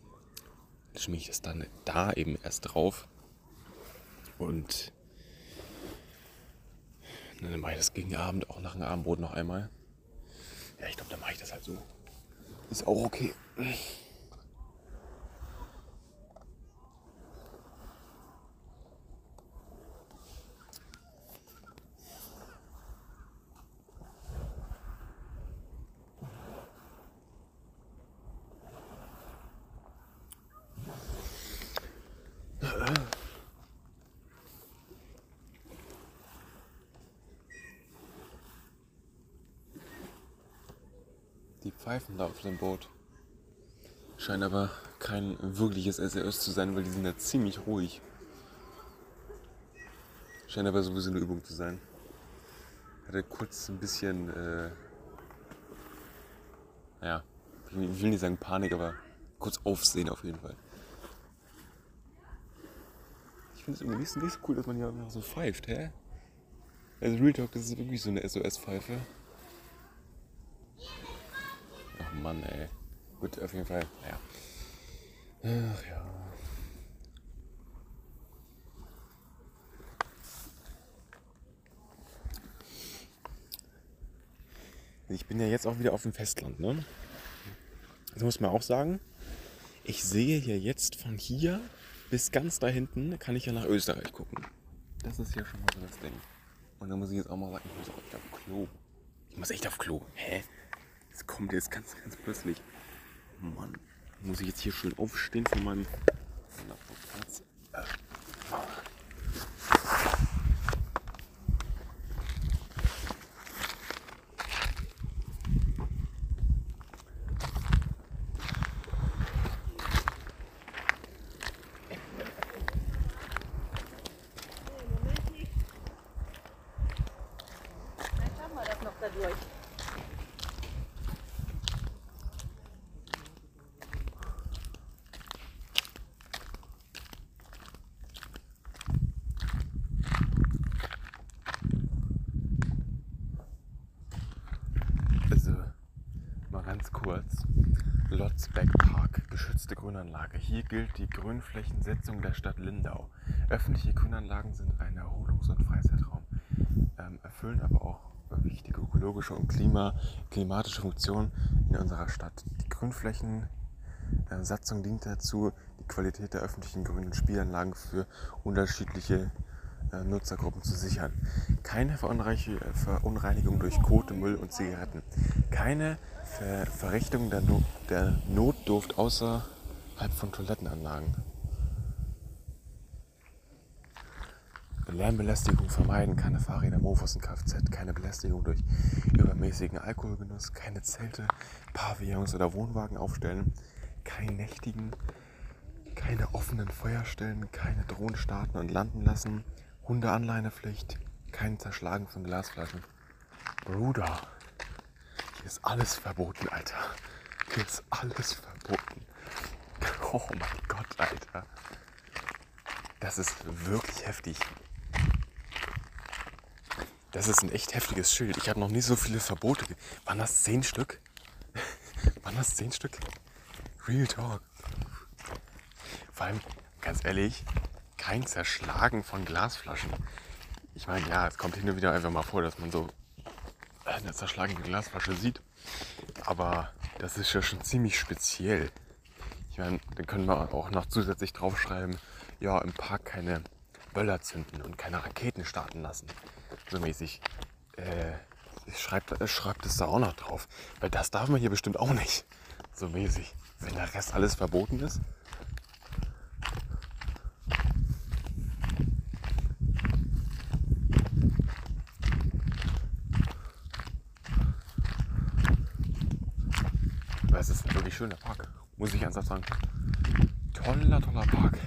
A: schmier ich das dann da eben erst drauf. Und dann mache ich das gegen Abend, auch nach dem Abendbrot noch einmal. Ja, ich glaube, dann mache ich das halt so. Ist auch okay. Da auf dem Boot. Scheint aber kein wirkliches SRS zu sein, weil die sind ja ziemlich ruhig. Scheint aber sowieso eine Übung zu sein. Hatte kurz ein bisschen, äh, ja, ich will- ich will nicht sagen Panik, aber kurz Aufsehen auf jeden Fall. Ich finde es irgendwie nicht so cool, dass man hier einfach so pfeift, hä? Also Real Talk, das ist wirklich so eine SOS-Pfeife. Ach Mann, ey. Gut, auf jeden Fall, ja. Ach ja. Ich bin ja jetzt auch wieder auf dem Festland, ne? Das muss man auch sagen. Ich sehe hier jetzt von hier bis ganz da hinten, kann ich ja nach Österreich gucken. Das ist ja schon mal so das Ding. Und dann muss ich jetzt auch mal sagen, ich muss auch echt auf Klo. Ich muss echt auf Klo. Hä? Das kommt jetzt ganz, ganz plötzlich. Mann, muss ich jetzt hier schön aufstehen von meinem Platz? Äh.
C: Dann schauen wir das noch dadurch.
A: Also, mal ganz kurz. Lotzbeck Park, geschützte Grünanlage. Hier gilt die Grünflächensetzung der Stadt Lindau. Öffentliche Grünanlagen sind ein Erholungs- und Freizeitraum, ähm, erfüllen aber auch wichtige ökologische und Klima, klimatische Funktionen in unserer Stadt. Die Grünflächensatzung dient dazu, die Qualität der öffentlichen grünen Spielanlagen für unterschiedliche äh, Nutzergruppen zu sichern. Keine Verunreinigung durch Kote, Müll und Zigaretten. Keine Ver Verrichtung der, no der Notdurft außerhalb von Toilettenanlagen. Lärmbelästigung vermeiden, keine Fahrräder, Mofos und Kfz, keine Belästigung durch übermäßigen Alkoholgenuss, keine Zelte, Pavillons oder Wohnwagen aufstellen, kein Nächtigen, Keine offenen Feuerstellen, keine Drohnen starten und landen lassen, Hundeanleinepflicht, kein Zerschlagen von Glasflaschen. Bruder, hier ist alles verboten, Alter. Hier ist alles verboten. Oh mein Gott, Alter. Das ist wirklich heftig. Das ist ein echt heftiges Schild. Ich habe noch nie so viele Verbote. Waren das zehn Stück? Waren das zehn Stück? Real Talk. Vor allem, ganz ehrlich, kein Zerschlagen von Glasflaschen. Ich meine, ja, es kommt hin und wieder einfach mal vor, dass man so eine zerschlagene Glasflasche sieht. Aber das ist ja schon ziemlich speziell. Ich meine, dann können wir auch noch zusätzlich draufschreiben, ja, im Park keine Böller zünden und keine Raketen starten lassen. So mäßig. Äh, schreibt, äh, schreibt es da auch noch drauf. Weil das darf man hier bestimmt auch nicht. So mäßig. Wenn der Rest alles verboten ist. Aber es ist ein wirklich schöner Muss ich ernsthaft sagen. Toller, toller Park.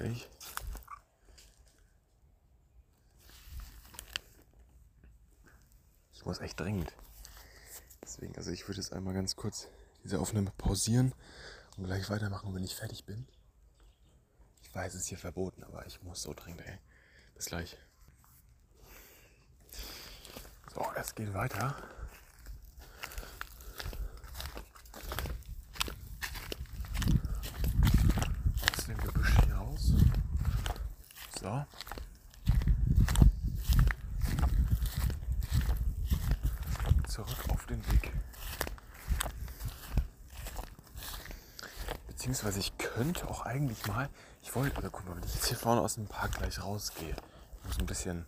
A: Ich. Ich muss echt dringend. Deswegen, also ich würde jetzt einmal ganz kurz diese Aufnahme pausieren und gleich weitermachen, wenn ich fertig bin. Ich weiß, es ist hier verboten, aber ich muss so dringend, ey. Bis gleich. So, es geht weiter. Aus dem Gebüsch hier raus. So. Zurück auf den Weg. Beziehungsweise ich könnte auch eigentlich mal, ich wollte, also guck mal, wenn ich jetzt hier vorne aus dem Park gleich rausgehe, ich muss ein bisschen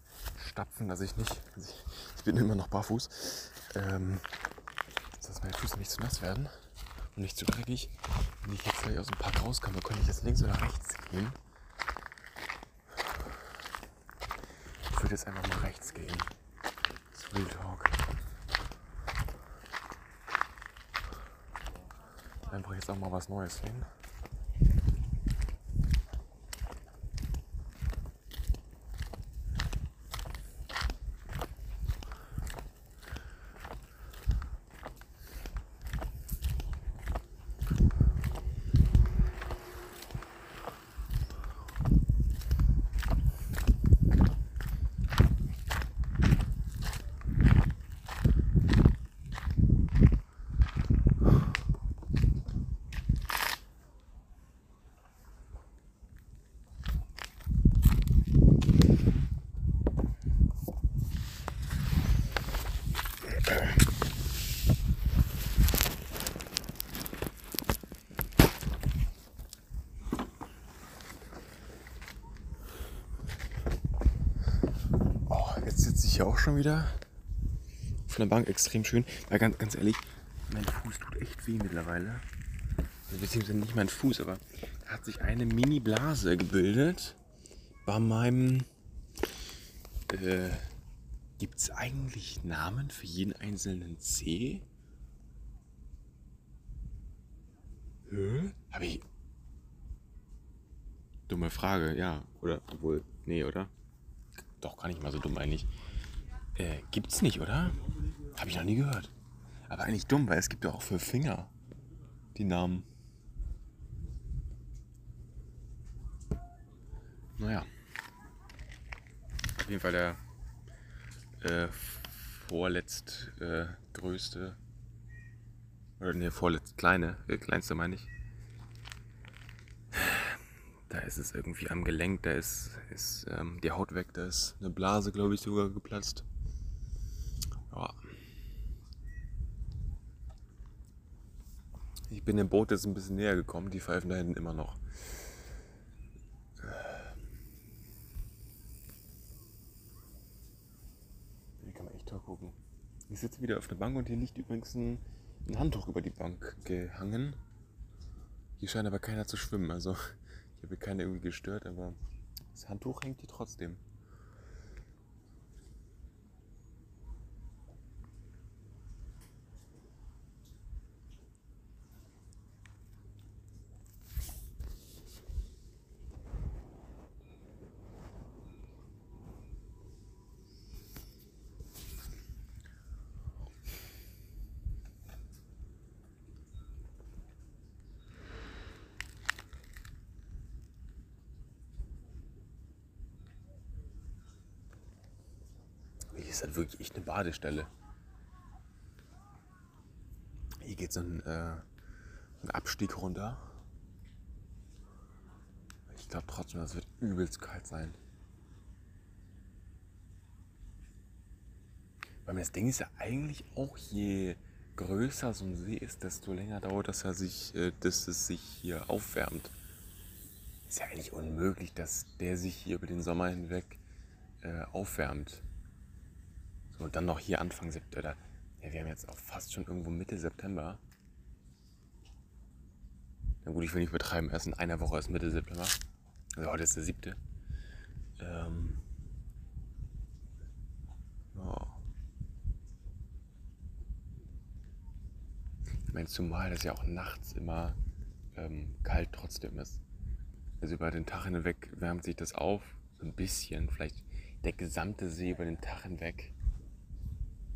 A: stapfen, dass ich nicht, also ich, ich bin immer noch barfuß, ähm, dass meine Füße nicht zu nass werden und nicht zu dreckig. Wenn ich jetzt gleich aus dem Park rauskomme, könnte ich jetzt links oder rechts gehen. Ich würde jetzt einfach mal rechts gehen. Das ist Real Talk. Dann brauche ich jetzt auch mal was Neues sehen. Oh, jetzt sitze ich hier auch schon wieder auf einer Bank, extrem schön. Weil ganz, ganz ehrlich, mein Fuß tut echt weh mittlerweile. Also, beziehungsweise nicht mein Fuß, aber da hat sich eine Mini-Blase gebildet bei meinem. Äh, Gibt es eigentlich Namen für jeden einzelnen Zeh? Hä? Habe ich. Dumme Frage, ja. Oder obwohl, Nee, oder? Doch, gar nicht mal so dumm eigentlich. Äh, gibt's nicht, oder? Habe ich noch nie gehört. Aber eigentlich dumm, weil es gibt ja auch für Finger die Namen. Naja. Auf jeden Fall der äh, vorletzt äh, größte, oder ne, vorletzt kleine, äh, kleinste meine ich. Da ist es irgendwie am Gelenk, da ist, ist ähm, die Haut weg, da ist eine Blase, glaube ich, sogar geplatzt. Ja. Ich bin dem Boot jetzt ein bisschen näher gekommen, die pfeifen da hinten immer noch. Hier kann man echt toll gucken. Ich sitze wieder auf der Bank und hier liegt übrigens ein, ein Handtuch über die Bank gehangen. Hier scheint aber keiner zu schwimmen, also ich habe keiner irgendwie gestört, aber das Handtuch hängt hier trotzdem. Hier ist halt wirklich echt eine Badestelle. Hier geht so ein, äh, ein Abstieg runter. Ich glaube trotzdem, das wird übelst kalt sein. Weil das Ding ist ja eigentlich auch, je größer so ein See ist, desto länger dauert das ja sich, äh, dass es sich hier aufwärmt. Ist ja eigentlich unmöglich, dass der sich hier über den Sommer hinweg äh, aufwärmt. Und dann noch hier Anfang September. Ja, wir haben jetzt auch fast schon irgendwo Mitte September. Na gut, ich will nicht übertreiben, erst in einer Woche ist Mitte September. Also heute ist der siebte. Ähm, ja. Ich meine, zumal das ja auch nachts immer ähm, kalt trotzdem ist. Also über den Tag hinweg wärmt sich das auf, so ein bisschen, vielleicht der gesamte See über den Tag hinweg.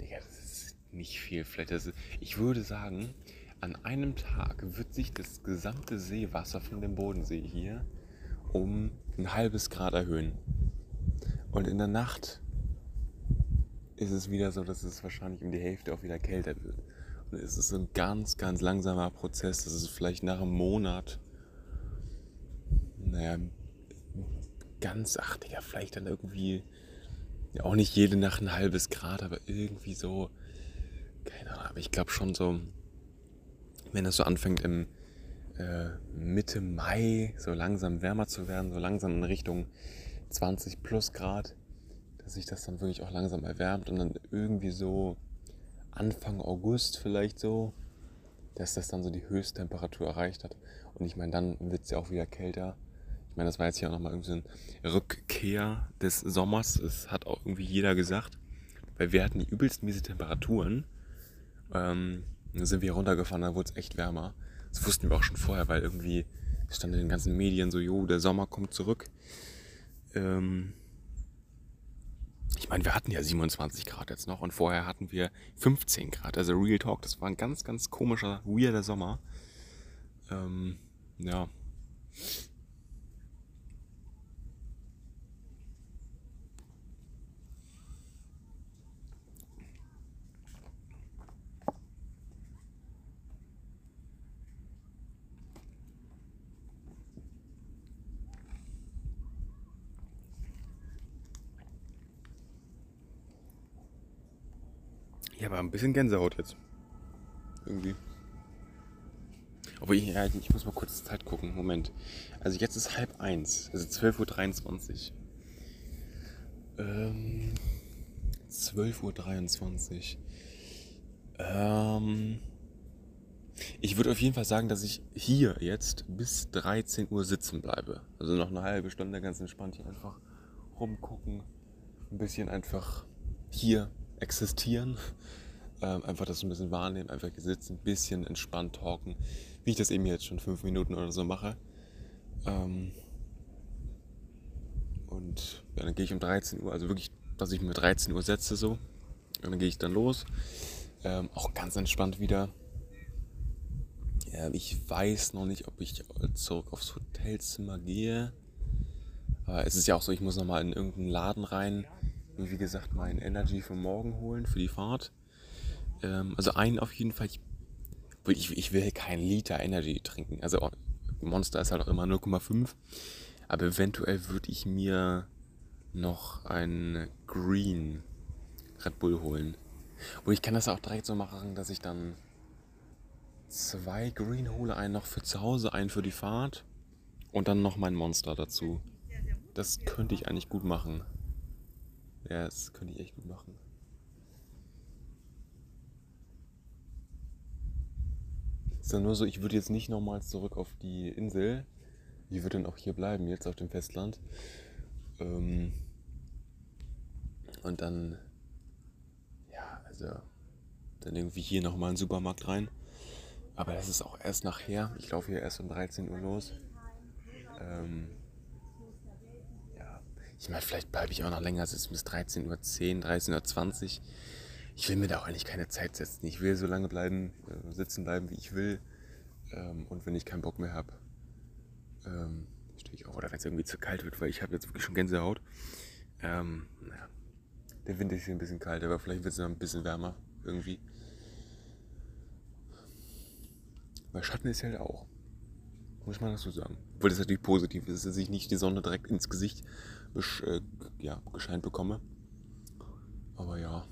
A: Digga, das ist nicht viel. Vielleicht ist es, ich würde sagen, an einem Tag wird sich das gesamte Seewasser von dem Bodensee hier um ein halbes Grad erhöhen. Und in der Nacht ist es wieder so, dass es wahrscheinlich um die Hälfte auch wieder kälter wird. Und es ist so ein ganz, ganz langsamer Prozess. Das ist vielleicht nach einem Monat, naja, ganz, ach Digga, vielleicht dann irgendwie, auch nicht jede Nacht ein halbes Grad, aber irgendwie so, keine Ahnung, aber ich glaube schon so, wenn das so anfängt im äh, Mitte Mai so langsam wärmer zu werden, so langsam in Richtung 20 plus Grad, dass sich das dann wirklich auch langsam erwärmt und dann irgendwie so Anfang August vielleicht so, dass das dann so die Höchsttemperatur erreicht hat. Und ich meine, dann wird es ja auch wieder kälter. Ich meine, das war jetzt hier auch nochmal irgendwie so ein Rückkehr des Sommers. Das hat auch irgendwie jeder gesagt. Weil wir hatten die übelst miese Temperaturen. Ähm, dann sind wir runtergefahren, dann wurde es echt wärmer. Das wussten wir auch schon vorher, weil irgendwie stand in den ganzen Medien so, jo, der Sommer kommt zurück. Ähm, ich meine, wir hatten ja 27 Grad jetzt noch und vorher hatten wir 15 Grad. Also Real Talk, das war ein ganz, ganz komischer, weirder Sommer. Ähm, ja. Ja, aber ein bisschen Gänsehaut jetzt. Irgendwie. Aber ich, ja, ich muss mal kurz Zeit gucken. Moment. Also jetzt ist halb eins. Also 12.23 Uhr. Ähm, 12.23 Uhr. Ähm, ich würde auf jeden Fall sagen, dass ich hier jetzt bis 13 Uhr sitzen bleibe. Also noch eine halbe Stunde ganz entspannt hier einfach rumgucken. Ein bisschen einfach hier existieren. Ähm, einfach das ein bisschen wahrnehmen, einfach sitzen, ein bisschen entspannt talken, wie ich das eben jetzt schon fünf Minuten oder so mache. Ähm, Und ja, dann gehe ich um 13 Uhr, also wirklich, dass ich mir 13 Uhr setze so. Und dann gehe ich dann los. Ähm, auch ganz entspannt wieder. Ja, ich weiß noch nicht, ob ich zurück aufs Hotelzimmer gehe. Aber es ist ja auch so, ich muss nochmal in irgendeinen Laden rein. Und wie gesagt, mein Energy für morgen holen, für die Fahrt. Ähm, also einen auf jeden Fall. Ich, ich, ich will keinen Liter Energy trinken. Also Monster ist halt auch immer 0,5. Aber eventuell würde ich mir noch einen Green Red Bull holen. Und ich kann das auch direkt so machen, dass ich dann zwei Green hole, einen noch für zu Hause, einen für die Fahrt und dann noch mein Monster dazu. Das könnte ich eigentlich gut machen. Ja, das könnte ich echt gut machen. Ist dann nur so, ich würde jetzt nicht nochmals zurück auf die Insel. Ich würde dann auch hier bleiben, jetzt auf dem Festland. Ähm und dann, ja, also, dann irgendwie hier nochmal in den Supermarkt rein. Aber das ist auch erst nachher. Ich laufe hier erst um 13 Uhr los. Ähm, ich meine, vielleicht bleibe ich auch noch länger. Es ist bis 13.10 Uhr, 13.20 Uhr. Ich will mir da auch eigentlich keine Zeit setzen. Ich will so lange bleiben, äh, sitzen bleiben, wie ich will. Ähm, und wenn ich keinen Bock mehr habe, ähm, stehe ich auf. Oder wenn es irgendwie zu kalt wird, weil ich habe jetzt wirklich schon Gänsehaut. Ähm, naja. Der Wind ist hier ein bisschen kalt, aber vielleicht wird es noch ein bisschen wärmer irgendwie. Weil Schatten ist halt auch. Muss man das so sagen. Obwohl das natürlich positiv ist, dass ich nicht die Sonne direkt ins Gesicht ja, gescheint bekomme. Aber ja.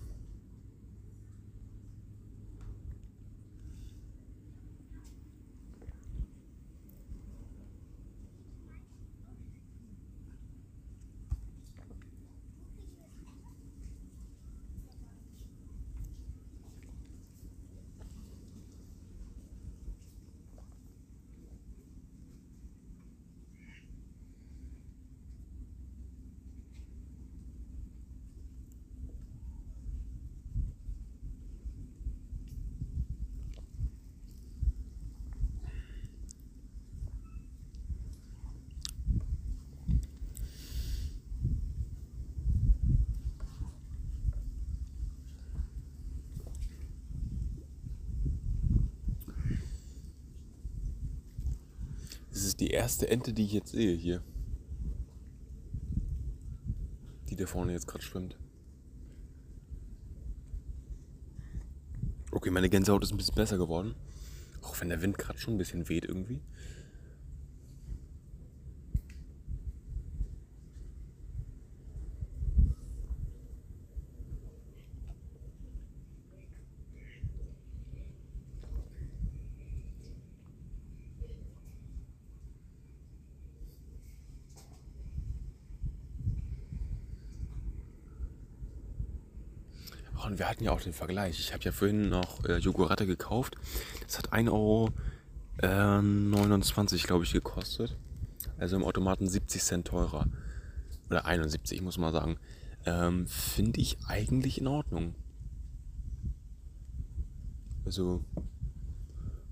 A: ist die erste Ente, die ich jetzt sehe hier. Die da vorne jetzt gerade schwimmt. Okay, meine Gänsehaut ist ein bisschen besser geworden. Auch wenn der Wind gerade schon ein bisschen weht irgendwie. Und wir hatten ja auch den Vergleich. Ich habe ja vorhin noch äh, Jogurette gekauft. Das hat 1,29 Euro, äh, glaube ich, gekostet. Also im Automaten 70 Cent teurer. Oder 71, muss man sagen. Ähm, Finde ich eigentlich in Ordnung. Also,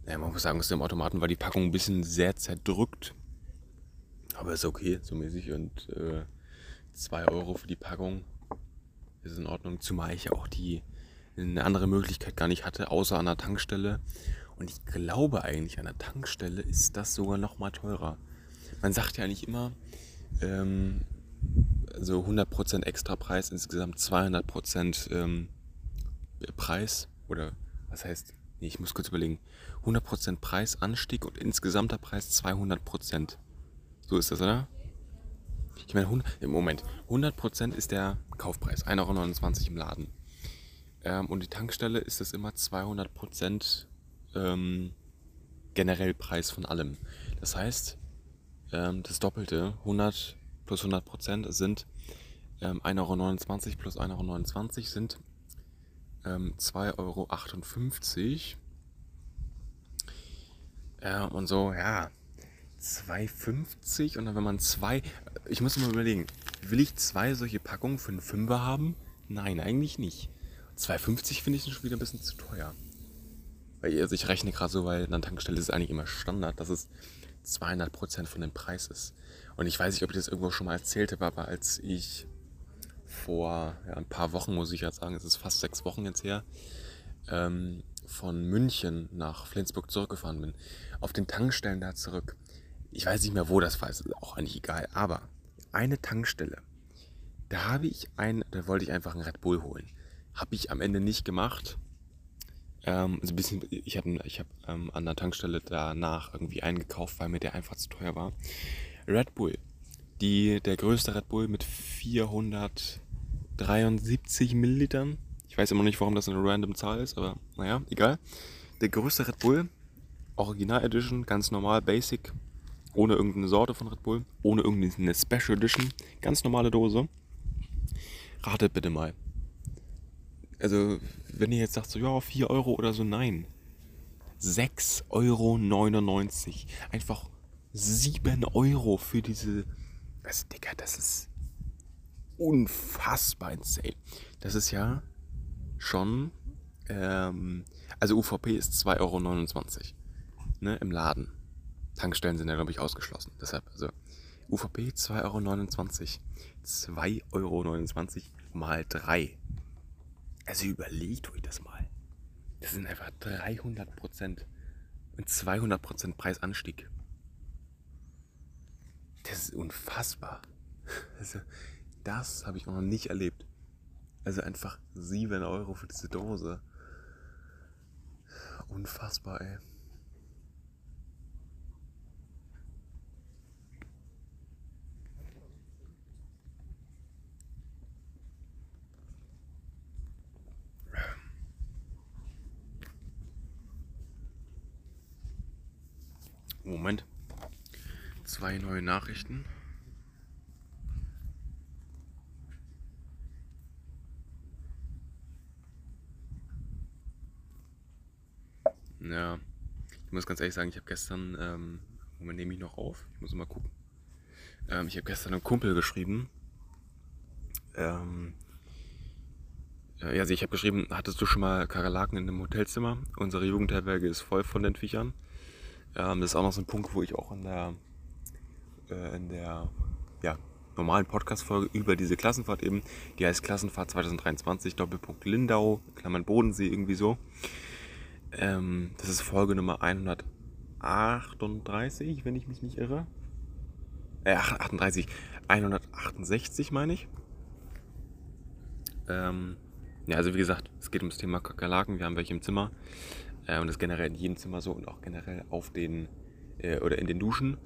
A: naja, man muss sagen, es im Automaten war die Packung ein bisschen sehr zerdrückt. Aber ist okay, so mäßig. Und äh, 2 Euro für die Packung ist in Ordnung. Zumal ich auch die eine andere Möglichkeit gar nicht hatte, außer an der Tankstelle. Und ich glaube eigentlich, an der Tankstelle ist das sogar noch mal teurer. Man sagt ja eigentlich immer, ähm, so 100% Extrapreis, insgesamt 200% ähm, Preis. Oder was heißt, nee, ich muss kurz überlegen, 100% Preisanstieg und insgesamter Preis 200%. So ist das, oder? Ich meine, im Moment, 100% ist der Kaufpreis, 1,29 Euro im Laden. Ähm, und die Tankstelle ist das immer 200% ähm, generell Preis von allem. Das heißt, ähm, das Doppelte, 100 plus 100% sind ähm, 1,29 Euro plus 1,29 Euro sind ähm, 2,58 Euro. Äh, und so, ja, 2,50 und dann wenn man zwei, ich muss mir überlegen, will ich zwei solche Packungen für einen Fünfer haben? Nein, eigentlich nicht. 2,50 finde ich schon wieder ein bisschen zu teuer. Weil also ich rechne gerade so, weil an der Tankstelle ist es eigentlich immer Standard, dass es 200% von dem Preis ist. Und ich weiß nicht, ob ich das irgendwo schon mal erzählt habe, aber als ich vor ja, ein paar Wochen, muss ich jetzt sagen, es ist fast sechs Wochen jetzt her, ähm, von München nach Flensburg zurückgefahren bin, auf den Tankstellen da zurück. Ich weiß nicht mehr, wo das war, ist auch eigentlich egal, aber eine Tankstelle, da habe ich ein, da wollte ich einfach einen Red Bull holen. Habe ich am Ende nicht gemacht. Ähm, also ein bisschen, ich habe ich hab, ähm, an der Tankstelle danach irgendwie eingekauft, weil mir der einfach zu teuer war. Red Bull. Die, der größte Red Bull mit 473 Millilitern. Ich weiß immer nicht, warum das eine random Zahl ist, aber naja, egal. Der größte Red Bull, Original Edition, ganz normal, basic, ohne irgendeine Sorte von Red Bull, ohne irgendeine Special Edition, ganz normale Dose. Ratet bitte mal. Also, wenn ihr jetzt sagt, so ja, 4 Euro oder so, nein. 6,99 Euro. Einfach 7 Euro für diese. Also, Digga, das ist unfassbar insane. Das ist ja schon. Ähm, also, UVP ist 2,29 Euro. Ne, Im Laden. Tankstellen sind ja, glaube ich, ausgeschlossen. Deshalb, also, UVP 2,29 Euro. 2,29 Euro mal 3. Also überlegt euch das mal. Das sind einfach 300% und 200% Preisanstieg. Das ist unfassbar. Also, das habe ich noch nicht erlebt. Also einfach 7 Euro für diese Dose. Unfassbar, ey. Moment. Zwei neue Nachrichten. Ja, ich muss ganz ehrlich sagen, ich habe gestern, ähm, Moment, nehme ich noch auf? Ich muss mal gucken. Ähm, ich habe gestern einem Kumpel geschrieben. Ähm, ja, also ich habe geschrieben, hattest du schon mal Kakerlaken in einem Hotelzimmer? Unsere Jugendherberge ist voll von den Viechern. Ähm, das ist auch noch so ein Punkt, wo ich auch in der, äh, in der ja, normalen Podcast-Folge über diese Klassenfahrt eben, die heißt Klassenfahrt 2023, Doppelpunkt Lindau, Klammern Bodensee, irgendwie so. Ähm, das ist Folge Nummer 138, wenn ich mich nicht irre. Äh, 38, 168 meine ich. Ähm, ja, also wie gesagt, es geht ums Thema Kakerlaken. Wir haben welche im Zimmer. Äh, und das generell in jedem Zimmer so und auch generell auf den äh, oder in den Duschen.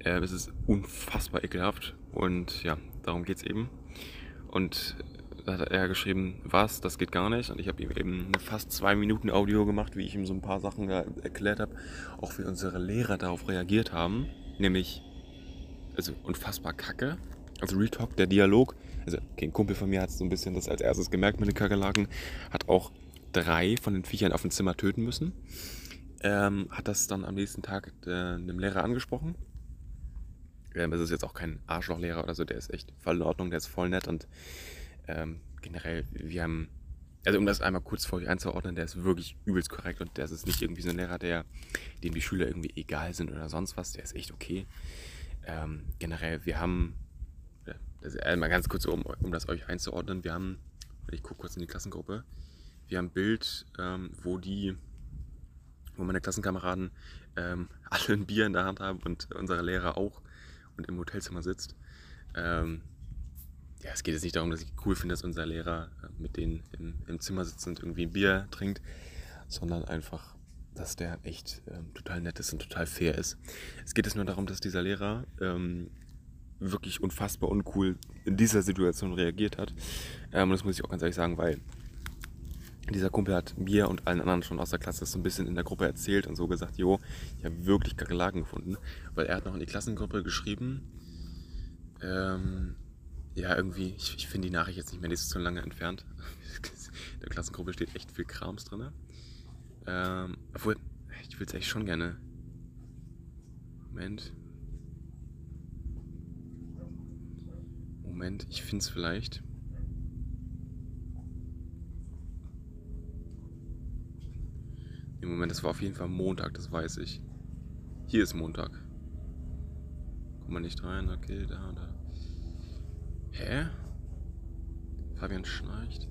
A: Äh, es ist unfassbar ekelhaft und ja, darum geht es eben. Und da hat er geschrieben, was, das geht gar nicht. Und ich habe ihm eben eine fast zwei Minuten Audio gemacht, wie ich ihm so ein paar Sachen erklärt habe, auch wie unsere Lehrer darauf reagiert haben. Nämlich, also unfassbar kacke. Also Retalk, der Dialog, also okay, ein Kumpel von mir hat so ein bisschen das als erstes gemerkt mit den Kakerlaken, hat auch drei von den Viechern auf dem Zimmer töten müssen. Ähm, hat das dann am nächsten Tag äh, einem Lehrer angesprochen. Ähm, das ist jetzt auch kein Arschlochlehrer oder so, der ist echt voll in Ordnung, der ist voll nett und ähm, generell, wir haben, also um das einmal kurz vor euch einzuordnen, der ist wirklich übelst korrekt und der ist nicht irgendwie so ein Lehrer, der, dem die Schüler irgendwie egal sind oder sonst was, der ist echt okay. Ähm, generell, wir haben, das einmal ganz kurz, um, um das euch einzuordnen, wir haben, ich gucke kurz in die Klassengruppe, wir haben ein Bild, ähm, wo die, wo meine Klassenkameraden ähm, alle ein Bier in der Hand haben und unser Lehrer auch und im Hotelzimmer sitzt. Ähm, ja, es geht jetzt nicht darum, dass ich cool finde, dass unser Lehrer äh, mit denen im, im, Zimmer sitzt und irgendwie ein Bier trinkt, sondern einfach, dass der echt ähm, total nett ist und total fair ist. Es geht jetzt nur darum, dass dieser Lehrer ähm, wirklich unfassbar uncool in dieser Situation reagiert hat. Ähm, und das muss ich auch ganz ehrlich sagen, weil dieser Kumpel hat mir und allen anderen schon aus der Klasse so ein bisschen in der Gruppe erzählt und so gesagt, jo, ich habe wirklich Kakerlaken gefunden, weil er hat noch in die Klassengruppe geschrieben, ähm, ja, irgendwie, ich, ich finde die Nachricht jetzt nicht mehr, die ist zu lange entfernt. in der Klassengruppe steht echt viel Krams drin. Ähm, obwohl, ich will es echt schon gerne. Moment. Moment, ich finde es vielleicht. Im Moment, das war auf jeden Fall Montag, das weiß ich. Hier ist Montag. Kommt man nicht rein, okay, da, da. Hä? Fabian schnarcht.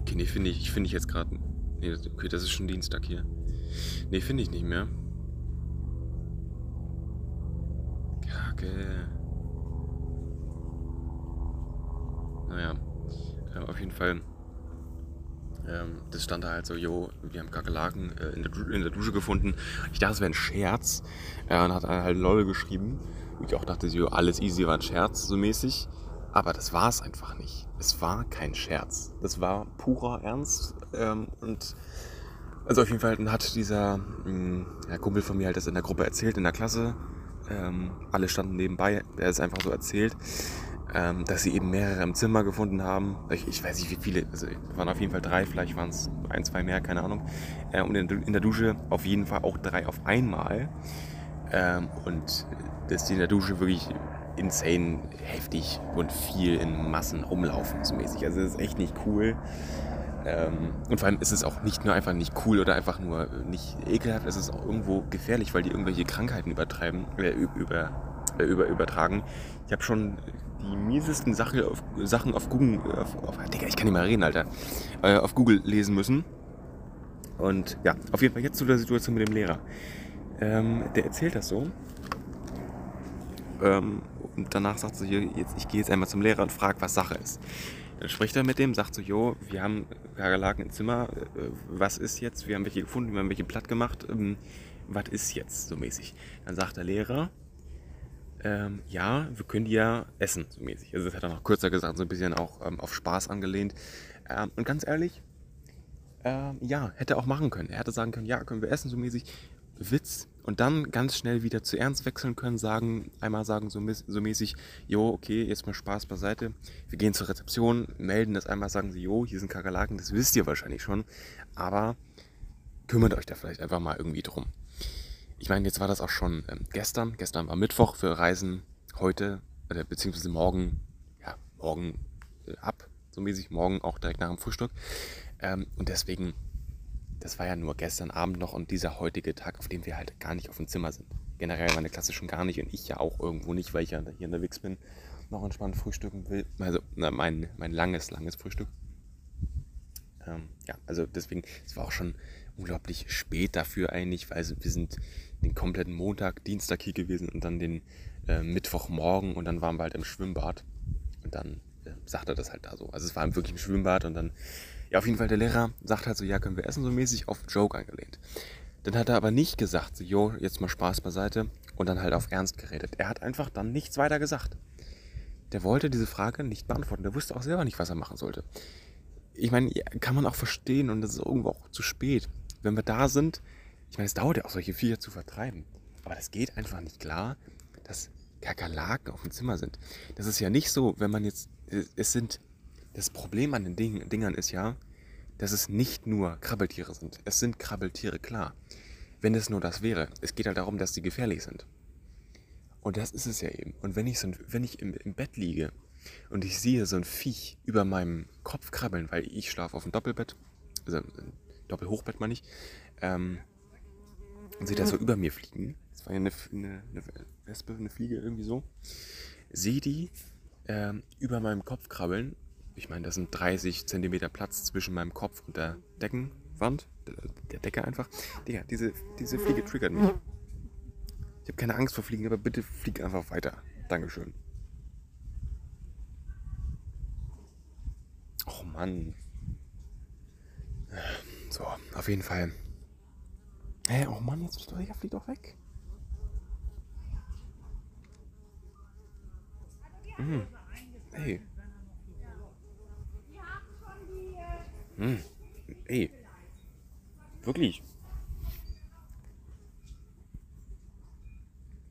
A: Okay, nee, finde ich, finde ich jetzt gerade. Nee, okay, das ist schon Dienstag hier. Nee, finde ich nicht mehr. Kacke. Naja, äh, auf jeden Fall. Ähm, das stand da halt so, jo, wir haben Kakerlaken äh, in, der in der Dusche gefunden. Ich dachte, es wäre ein Scherz. Äh, und hat dann halt LOL geschrieben. Und ich auch dachte, jo, alles easy war ein Scherz, so mäßig. Aber das war es einfach nicht. Es war kein Scherz. Das war purer Ernst. Ähm, und also auf jeden Fall hat dieser mh, ja, Kumpel von mir halt das in der Gruppe erzählt, in der Klasse. Ähm, alle standen nebenbei. Er ist einfach so erzählt, ähm, dass sie eben mehrere im Zimmer gefunden haben. Ich, ich weiß nicht, wie viele. Also waren auf jeden Fall drei, vielleicht waren es ein, zwei mehr, keine Ahnung. Äh, und in, in der Dusche auf jeden Fall auch drei auf einmal. Ähm, und dass die in der Dusche wirklich insane heftig und viel in Massen rumlaufen, so mäßig. Also das ist echt nicht cool. Ähm, und vor allem ist es auch nicht nur einfach nicht cool oder einfach nur nicht ekelhaft, es ist auch irgendwo gefährlich, weil die irgendwelche Krankheiten übertreiben, äh, über, äh, über, übertragen. Ich habe schon die miesesten Sache auf, Sachen auf Google, auf, auf, Digga, ich kann nicht mehr reden, Alter, äh, auf Google lesen müssen. Und ja, auf jeden Fall jetzt zu der Situation mit dem Lehrer. Ähm, der erzählt das so. Ähm, und danach sagt sie, jetzt, ich gehe jetzt einmal zum Lehrer und frage, was Sache ist. Dann spricht er mit dem, sagt so, jo, wir haben Kakerlaken im Zimmer, äh, was ist jetzt? Wir haben welche gefunden, wir haben welche platt gemacht, ähm, was ist jetzt so mäßig? Dann sagt der Lehrer, ähm, ja, wir können die ja essen, so mäßig. Also das hat er noch kürzer gesagt, so ein bisschen auch ähm, auf Spaß angelehnt. Ähm, und ganz ehrlich, ähm, ja, hätte er auch machen können. Er hätte sagen können, ja, können wir essen, so mäßig. Witz. Und dann ganz schnell wieder zu ernst wechseln können, sagen, einmal sagen so, so mäßig, jo, okay, jetzt mal Spaß beiseite. Wir gehen zur Rezeption, melden das einmal, sagen sie, jo, hier sind Kakerlaken, das wisst ihr wahrscheinlich schon. Aber kümmert euch da vielleicht einfach mal irgendwie drum. Ich meine, jetzt war das auch schon ähm, gestern. Gestern war Mittwoch. Wir reisen heute, oder beziehungsweise morgen, ja, morgen äh, ab, so mäßig, morgen auch direkt nach dem Frühstück. Ähm, und deswegen, das war ja nur gestern Abend noch und dieser heutige Tag, auf dem wir halt gar nicht auf dem Zimmer sind. Generell meine Klasse schon gar nicht und ich ja auch irgendwo nicht, weil ich ja hier unterwegs bin, noch entspannt frühstücken will. Also, na, mein, mein langes, langes Frühstück. Ähm, ja, also deswegen, es war auch schon unglaublich spät dafür eigentlich, weil wir sind den kompletten Montag, Dienstag hier gewesen und dann den äh, Mittwochmorgen und dann waren wir halt im Schwimmbad und dann äh, sagt er das halt da so. Also es war wirklich im Schwimmbad und dann, ja auf jeden Fall der Lehrer sagt halt so, ja können wir essen so mäßig auf Joke angelehnt. Dann hat er aber nicht gesagt, so, jo, jetzt mal Spaß beiseite und dann halt auf Ernst geredet. Er hat einfach dann nichts weiter gesagt. Der wollte diese Frage nicht beantworten. Der wusste auch selber nicht, was er machen sollte ich meine, kann man auch verstehen und das ist irgendwo auch zu spät. Wenn wir da sind, ich meine, es dauert ja auch solche Viecher zu vertreiben. Aber das geht einfach nicht klar, dass Kakerlaken auf dem Zimmer sind. Das ist ja nicht so, wenn man jetzt, es sind, das Problem an den Ding, Dingern ist ja, dass es nicht nur Krabbeltiere sind. Es sind Krabbeltiere, klar. Wenn es nur das wäre. Es geht halt darum, dass sie gefährlich sind. Und das ist es ja eben. Und wenn ich, so ein, wenn ich im, im Bett liege und ich sehe so ein Viech über meinem Kopf krabbeln, weil ich schlafe auf dem Doppelbett, also ein Doppelhochbett meine ich, ähm, und sehe das so über mir fliegen, das war ja eine, eine, eine Wespe, eine Fliege irgendwie so, sehe die ähm, über meinem Kopf krabbeln. Ich meine, das sind 30 Zentimeter Platz zwischen meinem Kopf und der Deckenwand, der, der Decke einfach. Digga, diese, diese Fliege triggert mich. Ich habe keine Angst vor Fliegen, aber bitte flieg einfach weiter. Dankeschön. Oh Mann. So, auf jeden Fall. Hä, oh Mann, jetzt bist du, ja, flieg doch weg. Mhm. Hey. Hm. Ey. Wirklich.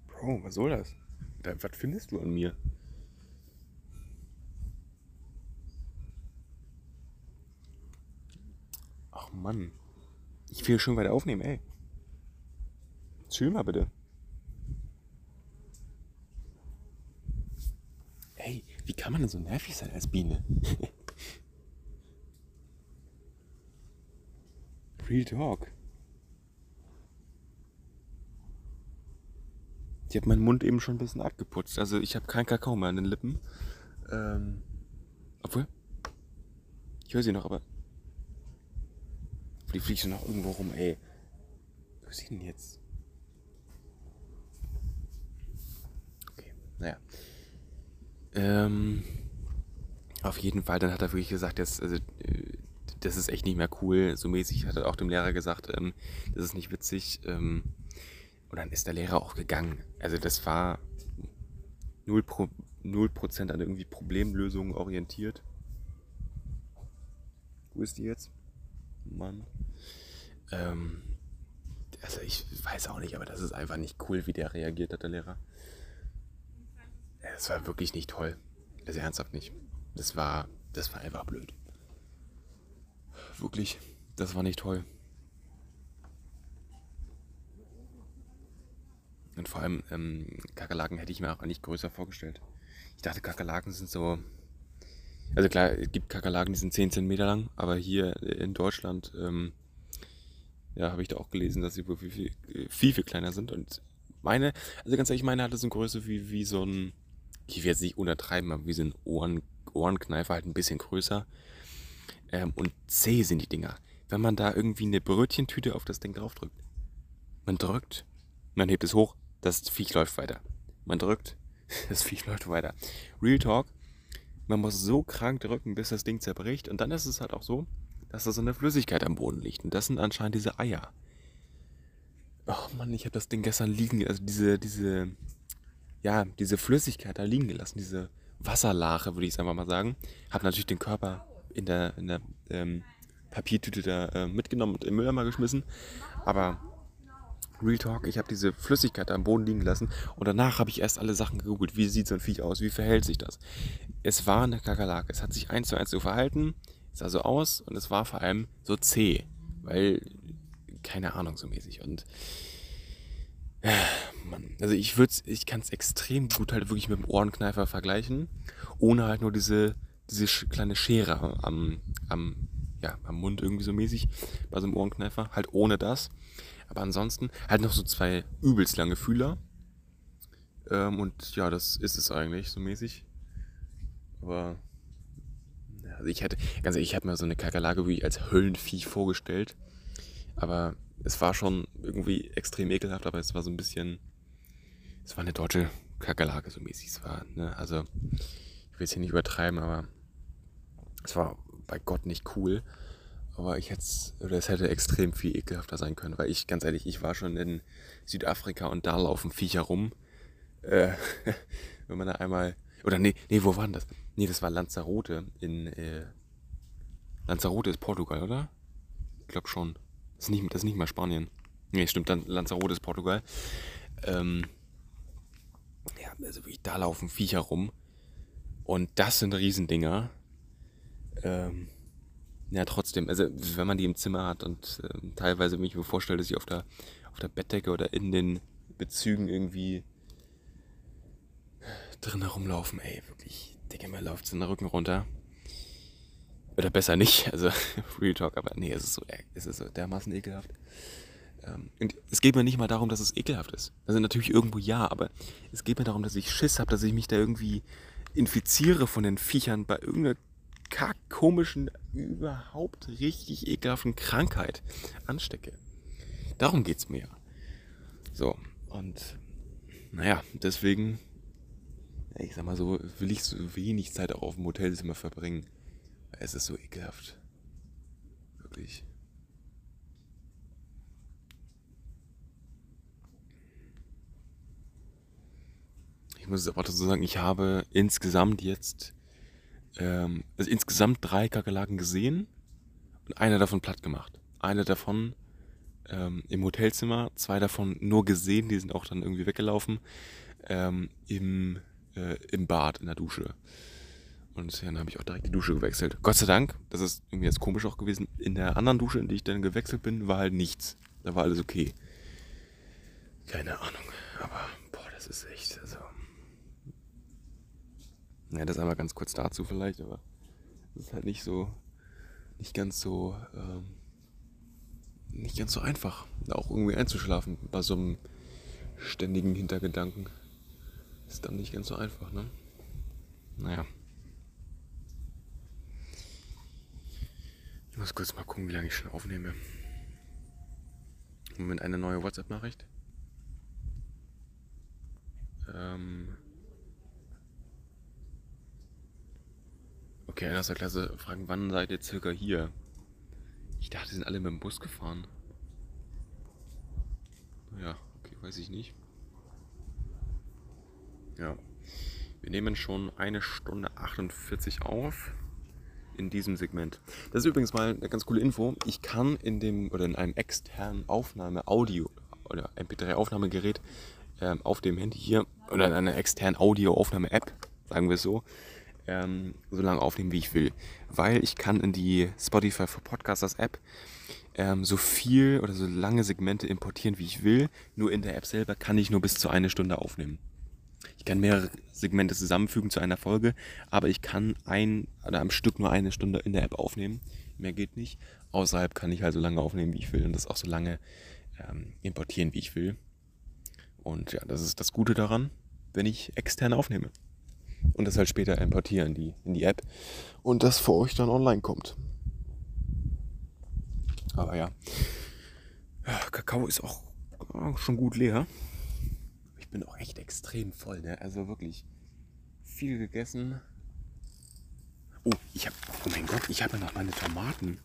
A: Bro, was soll das? Da, was findest du an mir? Mann. Ich will schon weiter aufnehmen, ey. Chill mal bitte. Ey, wie kann man denn so nervig sein als Biene? Real Talk. Ich habe meinen Mund eben schon ein bisschen abgeputzt. Also ich habe keinen Kakao mehr an den Lippen. Ähm, obwohl. Ich höre sie noch, aber. Die fliegt schon noch irgendwo rum, ey. Wo ist sie denn jetzt? Okay, naja. Ähm, auf jeden Fall, dann hat er wirklich gesagt, dass, also, äh, das ist echt nicht mehr cool. So mäßig hat er auch dem Lehrer gesagt, ähm, das ist nicht witzig. Ähm, und dann ist der Lehrer auch gegangen. Also das war 0%, Pro, 0 an irgendwie Problemlösungen orientiert. Wo ist die jetzt? Mann. Ähm, also ich weiß auch nicht, aber das ist einfach nicht cool, wie der reagiert hat, der Lehrer. Es war wirklich nicht toll. Also ernsthaft nicht. Das war, das war einfach blöd. Wirklich, das war nicht toll. Und vor allem ähm, Kakerlaken hätte ich mir auch nicht größer vorgestellt. Ich dachte, Kakerlaken sind so. Also klar, es gibt Kakerlaken, die sind 10 cm lang, aber hier in Deutschland, ähm, ja, habe ich da auch gelesen, dass sie viel, viel, viel, viel kleiner sind. Und meine, also ganz ehrlich, meine hatte so eine Größe wie, wie so ein, ich will jetzt nicht untertreiben, aber wie so ein Ohren, Ohrenkneifer, halt ein bisschen größer. Ähm, und zäh sind die Dinger. Wenn man da irgendwie eine Brötchentüte auf das Ding draufdrückt. Man drückt, man hebt es hoch, das Viech läuft weiter. Man drückt, das Viech läuft weiter. Real Talk, man muss so krank drücken, bis das Ding zerbricht. Und dann ist es halt auch so, dass da so eine Flüssigkeit am Boden liegt. Und das sind anscheinend diese Eier. Oh Mann, ich habe das Ding gestern liegen, also diese, diese, ja, diese Flüssigkeit da liegen gelassen, diese Wasserlache, würde ich es einfach mal sagen. Hab natürlich den Körper in der, in der ähm, Papiertüte da äh, mitgenommen und im Mülleimer geschmissen. Aber Real Talk, ich habe diese Flüssigkeit da am Boden liegen lassen und danach habe ich erst alle Sachen gegoogelt. Wie sieht so ein Viech aus? Wie verhält sich das? Es war eine Kakerlake. Es hat sich eins zu eins so verhalten, sah so aus und es war vor allem so zäh, weil, keine Ahnung, so mäßig. Und, äh, Mann, also ich würde ich kann es extrem gut halt wirklich mit dem Ohrenkneifer vergleichen, ohne halt nur diese, diese kleine Schere am, am, ja, am Mund irgendwie so mäßig bei so einem Ohrenkneifer, halt ohne das. Aber ansonsten halt noch so zwei übelst lange Fühler. Ähm, und ja, das ist es eigentlich so mäßig. Aber also ich hätte, ganz ehrlich, ich hätte mir so eine Kakerlake wie als Höllenviech vorgestellt. Aber es war schon irgendwie extrem ekelhaft, aber es war so ein bisschen. Es war eine deutsche Kakerlake so mäßig. Es war, ne, also ich will es hier nicht übertreiben, aber es war bei Gott nicht cool. Aber ich hätte oder es hätte extrem viel ekelhafter sein können, weil ich, ganz ehrlich, ich war schon in Südafrika und da laufen Viecher rum. Äh, wenn man da einmal. Oder nee, nee, wo war denn das? Nee, das war Lanzarote in. Äh, Lanzarote ist Portugal, oder? Ich glaube schon. Das ist, nicht, das ist nicht mal Spanien. Nee, stimmt, dann Lanzarote ist Portugal. Ähm, ja, also wirklich, da laufen Viecher rum. Und das sind Riesendinger. Ähm, ja, trotzdem, also wenn man die im Zimmer hat und äh, teilweise, wenn ich mir vorstelle, dass sie auf der, auf der Bettdecke oder in den Bezügen irgendwie drin herumlaufen, ey, wirklich, Dicke, mir läuft so den Rücken runter. Oder besser nicht, also Real Talk, aber nee, es ist so, es ist so dermaßen ekelhaft. Ähm, und es geht mir nicht mal darum, dass es ekelhaft ist. Also natürlich irgendwo ja, aber es geht mir darum, dass ich Schiss habe, dass ich mich da irgendwie infiziere von den Viechern bei irgendeiner kack komischen, überhaupt richtig ekelhaften Krankheit anstecke. Darum geht es mir. So, und naja, deswegen, ich sag mal so, will ich so wenig Zeit auch auf dem Hotelzimmer verbringen. Es ist so ekelhaft. Wirklich. Ich muss aber dazu sagen, ich habe insgesamt jetzt ähm, also insgesamt drei Kakerlaken gesehen und einer davon platt gemacht. Eine davon ähm, im Hotelzimmer, zwei davon nur gesehen, die sind auch dann irgendwie weggelaufen, ähm, im, äh, im Bad, in der Dusche. Und dann habe ich auch direkt die Dusche gewechselt. Gott sei Dank, das ist irgendwie jetzt komisch auch gewesen, in der anderen Dusche, in die ich dann gewechselt bin, war halt nichts. Da war alles okay. Keine Ahnung, aber boah, das ist echt, also ja, das einmal ganz kurz dazu vielleicht, aber es ist halt nicht so, nicht ganz so, ähm, nicht ganz so einfach, auch irgendwie einzuschlafen bei so einem, ständigen Hintergedanken. Ist dann nicht ganz so einfach, ne? Naja. Ich muss kurz mal gucken, wie lange ich schon aufnehme. Moment, eine neue WhatsApp-Nachricht. Ähm okay, der Klasse fragen, wann seid ihr circa hier? Ich dachte, die sind alle mit dem Bus gefahren. Ja, okay, weiß ich nicht. Ja. Wir nehmen schon eine Stunde 48 auf in diesem Segment. Das ist übrigens mal eine ganz coole Info. Ich kann in dem oder in einem externen Aufnahme-Audio oder MP3-Aufnahmegerät ähm, auf dem Handy hier oder in einer externen Audio-Aufnahme-App, sagen wir es so, ähm, so lange aufnehmen, wie ich will. Weil ich kann in die Spotify for Podcasters App ähm, so viel oder so lange Segmente importieren, wie ich will. Nur in der App selber kann ich nur bis zu eine Stunde aufnehmen. Ich kann mehrere Segmente zusammenfügen zu einer Folge, aber ich kann ein oder am Stück nur eine Stunde in der App aufnehmen. Mehr geht nicht. Außerhalb kann ich halt so lange aufnehmen, wie ich will und das auch so lange ähm, importieren, wie ich will. Und ja, das ist das Gute daran, wenn ich extern aufnehme. Und das halt später importieren in die, in die App und das für euch dann online kommt. Aber ja, Kakao ist auch schon gut leer bin auch echt extrem voll, ne? Also wirklich viel gegessen. Oh, ich habe, oh mein Gott, ich habe noch meine Tomaten.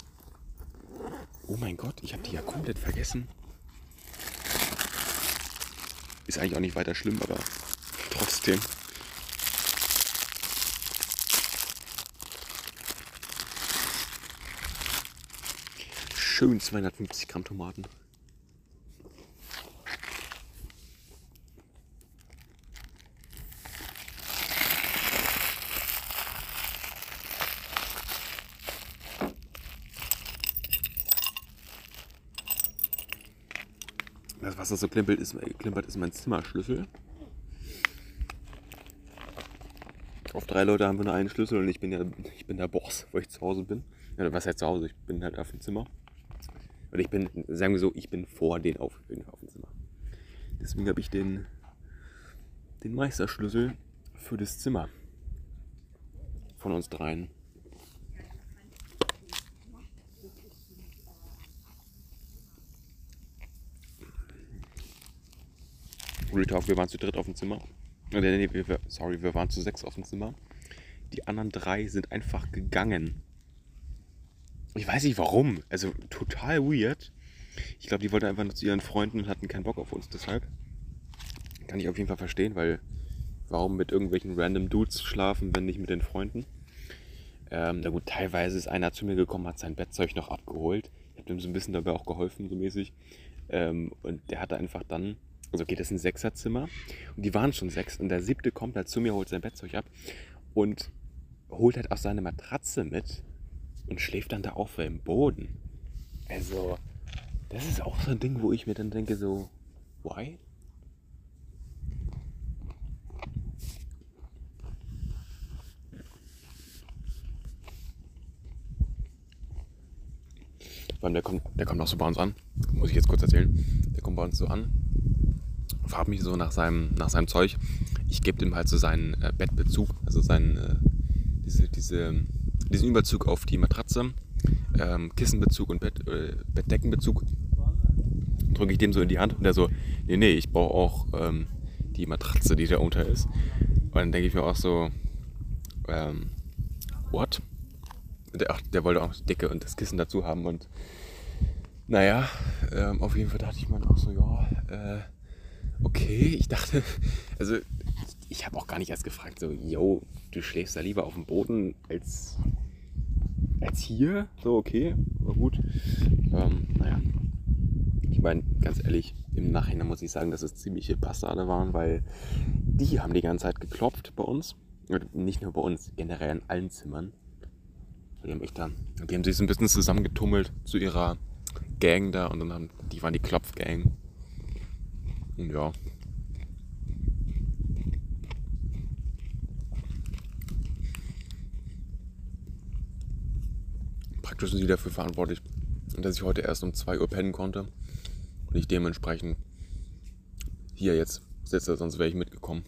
A: Oh mein Gott, ich habe die ja komplett vergessen. Ist eigentlich auch nicht weiter schlimm, aber trotzdem. Schön 250 Gramm Tomaten. Was das so klimpert, ist, klimpert, ist mein Zimmerschlüssel. Auf drei Leute haben wir nur einen Schlüssel und ich bin ja ich bin der Boss, wo ich zu Hause bin. Ja, was heißt zu Hause? Ich bin halt auf dem Zimmer. Und ich bin, sagen wir so, ich bin vor den auf, auf dem Zimmer. Deswegen habe ich den, den Meisterschlüssel für das Zimmer von uns dreien. Real Talk, wir waren zu dritt auf dem Zimmer. Nee, nee, wir, sorry, wir waren zu sechs auf dem Zimmer. Die anderen drei sind einfach gegangen. Ich weiß nicht warum. Also total weird. Ich glaube, die wollten einfach nur zu ihren Freunden und hatten keinen Bock auf uns. Deshalb kann ich auf jeden Fall verstehen, weil warum mit irgendwelchen random Dudes schlafen, wenn nicht mit den Freunden? Ähm, na gut, teilweise ist einer zu mir gekommen, hat sein Bettzeug noch abgeholt. Ich habe dem so ein bisschen dabei auch geholfen, so mäßig. Ähm, und der hatte einfach dann also geht es ein Sechserzimmer und die waren schon sechs und der siebte kommt halt zu mir, holt sein Bettzeug ab und holt halt auch seine Matratze mit und schläft dann da auf im Boden. Also, das ist auch so ein Ding, wo ich mir dann denke so, why? Der kommt, der kommt auch so bei uns an. Muss ich jetzt kurz erzählen. Der kommt bei uns so an frage mich so nach seinem, nach seinem Zeug. Ich gebe ihm halt so seinen äh, Bettbezug, also seinen, äh, diese, diese, diesen Überzug auf die Matratze, ähm, Kissenbezug und Bett, äh, Bettdeckenbezug. Drücke ich dem so in die Hand und der so, nee, nee, ich brauche auch ähm, die Matratze, die da unter ist. Und dann denke ich mir auch so, ähm, what? Der, ach, der wollte auch die Decke und das Kissen dazu haben und naja, ähm, auf jeden Fall dachte ich mir auch so, ja, äh, okay, ich dachte, also ich habe auch gar nicht erst gefragt, so, yo, du schläfst da lieber auf dem Boden als, als hier? So, okay, aber gut. Ähm, naja, ich meine, ganz ehrlich, im Nachhinein muss ich sagen, dass es ziemliche Passade waren, weil die haben die ganze Zeit geklopft bei uns. Nicht nur bei uns, generell in allen Zimmern. Die haben, echt die haben sich so ein bisschen zusammengetummelt zu ihrer Gang da und dann haben, die waren die Klopfgang. Ja. Praktisch sind sie dafür verantwortlich, dass ich heute erst um 2 Uhr pennen konnte und ich dementsprechend hier jetzt sitze, sonst wäre ich mitgekommen.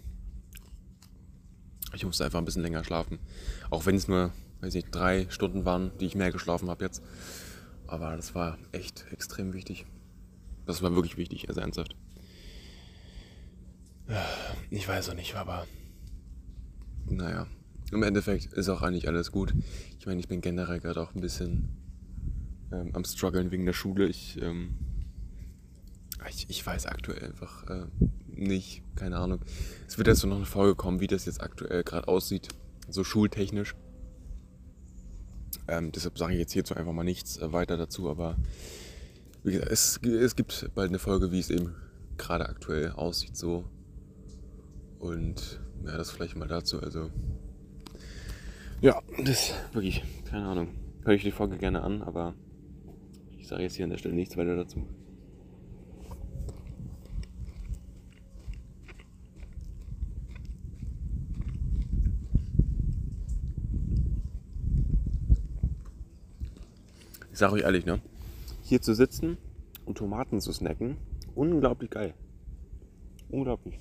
A: Ich musste einfach ein bisschen länger schlafen. Auch wenn es nur, weiß nicht, drei Stunden waren, die ich mehr geschlafen habe jetzt. Aber das war echt extrem wichtig. Das war wirklich wichtig, also ernsthaft. Ich weiß auch nicht, aber naja, im Endeffekt ist auch eigentlich alles gut. Ich meine, ich bin generell gerade auch ein bisschen ähm, am struggeln wegen der Schule. Ich, ähm, ich, ich, weiß aktuell einfach äh, nicht, keine Ahnung. Es wird jetzt so noch eine Folge kommen, wie das jetzt aktuell gerade aussieht, so schultechnisch. Ähm, deshalb sage ich jetzt hierzu einfach mal nichts äh, weiter dazu, aber wie gesagt, es, es gibt bald eine Folge, wie es eben gerade aktuell aussieht, so. Und ja, das vielleicht mal dazu. Also, ja, das wirklich, keine Ahnung. Höre ich die Folge gerne an, aber ich sage jetzt hier an der Stelle nichts weiter dazu. Ich sage euch ehrlich, ne? Hier zu sitzen und Tomaten zu snacken, unglaublich geil. Unglaublich.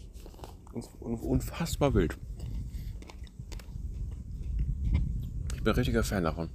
A: Unfassbar wild. Ich bin richtiger Fan davon.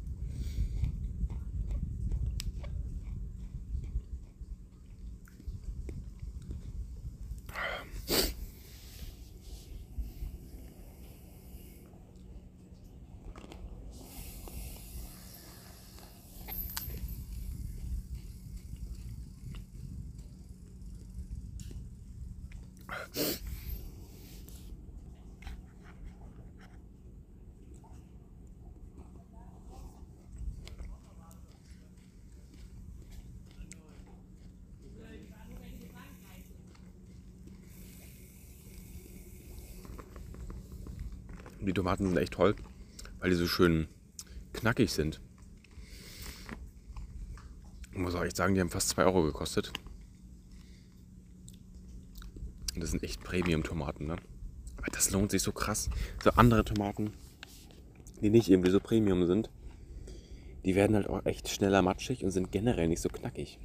A: Die Tomaten sind echt toll, weil die so schön knackig sind. Ich muss auch echt sagen, die haben fast 2 Euro gekostet. Und das sind echt Premium-Tomaten, ne? Aber das lohnt sich so krass. So andere Tomaten, die nicht irgendwie so Premium sind, die werden halt auch echt schneller matschig und sind generell nicht so knackig.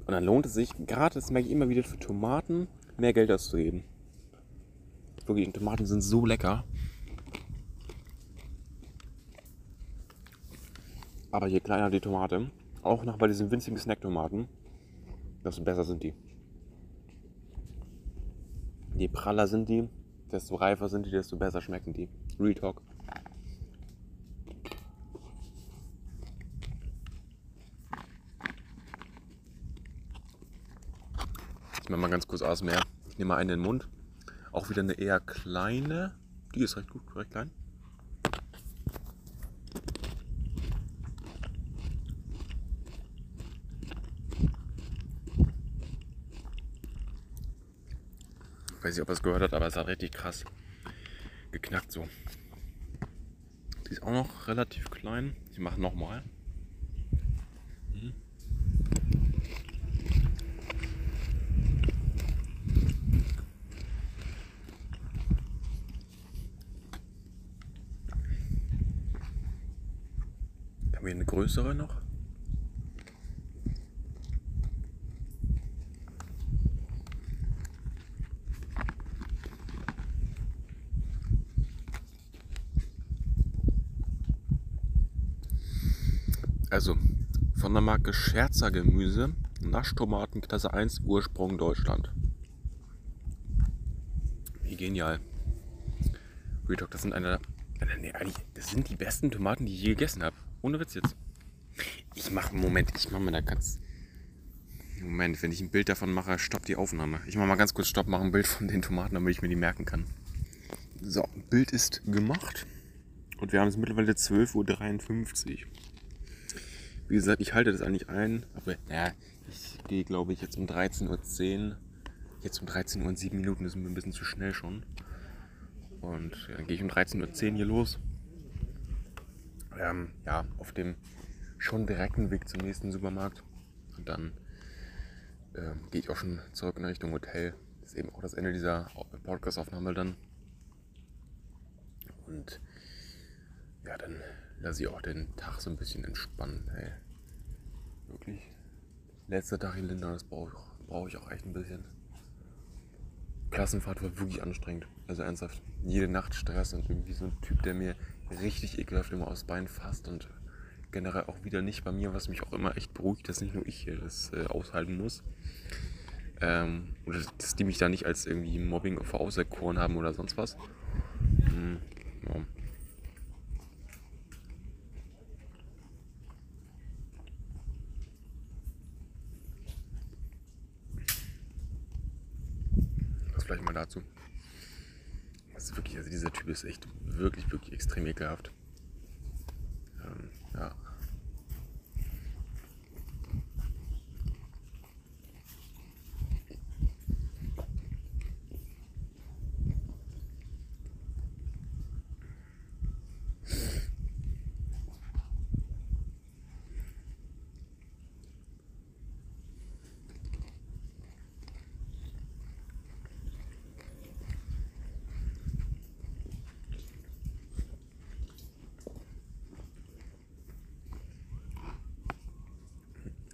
A: Und dann lohnt es sich, gerade das merke ich immer wieder, für Tomaten mehr Geld auszugeben. Wirklich, Tomaten sind so lecker. Aber je kleiner die Tomate, auch noch bei diesen winzigen Snacktomaten, desto besser sind die. Je praller sind die, desto reifer sind die, desto besser schmecken die. Real Talk. Ich mache mal ganz kurz aus mehr. Ich nehme mal einen in den Mund. Auch wieder eine eher kleine. Die ist recht gut, recht klein. Weiß nicht, ob ihr es gehört habt, aber es hat richtig krass geknackt so. Die ist auch noch relativ klein. Ich mache nochmal. Mhm. Haben wir eine größere noch? Also von der Marke Scherzer Gemüse, Naschtomaten Klasse 1, Ursprung Deutschland. Wie genial. Retalk, das sind eine, nee, das sind die besten Tomaten, die ich je gegessen habe. Ohne Witz jetzt. Ich mache, Moment, ich mache mal da ganz, Moment, wenn ich ein Bild davon mache, stoppt die Aufnahme. Ich mache mal ganz kurz Stopp, mache ein Bild von den Tomaten, damit ich mir die merken kann. So, Bild ist gemacht. Und wir haben es mittlerweile 12.53 Uhr. Wie gesagt, ich halte das eigentlich ein, aber ja, ich gehe glaube ich jetzt um 13.10 Uhr. Jetzt um 13 Uhr und 7 Minuten ist mir ein bisschen zu schnell schon. Und ja, dann gehe ich um 13.10 Uhr hier los. Ähm, ja, auf dem schon direkten Weg zum nächsten Supermarkt. Und dann ähm, gehe ich auch schon zurück in Richtung Hotel. Das ist eben auch das Ende dieser Podcast-Aufnahme dann. Und ja, dann lasse ich auch den Tag so ein bisschen entspannen. Ey. Wirklich. Letzter Tag in Lindau, das brauche ich, brauch ich auch echt ein bisschen. Klassenfahrt war wirklich anstrengend. Also ernsthaft. Jede Nacht Stress und irgendwie so ein Typ, der mir richtig ekelhaft immer aufs Bein fasst und generell auch wieder nicht bei mir, was mich auch immer echt beruhigt, dass nicht nur ich hier das äh, aushalten muss. Ähm, oder dass die mich da nicht als irgendwie Mobbing auserkoren haben oder sonst was. Hm, ja. Vielleicht mal dazu. Das ist wirklich, also dieser Typ ist echt wirklich, wirklich extrem ekelhaft. Ähm, ja.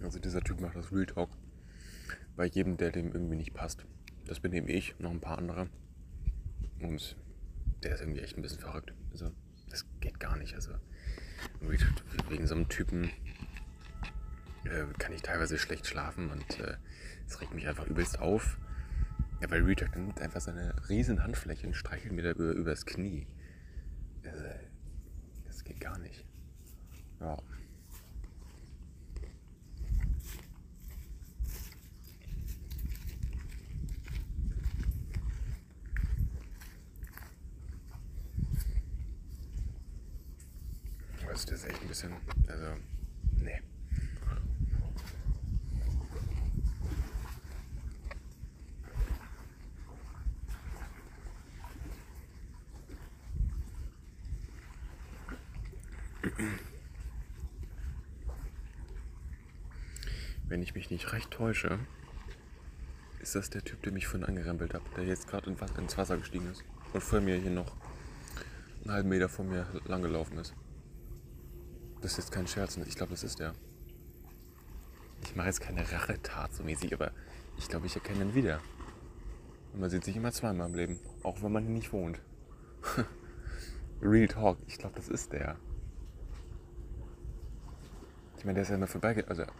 A: Also dieser Typ macht das Real Talk bei jedem, der dem irgendwie nicht passt. Das bin eben ich, noch ein paar andere. Und der ist irgendwie echt ein bisschen verrückt. Also das geht gar nicht. Also wegen so einem Typen äh, kann ich teilweise schlecht schlafen und äh, es regt mich einfach übelst auf. Ja, weil Real nimmt einfach seine riesen Handfläche und streichelt mir da über, übers Knie. Also, das geht gar nicht. Ja. Also das ist echt ein bisschen, also, nee. Wenn ich mich nicht recht täusche, ist das der Typ, der mich vorhin angerempelt hat, der jetzt gerade ins Wasser gestiegen ist und vor mir hier noch einen halben Meter vor mir lang gelaufen ist. Das ist jetzt kein Scherz, ich glaube, das ist der. Ich mache jetzt keine Rachetat so mäßig, aber ich glaube, ich erkenne ihn wieder. Und man sieht sich immer zweimal im Leben, auch wenn man hier nicht wohnt. Real Talk, ich glaube, das ist der. Ich meine, der ist ja immer vorbeigelaufen, also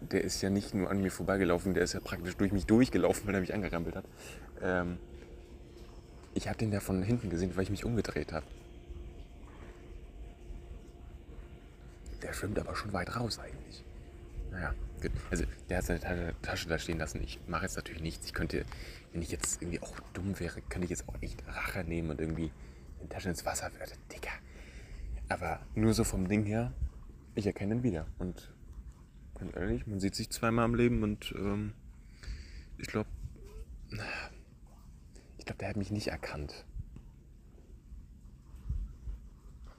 A: der ist ja nicht nur an mir vorbeigelaufen, der ist ja praktisch durch mich durchgelaufen, weil er mich angerempelt hat. Ähm, ich habe den ja von hinten gesehen, weil ich mich umgedreht habe. Der schwimmt aber schon weit raus eigentlich. Naja, gut. Also der hat seine Ta- Tasche da stehen lassen. Ich mache jetzt natürlich nichts. Ich könnte, wenn ich jetzt irgendwie auch dumm wäre, könnte ich jetzt auch echt Rache nehmen und irgendwie die Tasche ins Wasser werfen. Dicker. Aber nur so vom Ding her, ich erkenne ihn wieder. Und ganz ehrlich, man sieht sich zweimal im Leben und ähm, ich glaube, ich glaube, der hat mich nicht erkannt.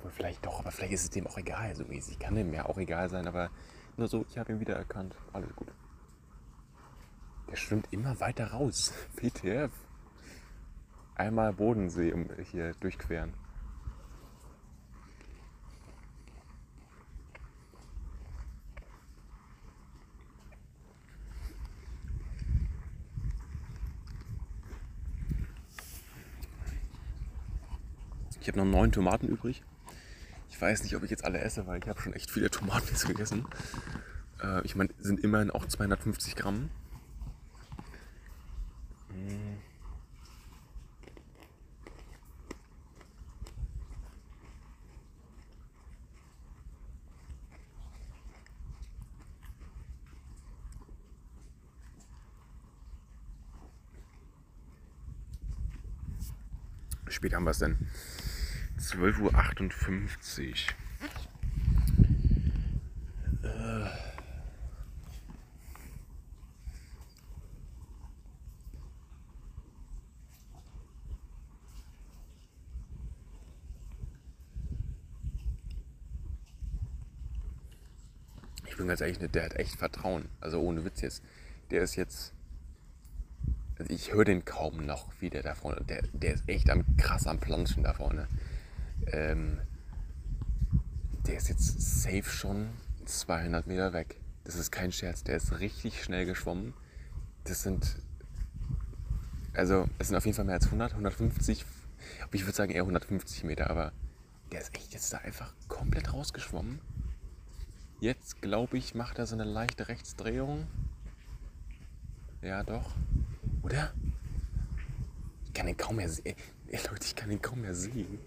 A: Obwohl vielleicht doch, aber vielleicht ist es dem auch egal, so mäßig. Kann dem ja auch egal sein, aber nur so, ich habe ihn wieder erkannt. Alles gut. Der schwimmt immer weiter raus. WTF. Einmal Bodensee um hier durchqueren. Ich habe noch neun Tomaten übrig. Ich weiß nicht, ob ich jetzt alle esse, weil ich habe schon echt viele Tomaten jetzt gegessen. Äh, ich meine, sind immerhin auch 250 Gramm. Mm. Wie spät haben wir es denn? 12.58 Uhr. Äh. Ich bin ganz ehrlich, der hat echt Vertrauen. Also ohne Witz jetzt. Der ist jetzt. Also ich höre den kaum noch, wie der da vorne. Der, der ist echt am krass am Planschen da vorne. Ähm, der ist jetzt safe schon 200 Meter weg. Das ist kein Scherz. Der ist richtig schnell geschwommen. Das sind Also, es sind auf jeden Fall mehr als 100, 150. Aber ich würde sagen eher 150 Meter, aber der ist echt jetzt da einfach komplett rausgeschwommen. Jetzt, glaube ich, macht er so eine leichte Rechtsdrehung. Ja, doch. Oder? Ich kann ihn kaum mehr sehen. Leute, ich kann ihn kaum mehr sehen.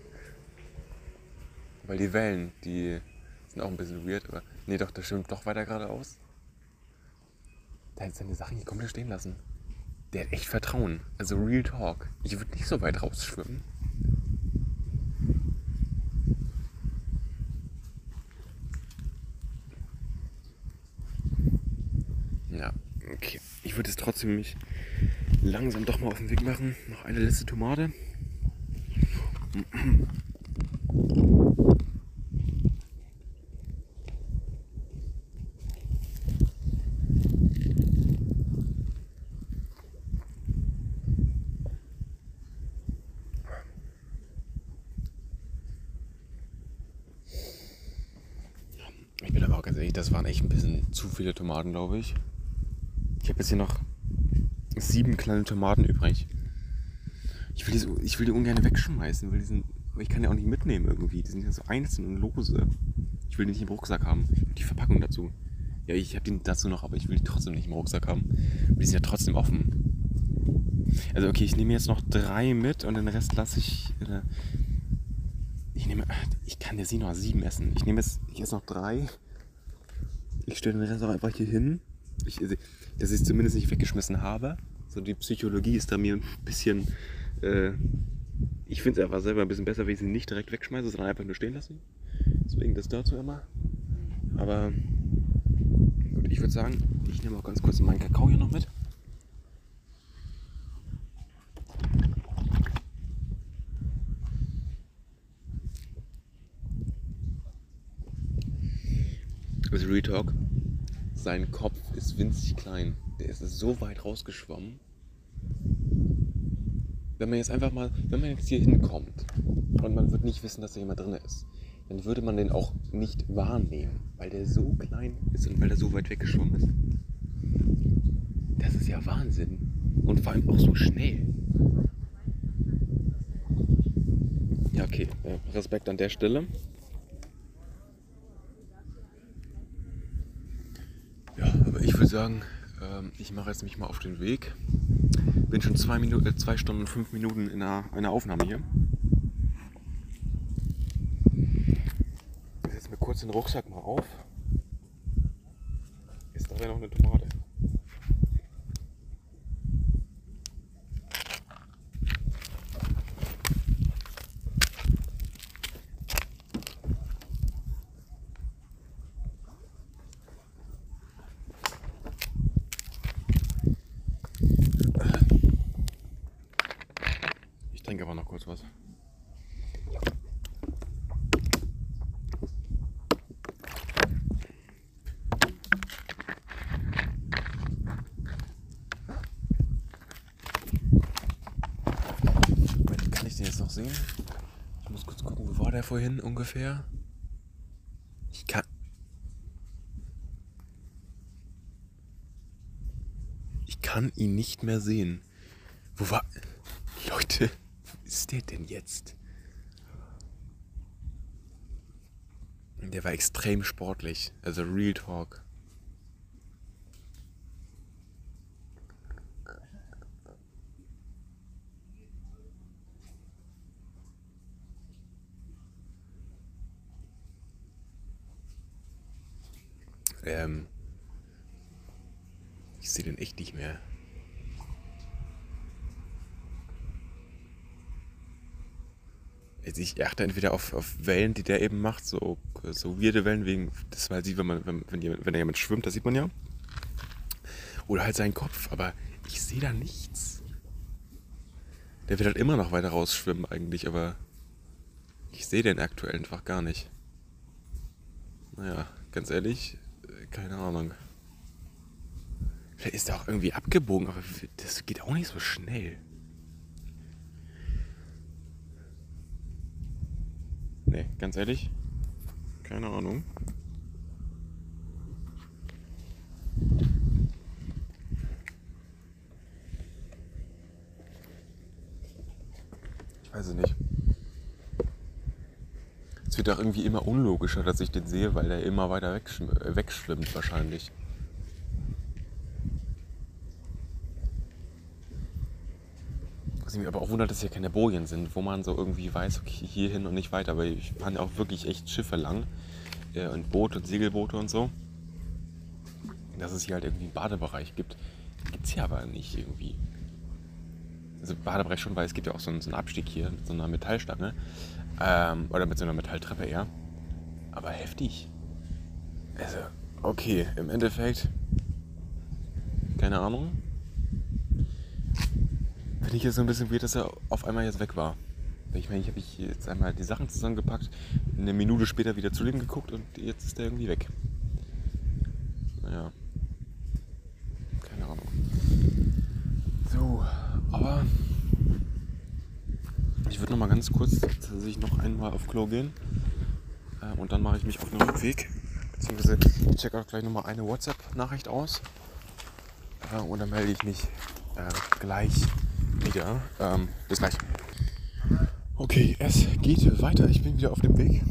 A: Weil die Wellen, die sind auch ein bisschen weird, aber. Nee, doch, das stimmt doch weiter geradeaus. Der hat seine Sachen hier komplett stehen lassen. Der hat echt Vertrauen. Also Real Talk. Ich würde nicht so weit rausschwimmen. Ja, okay. Ich würde es trotzdem mich langsam doch mal auf den Weg machen. Noch eine letzte Tomate. Ich bin aber auch ganz ehrlich, das waren echt ein bisschen zu viele Tomaten, glaube ich. Ich habe jetzt hier noch sieben kleine Tomaten übrig. Ich will die, so, ich will die ungern wegschmeißen, weil die sind, aber ich kann die auch nicht mitnehmen irgendwie. Die sind ja so einzeln und lose. Ich will die nicht im Rucksack haben. Die Verpackung dazu. Ja, ich habe die dazu noch, aber ich will die trotzdem nicht im Rucksack haben. Aber die sind ja trotzdem offen. Also okay, ich nehme jetzt noch drei mit und den Rest lasse ich. Äh, ich nehme. Ich kann jetzt nicht noch sieben essen. Ich nehme jetzt. Ich esse noch drei. Ich stelle den Rest auch einfach hier hin. Ich, dass ich es zumindest nicht weggeschmissen habe. So die Psychologie ist da mir ein bisschen. Äh, ich finde es einfach selber ein bisschen besser, wenn ich sie nicht direkt wegschmeiße, sondern einfach nur stehen lasse. Deswegen das dazu immer. Aber gut, ich würde sagen, ich nehme auch ganz kurz meinen Kakao hier noch mit. Also Retalk, sein Kopf ist winzig klein. Der ist so weit rausgeschwommen. Wenn man jetzt einfach mal, wenn man jetzt hier hinkommt und man wird nicht wissen, dass da jemand drin ist, dann würde man den auch nicht wahrnehmen, weil der so klein ist und weil der so weit weggeschwommen ist. Das ist ja Wahnsinn. Und vor allem auch so schnell. Ja, okay. Äh, Respekt an der Stelle. Ja, aber ich würde sagen, ähm, ich mache jetzt mich mal auf den Weg. Bin schon zwei, Minuten, äh, zwei Stunden und fünf Minuten in einer, einer Aufnahme hier. Ich setze mir kurz den Rucksack mal auf. Ist da noch eine Tomate? Ich trinke aber noch kurz was. Moment, Kann ich den jetzt noch sehen? Ich muss kurz gucken, wo war der vorhin ungefähr? Ich kann. Ich kann ihn nicht mehr sehen. Wo war. Leute, wo ist der denn jetzt? Der war extrem sportlich. Also Real Talk. Ähm. Ich sehe den echt nicht mehr. Also ich achte entweder auf, auf Wellen, die der eben macht, so, so weirde Wellen, wegen, das man sieht, wenn, man, wenn, wenn, jemand, wenn jemand schwimmt, das sieht man ja. Oder halt seinen Kopf, aber ich sehe da nichts. Der wird halt immer noch weiter rausschwimmen eigentlich, aber ich sehe den aktuell einfach gar nicht. Naja, ganz ehrlich, keine Ahnung. Vielleicht ist er auch irgendwie abgebogen, aber das geht auch nicht so schnell. Nee, ganz ehrlich, keine Ahnung. weiß ich nicht. Es wird auch irgendwie immer unlogischer, dass ich den sehe, weil der immer weiter wegschw wegschwimmt wahrscheinlich. Was mich aber auch wundert, dass hier keine Bojen sind, wo man so irgendwie weiß, okay, hier hin und nicht weiter. Weil ich ja auch wirklich echt Schiffe lang. Äh, und Boote und Segelboote und so. Dass es hier halt irgendwie einen Badebereich gibt. Gibt es hier aber nicht irgendwie. Also Badebereich schon, weil es gibt ja auch so einen, so einen Abstieg hier mit so einer Metallstange. Ähm, oder mit so einer Metalltreppe eher. Aber heftig. Also, okay, im Endeffekt. Keine Ahnung. Finde ich jetzt so ein bisschen weird, dass er auf einmal jetzt weg war. Ich meine, ich habe jetzt einmal die Sachen zusammengepackt, eine Minute später wieder zu dem geguckt und jetzt ist er irgendwie weg. Naja. Keine Ahnung. So, aber ich würde noch mal ganz kurz tatsächlich noch einmal auf Klo gehen. Äh, und dann mache ich mich auf den Rückweg. Beziehungsweise ich check auch gleich noch mal eine WhatsApp-Nachricht aus. Äh, und dann melde ich mich äh, gleich wieder. Ähm, bis gleich. Okay, es geht weiter. Ich bin wieder auf dem Weg.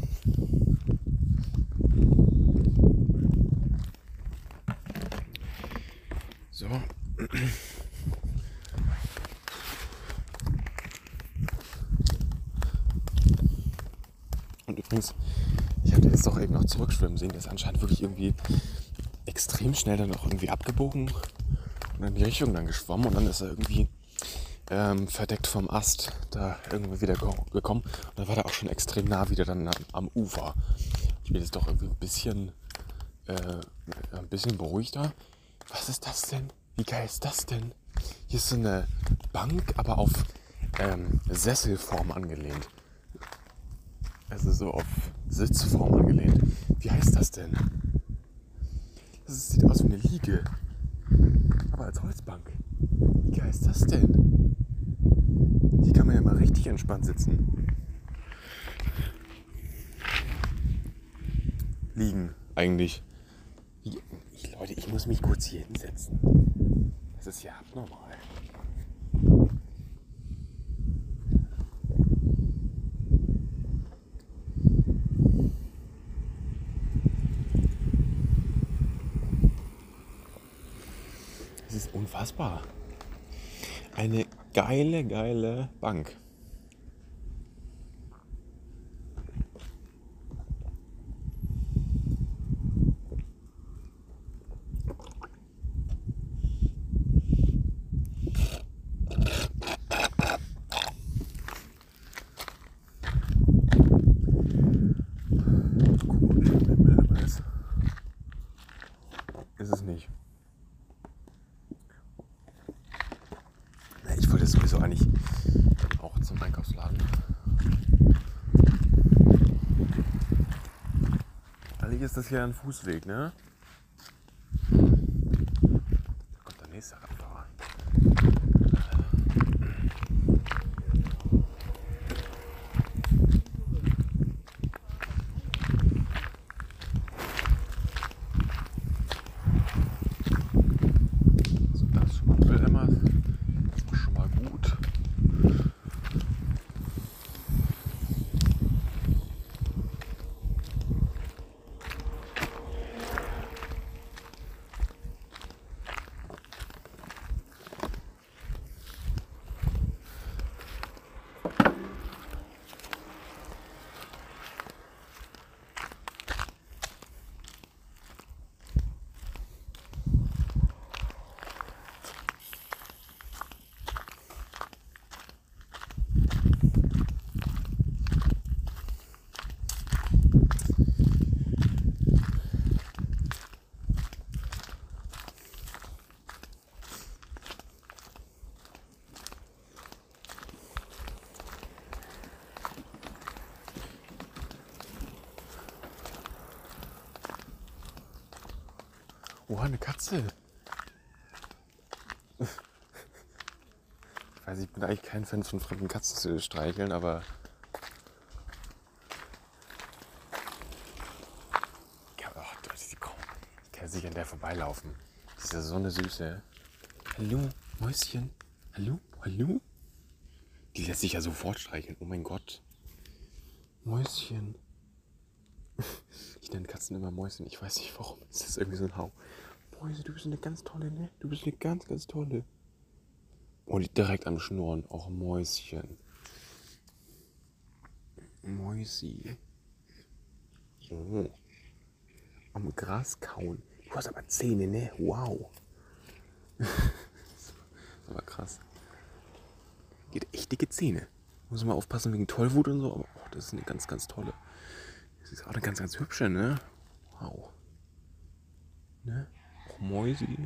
A: So. Und übrigens, ich hatte jetzt doch eben noch zurückschwimmen sehen. Der ist anscheinend wirklich irgendwie extrem schnell dann auch irgendwie abgebogen und in die Richtung dann geschwommen. Und dann ist er irgendwie ähm, verdeckt vom Ast da irgendwie wieder gekommen. Und dann war er auch schon extrem nah wieder dann am, am Ufer. Ich bin jetzt doch irgendwie ein bisschen, äh, ein bisschen beruhigter. Was ist das denn? Wie geil ist das denn? Hier ist so eine Bank, aber auf ähm, Sesselform angelehnt. Also so auf Sitzform angelehnt. Wie heißt das denn? Das sieht aus wie eine Liege. Aber als Holzbank. Wie ist das denn? Hier kann man ja mal richtig entspannt sitzen. Liegen, eigentlich. Ich, Leute, ich muss mich kurz hier hinsetzen. Das ist ja abnormal. Ist unfassbar. Eine geile, geile Bank. Ist es nicht. Ich wollte sowieso eigentlich auch zum Einkaufsladen. Ein Fußweg, ne? Da kommt der nächste Radfahrer. So, das ist schon mal Mülleimer. Das ist schon mal gut. Oh, eine Katze. Ich weiß, ich bin eigentlich kein Fan von fremden Katzen zu streicheln, aber. Ja, oh, die kommen. Ich kann sicher an der vorbeilaufen. Die ist ja so eine Süße. Hallo, Mäuschen. Hallo, hallo. Die lässt sich ja sofort streicheln. Oh mein Gott. Mäuschen. Ich nenne Katzen immer Mäuschen. Ich weiß nicht warum. Es ist irgendwie so ein Hau. Mäuse, du bist eine ganz tolle, ne? Du bist eine ganz, ganz tolle. Oh, die direkt am Schnurren. Auch Mäuschen. Mäusi. Oh. Am Gras kauen. Du hast aber Zähne, ne? Wow. das aber krass. Geht echt dicke Zähne. Muss man aufpassen wegen Tollwut und so, aber oh, das ist eine ganz, ganz tolle. Das ist auch eine ganz, ganz hübsche, ne? Wow. Ne? Och, Mäusi.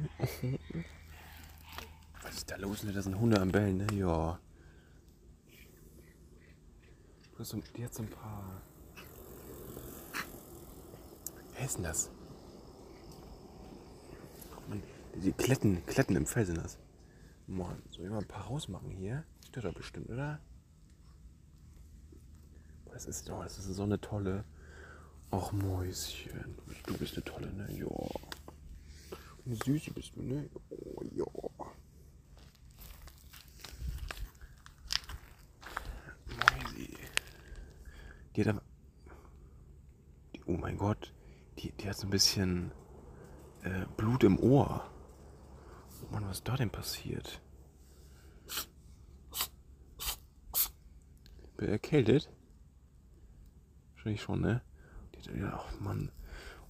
A: Was ist da los? Ne? Da sind Hunde am Bellen, ne? Ja. Die hat so ein paar. Wer ist denn das? Die Kletten, Kletten im Fell sind das. Mann, soll ich mal ein paar rausmachen hier? Stört doch bestimmt, oder? Das ist, oh, das ist so eine tolle. Ach, Mäuschen. Du bist eine tolle, ne? Ja. Eine Süße bist du, ne? Oh, ja. Mäusi. Die hat aber. Oh mein Gott. Die, die hat so ein bisschen äh, Blut im Ohr. Oh Mann, was ist da denn passiert? Bin erkältet? Wahrscheinlich schon, ne? Die hat, ja, ach Mann.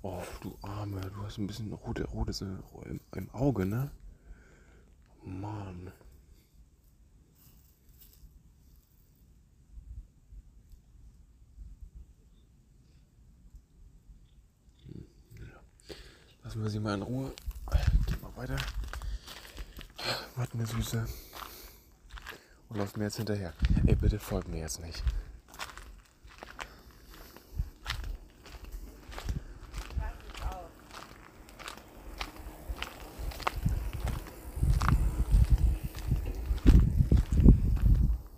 A: Oh, du Arme, du hast ein bisschen rote, rotes im, im Auge, ne? Mann. Lassen wir sie mal in Ruhe. Geh mal weiter. Was eine Süße. Und läuft mir jetzt hinterher. Ey, bitte folgt mir jetzt nicht.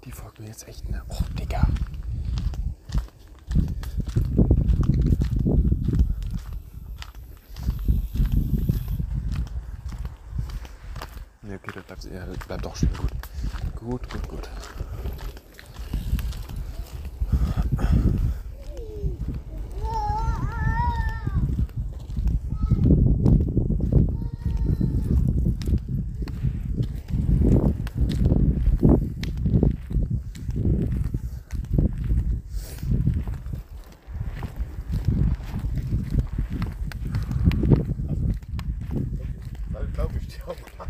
A: Die folgt mir jetzt echt, ne? Oh, Digga. Ne, okay, das bleibt, ja, das bleibt doch schön gut. Gut, gut, gut.
D: Dann glaube ich dir auch mal.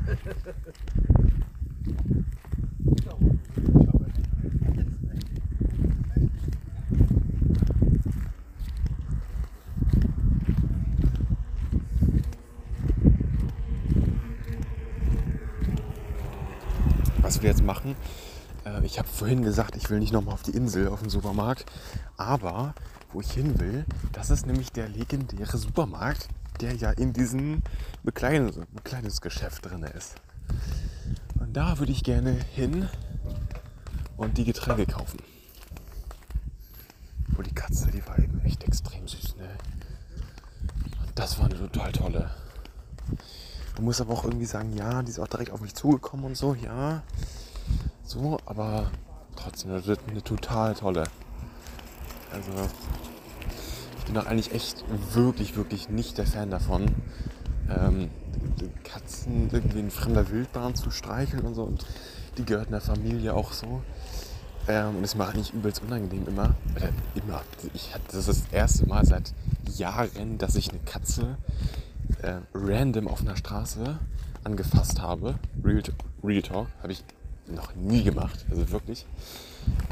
A: was wir jetzt machen. Äh, ich habe vorhin gesagt, ich will nicht nochmal auf die Insel, auf den Supermarkt. Aber wo ich hin will, das ist nämlich der legendäre Supermarkt, der ja in diesem Bekleidungs Bekleidungsgeschäft drin ist. Und da würde ich gerne hin und die Getränke kaufen. Wo die Katze, die war eben echt extrem süß, ne? Und das war eine total tolle. Du musst aber auch irgendwie sagen, ja, die ist auch direkt auf mich zugekommen und so, ja. So, aber trotzdem eine, eine total tolle. Also, ich bin doch eigentlich echt wirklich, wirklich nicht der Fan davon, ähm, Katzen irgendwie in fremder Wildbahn zu streicheln und so. Und die gehört in der Familie auch so. Ähm, und das mache ich übelst unangenehm immer. Oder immer. Ich, das ist das erste Mal seit Jahren, dass ich eine Katze äh, random auf einer Straße angefasst habe. Real, Real Talk habe ich noch nie gemacht. Also wirklich.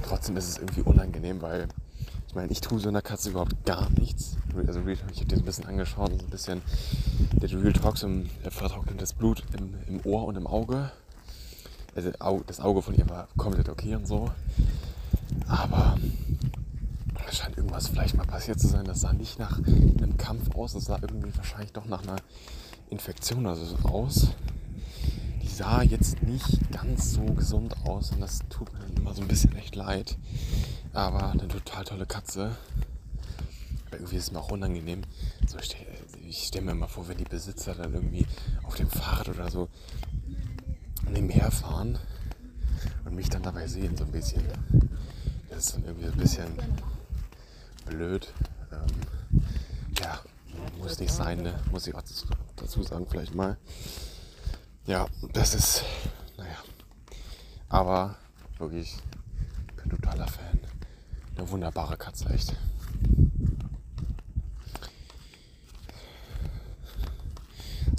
A: Trotzdem ist es irgendwie unangenehm, weil ich meine, ich tue so einer Katze überhaupt gar nichts. Also ich habe dir so ein bisschen angeschaut so ein bisschen der Real Talk, so ein vertrocknetes Blut im, im Ohr und im Auge. Also das Auge von ihr war komplett okay und so. Aber es scheint irgendwas vielleicht mal passiert zu sein. Das sah nicht nach einem Kampf aus. Das sah irgendwie wahrscheinlich doch nach einer Infektion oder so aus. Die sah jetzt nicht ganz so gesund aus und das tut mir immer so ein bisschen echt leid. Aber eine total tolle Katze. Aber irgendwie ist es mir auch unangenehm. So, ich stelle stell mir mal vor, wenn die Besitzer dann irgendwie auf dem Fahrrad oder so nebenher fahren und mich dann dabei sehen, so ein bisschen. Das ist dann irgendwie ein bisschen blöd. Ähm, ja, muss nicht sein, ne? muss ich auch dazu sagen, vielleicht mal. Ja, das ist, naja. Aber wirklich, ich bin totaler Fan. Eine wunderbare Katze, echt.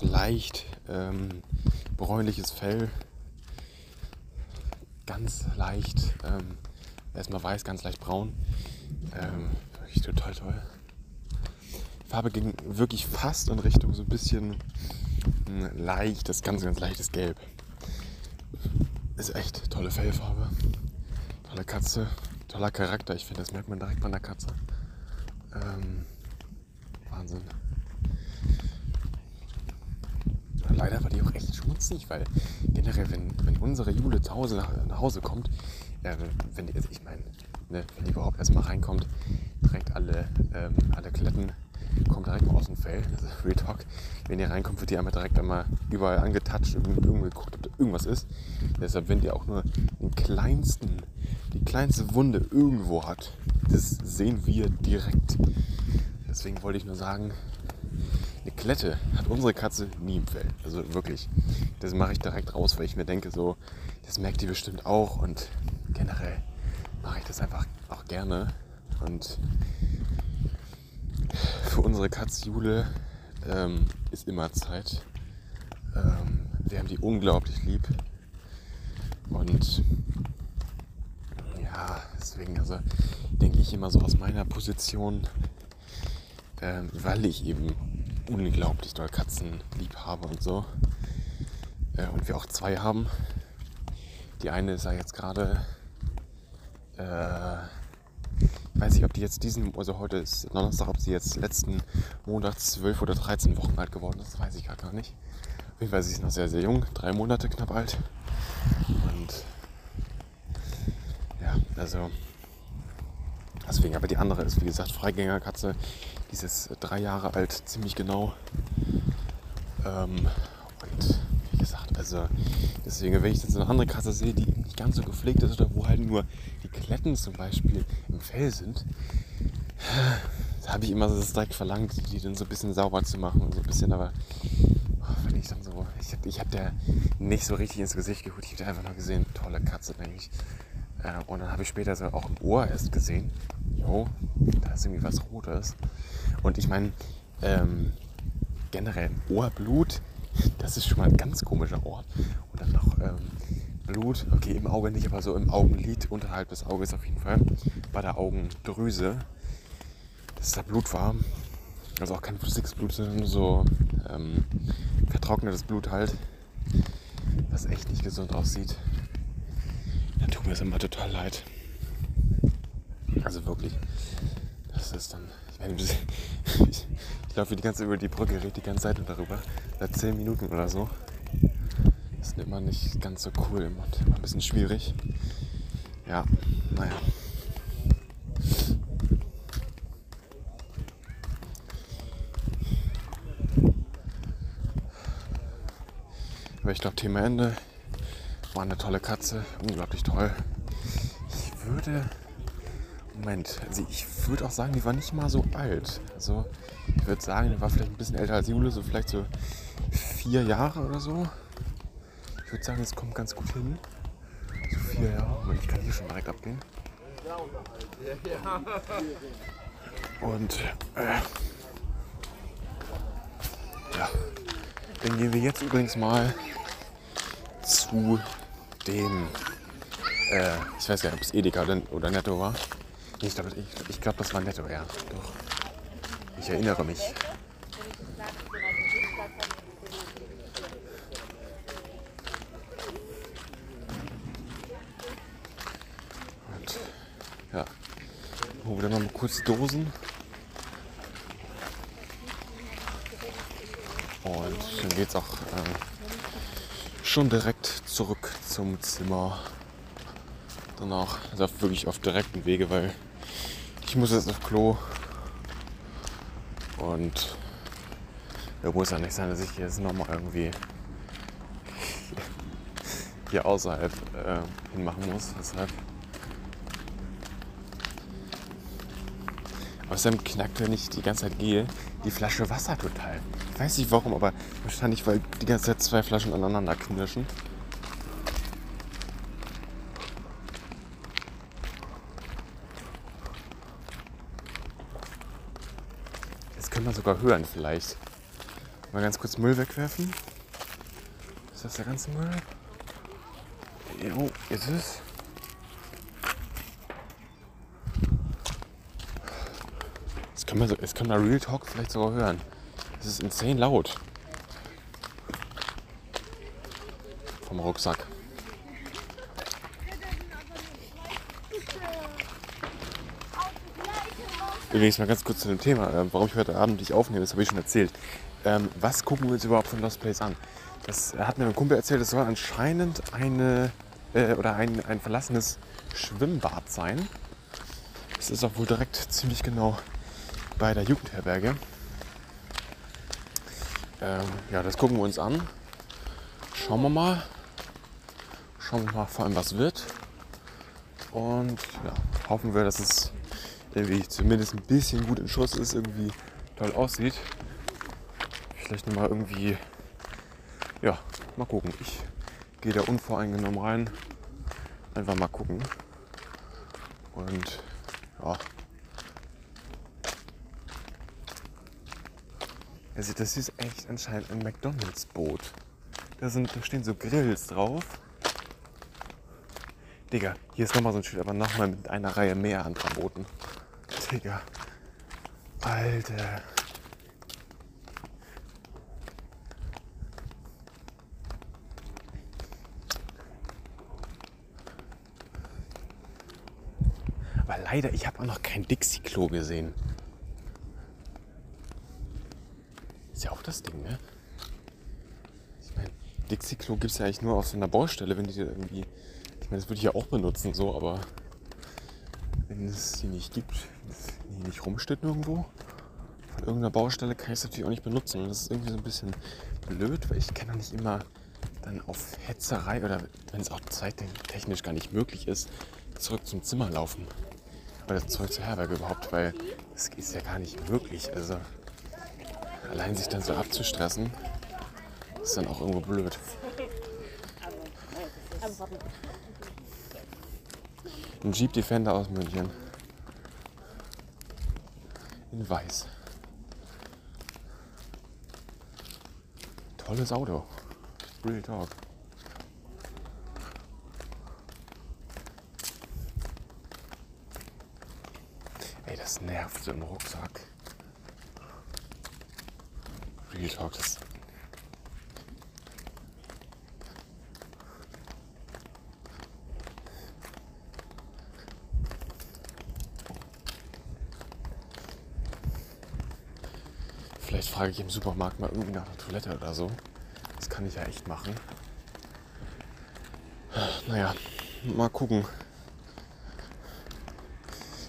A: Leicht ähm, bräunliches Fell. Ganz leicht, ähm, erstmal weiß, ganz leicht braun. Ähm, wirklich total toll. Farbe ging wirklich fast in Richtung so ein bisschen ein leichtes, ganz, ganz leichtes Gelb. Ist echt tolle Fellfarbe. Tolle Katze, toller Charakter. Ich finde, das merkt man direkt bei einer Katze. Ähm, Wahnsinn. Leider war die auch echt schmutzig, weil generell, wenn, wenn unsere Jule zu Hause nach, nach Hause kommt, äh, wenn die, also ich meine, ne, wenn die überhaupt erstmal reinkommt, direkt alle, ähm, alle Kletten kommt direkt mal aus dem Fell. Das ist Real Talk. Wenn ihr reinkommt, wird die einmal direkt einmal überall angetatscht, irgendwie geguckt, ob da irgendwas ist. Deshalb, wenn die auch nur den kleinsten, die kleinste Wunde irgendwo hat, das sehen wir direkt. Deswegen wollte ich nur sagen, eine Klette hat unsere Katze nie im Fell. Also wirklich. Das mache ich direkt raus, weil ich mir denke, so, das merkt die bestimmt auch und generell mache ich das einfach auch gerne. Und für unsere Katze Jule ähm, ist immer Zeit. Ähm, wir haben die unglaublich lieb. Und ja, deswegen, also denke ich immer so aus meiner Position, ähm, weil ich eben unglaublich doll Katzen lieb habe und so. Äh, und wir auch zwei haben. Die eine ist ja jetzt gerade äh, weiß nicht, ob die jetzt diesen, also heute ist Donnerstag, ob sie jetzt letzten Monat 12 oder 13 Wochen alt geworden ist, weiß ich gerade gar nicht. Auf jeden Fall, sie ist noch sehr, sehr jung, drei Monate knapp alt. Und ja, also deswegen, aber die andere ist wie gesagt Freigängerkatze, die ist jetzt drei Jahre alt, ziemlich genau. Ähm, und gesagt, also deswegen, wenn ich jetzt eine andere Katze sehe, die nicht ganz so gepflegt ist oder wo halt nur die Kletten zum Beispiel im Fell sind, da habe ich immer so das direkt verlangt, die dann so ein bisschen sauber zu machen und so ein bisschen, aber oh, wenn ich dann so, ich habe ich hab der nicht so richtig ins Gesicht geholt, ich habe einfach nur gesehen, tolle Katze, denke ich. Äh, und dann habe ich später so auch im Ohr erst gesehen, jo, da ist irgendwie was Rotes. Und ich meine, ähm, generell Ohrblut, das ist schon mal ein ganz komischer Ort. Und dann noch ähm, Blut, okay, im Auge nicht, aber so im Augenlid, unterhalb des Auges auf jeden Fall, bei der Augendrüse, dass da Blut war. Also auch kein flüssiges Blut, sondern so ähm, vertrocknetes Blut halt, was echt nicht gesund aussieht. Dann tut mir das immer total leid. Also wirklich. Das ist dann. Ich meine, laufe die ganze über die Brücke, rede die ganze Zeit darüber. Seit 10 Minuten oder so. Ist immer nicht ganz so cool und immer ein bisschen schwierig. Ja, naja. Aber ich glaube, Thema Ende. War eine tolle Katze, unglaublich toll. Ich würde. Moment, also ich würde auch sagen, die war nicht mal so alt. Also ich würde sagen, die war vielleicht ein bisschen älter als Jule, so vielleicht so vier Jahre oder so. Ich würde sagen, es kommt ganz gut hin. So vier Jahre. Ich kann hier schon direkt abgehen. Und äh, ja, dann gehen wir jetzt übrigens mal zu dem, äh, ich weiß gar nicht, ob es Edeka oder, Netto war. Ich glaube, ich, ich glaub, das war Netto, ja. Doch. Ich erinnere mich. Und ja, holen wir dann mal kurz Dosen. Und dann geht's auch äh, schon direkt zurück zum Zimmer. Danach, also wirklich auf direkten Wege, weil ich muss jetzt auf Klo. Und da muss ja nicht sein, dass ich jetzt nochmal irgendwie hier außerhalb äh, hinmachen muss. Deshalb. Außerdem knackt, wenn ich die ganze Zeit gehe, die Flasche Wasser total. Ich weiß nicht warum, aber wahrscheinlich, weil die ganze Zeit zwei Flaschen aneinander knirschen. Können wir sogar hören vielleicht. Mal ganz kurz Müll wegwerfen. Ist das der ganze Müll? Jo, ist es. Das können wir, so, das können wir Real Talk vielleicht sogar hören. Das ist insane laut. Vom Rucksack. Übrigens mal ganz kurz zu dem Thema, äh, warum ich heute Abend dich aufnehme, das habe ich schon erzählt. Ähm, was gucken wir uns überhaupt von Lost Place an? Das hat mir ein Kumpel erzählt, es soll anscheinend eine äh, oder ein, ein verlassenes Schwimmbad sein. Es ist auch wohl direkt ziemlich genau bei der Jugendherberge. Ähm, ja, das gucken wir uns an. Schauen wir mal. Schauen wir mal vor allem, was wird. Und ja, hoffen wir, dass es irgendwie zumindest ein bisschen gut in Schuss ist, irgendwie toll aussieht. Vielleicht nochmal irgendwie, ja, mal gucken. Ich gehe da unvoreingenommen rein. Einfach mal gucken. Und ja. Also das ist echt anscheinend ein McDonalds-Boot. Da, da stehen so Grills drauf. Digga, hier ist nochmal so ein Schild, aber nochmal mit einer Reihe mehr anderer Booten. Digga. Alter. Aber leider, ich habe auch noch kein Dixie-Klo gesehen. Ist ja auch das Ding, ne? Ich meine, Dixie-Klo gibt es ja eigentlich nur auf so einer Baustelle, wenn die da irgendwie. Ich meine, das würde ich ja auch benutzen, so, aber wenn es die nicht gibt, die nicht rumsteht nirgendwo, von irgendeiner Baustelle kann ich es natürlich auch nicht benutzen. Und das ist irgendwie so ein bisschen blöd, weil ich kann doch nicht immer dann auf Hetzerei oder wenn es auch zeittechnisch gar nicht möglich ist, zurück zum Zimmer laufen. Oder zurück zur Herberge überhaupt, weil es ist ja gar nicht möglich. Also allein sich dann so abzustressen, ist dann auch irgendwo blöd. Ein Jeep Defender aus München. Weiß. Tolles Auto. Real Talk. Ey, das nervt so im Rucksack. Real Talk, das. Vielleicht frage ich im Supermarkt mal irgendwie nach einer Toilette oder so. Das kann ich ja echt machen. Naja, mal gucken.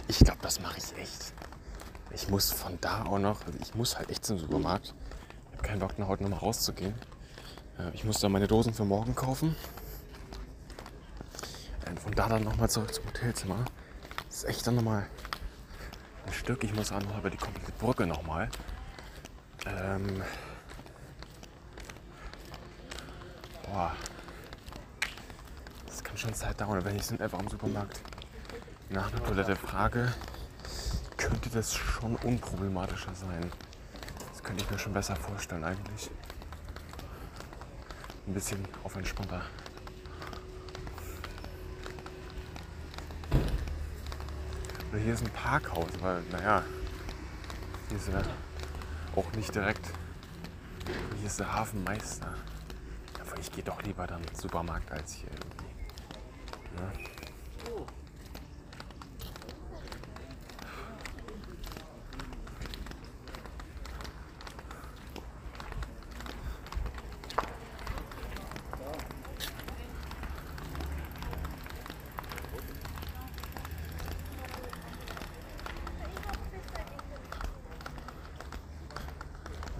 A: Ich glaube, das mache ich echt. Ich muss von da auch noch, also ich muss halt echt zum Supermarkt. Ich habe keinen Bock, nach heute nochmal rauszugehen. Äh, Ich muss da meine Dosen für morgen kaufen. Und von da dann nochmal zurück zum Hotelzimmer. Das ist echt dann nochmal ein Stück. Ich muss auch noch über die komplette Brücke nochmal. Ähm, boah. Das kann schon Zeit dauern. Wenn ich sind einfach im Supermarkt nach einer Toilette frage, könnte das schon unproblematischer sein. Das könnte ich mir schon besser vorstellen eigentlich. Ein bisschen auf entspannter. Oder hier ist ein Parkhaus, weil, naja, hier ist ja auch nicht direkt. Hier ist der Hafenmeister. Aber ich gehe doch lieber dann zum Supermarkt als hier irgendwie. Ne?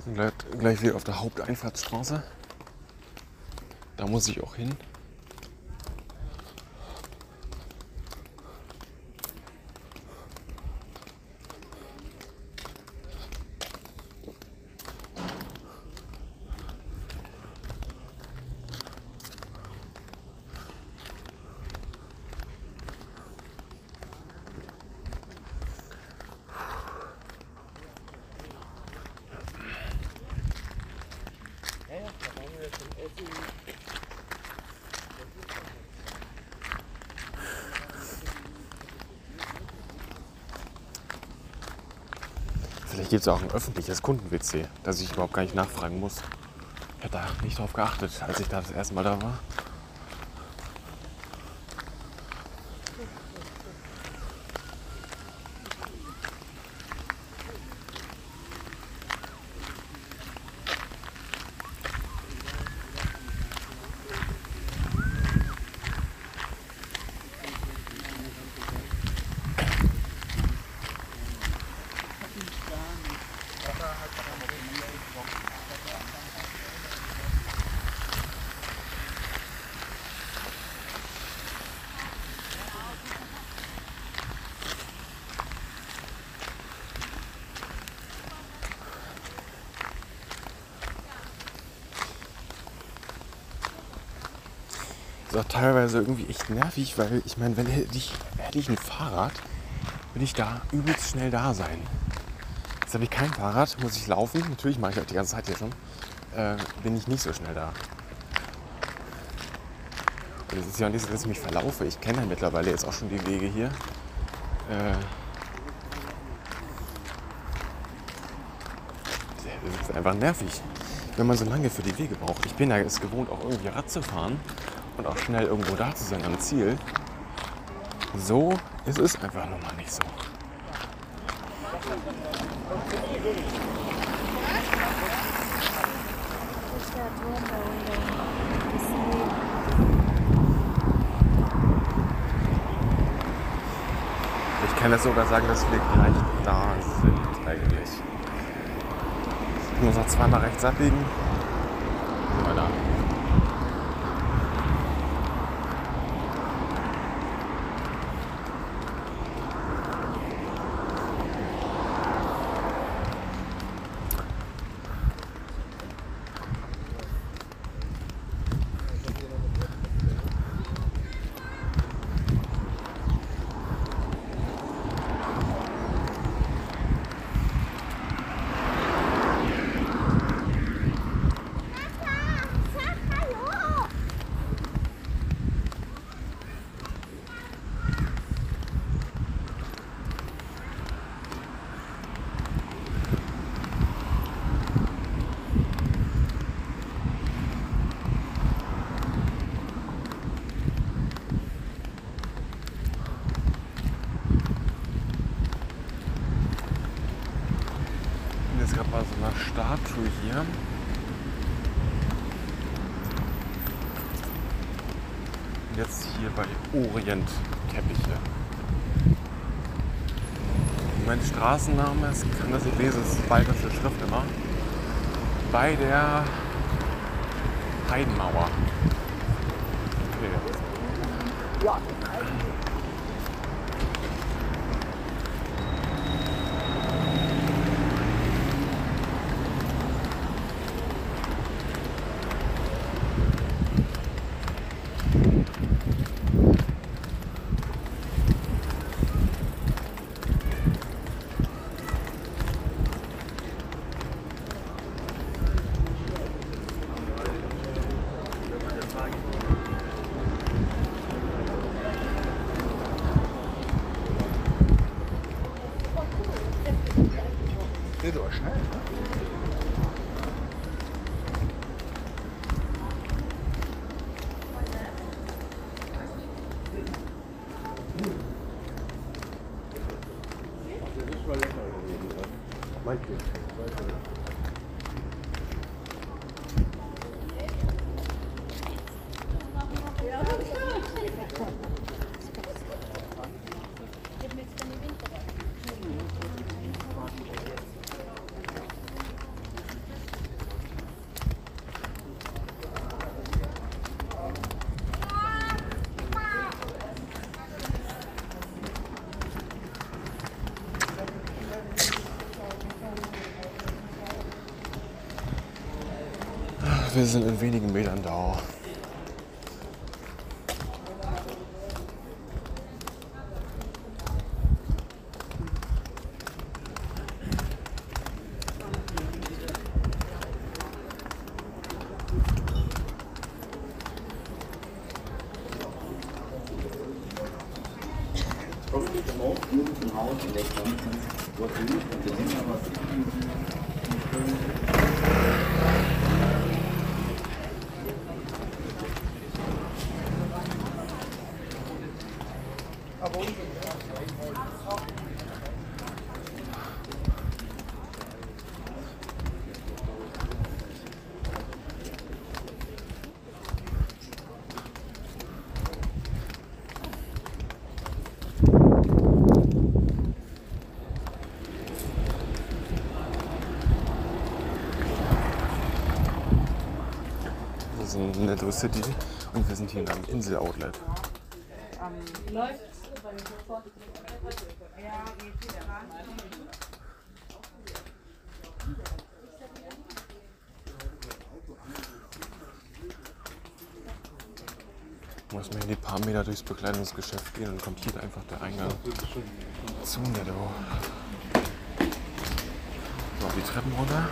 A: Wir sind gleich, gleich wieder auf der Haupteinfahrtsstraße. Da muss ich auch hin. Es auch ein öffentliches Kunden-WC, dass ich überhaupt gar nicht nachfragen muss. Ich habe da nicht drauf geachtet, als ich da das erste Mal da war. ist auch teilweise irgendwie echt nervig, weil ich meine, wenn hätte ich, hätte ich ein Fahrrad, würde ich da übelst schnell da sein. Jetzt habe ich kein Fahrrad, muss ich laufen. Natürlich mache ich auch die ganze Zeit hier schon. Äh, bin ich nicht so schnell da. Es ist ja nicht so, dass ich mich verlaufe. Ich kenne ja mittlerweile jetzt auch schon die Wege hier. Äh, das ist einfach nervig, wenn man so lange für die Wege braucht. Ich bin ja es gewohnt, auch irgendwie Rad zu fahren und auch schnell irgendwo da zu sein am Ziel. So ist es einfach nun mal nicht so. Ich kann jetzt sogar sagen, dass wir gleich da sind eigentlich. Ich muss noch zweimal rechts abbiegen. Sind wir da. Ich bin jetzt gerade bei so einer Statue hier. Und jetzt hier bei Orient Teppiche. Mein Straßenname ist, kann das nicht lesen, das ist bayerische Schrift immer. Bei der Heidenmauer. Okay.
D: Geht aber schnell, ne?
A: Wir sind in wenigen Metern da.
E: In
A: Netto City und wir sind hier in einem Insel-Outlet. Muss man hier die paar Meter durchs Bekleidungsgeschäft gehen und kommt hier einfach der Eingang zu Netto. So, die Treppen runter.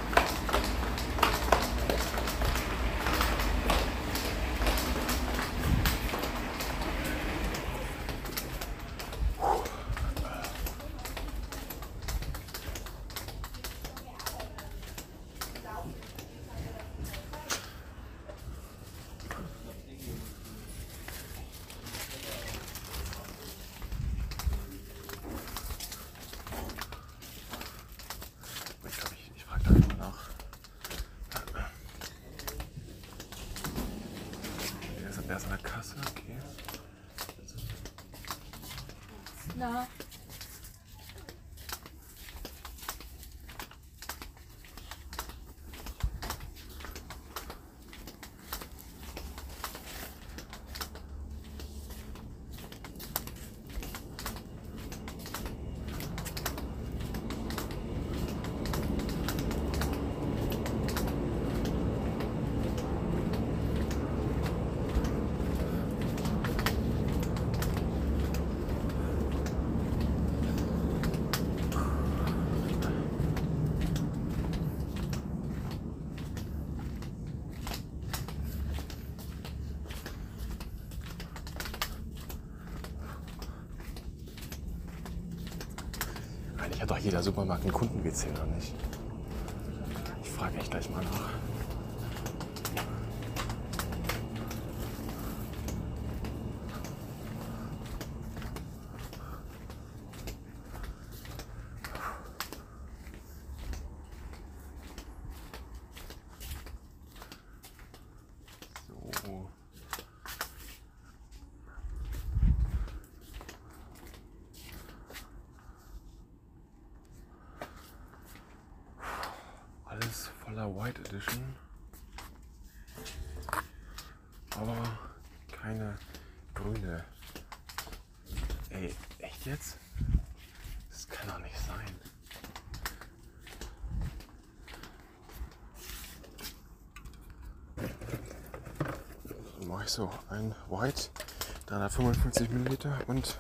A: Ich glaube, ich, ich frage da einfach mal nach. Der ist, der ist an der Kasse, okay.
C: Na,
A: Eigentlich hat doch jeder Supermarkt einen Kunden-WC, oder nicht? Ich frage echt gleich mal nach. So. Alles voller White Edition. Aber keine grüne. Ey, echt jetzt? Das kann doch nicht sein. Dann mache ich so ein White, 355 Milliliter und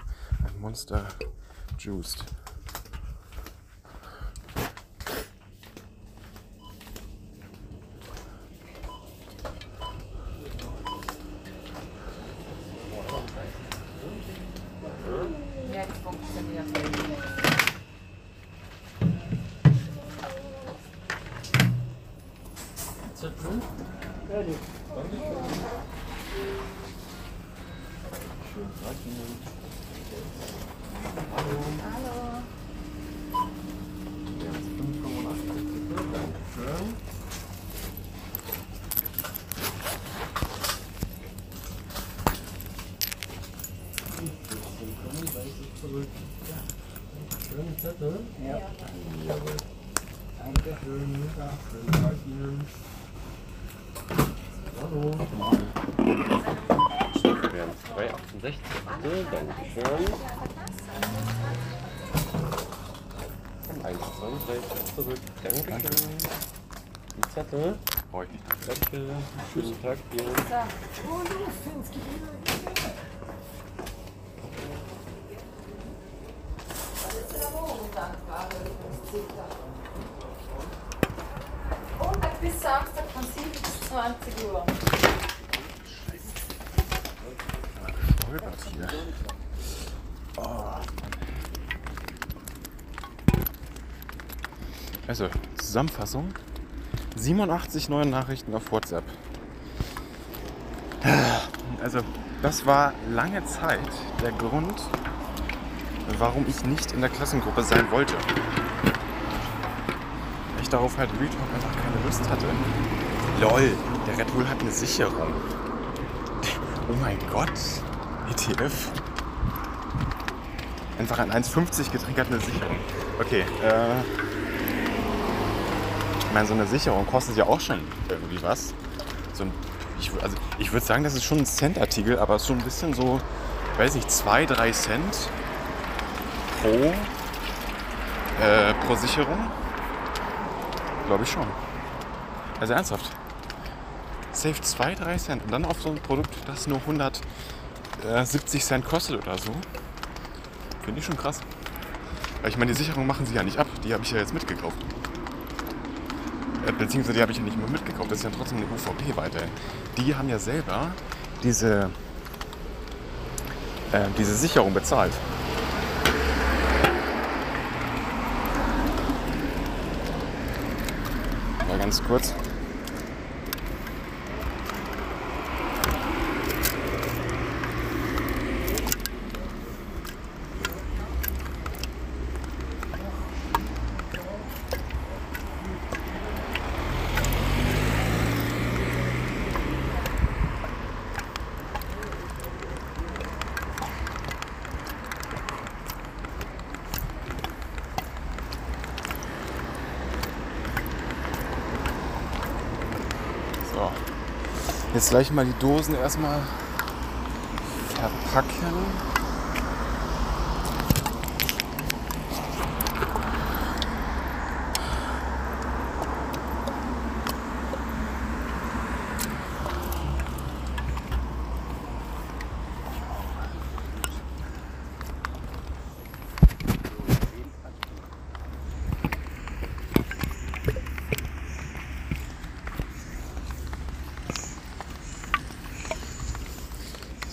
A: ein Monster Juiced.
E: Dankeschön. Und 1,32 zurück. Dankeschön. Die Zettel.
A: Brauche ich nicht.
E: Danke. Schönen Tag dir.
C: Montag bis Samstag von 7 bis 20 Uhr.
A: Stolpert hier. Oh. Also, Zusammenfassung. 87 neue Nachrichten auf WhatsApp. Also, das war lange Zeit der Grund, warum ich nicht in der Klassengruppe sein wollte. Ich darauf halt Real Talk einfach keine Lust hatte. LOL, der Red Bull hat eine Sicherung. Oh mein Gott, ETF. Einfach ein 1,50 Getränk hat eine Sicherung. Okay, äh. Ich meine, so eine Sicherung kostet ja auch schon irgendwie was. So ein, ich, also ich würde sagen, das ist schon ein Cent-Artikel, aber schon ein bisschen so, weiß nicht, 2, 3 Cent pro, äh, pro Sicherung. Glaube ich schon. Also ernsthaft. Safe 2, 3 Cent und dann auf so ein Produkt, das nur 170 Cent kostet oder so. Finde ich schon krass. Weil ich meine, die Sicherung machen sie ja nicht ab. Die habe ich ja jetzt mitgekauft. Äh, Beziehungsweise die habe ich ja nicht mehr mitgekauft. Das ist ja trotzdem eine UVP weiterhin. Die haben ja selber diese, äh, diese Sicherung bezahlt. Mal ganz kurz. So. Jetzt gleich mal die Dosen erstmal verpacken.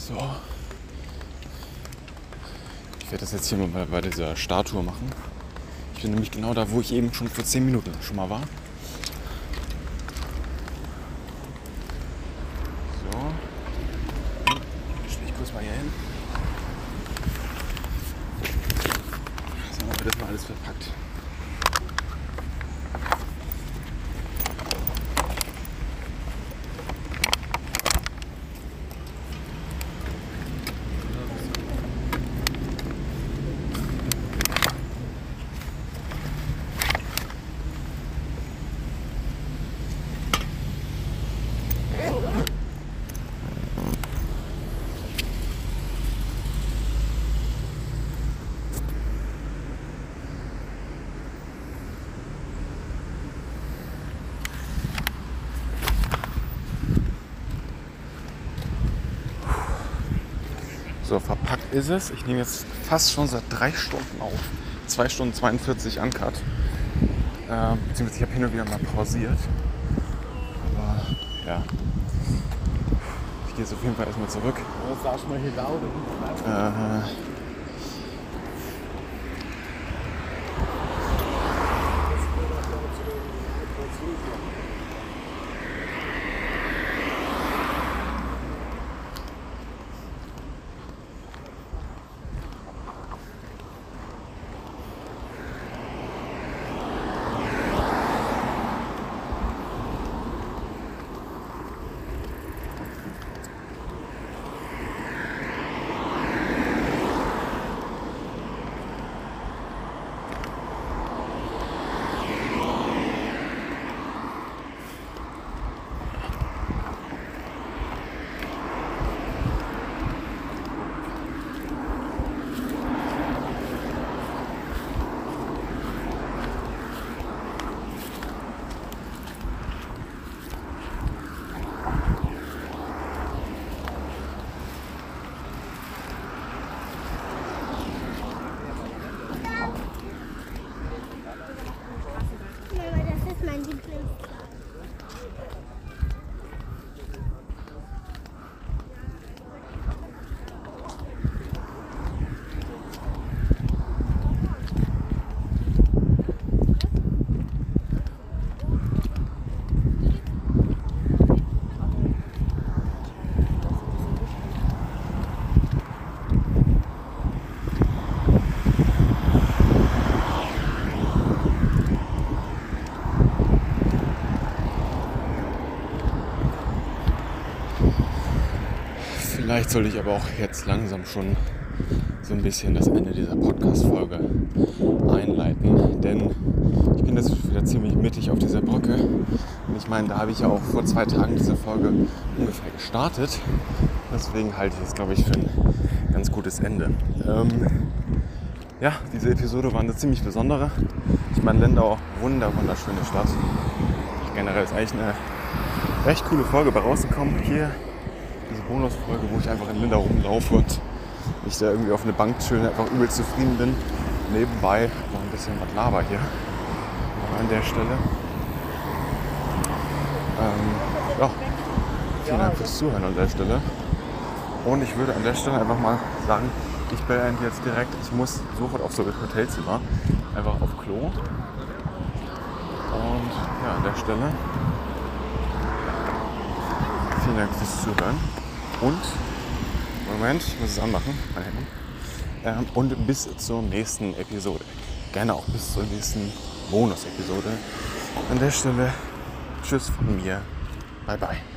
A: So. Ich werde das jetzt hier mal bei, bei dieser Statue machen. Ich bin nämlich genau da, wo ich eben schon vor 10 Minuten schon mal war. So. Stell ich kurz mal hier hin. So, dann wird das mal alles verpackt. So, verpackt ist es. Ich nehme jetzt fast schon seit drei Stunden auf. 2 Stunden 42 Uncut. Äh, beziehungsweise ich habe hin und wieder mal pausiert. Aber ja. Ich gehe jetzt auf jeden Fall erstmal zurück. Äh, Vielleicht sollte ich aber auch jetzt langsam schon so ein bisschen das Ende dieser Podcast-Folge einleiten, denn ich bin jetzt wieder ziemlich mittig auf dieser Brücke. Und ich meine, da habe ich ja auch vor zwei Tagen diese Folge ungefähr gestartet. Deswegen halte ich es, glaube ich, für ein ganz gutes Ende. Ähm, ja, diese Episode war eine ziemlich besondere. Ich meine, Lendau, wunder, wunderschöne Stadt. Generell ist eigentlich eine recht coole Folge bei rausgekommen. Hier Bonusfolge, wo ich einfach in Lindau rumlaufe und ich da irgendwie auf eine Bank chill einfach übel zufrieden bin. Nebenbei noch ein bisschen was laber hier an der Stelle. Ähm, ja, vielen Dank fürs Zuhören an der Stelle. Und ich würde an der Stelle einfach mal sagen, ich beende jetzt direkt, ich muss sofort auf so ein Hotelzimmer, einfach auf Klo. Und ja, an der Stelle vielen Dank fürs Zuhören. Und, Moment, ich muss es anmachen. Ähm, und bis zur nächsten Episode. Gerne auch bis zur nächsten Bonus-Episode. An der Stelle, tschüss von mir. Bye, bye.